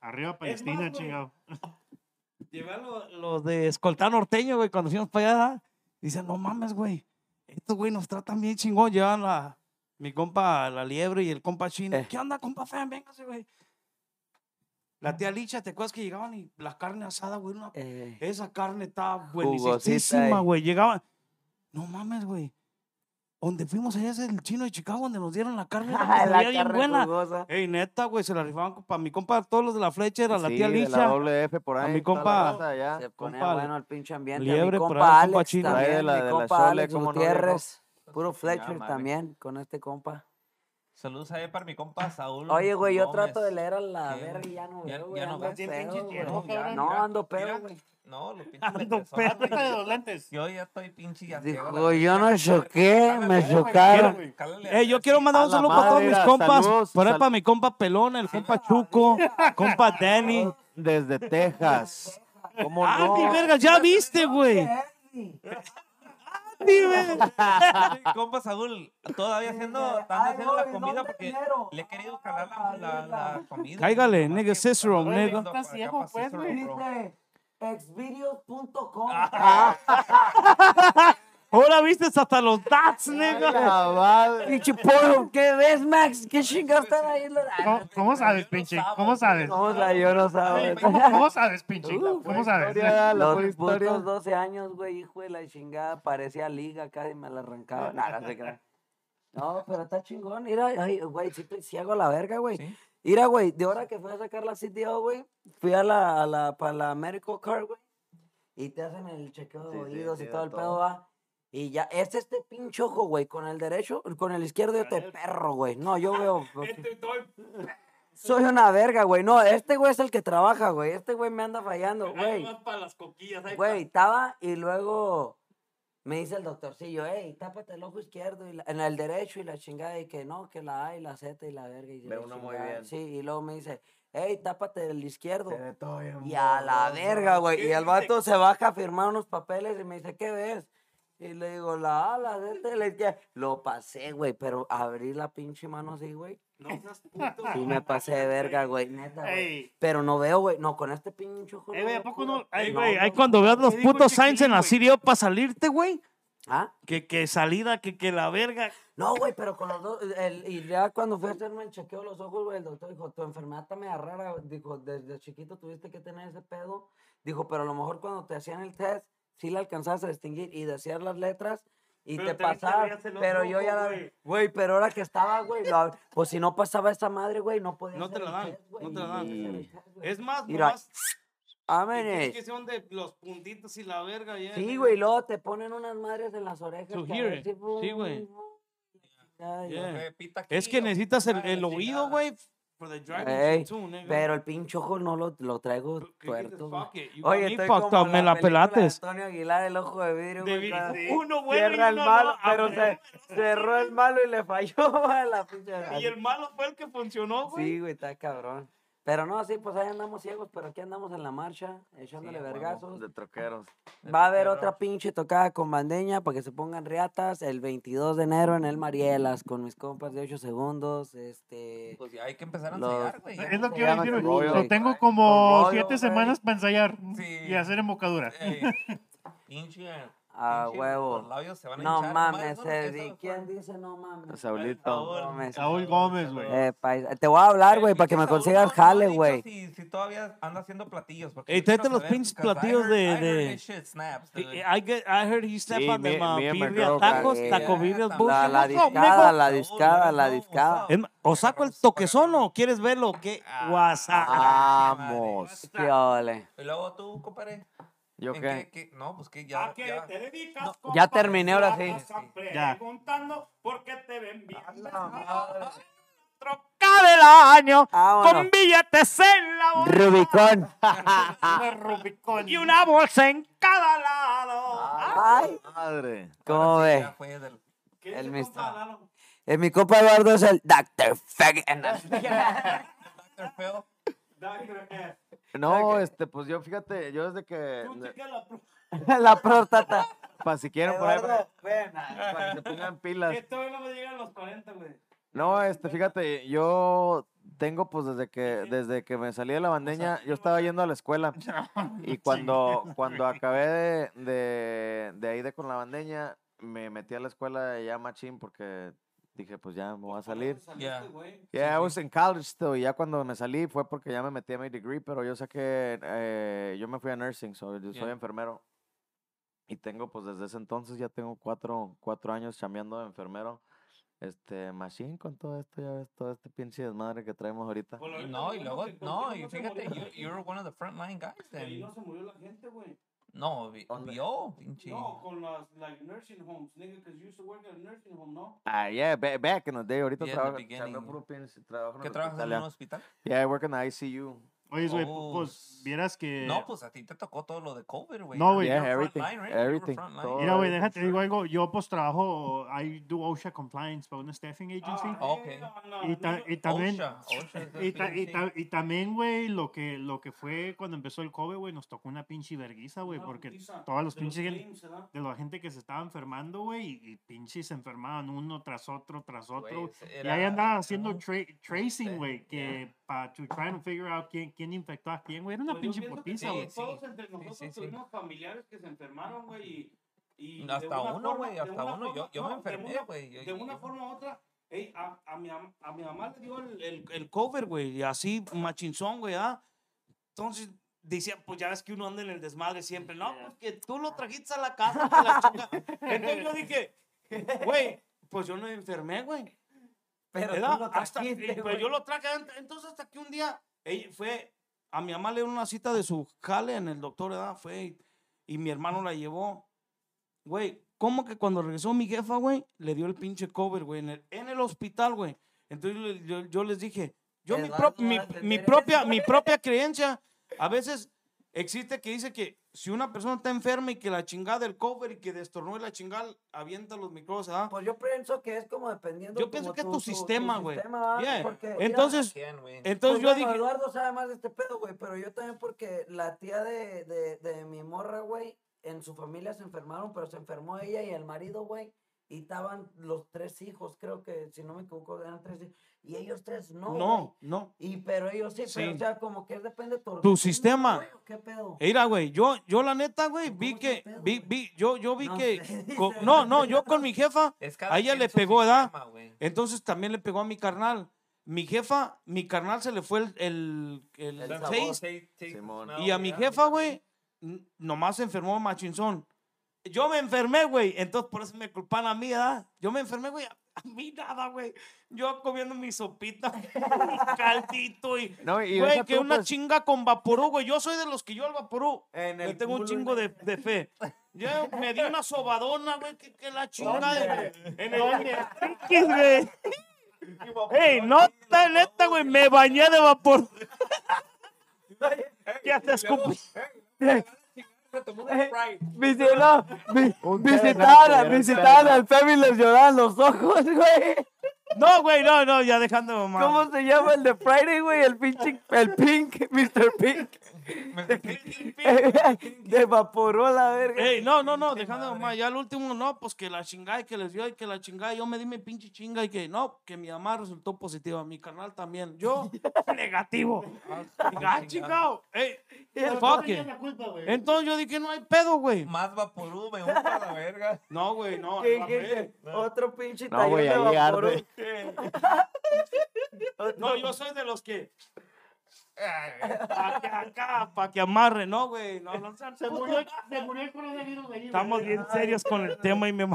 Arriba Palestina, chingado. Llevé a lo- los de escoltar norteño, güey, cuando fuimos para allá. Dicen, no mames, güey. Estos güey nos tratan bien chingón. Llevan a mi compa la liebre y el compa chino. Eh. ¿Qué onda, compa Fem? Véngase, güey. La tía Licha, ¿te acuerdas que llegaban y la carne asada, güey? una- Eh, Esa carne estaba buenísima, güey. Llegaban. No mames, güey. Donde fuimos allá es el chino de Chicago, donde nos dieron la carne. se la bien carne buena. jugosa. Ey, neta, güey, se la rifaban para mi compa, todos los de la Fletcher, a la Sí, tía de Licha. la doble F por A ahí. mi toda la compa- raza allá. Se ponía compa bueno el pinche ambiente. Liebre, mi por compa ahí compa Alex Chino. Ahí de también, la- mi de la compa Alex ¿cómo no, Gutiérrez. Puro Fletcher también, con este compa. Saludos ahí para mi compa Saúl. Oye, güey, yo trato de leer a la ¿Qué? verga y ya no Ya- veo, ya güey. no pedo, pinche. No, ando pedo, güey. No, los pinches Ando lentes güey. los lentes. Yo ya estoy pinche ya Dijo, yo no choqué, me güey, chocaron. Eh, yo quiero mandar A un saludo para todos mis compas. Por ahí para mi compa Pelón, el compa Chuco, compa Danny. Desde Texas. ¿Cómo Ah, no? mi verga, ya viste, güey. Compa Saúl, todavía haciendo, están haciendo la comida porque le he querido calar la, la, la comida. Cáigale, nigga, Cicero, nigga. Estás ciego, pues, güey. exvideos.com. Ahora viste hasta los dots, nigga. Pinche pollo, ¿qué ves, Max? ¿Qué chingas están ahí? ¿Cómo, cómo sabes, pinche? ¿Cómo sabes? ¿Cómo la yo no Ey, sabe? ¿Cómo, cómo sabes, pinche? ¿Cómo sabes? Historia, Los putos 12 años, güey, hijo de la chingada, parecía liga, casi me la arrancaba. Nada, no se crea. No, pero está chingón, mira, ay, güey, sí, te- sí hago la verga, güey. Sí. Mira, güey, de hora que fui a sacar la CTO, güey, fui a la, a la, para la medical card, güey, y te hacen el chequeo de Sí, oídos sí, y de todo el pedo, todo. va. Y ya, es este pinche ojo, güey, con el derecho, con el izquierdo yo te perro, güey. No, yo veo, Este, estoy- soy una verga, güey. No, este güey es el que trabaja, güey. Este güey me anda fallando, güey. para las coquillas. Güey, estaba y luego me dice el doctorcillo, hey, tápate el ojo izquierdo y la- en el derecho y la chingada y que no, que la A y la Z y la verga. Y Ve uno muy bien. Sí, y luego me dice, hey, tápate el izquierdo. Bien Y a la verga, güey. ¿Qué Y el vato se baja a firmar unos papeles y me dice, ¿qué ves? Y le digo, la A, la Z y la izquierda. Lo pasé, güey, pero abrí la pinche mano así, güey. No seas puto. Sí me pasé de verga, güey, neta, güey. Ey, Pero no veo, güey. No, con este pinche ojo. Güey, ¿a poco no? No, güey, ahí no. cuando veas los ¿Qué dijo el putos signs en la? Sirio para salirte, güey. ¿Ah? Que, que salida, que, que la verga. No, güey, pero con los dos, el, y ya cuando fui a hacerme el chequeo de los ojos, güey, el doctor dijo, tu enfermedad está media rara, dijo, desde chiquito tuviste que tener ese pedo, dijo, pero a lo mejor cuando te hacían el test, sí la alcanzabas a distinguir y decías las letras y Pero te pasaba, pero yo ya la, güey. güey, pero ahora que estaba, güey, pues si no pasaba esa madre, güey, no podía No te la dan, test, no te la dan. y-. Es más, Mira, nomás. Es que son de los puntitos y la verga. ya, Sí, güey, luego te ponen unas madres en las orejas. Ver Sí, güey. Yeah. Es que necesitas el, el oído, güey. Ey. Pero el pinche ojo no lo, lo traigo tuerto. Oye, estoy como me la la pelates. Antonio Aguilar, el ojo de vidrio. De güey, vi- cuando uno bueno y Cierra el uno malo, no, pero se cerró el malo y le falló a la pinche. Y el malo fue el que funcionó, güey. Sí, güey, está cabrón. Pero no, sí, pues ahí andamos ciegos, pero aquí andamos en la marcha, echándole vergazos. De troqueros. Va a haber otra pinche tocada con bandeña para que se pongan riatas el 22 de enero en el Marielas con mis compas de 8 segundos. Este. Pues ya hay que empezar a Los- ensayar, güey. Es lo que iba a llama decir. Lo tengo como rollo, siete güey. semanas para ensayar Sí. y hacer embocadura. Pinche. A pinche, huevo. Los labios se van a No hinchar mames, ¿no? eh, ¿quién dice no mames? Saulito. Saúl. Gómez. Saúl Gómez, güey. Eh, Te voy a hablar, güey, para que me consigas jale, güey. Si, si todavía anda haciendo platillos. porque yo quiero los saber, pinches I platillos heard- de- I heard de- this shit snaps, I, dude. I, get, I heard he stepped Sí, on them me- uh, me and my birria girl tacos, taco birrias, la- bullshit. La, la What's up, discada, nigga? la discada, la what's discada. up. Es ma- ¿O saco el toquezón o quieres verlo? ¿Qué? Ah, WhatsApp. Vamos. Qué ole. Y luego tú, compadre. ¿Yo ¿en qué? qué- qué? No, pues que ya. ya. dedicas, No, ya terminé, ahora sí. Ya. Preguntando por qué te ven bien. madre. Troca del año Vámonos. con billetes en la boca Rubicón. Rubicón. y una bolsa en cada lado. Ay, Madre. ¿cómo Ahora sí, del- ¿Qué El mister. Lalo? Eh, mi compa Eduardo es el Dr. Fag. Dr. Phil. Doctor F. No, este, pues yo, fíjate, yo desde que. Tú la pro- La próstata. Para si quieren por ahí. Para, ven. para que se pongan pilas. Que todavía no me llegan los 40, güey. No, este, fíjate, yo tengo pues desde que desde que me salí de la bandeña, yo estaba yendo a la escuela y cuando cuando acabé de, de, de ahí de con la bandeña, me metí a la escuela de ya machín porque dije, pues ya me voy a salir. Yeah. Yeah, I was in college still, y ya cuando me salí fue porque ya me metí a mi degree, pero yo sé que eh, yo me fui a nursing, so yo soy enfermero. Y tengo, pues desde ese entonces ya tengo cuatro, cuatro años chambeando de enfermero. Este, machine con todo esto, ya ves, todo este pinche desmadre que traemos ahorita. Y No, y luego, no, y fíjate, you, you're one of the frontline guys Ahí then. no se murió la gente, güey. No, vi- ¿Dónde? vio, pinche. No, con las like nursing homes, nigga, because you used to work at a nursing home, ¿no? Ah, yeah, ba- back in the day, ahorita Yeah, in the trabajo, beginning. chambeo puro pinche trabajo en ¿Qué el trabajas en hospital, un ya. hospital? Yeah, I work in the ICU. Oye, güey, Oh, pues vieras que. No, pues a ti te tocó todo lo de COVID, güey. No, güey. Yeah, everything, frontline, right? You were everything. Mira, güey, déjate digo algo. Yo, pues, trabajo. I do OSHA compliance para una staffing agency. Ah, Ok. hell no, y, ta- y también. OSHA, OSHA Y, ta- y, ta- y también, güey, lo que, lo que fue cuando empezó el COVID, güey, nos tocó una pinche verguiza, güey, porque putiza todos los pinches de la gente que se estaba enfermando, güey, y, y pinches se enfermaban uno tras otro, tras otro. Güey, y era- ahí andaba haciendo tra- tracing, güey, yeah. que para to try and figure out quién, quién infectó a quién, güey. Era una Pues yo pinche que putiza, sí, güey. todos- Todos entre sí, nosotros sí, sí. tuvimos familiares que se enfermaron, güey, y, y Hasta uno, güey, hasta uno. Yo, forma- yo me no, de enfermé, güey. yo- De una yo- forma u otra, ey, a, a, mi, a mi mamá le dio el, el, el cover, güey, y así machinzón, güey, ¿ah? Entonces decía, pues ya ves que uno anda en el desmadre siempre, no, pues que tú lo trajiste a la casa, que la. Entonces yo dije, güey, pues yo no me enfermé, güey. Pero ¿verdad? tú lo Hasta- trajiste, pues güey. yo lo traje, ent- entonces hasta que un día ella fue, a mi mamá le dio una cita de su jale en el doctor, ¿verdad? Fue y, y mi hermano la llevó. Güey, ¿cómo que cuando regresó mi jefa, güey, le dio el pinche cover, güey, en el, en el hospital, güey? Entonces yo, yo- les dije, yo mi, pro- mi, propia, mi propia creencia, a veces existe que dice que si una persona está enferma y que la chingada del cover y que destornó y la chingada avienta los micrófonos, ¿verdad? Pues yo pienso que es como dependiendo. Yo pienso que es tu sistema, güey. Yeah. Mira, Entonces, entonces pues yo bueno, dije, Eduardo sabe más de este pedo, güey, pero yo también porque la tía de, de, de mi morra, güey, en su familia se enfermaron, pero se enfermó ella y el marido, güey, y estaban los tres hijos, creo que, si no me equivoco, eran tres hijos, y ellos tres no, no, güey. no. Y pero ellos sí, pero Sí. o sea, como que depende de tu, Tu sistema. ¿o ¿Qué pedo? Mira, güey, yo, yo la neta, güey, ¿Cómo vi que, pedo, vi, vi, yo, yo vi No que, sé, co- dice. no, no, yo con mi jefa, Es a ella le pegó, ¿verdad? entonces también le pegó a mi carnal. Mi jefa, mi carnal se le fue el, el, el, El el sabor. taste, Simón. y a mi jefa, güey, nomás se enfermó machinzón. Yo me enfermé, güey, entonces por eso me culpan a mí, ¿verdad? Yo me enfermé, güey, a, mí nada, güey. Yo comiendo mi sopita, mi caldito y... No, y Güey, que una pues, chinga con vaporú, güey. Yo soy de los que yo al vaporú En le tengo un chingo de, de fe. Yo me di una sobadona, güey, que, que la chinga de, en el güey. Ey, no, está neta, güey, me bañé de vapor. Ya te escupí. Visitó, vi- Un visitaban, té, visitaban al Femi y les lloraban los ojos, güey. No, güey, no, no, ya dejando. ¿Cómo se llama el de Friday, güey? El pinche, el Pink, Mr. Pink. De vaporó la verga. Ey, no, no, no, dejando de mamar. Ya el último, no, pues que la chingada y que les dio y que la chingada. Yo me di mi pinche chinga y que no, que mi mamá resultó positiva. Mi canal también. Yo, negativo. Ah, chingado. Ey, fuck. Entonces yo dije, no hay pedo, güey. Más vaporú, me gusta la verga. No, güey, no. Otro pinche No, güey, de ahí vaporú. No, yo soy de los que. Pa' que acá, pa' que amarre, no, güey. No, no sean Se murió, se murió el coronavirus de ahí, güey. Estamos bien serios con el tema y me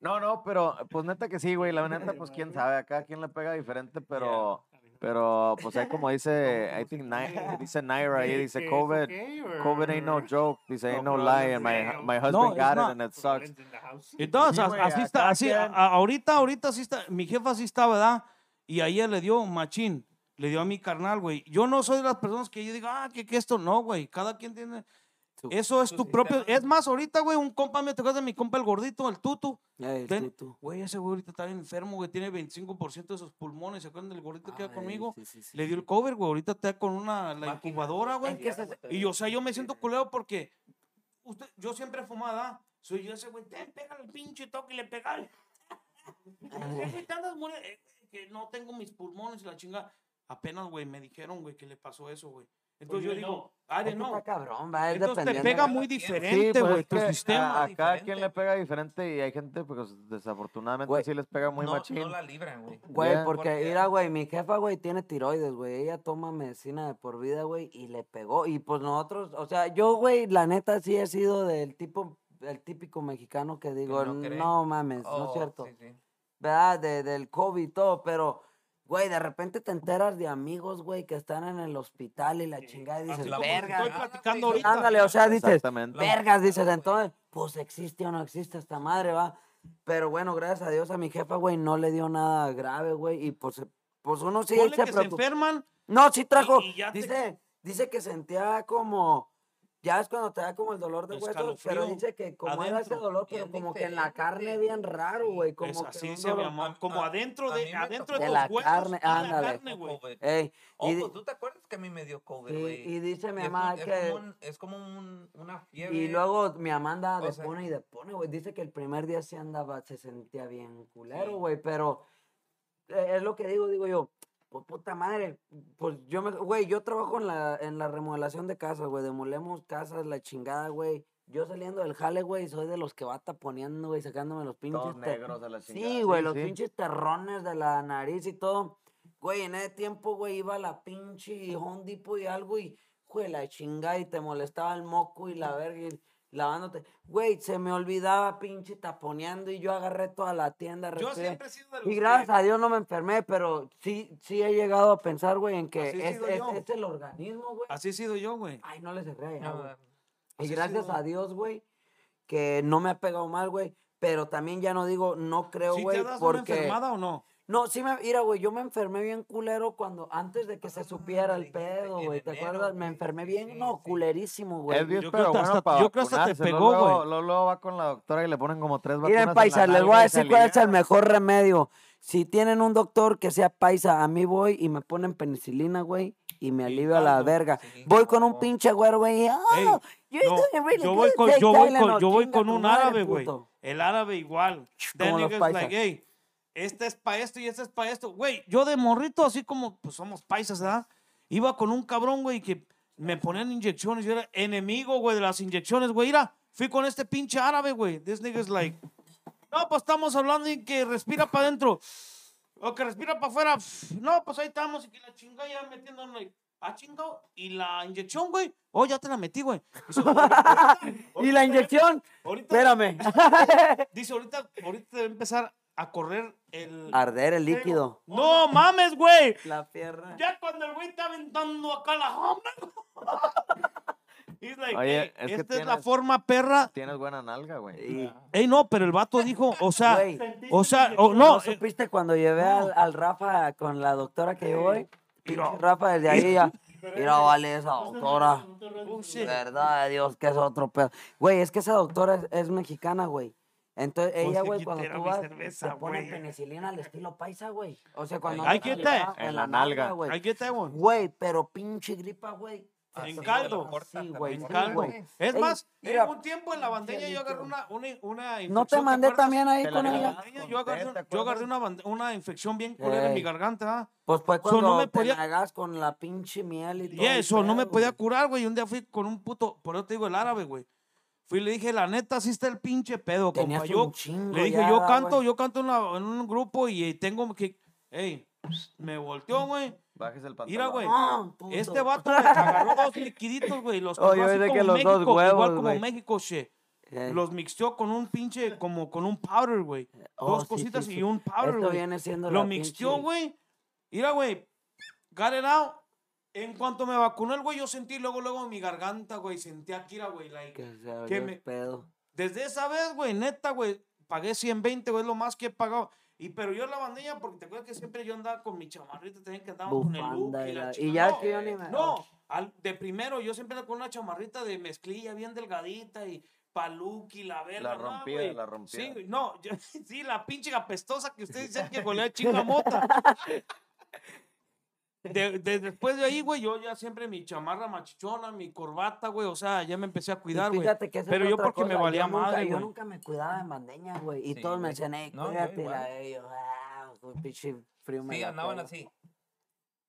No, no, pero pues neta que sí, güey. La neta, pues quién sabe. Acá quien le pega diferente, pero. Pero, pues ahí como dice, I think, Ni- dice Naira ahí, dice ¿Que es COVID. okay, or- COVID ain't no joke. Dice, ain't no No lie. And my, my husband it's got it and it sucks. Problems in the house. Entonces, Sí, as- güey, así está, así, ahorita, ahorita sí está, mi jefa sí está, ¿verdad? Y ayer le dio machín, le dio a mi carnal, güey. Yo no soy de las personas que yo diga, ah, que, que esto no, güey. Cada quien tiene, eso es tu propio, es más, ahorita, güey, un compa, me tocó de mi compa el gordito, el tutu. Ey, el Ten- tutu. Güey, ese güey ahorita está bien enfermo, güey, tiene 25% de sus pulmones, ¿se acuerdan del gordito que iba Ay, conmigo? sí, sí, sí, Le dio el cover, güey, ahorita está con una, la incubadora, güey. Y o sea, yo me siento culero porque usted, yo siempre he fumado, ¿ah? Soy yo ese güey, ten, pégale el pinche toque y le pegale. Eh, que no tengo mis pulmones y la chinga. Apenas, güey, me dijeron, güey, que le pasó eso, güey. Entonces yo digo, Are, no. Está cabrón, va, es Entonces te pega de muy. Sí, diferente, pues, güey, es tu sistema. A, a cada quien le pega diferente y hay gente, pues desafortunadamente sí les pega muy no, machín. no la libran, güey. Güey, porque, mira, güey, mi jefa, güey, tiene tiroides, güey. Ella toma medicina de por vida, güey, y le pegó. Y pues nosotros, o sea, yo, güey, la neta sí he sido del tipo, el típico mexicano que digo, no mames, no Oh, es cierto. sí, sí. ¿Verdad? De, del COVID y todo, pero, güey, de repente te enteras de amigos, güey, que están en el hospital y la chingada y Así dices, verga. estoy platicando ahorita. Ándale, o sea, dices, vergas, dices, entonces, pues existe o no existe esta madre, va. Pero bueno, gracias a Dios a mi jefa, güey, no le dio nada grave, güey, y pues, pues uno sí Ponle se que se enferman. No, sí trajo, y ya te- dice, dice que sentía como, ya es cuando te da como el dolor de huesos, pero dice que como era ese adentro. dolor, pero como que en la carne bien raro, güey, como Es que así se llama. Como a- adentro de, adentro de, De los la huesos. carne, y la ándale. carne, güey. Oh, y, pues tú te acuerdas que a mí me dio COVID, y- güey. y dice mi Es mamá que... como un- Es como un- una fiebre. Y luego mi mamá anda O de sea- pone y de pone, güey. Dice que el primer día sí andaba, se sentía bien culero, Sí. güey. Pero eh, es lo que digo, digo yo. Pues puta madre. Pues yo me. Güey, yo trabajo en la, en la remodelación de casas, güey. Demolemos casas, la chingada, güey. Yo saliendo del jale, güey, soy de los que va taponeando, güey, sacándome los pinches. Todos te- negros a la chingada. Sí, güey, los sí. pinches terrones de la nariz y todo. Güey, en ese tiempo, güey, iba a la pinche Home Depot y algo y, güey, la chingada y te molestaba el moco y la verga. y lavándote. Güey, se me olvidaba pinche taponeando y yo agarré toda la tienda. Yo respiré. siempre he sido de los Y que- gracias a Dios no me enfermé, pero sí, sí he llegado a pensar, güey, en que es, es- el organismo, güey. Así he sido yo, güey. Ay, no le cerré ya, No, Y gracias sido. a Dios, güey, que no me ha pegado mal, güey. Pero también ya no digo, no creo, ¿Sí güey, te das una porque... enfermada o no? No, sí me, mira, güey, yo me enfermé bien culero cuando, antes de que se supiera el pedo, güey, ¿te enero, acuerdas? Me enfermé bien, sí, no, culerísimo, güey. Es bien, Yo creo pero bueno hasta- para yo creo que hasta te pegó, luego, güey. luego, luego va con la doctora y le ponen como tres vacunas. Miren, en paisa, la les voy a decir cuál es el mejor remedio. Si tienen un doctor que sea paisa, a mí voy y me ponen penicilina, güey, y me alivio a la verga. Sí, Voy con un no. pinche güero, güey, y, "Oh, Ey, you're no, doing really yo voy good, con, take yo voy Tylenol". con, yo voy Chinga con tu un árabe, güey. El árabe igual. Paisas. like, hey, este es para esto y este es para esto. Güey, yo de morrito, así como pues somos paisas, ¿verdad? Iba con un cabrón, güey, que me ponían inyecciones. Yo era enemigo, güey, de las inyecciones, güey. Mira, fui con este pinche árabe, güey. This nigga's like, no, pues estamos hablando de que respira para adentro. O que respira para afuera. No, pues ahí estamos y que la chingada ya metiendo like, ah, chingado. Y la inyección, güey. Oh, ya te la metí, güey. Dice, ¿Y la inyección? Ahorita, Espérame. dice, ahorita, ahorita debe empezar a correr el... Arder el líquido. No mames, güey. La pierna. Ya cuando el güey está aventando acá la hambre. He's like, Oye, "Ey, es esta es la forma perra. Tienes buena nalga, güey. Ey, no, pero el vato dijo, o sea, o sea, o- ¿no no, supiste cuando llevé al, al Rafa con la doctora que yo voy? Rafa desde ahí ya. Mira, vale, esa doctora. shit. Verdad de Dios, que es otro pedo. Güey, es que esa doctora es, es mexicana, güey. Entonces, Pues ella, güey, aquí cuando te tú vas, cerveza, te güey. penicilina al estilo paisa, güey. O sea, cuando... Ay, andas ¿qué tal? arriba, En la nalga. güey. I get that one. Güey, pero pinche gripa, güey. En se caldo. así, güey. En sí, caldo. güey. Es Ey, más, mira, en un tiempo en la bandeña yo agarré una, una, una infección. ¿No te mandé también ahí Te con ella? yo agarré, ¿Te yo agarré una, una infección bien culera en mi garganta. ¿ah? Pues fue So, cuando no me te podía- nagas con la pinche miel y todo. Y eso, no me podía güey. curar, güey. Y un día fui con un puto, por eso te digo el árabe, güey. Fui y le dije, la neta, así está el pinche pedo, Tenías compa. Yo le dije, ya, yo canto, güey. yo canto en, la- en un grupo y eh, tengo que, ey, me volteó, güey. Bajes el pantalón. Mira, güey. Ah. Este vato güey, agarró dos liquiditos, güey. Los Oh, yo así pensé que como los dos México, huevos, igual como güey. México, shit. Eh, Los mixteó con un pinche, como con un powder, güey. oh, Dos sí, cositas sí, y sí. un powder, Esto güey. viene siendo Lo mixteó, güey. Mira, güey. Got it out. En cuanto me vacunó el güey, yo sentí luego, luego mi garganta, güey. Sentí aquí, güey. Like, Que se abrió que el me- pedo. desde esa vez, güey, neta, güey, pagué 120, güey, es lo más que he pagado. Y pero yo la bandeña, porque te acuerdas que siempre yo andaba con mi chamarrita, también que andaba con el look y ya no, que yo ni me- No, al- de primero yo siempre andaba con una chamarrita de mezclilla bien delgadita y paluqui, la verga. La ¿no, rompida, güey? la rompida. Sí, no, yo- sí, la pinche apestosa que ustedes dicen que golea chinga mota. De, de- después de ahí, güey, yo ya siempre mi chamarra machichona, mi corbata, güey, o sea, ya me empecé a cuidar, güey. que es Pero yo porque me valía yo nunca- madre, Yo güey. nunca me cuidaba en bandeña, güey. Y Sí, todos me decían, ey, No, yo cuídate. igual. la y yo, ah, güey, pinche frío me Sí, andaban pela". así.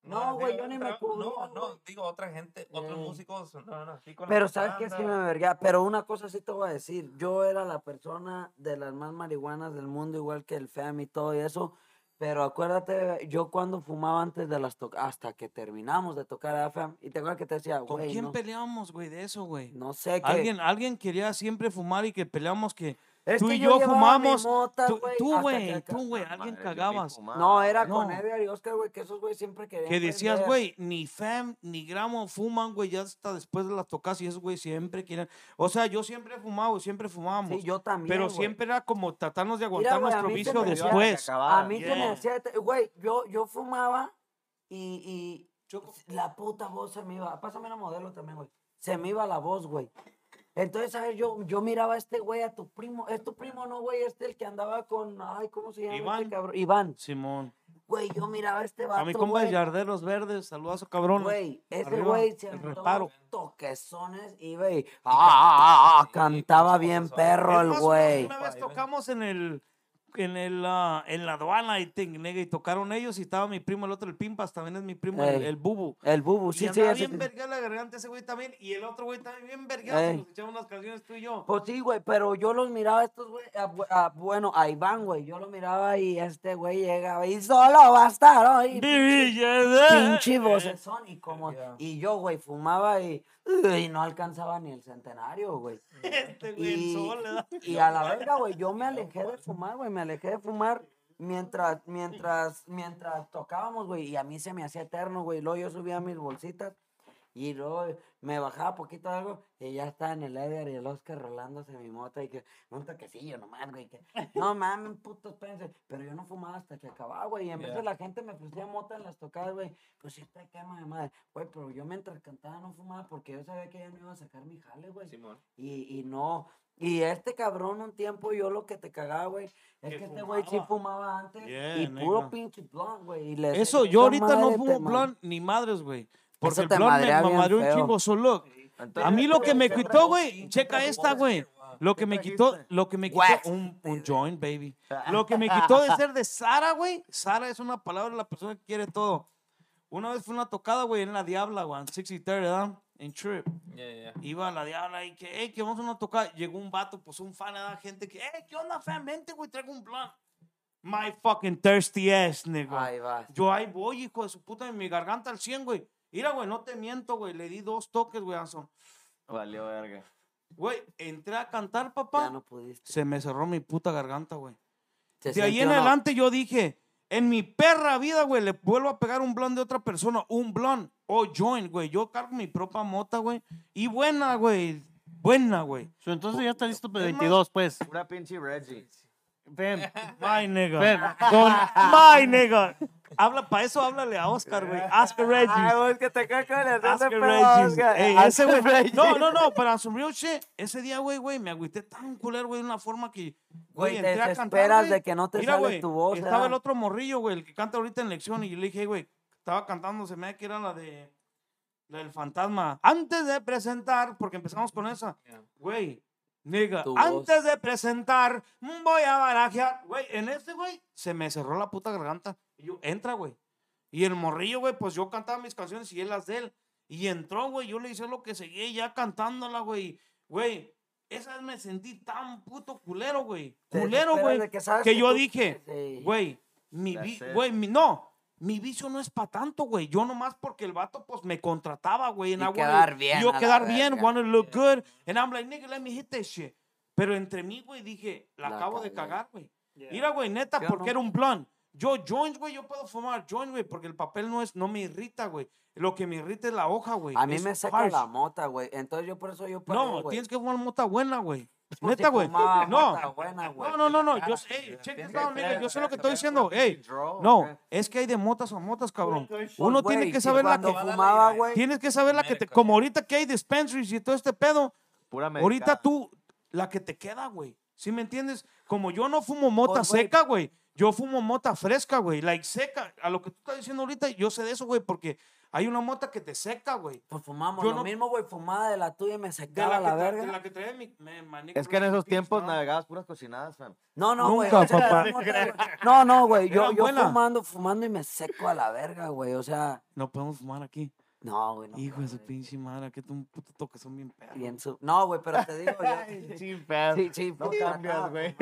No, güey, yo ni me cubría, No, no, digo otra gente, otros músicos. No, no, así con la Pero sabes que sí bufanda. me verga. Pero una cosa sí te voy a decir. Yo era la persona de las más marihuanas del mundo, igual que el FEM y todo y eso. Pero acuérdate, yo cuando fumaba antes de las tocadas, hasta que terminamos de tocar a FEM, y te acuerdas que te decía, ¿Con güey, quién no, peleamos, güey, de eso, güey? no sé qué. Alguien, alguien quería siempre fumar y que peleamos que Es tú que y yo yo fumamos. mota, tú, güey, tú, güey, que- tú, güey, alguien madre, cagabas. No, era con No. Edgar y Oscar, güey, que esos güey siempre querían. Que decías, güey, ni fam ni gramo fuman, güey, ya hasta después de las tocas y esos, güey, siempre quieren. O sea, yo siempre he fumado, siempre fumábamos. Sí, yo también. pero güey. siempre era como tratarnos de aguantar güey, a nuestro vicio me después. A mí se me Yeah. hacía, güey, yo, yo fumaba y, y la puta voz se me iba. Pásame la modelo también, güey. Se me iba la voz, güey. Entonces, ¿sabes? Yo, yo miraba a este güey, a tu primo. Es tu primo, ¿no, güey? Este el que andaba con. Ay, ¿cómo se llama? este Iván. cabrón? Iván. Simón. Güey, yo miraba a este vato. A mi compa de. Yarderos Verdes, saludazo, cabrón. Güey, ese güey se reparo. toquezones y, güey, ah, ah, ah, ah, cantaba bien perro el güey. Una vez tocamos en el. En, el, ah, en la aduana y, ting, y tocaron ellos y estaba mi primo, el otro, el Pimpas, también es mi primo, el, el Bubu. El bubu, y sí, sí. andaba ese- bien verga la garganta ese güey también. Y el otro güey también bien verga. Nos echamos unas canciones tú y yo. Pues sí, güey, pero yo los miraba estos güey, a a- bueno, a Iván, güey, yo lo miraba y este güey llegaba y solo va a estar hoy. Pinche vocesón y como, y yo, güey, fumaba y, y no alcanzaba ni el centenario, güey. Este güey, el Y, sol, le da. y a la verga, güey, yo me alejé de fumar, güey, me alejé de fumar mientras, mientras, mientras tocábamos, güey, y a mí se me hacía eterno, güey, luego yo subía mis bolsitas y luego me bajaba poquito algo y ya estaba en el Edgar y el Oscar rolándose mi moto y que un toquecillo nomás, güey, que no mames, puto, espérense, pero yo no fumaba hasta que acababa, güey, y en vez de Yeah. la gente me ofrecía mota en las tocadas, güey, pues sí te quema de madre, güey, pero yo mientras cantaba no fumaba porque yo sabía que ya no iba a sacar mi jale, güey. Simón. Y, y no. Y este cabrón, un tiempo yo lo que te cagaba, güey, es Que que este güey sí fumaba. antes. Yeah, y puro pinche blunt, güey. Eso, yo ahorita no fumo blunt ni madres, güey. Porque el blunt me madreó un chingo. So, look, a mí lo que me quitó, güey, checa esta, güey. Lo que me quitó, lo que me quitó, un, un joint, baby. Lo que me quitó de ser de Sara, güey. Sara es una palabra de la persona que quiere todo. Una vez fue una tocada, güey, en la Diabla, güey, en 63, ¿verdad? En Trip. Yeah, yeah. Iba a la Diabla y que, hey, que vamos a una tocada. Llegó un vato, pues un fan, ¿verdad? Gente que, hey, ¿qué onda, fan? Vente, güey, traigo un plan. My fucking thirsty ass, nigga. Ahí vas. Yo ahí voy, hijo de su puta, en mi garganta al 100, güey. Mira, güey, no te miento, güey. Le di dos toques, güey, Anson. Valió verga. Güey, entré a cantar, Ya papá. no pudiste. Se me cerró mi puta garganta, güey. Se De ahí en ¿no? adelante yo dije, en mi perra vida, güey, le vuelvo a pegar un blond de otra persona, un blond o joint, güey. Yo cargo mi propia mota, güey. Y buena, güey. Buena, güey. So, entonces ya está listo para Es más- 22, pues. Pura pinche Reggie. Ven. My nigga. Ven. Con my nigga. Habla, para eso háblale a Oscar, güey. Oscar Reggie. Ay, vos que te cae con el Oscar güey. Regis. No, no, no, pero some real shit. Ese día, güey, güey, me agüité tan culero, güey, de una forma que. Güey, te entré a cantar, desesperas güey. de que no te Mira, sale güey, tu voz, Estaba ¿verdad? el otro morrillo, güey, el que canta ahorita en lección. Y yo le dije, "Hey, güey, estaba cantando, se me da que era la de. La del fantasma. Antes de presentar, porque empezamos con esa. Yeah. Güey, nigga, voz. antes de presentar, voy a barajear. Güey, en este, güey, se me cerró la puta garganta. Y yo, entra, güey. Y el morrillo, güey, pues yo cantaba mis canciones y él las de él. Y entró, güey, yo le hice lo que seguía ya cantándola, güey. Güey, esa vez me sentí tan puto culero, güey. Culero, güey. que Que que yo tú- dije, Sí. güey, mi vi- it. güey, mi- no. Mi vicio no es para tanto, güey. Yo nomás porque el vato, pues, me contrataba, güey. Y I wanted- quedar bien, Yo quedar bien, verga. to look good. And I'm like, nigga, let me hit that shit. Pero entre mí, güey, dije, la, La acabo de cagar, güey. Mira, güey, neta, Yo porque no. era un blunt. Yo joints, güey, yo puedo fumar joints, güey, porque el papel no es, no me irrita, güey. Lo que me irrita es la hoja, güey. A mí Es me seca harsh. la mota, güey. Entonces yo por eso yo paré, No, güey. tienes que fumar mota buena, güey. Neta, güey. No. mota buena, güey. No, no, no, no. Yo sé, ey, check this out, nigga. Yo sé lo que estoy diciendo. Ey, no, es que hay de motas a motas, cabrón. Uno tiene que saber la que. fumaba, güey. Tienes que saber la que te. Como ahorita que hay dispensaries y todo este pedo. Pura Ahorita tú, la que te queda, güey. ¿Sí me entiendes? Como yo no fumo mota Pues, güey. seca, güey. Yo fumo mota fresca, güey. Like seca. A lo que tú estás diciendo ahorita, yo sé de eso, güey, porque hay una mota que te seca, güey. Pues fumamos Yo lo no- mismo, güey. Fumaba de la tuya y me secaba la, la, que tra- verga. de la que trae mi, me- my Es que en esos tiempos Stone. navegabas puras cochinadas, fam. No, no, güey. Nunca, papá. No, no, güey. Yo, yo fumando, fumando y me seco a la verga, güey. O sea, No podemos fumar aquí. no, güey. No, Hijo de su pinche madre, que tú un puto toque son bien perros. Bien su- No, güey, pero te digo, yo. Sí. Sí, sí, No cambias, güey.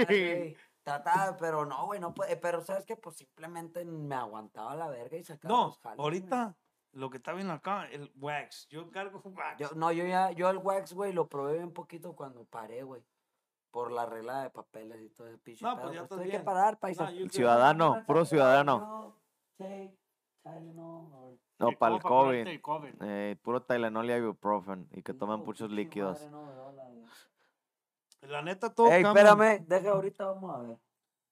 Trataba, pero no, güey, no puede. Pero sabes que, pues simplemente me aguantaba la verga y sacaba No, los jales, güey. ahorita lo que está bien acá, el wax. Yo cargo wax. Yo, no, yo ya, yo el wax, güey, lo probé un poquito cuando paré, güey. Por la regla de papeles y todo ese pinche No, pedo, pues ya estás tuve que bien. parar, paisa. No. Ciudadano, puro ciudadano. Tylenol, No, para el COVID. COVID. Eh, puro Tylenol y ibuprofen. Y que tomen No, muchos líquidos. madre, no, no, la- neta, todo Ey, espérame, deja ahorita, vamos a ver.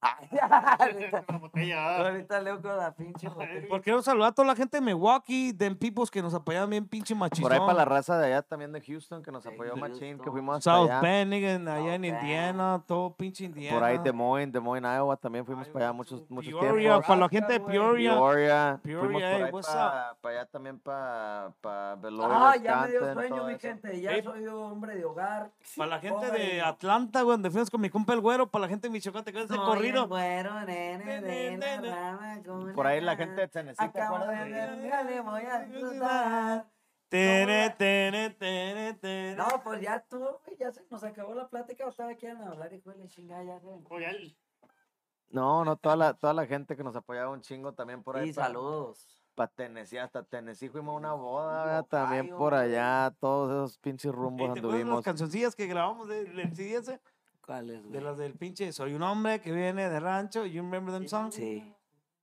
Ahorita, ah. leo con la pinche botella. Porque quiero saludar a toda la gente de Milwaukee, de peoples que nos apoyaban bien pinche machizón. Por ahí para la raza de allá también de Houston que nos apoyó Machín, que fuimos hasta South allá. Bend, allá South en Bend. Indiana, todo pinche Indiana. Por ahí Des Moines, Des Moines, Iowa, también fuimos para allá muchos, muchos Peoria, tiempos. para la gente de. Peoria. Peoria, fuimos Peoria, por hey, ahí what's para allá también para pa Beloit, Ah, ya me dio sueño, mi eso. gente. Ya Ey. soy hombre de hogar. Para la gente de Atlanta, güey, donde fuimos con mi compa el güero, para la gente de Michoacán, te quedas de corrido, tenido. muero, nene, de enamorarme con Por ahí la gente de Tennessee, ¿te Acabo de acuerdas? ver, ya le voy a disfrutar. Tere, tere, tere, tere. No, pues ya estuvo, ya se nos acabó la plática, o todavía quieren hablar, hijo de la chingada, ya Oye, No, no, toda la, toda la gente que nos apoyaba un chingo también por ahí. Y saludos. Pa Tennessee, hasta Tennessee fuimos a una boda, también por allá, todos esos pinches rumbos ¿Te acuerdas de las anduvimos. cancioncillas que grabamos del del CD ese? ¿Cuáles, De güey? las del pinche Soy un hombre que viene de rancho. You remember them songs? Sí.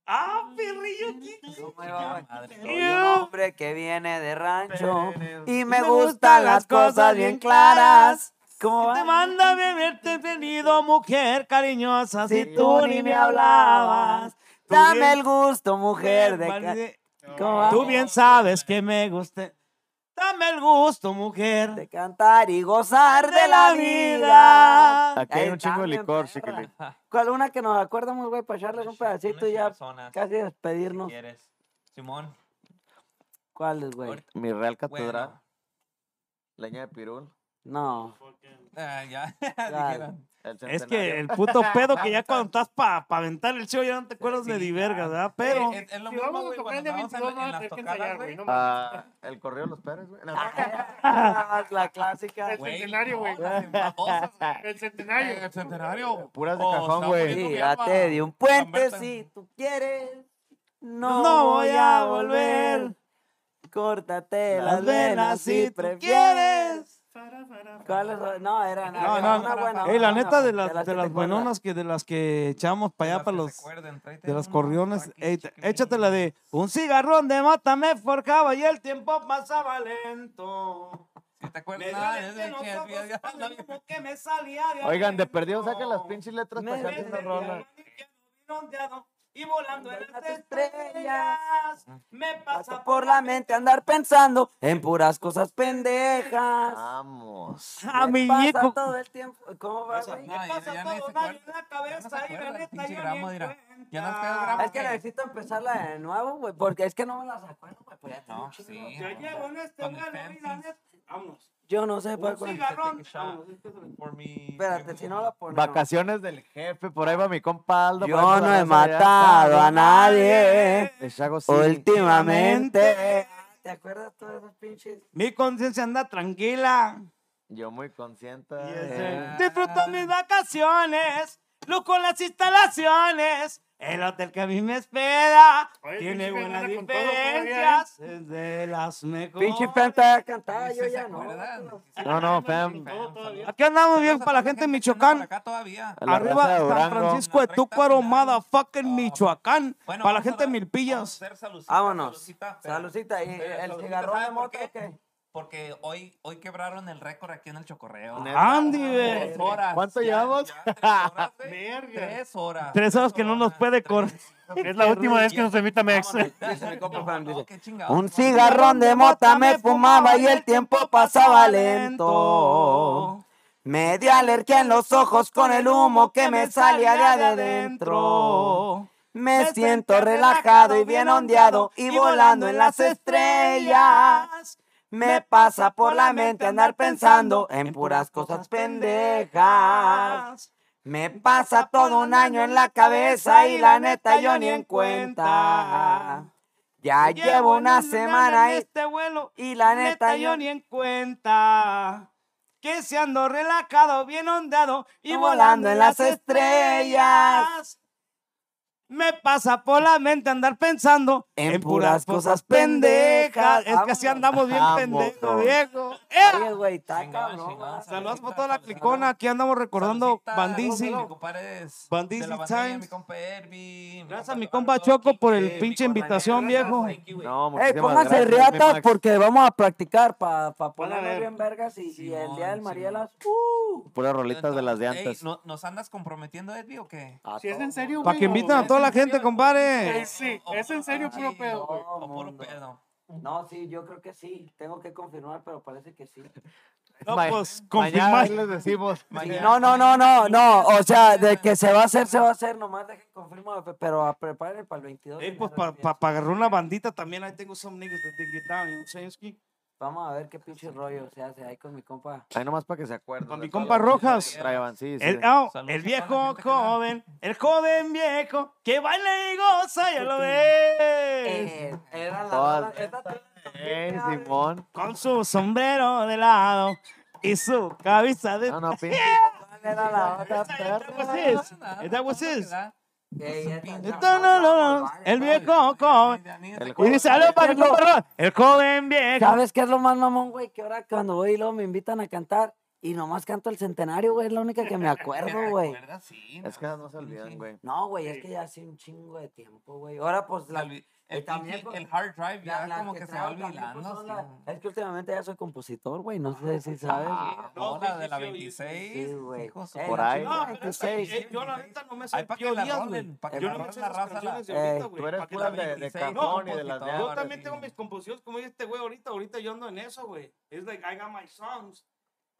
¡Ah, perrillo! Soy un hombre que viene de rancho y me gustan las cosas bien claras. ¿Cómo va? Te manda a beberte tenido, mujer cariñosa, si, tú ni me hablabas. Dame bien- el gusto, mujer de... ¿Cómo va? Tú bien sabes que me guste. Dame el gusto, mujer. de cantar y gozar de la vida. Aquí hay un chingo de licor, perra. chiquilín. ¿Cuál una que nos acordamos, güey, para echarles un pedacito y ya personas, casi si despedirnos? quieres. Simón. ¿Cuáles, güey? ahorita- Mi Real Catedral, Bueno. leña de pirul, No. Ah, ya. Dijeron. Es que el puto pedo que ya cuando estás para pa aventar el show ya no te acuerdas de Sí, ni ya. verga, ¿verdad? Pero Eh, es, es lo Si mismo, vamos a tocar en, 22, vamos en a las tener que tocadas, ensayar, güey. güey. No Ah, el correo de los Pérez, güey. Ah, la clásica. El centenario, güey. El centenario. El centenario. Puras de Oh, cajón, güey. alma. de un puente si tú quieres. No, No voy a volver. Córtate las las venas si tú prefieres. quieres. ¿Cuáles son? No, eran No, era no, una buena. Ey, la una neta de las, de que las te buenonas que de las que echamos para allá para los de las corriones. échate la de un cigarrón de mata me forjaba y el tiempo pasaba lento. Si te acuerdas, de de Oigan, de perdido saquen las pinches letras para una desde rola. Y volando en las estrellas. me Pasa por la mente andar pensando en puras cosas pendejas. Ah, Vamos. Ah, Me mi pasa hijo. todo el tiempo. ¿Cómo va, güey? no, ya, pasa ya todo acuerda. en la Ya cabeza y la neta yo. Ya gramo. Es que necesito empezarla de nuevo, güey, porque es que no me las acuerdo, güey. pues ya tengo No, sí. Yo llevo en este vuelo y la neta. Vámonos. Yo no sé para Un cuándo. cigarrón. take a shot. Vámonos, es que se- Por mi- Espérate, si no la ponemos. Vacaciones del jefe, por ahí va mi compa Aldo, Yo no he allá. matado a nadie De Chago City. últimamente. ¿Te acuerdas todos esos pinches? Mi conciencia anda tranquila. Yo muy consciente. Y ese- eh. Disfruto mis vacaciones, lujo las instalaciones, el hotel que a mí me espera, Oye, tiene buenas diferencias, es de las mejores. Pinche Fanta cantaba Sí, yo ya, ¿no? No, no, fam. Aquí andamos bien para la gente por Michoacán. acá todavía. Arriba de San. Francisco de La Túcuaro, final. motherfucking Michoacán. Bueno, para la gente en dar- Milpillas. Vámonos. salucita. ¿Y el cigarrón ¿sabe de moto qué? Porque hoy, hoy quebraron el récord aquí en el Chocorreo. Neta. Andy, Tres güey. horas. ¿Cuánto Ya, llevamos? ya, tres horas. Tres horas. Tres horas que no nos puede correr. Es la última vez que nos invita Mex. Un cigarrón de mota me fumaba y el tiempo pasaba lento. Me di alergia en los ojos con el humo que me salía de adentro. Me siento relajado y bien ondeado y volando en las estrellas. Me pasa por la mente andar pensando en puras cosas pendejas. Me pasa todo un año en la cabeza y la neta yo ni en cuenta. Ya llevo una semana en y, este vuelo y la neta yo ni en cuenta. Que se ando relajado, bien ondeado Y volando en las estrellas. Me pasa por la mente andar pensando En puras cosas pendejas. Es que así andamos bien Vamos. pendejos, viejo. Oye, güey, está cabrón. Saludos por toda la clicona. Aquí andamos recordando la bandilla, Times. Mi compa Herbie, mi Gracias a compa mi compa Choco por el Quique, pinche invitación, viejo. No, Ey, pónganse riatas porque vamos a practicar para Van a ponernos bien vergas y, y el día del Marielas. Uh, Puras rolitas de las de antes. ¿no- ¿Nos andas comprometiendo, Edvi, o qué? Si es en serio, Para güey. que o- inviten a toda la gente, compadre. Sí, es en serio, puro pedo, güey. O puro mundo. pedo. No, sí, yo creo que sí. Tengo que confirmar, pero parece que sí. No, Ma- pues Mañana confirmar. les decimos. Mañana. No, no, no, no, no. O sea, de que se va a hacer, se va a hacer. Nomás dejen confirmar, pero a preparen para el 22. Eh, de pues para agarrar una bandita también, ahí tengo some niggas get down, you know Vamos a ver qué pinche rollo se hace ahí con mi compa. Ahí nomás para que se acuerden. Con mi compa Rojas. Traían, sí, sí. El, oh, el viejo joven, el joven viejo, que baila y goza, ya lo ves. Eh, era la Ey, Simón. Con su sombrero de lado y su cabeza de... No, no, pinche. ¿Cuál era la otra perra? was his. Ey, esta- No, no, no, no, El viejo joven. El Y dice, "Aló, para El joven viejo. ¿Sabes qué es lo más mamón, güey? Que ahora cuando voy y luego me invitan a cantar y nomás canto el centenario, güey, es la única que me acuerdo, güey. Es que no se olvidan, güey. No, güey, es que ya hace un chingo de tiempo, güey. Ahora, pues, la, El, también el hard drive la- ya las como que, se va pues, olvidando. la- Es que últimamente ya soy compositor, güey, no sé si sabes. No, la de la sí, sí, 26. Sí, güey. Eh, Por la ahí. No, pero es que, 26. eh, yo la neta no me sé Ay, pa' que la rolen, güey. pa' que Yo la no me rolen sé la raza, la-. Tú eres que pura la de, de 26, cajón y de las. Yo también tengo mis composiciones como dice este güey ahorita, ahorita yo ando en eso, güey. Es like, I got my songs.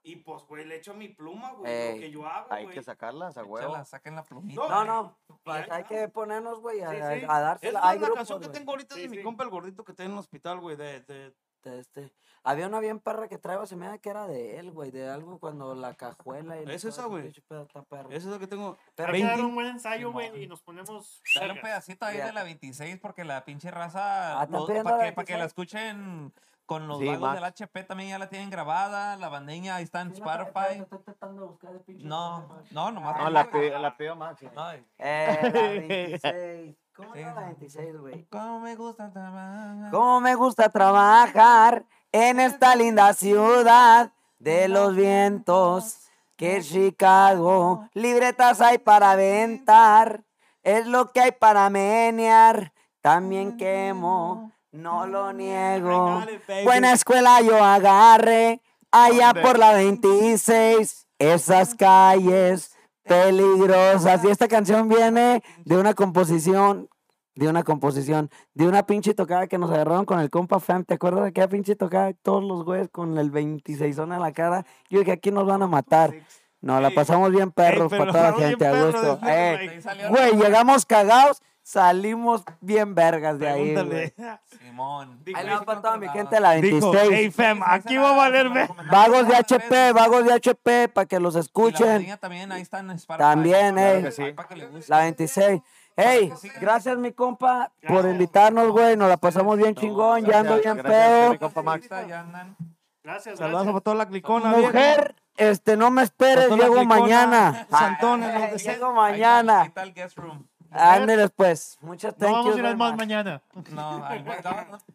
Y pues, güey, le echo mi pluma, güey, Ey. lo que yo hago, Hay güey. que sacarlas a huevo. Échala, saquen la plumita. No, no, pues hay que ponernos, güey, a, Sí, a- sí. a dársela. Esa Hay es la grupos, canción que güey, tengo ahorita Sí, de mi sí. compa el gordito que está en el hospital, güey, de, de... de este. Había una bien perra que traigo, se me da que era de él, güey, de algo cuando la cajuela y... Es todo esa, ese güey. pinche pedo está perro. Eso es lo que tengo. Pero Hay que dar 20. un buen ensayo, güey, y nos ponemos. Dale un vergas. pedacito ahí de la 26 porque la pinche raza, Ah, ¿están pidiendo para la que, pa' que la 26? escuchen con los Sí, vagos Max. del HP también ya la tienen grabada, la bandeña ahí está en Sí, Spotify. Estoy tratando de buscar el pinche No, no, nomás. No, la pidió, la pidió Maxi. No, Eh, la 26. ¿Cómo Sí, la sí. 26, güey? ¿Cómo me gusta trabajar? Cómo me gusta trabajar en esta linda ciudad de los vientos que es Chicago. Libretas hay para aventar, es lo que hay para menear. También quemo, no lo niego. Buena escuela yo agarré allá por la 26, esas calles peligrosas. Y esta canción viene de una composición, de una composición, de una pinche tocada que nos agarraron con el compa Fam. ¿Te acuerdas de aquella pinche tocada? Todos los güeyes con el 26 en la cara. Yo dije, aquí nos van a matar. No, la pasamos bien perros para toda la gente, a gusto. Eh, güey. Llegamos cagados, salimos bien vergas de ahí. Pregúntale. güey. Simón. Ahí le va para toda mi gente la Dijo, 26. hey fam, aquí va a valer ver. Vagos de HP, vagos de HP, para que los escuchen. también, ahí está en Spotify. También, Claro eh. que sí. Para que le guste. La 26. Hey, gracias mi compa por invitarnos, güey. Nos la pasamos bien chingón, ya ando bien Gracias, pedo. mi compa Max. Ahorita ya andan. Gracias, Saludos gracias. para toda la clicona. Mujer, este, no me esperes, la llego clicona, mañana. Santones, los de- Llego Ahí está- ahí mañana. está el guest room. Ándeles pues. Muchas No thank vamos a ir al más mañana. No, no,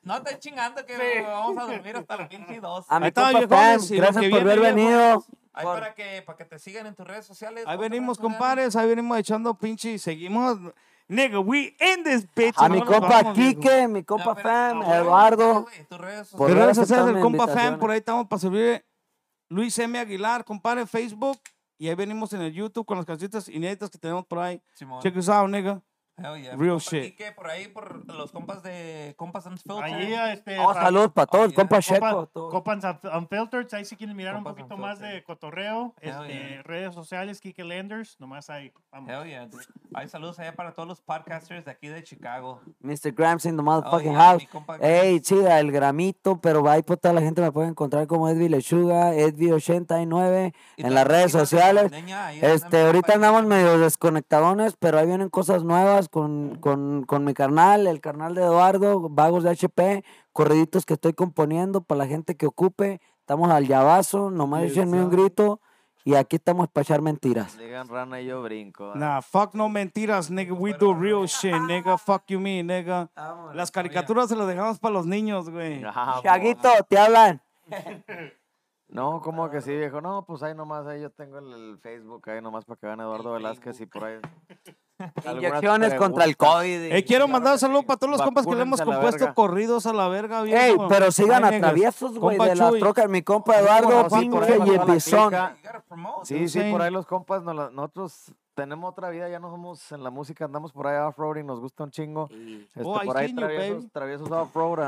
no, no chingando que vamos a dormir hasta las 22. A mi compa Pam, gracias por haber venido. Ahí por- para que, para que te sigan en tus redes sociales. Ahí ¿cuántas venimos, compadres. Ahí venimos echando pinche y seguimos. Nigga, we in this bitch. A no mi compa. Quique, mi No, compa Fam, ah, Eduardo. güey, tus redes Por redes sociales del compa Fam, por ahí estamos para servir. Luis M. Aguilar, compadre, Facebook. Y ahí venimos en el YouTube con las canciones inéditas que tenemos por ahí. Simón. Check us out, nigga. Hell yeah. Real Compa shit. Quique, por ahí, por los compas de Compas Unfiltered. Allí, este. Oh, saludos para todos, Oye, compa Copa- Checo. Unf- Unfiltered, ahí si quieren mirar Copas un poquito más de cotorreo, Hell este, yeah. redes sociales, Kike Landers, nomás ahí, vamos. Hell yeah. Hay saludos allá para todos los podcasters de aquí de Chicago. Mr. Grams in the motherfucking yeah, house. Ey, chida, el gramito, pero ahí por toda la gente me puede encontrar como Edvi Lechuga, Edvi89 Y en las redes sociales. Ahí mi Este, ahorita ahí. andamos medio desconectadones, pero ahí vienen cosas nuevas con, con, con mi carnal, el carnal de Eduardo, Vagos de HP, corriditos que estoy componiendo para la gente que ocupe. Estamos al llavazo, nomás échenme un grito y aquí estamos para echar mentiras. Digan rana y yo brinco. ¿verdad? Nah, fuck no mentiras, nigga. We do real shit, nigga. Fuck you me, nigga. Las caricaturas se las dejamos para los niños, güey. Ah, Chaguito, te hablan. No, como que sí, viejo. No, pues ahí nomás, ahí yo tengo el, el Facebook, ahí nomás para que vean Eduardo Velázquez y por ahí. Inyecciones contra el. COVID. Eh, quiero mandar un saludo para todos los compas que le hemos la compuesto verga. corridos a la verga, Ey, pero sigan a traviesos, güey, de las Chuy. trocas. Mi compa Eduardo, pinche la promote. Sí, sí, por ahí los compas, nos la- nosotros tenemos otra vida, ya no somos en la música, andamos por ahí off-roading, nos gusta un chingo. Este, Oh, por ahí you, traviesos, traviesos off-road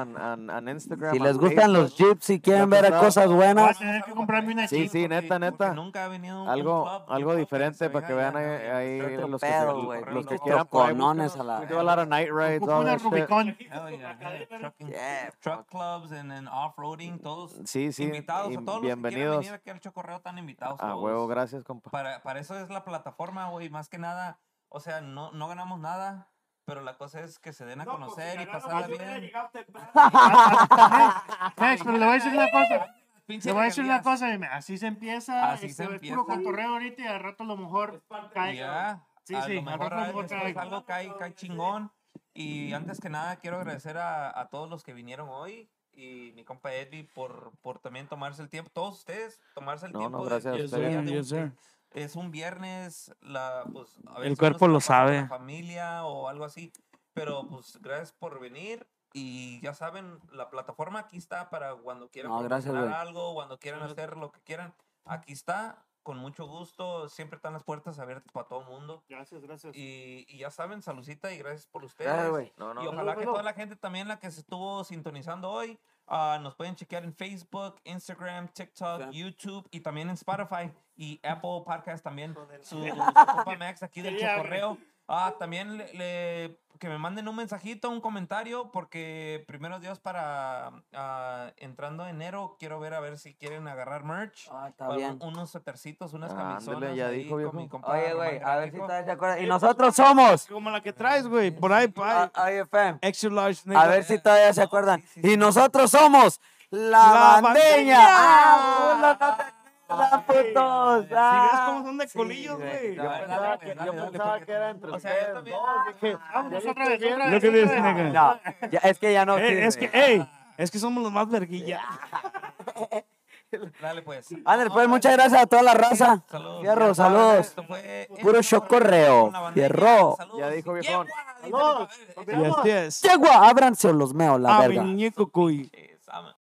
en, Instagram. si les gustan los jeeps y quieren ver pasado. cosas Voy a buenas, tener que comprarme una Sí, sí, porque- neta, porque neta. Nunca ha venido un Algo, algo club diferente para que vean ahí, los, que, pedo, güey, los que quieran. búsquenos. a la We do a lot of night rides, all that shit. Rubicon. Hell yeah, yeah, trucking- Yeah, truck clubs and, and off-roading, todos Sí, sí, invitados, a todos los que quieran bienvenidos. venir aquí al Chocorreo están invitados A todos. huevo, gracias, compa. Para, para eso es la plataforma, güey, más que nada, o sea, no, no ganamos nada, pero la cosa es que se den a No, pues, conocer si y pasarla bien. Next, pero le voy a decir una cosa. Le voy a decir una cosa, dime, así se empieza, Así se este, es empieza. puro cotorreo ahorita y al rato a lo mejor cae. Ya, Sí, a sí, lo mejor a a- mejor cae. algo cae, cae chingón. Y antes que nada quiero agradecer a, a todos los que vinieron hoy y mi compa Eddie por, por también tomarse el tiempo, todos ustedes tomarse el No, tiempo. no, gracias a de- Yes, ustedes. Es un viernes, la, pues, a El veces cuerpo uno lo sabe. La familia o algo así. Pero pues gracias por venir. Y ya saben, la plataforma aquí está para cuando quieran No, gracias, algo, cuando quieran hacer lo que quieran. Aquí está, con mucho gusto. Siempre están las puertas abiertas para todo el mundo. Gracias, gracias. Y, y ya saben, saludcita y gracias por ustedes. No, no, y no. ojalá que toda la gente también la que se estuvo sintonizando hoy ah, nos pueden chequear en Facebook, Instagram, TikTok. YouTube y también en Spotify y Apple Podcast también. Su, su compa Max aquí del Chocorreo. Ah, también le, le- que me manden un mensajito, un comentario, porque primero Dios para ah, entrando enero quiero ver a ver si quieren agarrar merch. Ah, está Para bien. Unos suétercitos, unas Ándale, camisonas. ya ahí dijo, con mi Oye, güey, a ver si todavía se acuerdan. Y nosotros somos Como la que traes, güey. Por ahí, por ahí. a- IFM. Extra large. A ver si todavía se acuerdan. Y nosotros somos la, La bandeña. Bandeña. ¡Ah, acuerdas, putos! Si ves Ah. cómo son de colillos, güey. Yo pensaba que- yo pensaba era entre O sea, yo también. dije, Vamos ya otra vez, otra. No, ya- es que ya no. Eh, es que, ey, es que somos los más verguilla. Dale pues. Ándale, pues, muchas gracias a toda la raza. Saludos. Fierro, saludos. Puro la bandeña. Fierro. Ya dijo, viejón. Saludos. a ver, Yes, yes. Yegua, ábranse o los meo, la Ah, mi verga. muñeco cuy. eh, sabe.